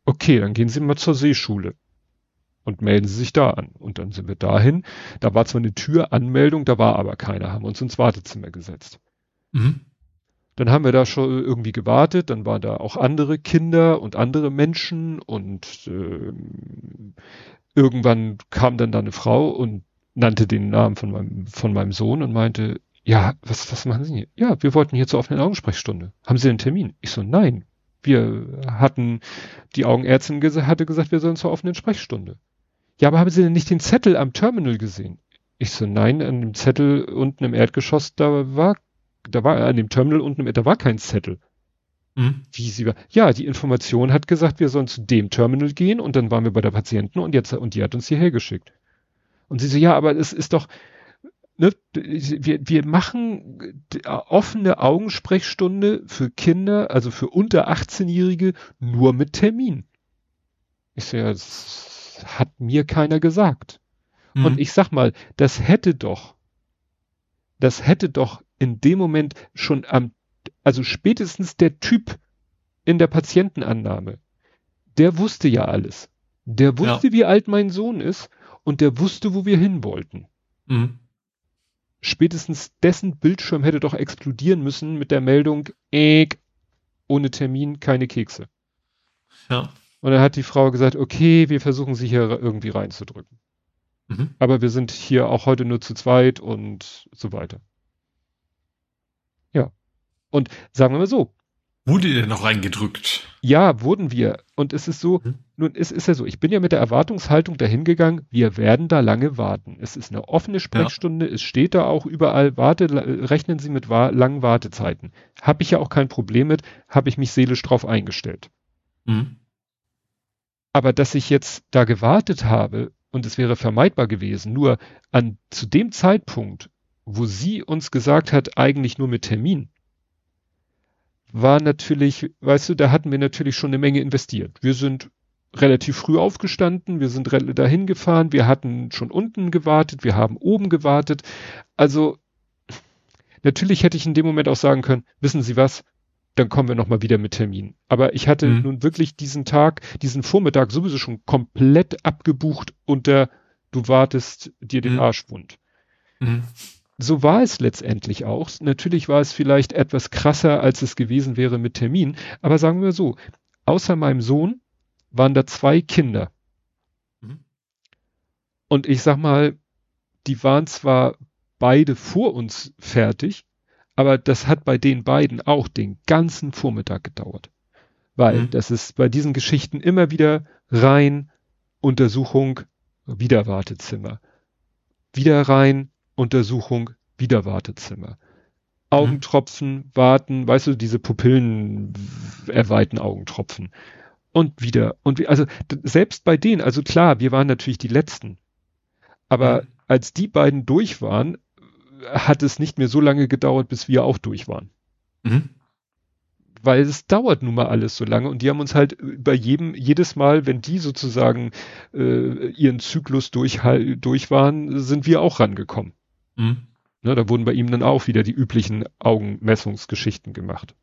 Okay, dann gehen Sie mal zur Seeschule und melden Sie sich da an. Und dann sind wir dahin. Da war zwar eine Türanmeldung, da war aber keiner, haben uns ins Wartezimmer gesetzt. Mhm. Dann haben wir da schon irgendwie gewartet, dann waren da auch andere Kinder und andere Menschen und äh, irgendwann kam dann da eine Frau und nannte den Namen von meinem, von meinem Sohn und meinte, ja, was, was machen Sie hier? Ja, wir wollten hier zur offenen Augensprechstunde. Haben Sie einen Termin? Ich so, nein. Wir hatten, die Augenärztin ges hatte gesagt, wir sollen zur offenen Sprechstunde. Ja, aber haben Sie denn nicht den Zettel am Terminal gesehen? Ich so, nein, an dem Zettel unten im Erdgeschoss, da war, da war, an dem Terminal unten im, da war kein Zettel. Mhm. Wie sie war. Ja, die Information hat gesagt, wir sollen zu dem Terminal gehen und dann waren wir bei der Patienten und jetzt, und die hat uns hierher geschickt. Und sie so, ja, aber es ist doch, ne, wir, wir machen offene Augensprechstunde für Kinder, also für unter 18-Jährige, nur mit Termin. Ich so, ja, das hat mir keiner gesagt. Mhm. Und ich sag mal, das hätte doch, das hätte doch in dem Moment schon am, also spätestens der Typ in der Patientenannahme, der wusste ja alles. Der wusste, ja. wie alt mein Sohn ist und der wusste, wo wir hin wollten. Mhm spätestens dessen Bildschirm hätte doch explodieren müssen mit der Meldung, äh, ohne Termin keine Kekse. Ja. Und dann hat die Frau gesagt, okay, wir versuchen sie hier irgendwie reinzudrücken. Mhm. Aber wir sind hier auch heute nur zu zweit und so weiter. Und sagen wir mal so, Wurde ihr noch reingedrückt? Ja, wurden wir. Und es ist so, hm? nun, es ist ja so, ich bin ja mit der Erwartungshaltung dahingegangen, wir werden da lange warten. Es ist eine offene Sprechstunde, ja. es steht da auch überall, warte, rechnen Sie mit wa langen Wartezeiten. Habe ich ja auch kein Problem mit, habe ich mich seelisch drauf eingestellt. Hm. Aber dass ich jetzt da gewartet habe und es wäre vermeidbar gewesen, nur an zu dem Zeitpunkt, wo sie uns gesagt hat, eigentlich nur mit Termin, war natürlich, weißt du, da hatten wir natürlich schon eine Menge investiert. Wir sind relativ früh aufgestanden, wir sind dahin gefahren, wir hatten schon unten gewartet, wir haben oben gewartet. Also natürlich hätte ich in dem Moment auch sagen können, wissen Sie was, dann kommen wir nochmal wieder mit Termin. Aber ich hatte mhm. nun wirklich diesen Tag, diesen Vormittag sowieso schon komplett abgebucht unter du wartest dir den mhm. Arsch wund. Mhm so war es letztendlich auch. Natürlich war es vielleicht etwas krasser, als es gewesen wäre mit Termin. Aber sagen wir so, außer meinem Sohn waren da zwei Kinder. Mhm. Und ich sag mal, die waren zwar beide vor uns fertig, aber das hat bei den beiden auch den ganzen Vormittag gedauert. Weil mhm. das ist bei diesen Geschichten immer wieder rein, Untersuchung, wieder Wartezimmer. Wieder rein, Untersuchung, wieder Wartezimmer. Augentropfen, mhm. warten, weißt du, diese Pupillen erweiten Augentropfen. Und wieder, und wie, also selbst bei denen, also klar, wir waren natürlich die Letzten. Aber mhm. als die beiden durch waren, hat es nicht mehr so lange gedauert, bis wir auch durch waren. Mhm. Weil es dauert nun mal alles so lange und die haben uns halt bei jedem, jedes Mal, wenn die sozusagen äh, ihren Zyklus durch, durch waren, sind wir auch rangekommen. Mhm. Ne, da wurden bei ihm dann auch wieder die üblichen Augenmessungsgeschichten gemacht.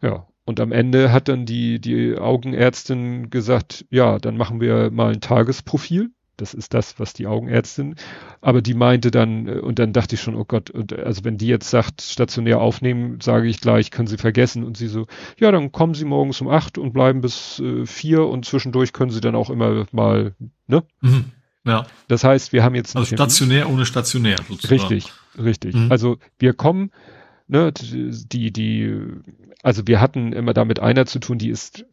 Ja, und am Ende hat dann die, die Augenärztin gesagt, ja, dann machen wir mal ein Tagesprofil. Das ist das, was die Augenärztin, aber die meinte dann, äh, und dann dachte ich schon, oh Gott, und also wenn die jetzt sagt, stationär aufnehmen, sage ich gleich, können Sie vergessen. Und sie so, ja, dann kommen Sie morgens um acht und bleiben bis äh, vier und zwischendurch können Sie dann auch immer mal, ne? Mhm. Ja. Das heißt, wir haben jetzt. Also stationär ohne stationär sozusagen. Richtig, richtig. Mhm. Also wir kommen, ne, die, die, also wir hatten immer da mit einer zu tun, die ist,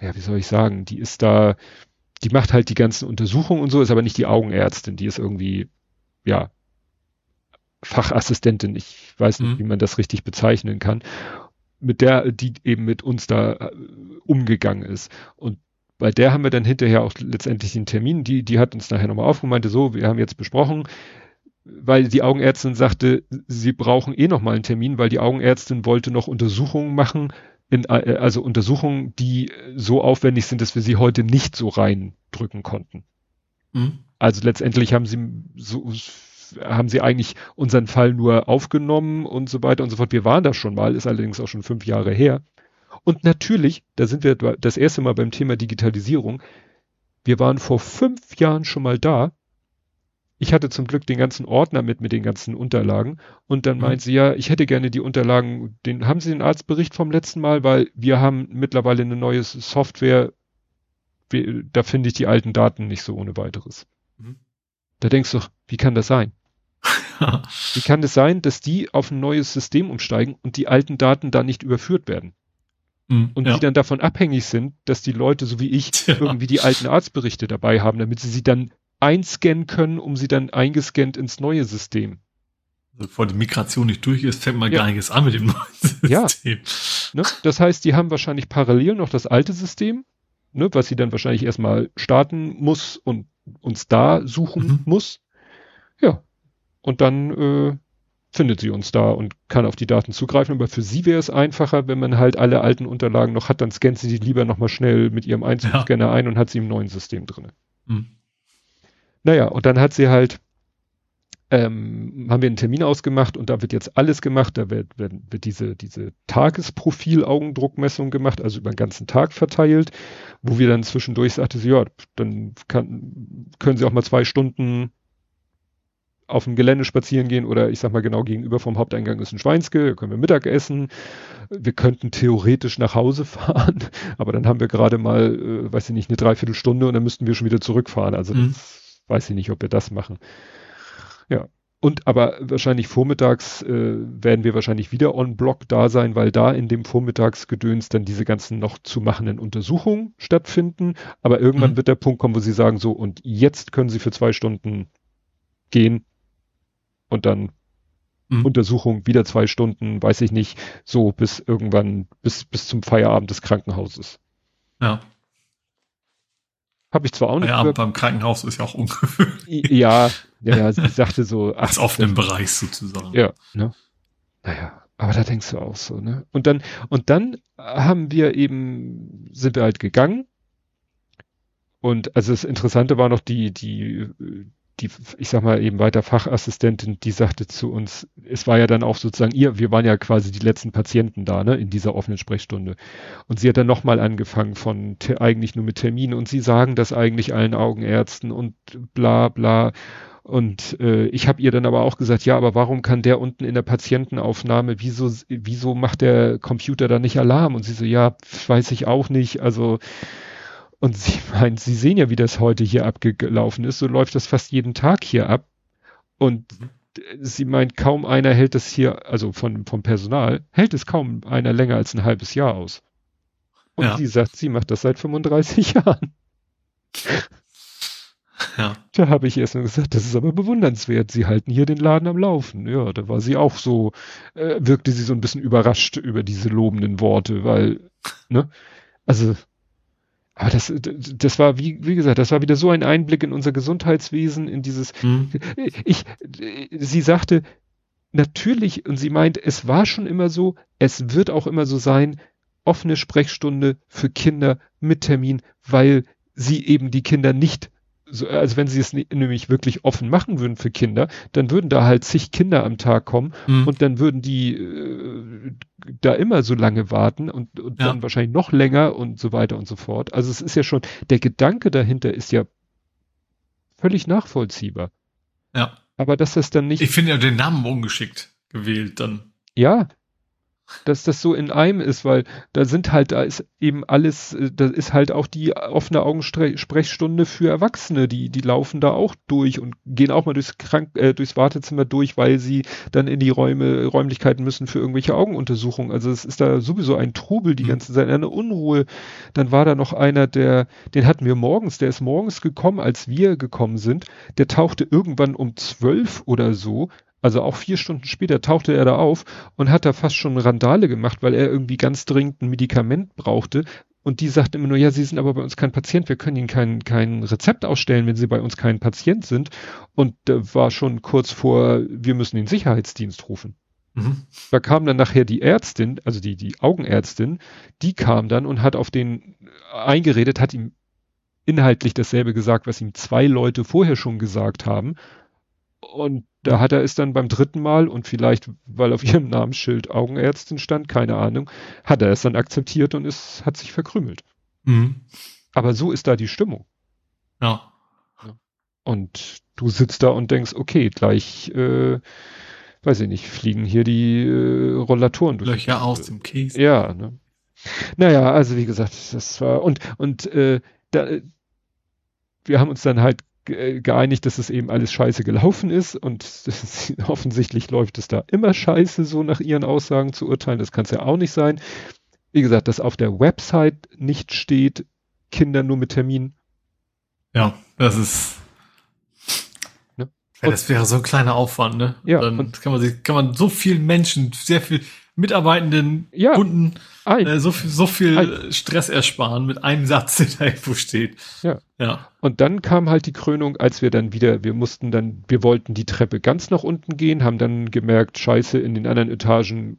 ja, wie soll ich sagen, die ist da, die macht halt die ganzen Untersuchungen und so, ist aber nicht die Augenärztin, die ist irgendwie, ja, Fachassistentin, ich weiß nicht, mhm. wie man das richtig bezeichnen kann, mit der, die eben mit uns da äh, umgegangen ist. Und bei der haben wir dann hinterher auch letztendlich den Termin, die, die hat uns nachher nochmal aufgemeint, so, wir haben jetzt besprochen, weil die Augenärztin sagte, sie brauchen eh nochmal einen Termin, weil die Augenärztin wollte noch Untersuchungen machen, in, äh, also Untersuchungen, die so aufwendig sind, dass wir sie heute nicht so reindrücken konnten. Mhm. Also letztendlich haben sie so, haben sie eigentlich unseren Fall nur aufgenommen und so weiter und so fort. Wir waren da schon mal, ist allerdings auch schon fünf Jahre her. Und natürlich, da sind wir das erste Mal beim Thema Digitalisierung. Wir waren vor fünf Jahren schon mal da ich hatte zum Glück den ganzen Ordner mit, mit den ganzen Unterlagen. Und dann mhm. meint sie, ja, ich hätte gerne die Unterlagen, den, haben Sie den Arztbericht vom letzten Mal? Weil wir haben mittlerweile eine neue Software, da finde ich die alten Daten nicht so ohne weiteres. Mhm. Da denkst du, wie kann das sein? wie kann es das sein, dass die auf ein neues System umsteigen und die alten Daten da nicht überführt werden? Mhm, und ja. die dann davon abhängig sind, dass die Leute, so wie ich, ja. irgendwie die alten Arztberichte dabei haben, damit sie sie dann einscannen können, um sie dann eingescannt ins neue System. Also bevor die Migration nicht durch ist, fängt man ja. gar nichts an mit dem neuen System. Ja. Ne? Das heißt, die haben wahrscheinlich parallel noch das alte System, ne, was sie dann wahrscheinlich erstmal starten muss und uns da suchen mhm. muss. Ja. Und dann äh, findet sie uns da und kann auf die Daten zugreifen. Aber für sie wäre es einfacher, wenn man halt alle alten Unterlagen noch hat, dann scannt sie die lieber nochmal schnell mit ihrem Einzugscanner ja. ein und hat sie im neuen System drin. Mhm. Naja, und dann hat sie halt, ähm, haben wir einen Termin ausgemacht und da wird jetzt alles gemacht. Da wird, wird, wird diese, diese Tagesprofil-Augendruckmessung gemacht, also über den ganzen Tag verteilt, wo wir dann zwischendurch sagte sie, ja, dann kann, können sie auch mal zwei Stunden auf dem Gelände spazieren gehen oder ich sag mal genau gegenüber vom Haupteingang ist ein Schweinske, da können wir Mittag essen. Wir könnten theoretisch nach Hause fahren, aber dann haben wir gerade mal, äh, weiß ich nicht, eine Dreiviertelstunde und dann müssten wir schon wieder zurückfahren. Also mhm. das weiß ich nicht, ob wir das machen. Ja. Und aber wahrscheinlich vormittags äh, werden wir wahrscheinlich wieder on Block da sein, weil da in dem Vormittagsgedöns dann diese ganzen noch zu machenden Untersuchungen stattfinden. Aber irgendwann mhm. wird der Punkt kommen, wo sie sagen so, und jetzt können sie für zwei Stunden gehen und dann mhm. Untersuchung wieder zwei Stunden, weiß ich nicht, so bis irgendwann, bis, bis zum Feierabend des Krankenhauses. Ja. Habe ich zwar auch nicht. Ja, beim Krankenhaus ist ja auch ungewöhnlich. Ja, ja, ja, sie sagte so. Ach, Als offenen Bereich sozusagen. Ja, ne? Naja, aber da denkst du auch so, ne? Und dann, und dann haben wir eben, sind wir halt gegangen. Und also das Interessante war noch die, die, die, ich sag mal eben weiter Fachassistentin, die sagte zu uns, es war ja dann auch sozusagen ihr, wir waren ja quasi die letzten Patienten da, ne, in dieser offenen Sprechstunde. Und sie hat dann nochmal angefangen von eigentlich nur mit Terminen und sie sagen das eigentlich allen Augenärzten und bla bla. Und äh, ich habe ihr dann aber auch gesagt, ja, aber warum kann der unten in der Patientenaufnahme, wieso, wieso macht der Computer da nicht Alarm? Und sie so, ja, weiß ich auch nicht. Also und sie meint, sie sehen ja, wie das heute hier abgelaufen ist. So läuft das fast jeden Tag hier ab. Und mhm. sie meint, kaum einer hält das hier, also von, vom Personal, hält es kaum einer länger als ein halbes Jahr aus. Und ja. sie sagt, sie macht das seit 35 Jahren. Ja. Da habe ich erst mal gesagt, das ist aber bewundernswert. Sie halten hier den Laden am Laufen. Ja, da war sie auch so, äh, wirkte sie so ein bisschen überrascht über diese lobenden Worte, weil, ne, also, aber das, das war, wie, wie gesagt, das war wieder so ein Einblick in unser Gesundheitswesen, in dieses, mhm. ich, sie sagte, natürlich, und sie meint, es war schon immer so, es wird auch immer so sein, offene Sprechstunde für Kinder mit Termin, weil sie eben die Kinder nicht so, also wenn sie es nämlich wirklich offen machen würden für Kinder, dann würden da halt zig Kinder am Tag kommen mhm. und dann würden die äh, da immer so lange warten und, und ja. dann wahrscheinlich noch länger und so weiter und so fort. Also es ist ja schon, der Gedanke dahinter ist ja völlig nachvollziehbar. Ja. Aber dass das dann nicht. Ich finde ja den Namen ungeschickt gewählt dann. Ja, dass das so in einem ist, weil da sind halt, da ist eben alles, äh, da ist halt auch die offene Augensprechstunde für Erwachsene, die, die laufen da auch durch und gehen auch mal durchs Krank, äh, durchs Wartezimmer durch, weil sie dann in die Räume, Räumlichkeiten müssen für irgendwelche Augenuntersuchungen. Also es ist da sowieso ein Trubel die mhm. ganze Zeit, eine Unruhe. Dann war da noch einer, der, den hatten wir morgens, der ist morgens gekommen, als wir gekommen sind, der tauchte irgendwann um zwölf oder so also auch vier Stunden später tauchte er da auf und hat da fast schon Randale gemacht, weil er irgendwie ganz dringend ein Medikament brauchte. Und die sagten immer nur, ja, Sie sind aber bei uns kein Patient, wir können Ihnen kein, kein Rezept ausstellen, wenn Sie bei uns kein Patient sind. Und da war schon kurz vor, wir müssen den Sicherheitsdienst rufen. Mhm. Da kam dann nachher die Ärztin, also die, die Augenärztin, die kam dann und hat auf den eingeredet, hat ihm inhaltlich dasselbe gesagt, was ihm zwei Leute vorher schon gesagt haben. Und da hat er es dann beim dritten Mal und vielleicht, weil auf ihrem Namensschild Augenärztin stand, keine Ahnung, hat er es dann akzeptiert und es hat sich verkrümelt. Mhm. Aber so ist da die Stimmung. Ja. Und du sitzt da und denkst, okay, gleich, äh, weiß ich nicht, fliegen hier die äh, Rollatoren durch. Löcher aus dem Käse. Ja, ne? Naja, also wie gesagt, das war, und, und, äh, da, wir haben uns dann halt äh, geeinigt, dass es eben alles scheiße gelaufen ist und offensichtlich läuft es da immer scheiße, so nach ihren Aussagen zu urteilen. Das kann es ja auch nicht sein. Wie gesagt, dass auf der Website nicht steht, Kinder nur mit Termin. Ja, das ist. Ne? Ja, das wäre so ein kleiner Aufwand, ne? Ja. Dann kann man sich, kann man so vielen Menschen, sehr viel Mitarbeitenden, ja, Kunden, äh, so viel, so viel ein. Stress ersparen mit einem Satz, der da irgendwo steht. Ja. ja. Und dann kam halt die Krönung, als wir dann wieder, wir mussten dann, wir wollten die Treppe ganz nach unten gehen, haben dann gemerkt, scheiße, in den anderen Etagen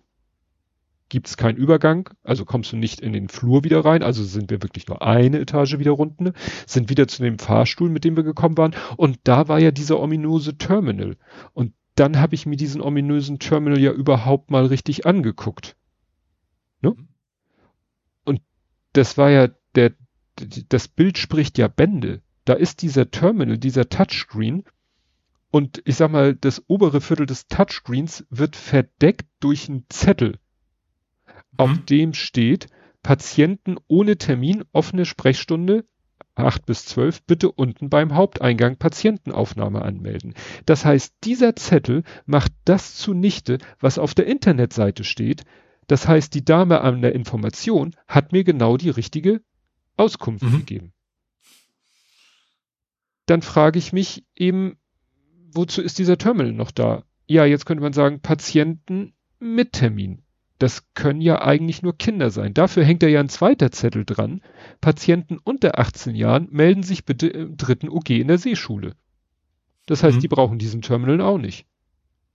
gibt's keinen Übergang, also kommst du nicht in den Flur wieder rein, also sind wir wirklich nur eine Etage wieder runter, sind wieder zu dem Fahrstuhl, mit dem wir gekommen waren und da war ja dieser ominöse Terminal und dann habe ich mir diesen ominösen Terminal ja überhaupt mal richtig angeguckt. Ne? Mhm. Und das war ja der, das Bild spricht ja Bände. Da ist dieser Terminal, dieser Touchscreen und ich sag mal, das obere Viertel des Touchscreens wird verdeckt durch einen Zettel, mhm. auf dem steht Patienten ohne Termin, offene Sprechstunde, 8 bis 12 bitte unten beim Haupteingang Patientenaufnahme anmelden. Das heißt, dieser Zettel macht das zunichte, was auf der Internetseite steht. Das heißt, die Dame an der Information hat mir genau die richtige Auskunft mhm. gegeben. Dann frage ich mich eben, wozu ist dieser Terminal noch da? Ja, jetzt könnte man sagen, Patienten mit Termin. Das können ja eigentlich nur Kinder sein. Dafür hängt da ja ein zweiter Zettel dran. Patienten unter 18 Jahren melden sich bitte im dritten OG in der Seeschule. Das heißt, mhm. die brauchen diesen Terminal auch nicht.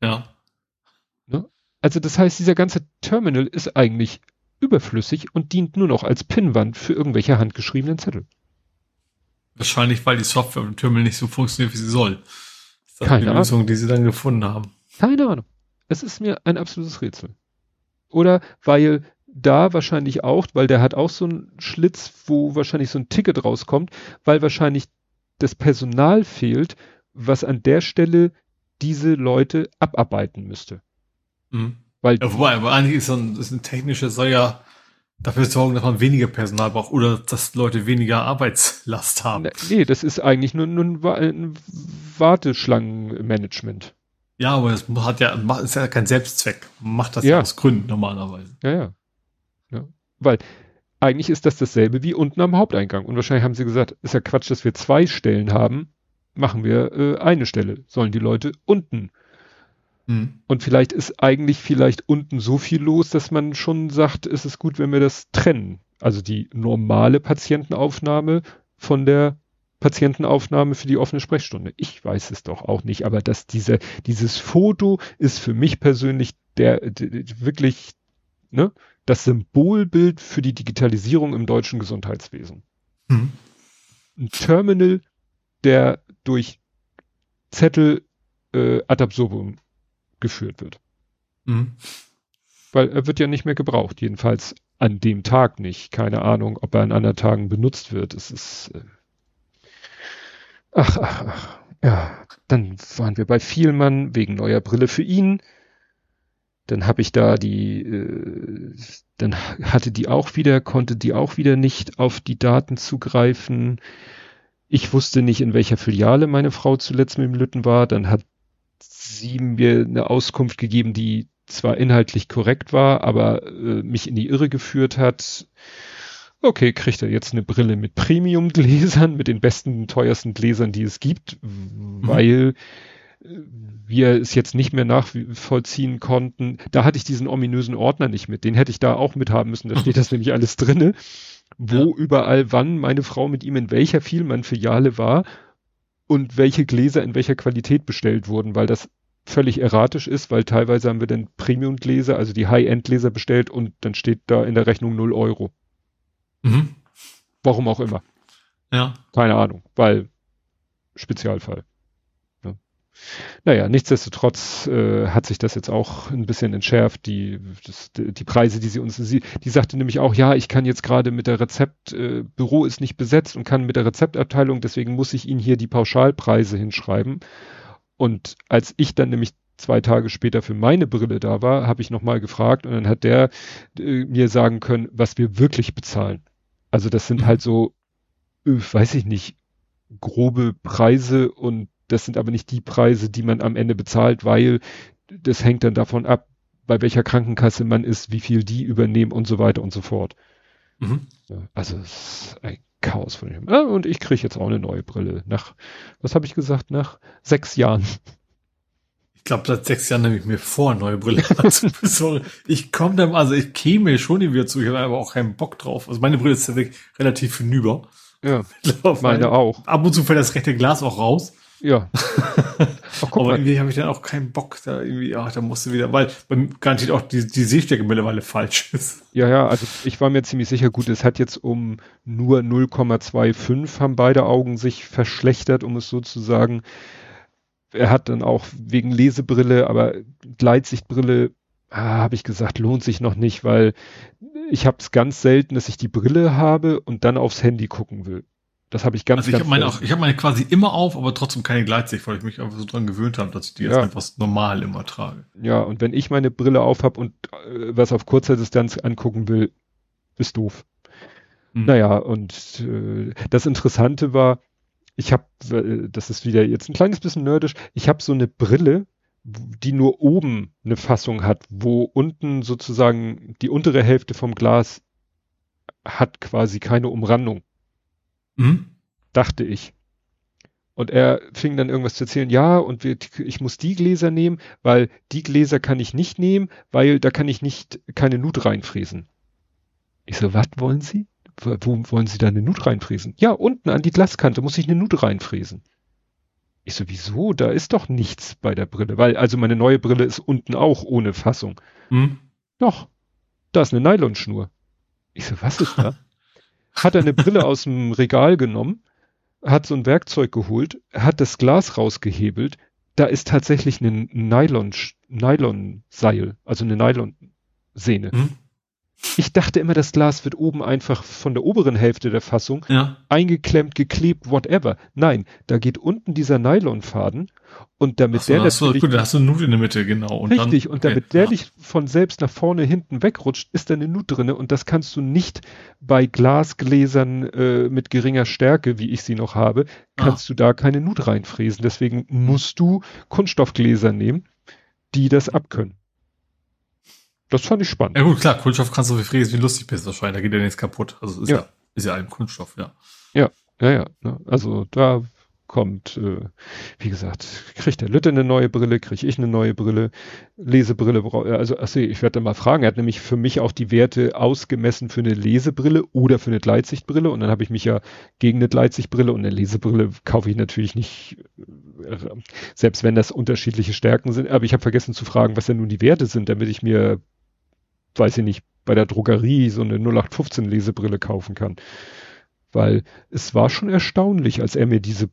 Ja. Ne? Also das heißt, dieser ganze Terminal ist eigentlich überflüssig und dient nur noch als Pinnwand für irgendwelche handgeschriebenen Zettel. Wahrscheinlich, weil die Software im Terminal nicht so funktioniert, wie sie soll. Das ist Keine die Lösung, die sie dann gefunden haben. Keine Ahnung. Es ist mir ein absolutes Rätsel. Oder weil da wahrscheinlich auch, weil der hat auch so einen Schlitz, wo wahrscheinlich so ein Ticket rauskommt, weil wahrscheinlich das Personal fehlt, was an der Stelle diese Leute abarbeiten müsste. Mhm. Weil ja, wobei, aber eigentlich ist so ein, ist ein technisches, soll ja dafür sorgen, dass man weniger Personal braucht oder dass Leute weniger Arbeitslast haben. Nee, das ist eigentlich nur, nur ein Warteschlangenmanagement. Ja, aber es hat ja, ist ja kein Selbstzweck. Macht das Ja. ja aus Gründen normalerweise. Ja, ja. ja. Weil eigentlich ist das dasselbe wie unten am Haupteingang. Und wahrscheinlich haben sie gesagt, ist ja Quatsch, dass wir zwei Stellen haben. Machen wir äh, eine Stelle. Sollen die Leute unten. Hm. Und vielleicht ist eigentlich vielleicht unten so viel los, dass man schon sagt, es ist gut, wenn wir das trennen. Also die normale Patientenaufnahme von der Patientenaufnahme für die offene Sprechstunde. Ich weiß es doch auch nicht, aber dass diese, dieses Foto ist für mich persönlich der, der wirklich, ne, das Symbolbild für die Digitalisierung im deutschen Gesundheitswesen. Hm. Ein Terminal, der durch Zettel äh, ad absurdum geführt wird. Hm. Weil er wird ja nicht mehr gebraucht, jedenfalls an dem Tag nicht. Keine Ahnung, ob er an anderen Tagen benutzt wird. Es ist. Äh ach, ach, ach. Ja, dann waren wir bei Vielmann wegen neuer Brille für ihn. Dann habe ich da die, äh, dann hatte die auch wieder, konnte die auch wieder nicht auf die Daten zugreifen. Ich wusste nicht, in welcher Filiale meine Frau zuletzt mit dem Lütten war. Dann hat sie mir eine Auskunft gegeben, die zwar inhaltlich korrekt war, aber äh, mich in die Irre geführt hat. Okay, kriegt er jetzt eine Brille mit Premium-Gläsern, mit den besten, teuersten Gläsern, die es gibt, weil äh, wir es jetzt nicht mehr nachvollziehen konnten. Da hatte ich diesen ominösen Ordner nicht mit. Den hätte ich da auch mit haben müssen. Da steht das nämlich alles drinne, wo überall wann meine Frau mit ihm in welcher Vielmann-Filiale war und welche Gläser in welcher Qualität bestellt wurden, weil das völlig erratisch ist, weil teilweise haben wir dann Premium-Gläser, also die High-End-Gläser bestellt und dann steht da in der Rechnung 0 Euro. Mhm. Warum auch immer. Ja. Keine Ahnung, weil Spezialfall. Ja. Naja, nichtsdestotrotz äh, hat sich das jetzt auch ein bisschen entschärft. Die, das, die Preise, die sie uns, sie, die sagte nämlich auch, ja, ich kann jetzt gerade mit der Rezept, äh, Büro ist nicht besetzt und kann mit der Rezeptabteilung, deswegen muss ich Ihnen hier die Pauschalpreise hinschreiben. Und als ich dann nämlich zwei Tage später für meine Brille da war, habe ich nochmal gefragt und dann hat der äh, mir sagen können, was wir wirklich bezahlen. Also das sind Mhm. halt so, äh, weiß ich nicht, grobe Preise und das sind aber nicht die Preise, die man am Ende bezahlt, weil das hängt dann davon ab, bei welcher Krankenkasse man ist, wie viel die übernehmen und so weiter und so fort. Mhm. Also es ist ein Chaos von dem. Ah, und ich kriege jetzt auch eine neue Brille. Nach, was habe ich gesagt, nach sechs Jahren. Ich glaube, seit sechs Jahren nehme ich mir vor, neue Brille zu besorgen. Ich komme dann, also ich käme schon wieder zu, ich habe aber auch keinen Bock drauf. Also meine Brille ist ja wirklich relativ hinüber. Ja, Mittlerweile. meine auch. Ab und zu fällt das rechte Glas auch raus. Ja. Ach, aber irgendwie habe ich dann auch keinen Bock, da irgendwie, ach, da musst du wieder, weil beim garantiert auch die, die Sehstärke mittlerweile falsch ist. Ja, ja, also ich war mir ziemlich sicher, gut, es hat jetzt um nur 0,25 haben beide Augen sich verschlechtert, um es so zu sagen. Er hat dann auch wegen Lesebrille, aber Gleitsichtbrille, ah, habe ich gesagt, lohnt sich noch nicht, weil ich habe es ganz selten, dass ich die Brille habe und dann aufs Handy gucken will. Das habe ich ganz, Also ich ganz meine selten. auch, ich habe meine quasi immer auf, aber trotzdem keine Gleitsicht, weil ich mich einfach so dran gewöhnt habe, dass ich die jetzt Ja. einfach normal immer trage. Ja, und wenn ich meine Brille auf habe und äh, was auf kurzer Distanz angucken will, ist doof. Hm. Naja, und äh, das Interessante war, ich habe, äh, das ist wieder jetzt ein kleines bisschen nerdisch, ich habe so eine Brille, die nur oben eine Fassung hat, wo unten sozusagen die untere Hälfte vom Glas hat quasi keine Umrandung, Mhm. dachte ich. Und er fing dann irgendwas zu erzählen, ja, und wir, ich muss die Gläser nehmen, weil die Gläser kann ich nicht nehmen, weil da kann ich nicht keine Nut reinfräsen. Ich so, was wollen Sie? Wo, wo wollen Sie da eine Nut reinfräsen? Ja, unten an die Glaskante muss ich eine Nut reinfräsen. Ich so, wieso? Da ist doch nichts bei der Brille, weil also meine neue Brille ist unten auch ohne Fassung. Mhm. Doch, da ist eine Nylonschnur. Ich so, was ist da? Hat er eine Brille aus dem Regal genommen, hat so ein Werkzeug geholt, hat das Glas rausgehebelt, da ist tatsächlich ein Nylon, Nylon-Seil, also eine Nylon-Sehne. Mhm. Ich dachte immer, das Glas wird oben einfach von der oberen Hälfte der Fassung Ja. eingeklemmt, geklebt, whatever. Nein, da geht unten dieser Nylonfaden und damit Achso, der achso, natürlich gut, da hast du eine Nut in der Mitte, genau. Und richtig dann, und damit der ja. nicht von selbst nach vorne hinten wegrutscht, ist da eine Nut drinne und das kannst du nicht bei Glasgläsern äh, mit geringer Stärke, wie ich sie noch habe, Ah. kannst du da keine Nut reinfräsen. Deswegen musst du Kunststoffgläser nehmen, die das abkönnen. Das fand ich spannend. Ja gut, klar, Kunststoff kannst du so viel fräsen, wie lustig bist wahrscheinlich, da geht ja nichts kaputt. Also ist Ja. ja, ist ja ein Kunststoff, ja. Ja, ja, ne? also da kommt, äh, wie gesagt, kriegt der Lütte eine neue Brille, kriege ich eine neue Brille, Lesebrille, also achso, ich werde da mal fragen, er hat nämlich für mich auch die Werte ausgemessen für eine Lesebrille oder für eine Gleitsichtbrille und dann habe ich mich ja gegen eine Gleitsichtbrille und eine Lesebrille kaufe ich natürlich nicht, äh, selbst wenn das unterschiedliche Stärken sind, aber ich habe vergessen zu fragen, was denn nun die Werte sind, damit ich mir, weiß ich nicht, bei der Drogerie so eine 0815 Lesebrille kaufen kann. Weil es war schon erstaunlich, als er mir diese,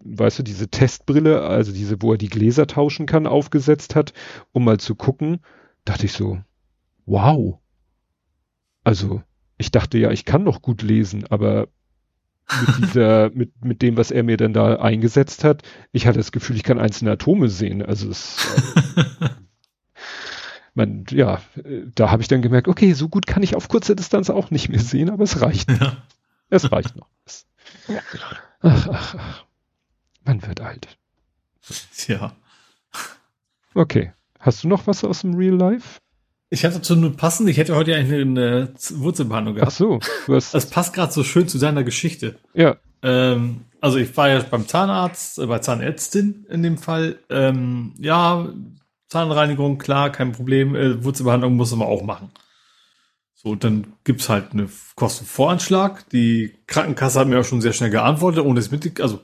weißt du, diese Testbrille, also diese, wo er die Gläser tauschen kann, aufgesetzt hat, um mal zu gucken, dachte ich so, wow. Also, ich dachte ja, ich kann noch gut lesen, aber mit dieser, mit, mit dem, was er mir dann da eingesetzt hat, ich hatte das Gefühl, ich kann einzelne Atome sehen. Also es, äh, man, ja, da habe ich dann gemerkt, okay, so gut kann ich auf kurze Distanz auch nicht mehr sehen, aber es reicht. Ja. Es reicht noch. Ach, ach, ach. Man wird alt. ja. Okay. Hast du noch was aus dem Real Life? Ich hatte dazu nur passend, ich hätte heute eigentlich eine, eine Wurzelbehandlung Ach gehabt. so, du hast, Das passt gerade so schön zu deiner Geschichte. ja, Ähm, also ich war ja beim Zahnarzt, äh, bei Zahnärztin in dem Fall. Ähm, ja, Zahnreinigung, klar, kein Problem. Äh, Wurzelbehandlung muss man auch machen. So, und dann gibt's halt eine Kostenvoranschlag. Die Krankenkasse hat mir auch schon sehr schnell geantwortet, ohne es mit, also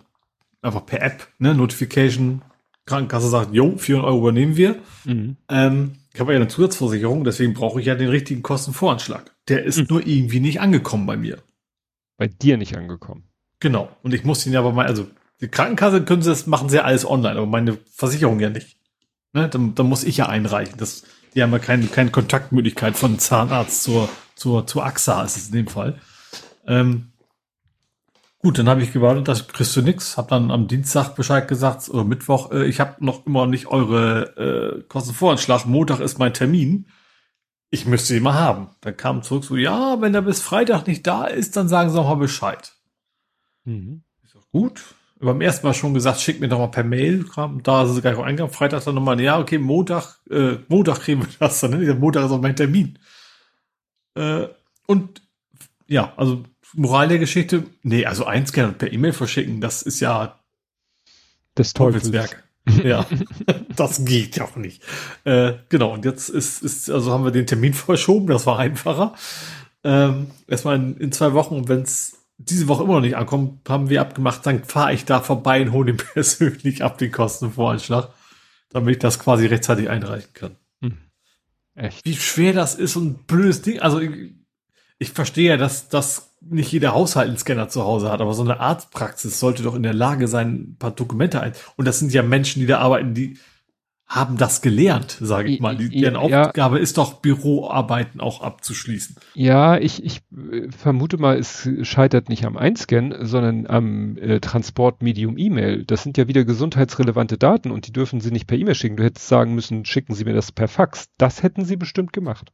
einfach per App, ne, Notification. Krankenkasse sagt, jo, 400 Euro übernehmen wir. mhm. Ähm, ich habe ja eine Zusatzversicherung, deswegen brauche ich ja den richtigen Kostenvoranschlag. Der ist Hm. nur irgendwie nicht angekommen bei mir. bei dir nicht angekommen. Genau. Und ich muss ihn ja aber mal, also die Krankenkasse können sie das, machen sie ja alles online, aber meine Versicherung ja nicht. Ne? Dann, dann muss ich ja einreichen. Das, die haben ja keine, keine Kontaktmöglichkeit von Zahnarzt zur, zur, zur AXA, ist es in dem Fall. Ähm, gut, dann habe ich gewartet, das kriegst du nix. Hab dann am Dienstag Bescheid gesagt, oder Mittwoch, äh, ich habe noch immer nicht eure äh, Kostenvoranschlag. Montag ist mein Termin. Ich müsste ihn mal haben. Dann kam zurück so, ja, wenn er bis Freitag nicht da ist, dann sagen sie noch mal Bescheid. Mhm. Ich sag, gut. Beim ersten Mal schon gesagt, schick mir doch mal per Mail. Da ist es gleich auch eingegangen. Freitag dann nochmal, ja, okay, Montag, äh, Montag kriegen wir das dann. Ne? Montag ist auch mein Termin. Äh, und ja, also Moral der Geschichte, nee, also einscannen und per E-Mail verschicken, das ist ja Teufels. Teufelswerk. ja, das geht ja auch nicht. Äh, genau, und jetzt ist, ist, also haben wir den Termin verschoben, das war einfacher. Ähm, erstmal in, in zwei Wochen, wenn es diese Woche immer noch nicht ankommt, haben wir abgemacht, dann fahre ich da vorbei und hole ihn persönlich ab den Kostenvoranschlag, damit ich das quasi rechtzeitig einreichen kann. Echt. Wie schwer das ist und ein blödes Ding. Also ich, ich verstehe ja, dass, dass nicht jeder Haushalt einen Scanner zu Hause hat, aber so eine Arztpraxis sollte doch in der Lage sein, ein paar Dokumente ein. Und das sind ja Menschen, die da arbeiten, die haben das gelernt, sage ich mal. Die, deren Ja. Aufgabe ist doch, Büroarbeiten auch abzuschließen. Ja, ich, ich äh, vermute mal, es scheitert nicht am Einscannen, sondern am äh, Transportmedium E-Mail. Das sind ja wieder gesundheitsrelevante Daten und die dürfen sie nicht per E-Mail schicken. Du hättest sagen müssen, schicken Sie mir das per Fax. Das hätten sie bestimmt gemacht.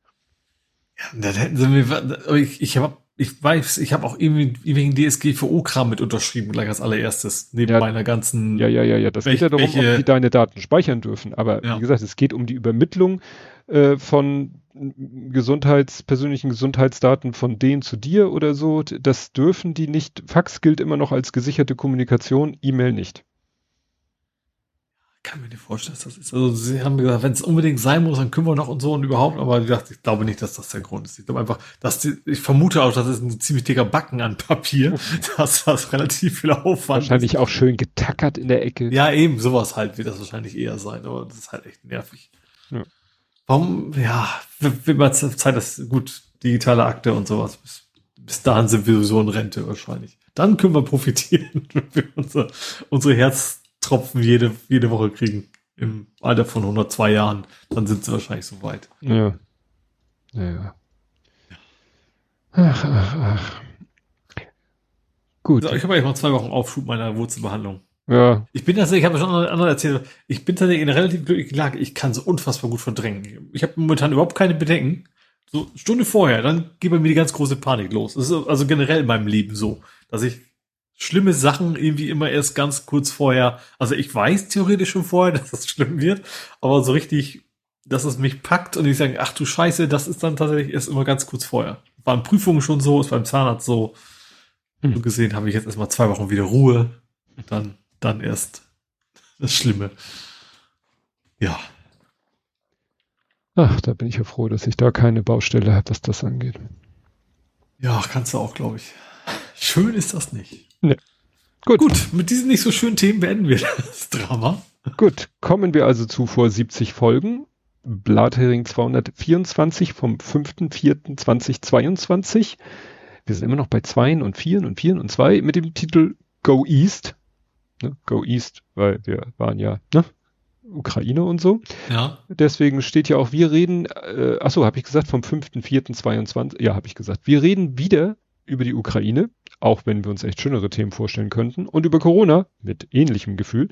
Ja, dann hätten sie mir, ich, ich habe, ich weiß, ich habe auch irgendwie, wegen DSGVO-Kram mit unterschrieben, gleich als allererstes, neben Ja. meiner ganzen, Ja, ja, ja, ja. Das Welch- geht ja darum, welche- ob die deine Daten speichern dürfen. Aber Ja. wie gesagt, es geht um die Übermittlung äh, von Gesundheits, persönlichen Gesundheitsdaten von denen zu dir oder so. Das dürfen die nicht. Fax gilt immer noch als gesicherte Kommunikation, E-Mail nicht. Kann mir nicht vorstellen, dass das ist. Also sie haben gesagt, wenn es unbedingt sein muss, dann können wir noch und so und überhaupt, aber ich dachte, ich glaube nicht, dass das der Grund ist. Ich glaube einfach, dass die, ich vermute auch, das ist ein ziemlich dicker Backen an Papier, dass das relativ viel Aufwand Wahrscheinlich auch schön getackert in der Ecke. ist. Ja, eben, sowas halt wird das wahrscheinlich eher sein, aber das ist halt echt nervig. Ja. Warum, ja, wird mal Zeit, dass, gut, digitale Akte und sowas, bis, bis dahin sind wir sowieso in Rente wahrscheinlich. Dann können wir profitieren, wenn wir unsere, unsere Herztropfen jede, jede Woche kriegen. Im Alter von 102 Jahren. Dann sind sie wahrscheinlich so weit. Ja. Ja, ja. Ach, ach, ach. Gut. So, ich habe eigentlich mal zwei Wochen Aufschub meiner Wurzelbehandlung. Ja. Ich bin tatsächlich, ich habe schon anderen erzählt, ich bin tatsächlich in einer relativ glücklichen Lage. Ich kann so unfassbar gut verdrängen. Ich habe momentan überhaupt keine Bedenken. So Stunde vorher, dann geht bei mir die ganz große Panik los. Das ist also generell in meinem Leben so, dass ich schlimme Sachen irgendwie immer erst ganz kurz vorher, also ich weiß theoretisch schon vorher, dass das schlimm wird, aber so richtig, dass es mich packt und ich sage, ach du Scheiße, das ist dann tatsächlich erst immer ganz kurz vorher. War in Prüfungen schon so, ist beim Zahnarzt so. Hm. So gesehen habe ich jetzt erstmal zwei Wochen wieder Ruhe. Dann, dann erst das Schlimme. Ja. Ach, da bin ich ja froh, dass ich da keine Baustelle habe, was das angeht. Ja, kannst du auch, glaube ich. Schön ist das nicht. Gut. Gut, mit diesen nicht so schönen Themen beenden wir das Drama. Gut, kommen wir also zu vor 70 Folgen. Blathering 224 vom 5.4.2022. Wir sind immer noch bei Zweien und Vieren und Vieren und Zwei mit dem Titel Go East. Ne? Go East, weil wir waren ja ne? Ukraine und so. Ja. Deswegen steht ja auch, wir reden, äh, ach so, habe ich gesagt, vom 5.4.22, ja, habe ich gesagt. Wir reden wieder über die Ukraine, auch wenn wir uns echt schönere Themen vorstellen könnten, und über Corona mit ähnlichem Gefühl,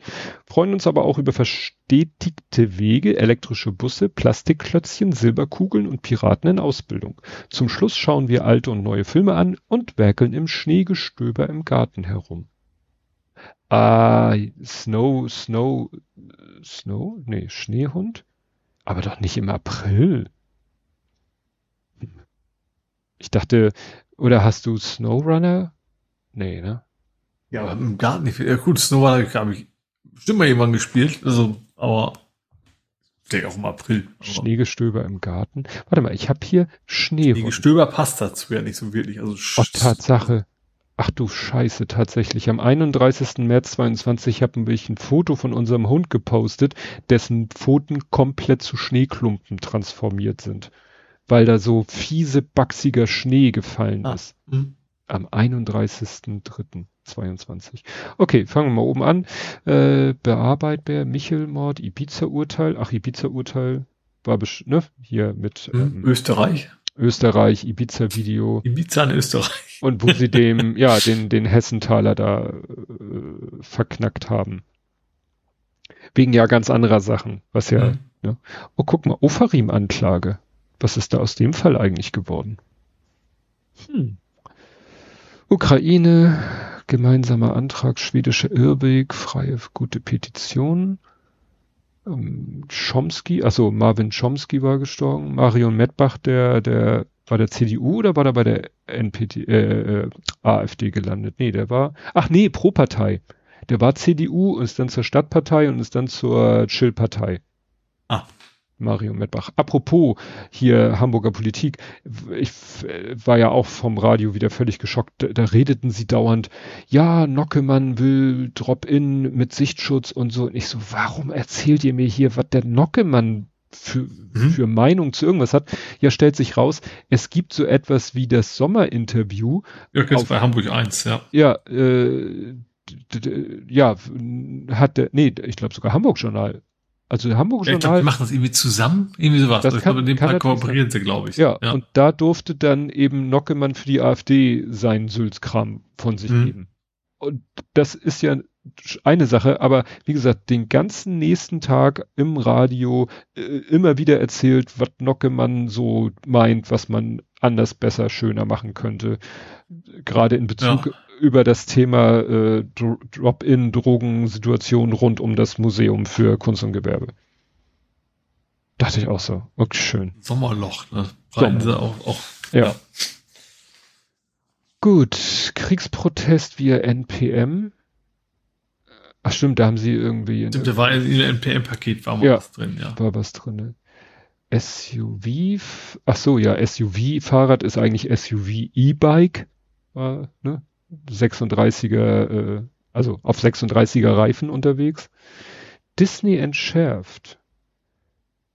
freuen uns aber auch über verstetigte Wege, elektrische Busse, Plastikklötzchen, Silberkugeln und Piraten in Ausbildung. Zum Schluss schauen wir alte und neue Filme an und werkeln im Schneegestöber im Garten herum. Ah, Snow, Snow, Snow? Nee, Schneehund? Aber doch nicht im April. Ich dachte, oder hast du Snowrunner? Nee, ne? Ja, aber im Garten nicht. Ja, gut, Snowball habe ich bestimmt mal irgendwann gespielt. Also, aber vielleicht auch im April. Schneegestöber im Garten. Warte mal, ich habe hier Schneehund. die Gestöber passt dazu ja nicht so wirklich. Also Oh, Tatsache. Ach du Scheiße, tatsächlich. Am 31. März 22 haben wir ein Foto von unserem Hund gepostet, dessen Pfoten komplett zu Schneeklumpen transformiert sind. Weil da so fiese, bachsiger Schnee gefallen Ah. ist. Hm. Am 31.03.22. Okay, fangen wir mal oben an. Äh, bearbeitbar, Michelmord, Ibiza-Urteil. Ach, Ibiza-Urteil war ne? hier mit Hm. ähm, Österreich. Österreich, Ibiza-Video. Ibiza in Österreich. Und wo sie dem, ja, den, den Hessenthaler da äh, verknackt haben. Wegen ja ganz anderer Sachen, was ja, Hm. ja. Oh, guck mal, Ofarim-Anklage. Was ist da aus dem Fall eigentlich geworden? Hm. Ukraine, gemeinsamer Antrag, schwedischer Irrweg, freie, gute Petition. Ähm, Chomsky, also Marvin Chomsky war gestorben. Marion Mettbach, der, der, war der CDU oder war der bei der NPD, äh, äh, AfD gelandet? Nee, der war, ach nee, Pro-Partei. Der war CDU, ist dann zur Stadtpartei und ist dann zur Chill-Partei. Ah. Mario Mettbach. Apropos hier Hamburger Politik, ich war ja auch vom Radio wieder völlig geschockt. Da, da redeten sie dauernd, ja, Nockemann will Drop-in mit Sichtschutz und so. Und ich so, warum erzählt ihr mir hier, was der Nockemann für, Mhm. für Meinung zu irgendwas hat? Ja, stellt sich raus, es gibt so etwas wie das Sommerinterview. Ja, jetzt bei Hamburg 1, ja. Ja, äh, ja, hat der, nee, ich glaube sogar Hamburg Journal. Also der Hamburg ja ich glaube, Journal. die machen das irgendwie zusammen, irgendwie sowas. Das kann- in dem kann Fall kooperieren sie, glaube ich. Ja, und da durfte dann eben Nockemann für die AfD seinen Sülzkram von sich Mhm. geben. Und das ist ja eine Sache, aber wie gesagt, den ganzen nächsten Tag im Radio äh, immer wieder erzählt, was Nockemann so meint, was man anders, besser, schöner machen könnte. Gerade in Bezug über das Thema äh, Dro- Drop-in-Drogensituation rund um das Museum für Kunst und Gewerbe. Dachte ich auch so. Okay, schön. Sommerloch, ne? Sommer. sie auch, auch Ja. Gut, Kriegsprotest via NPM. Ach stimmt, da haben sie irgendwie Stimmt, da war in dem NPM-Paket war mal Ja. was drin, ja. war was drinne. SUV, f- ach so, ja, SUV-Fahrrad ist eigentlich SUV E-Bike, äh, ne? 36er, äh, also auf 36er Reifen unterwegs. Disney entschärft.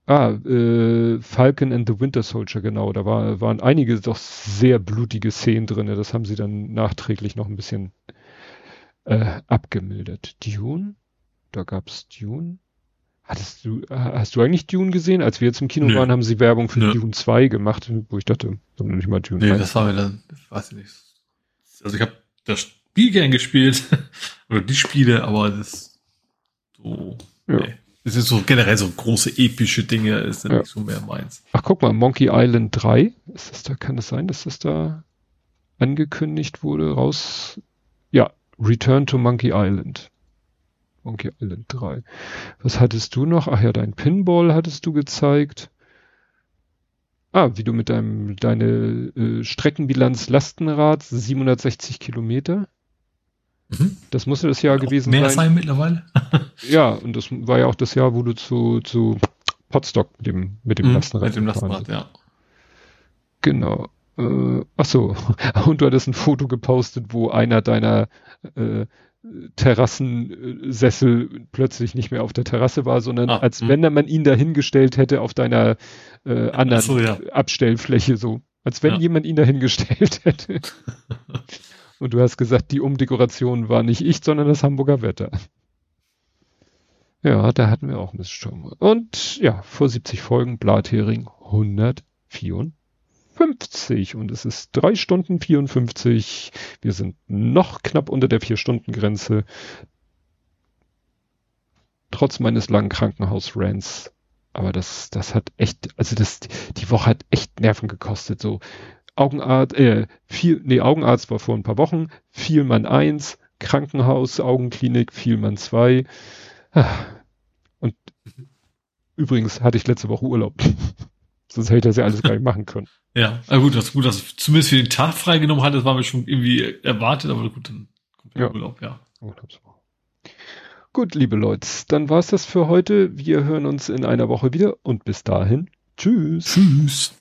Ah, äh, Falcon and the Winter Soldier, genau, da war, waren einige doch sehr blutige Szenen drinne. Das haben sie dann nachträglich noch ein bisschen äh, abgemildert. Dune, da gab's Dune. Hattest du, hast du eigentlich Dune gesehen? Als wir jetzt im Kino Nö. waren, haben sie Werbung für Nö. Dune 2 gemacht, wo ich dachte, sondern nicht mal Dune Nee, 1. das war mir dann, weiß ich nicht. Also ich habe das Spiel gern gespielt, oder die Spiele, aber das so, Ja. nee. Es ist so generell so große epische Dinge, ist dann Ja. nicht so mehr meins. Ach, guck mal, Monkey Island 3. Ist das da, kann es sein, dass das da angekündigt wurde, raus? Ja, Return to Monkey Island. Monkey Island 3. Was hattest du noch? Ach ja, dein Pinball hattest du gezeigt. Ah, wie du mit deinem, deine äh, Streckenbilanz Lastenrad, 760 Kilometer. Mhm. Das musste das Jahr gewesen Mehr sein. sein mittlerweile? Ja, und das war ja auch das Jahr, wo du zu, zu Potsdok mit dem, mit dem Mhm, Lastenrad Mit dem Lastenrad, ja. Genau. Äh, ach so. Und du hattest ein Foto gepostet, wo einer deiner äh, Terrassensessel plötzlich nicht mehr auf der Terrasse war, sondern Ah, als hm. wenn man ihn dahingestellt hätte auf deiner äh, anderen so, ja. Abstellfläche so. Als wenn Ja. jemand ihn dahingestellt hätte. Und du hast gesagt, die Umdekoration war nicht ich, sondern das Hamburger Wetter. Ja, da hatten wir auch Miststurm. Und ja, vor 70 Folgen Blathering 154. Und es ist drei Stunden 54. Wir sind noch knapp unter der Vier-Stunden-Grenze. Trotz meines langen Krankenhaus-Rants. Aber das, das hat echt, also das, die Woche hat echt Nerven gekostet. So Augenarzt, äh, viel, nee, Augenarzt war vor ein paar Wochen, Vielmann eins, Krankenhaus, Augenklinik, Vielmann zwei. Ah. Und übrigens hatte ich letzte Woche Urlaub. Sonst hätte ich das ja alles gar nicht machen können. Ja, na gut, das ist gut, dass du zumindest für den Tag freigenommen hat, das war mir schon irgendwie erwartet, aber gut, dann kommt der Ja. Urlaub, ja. Gut, liebe Leute, dann war's das für heute. Wir hören uns in einer Woche wieder und bis dahin. Tschüss. Tschüss.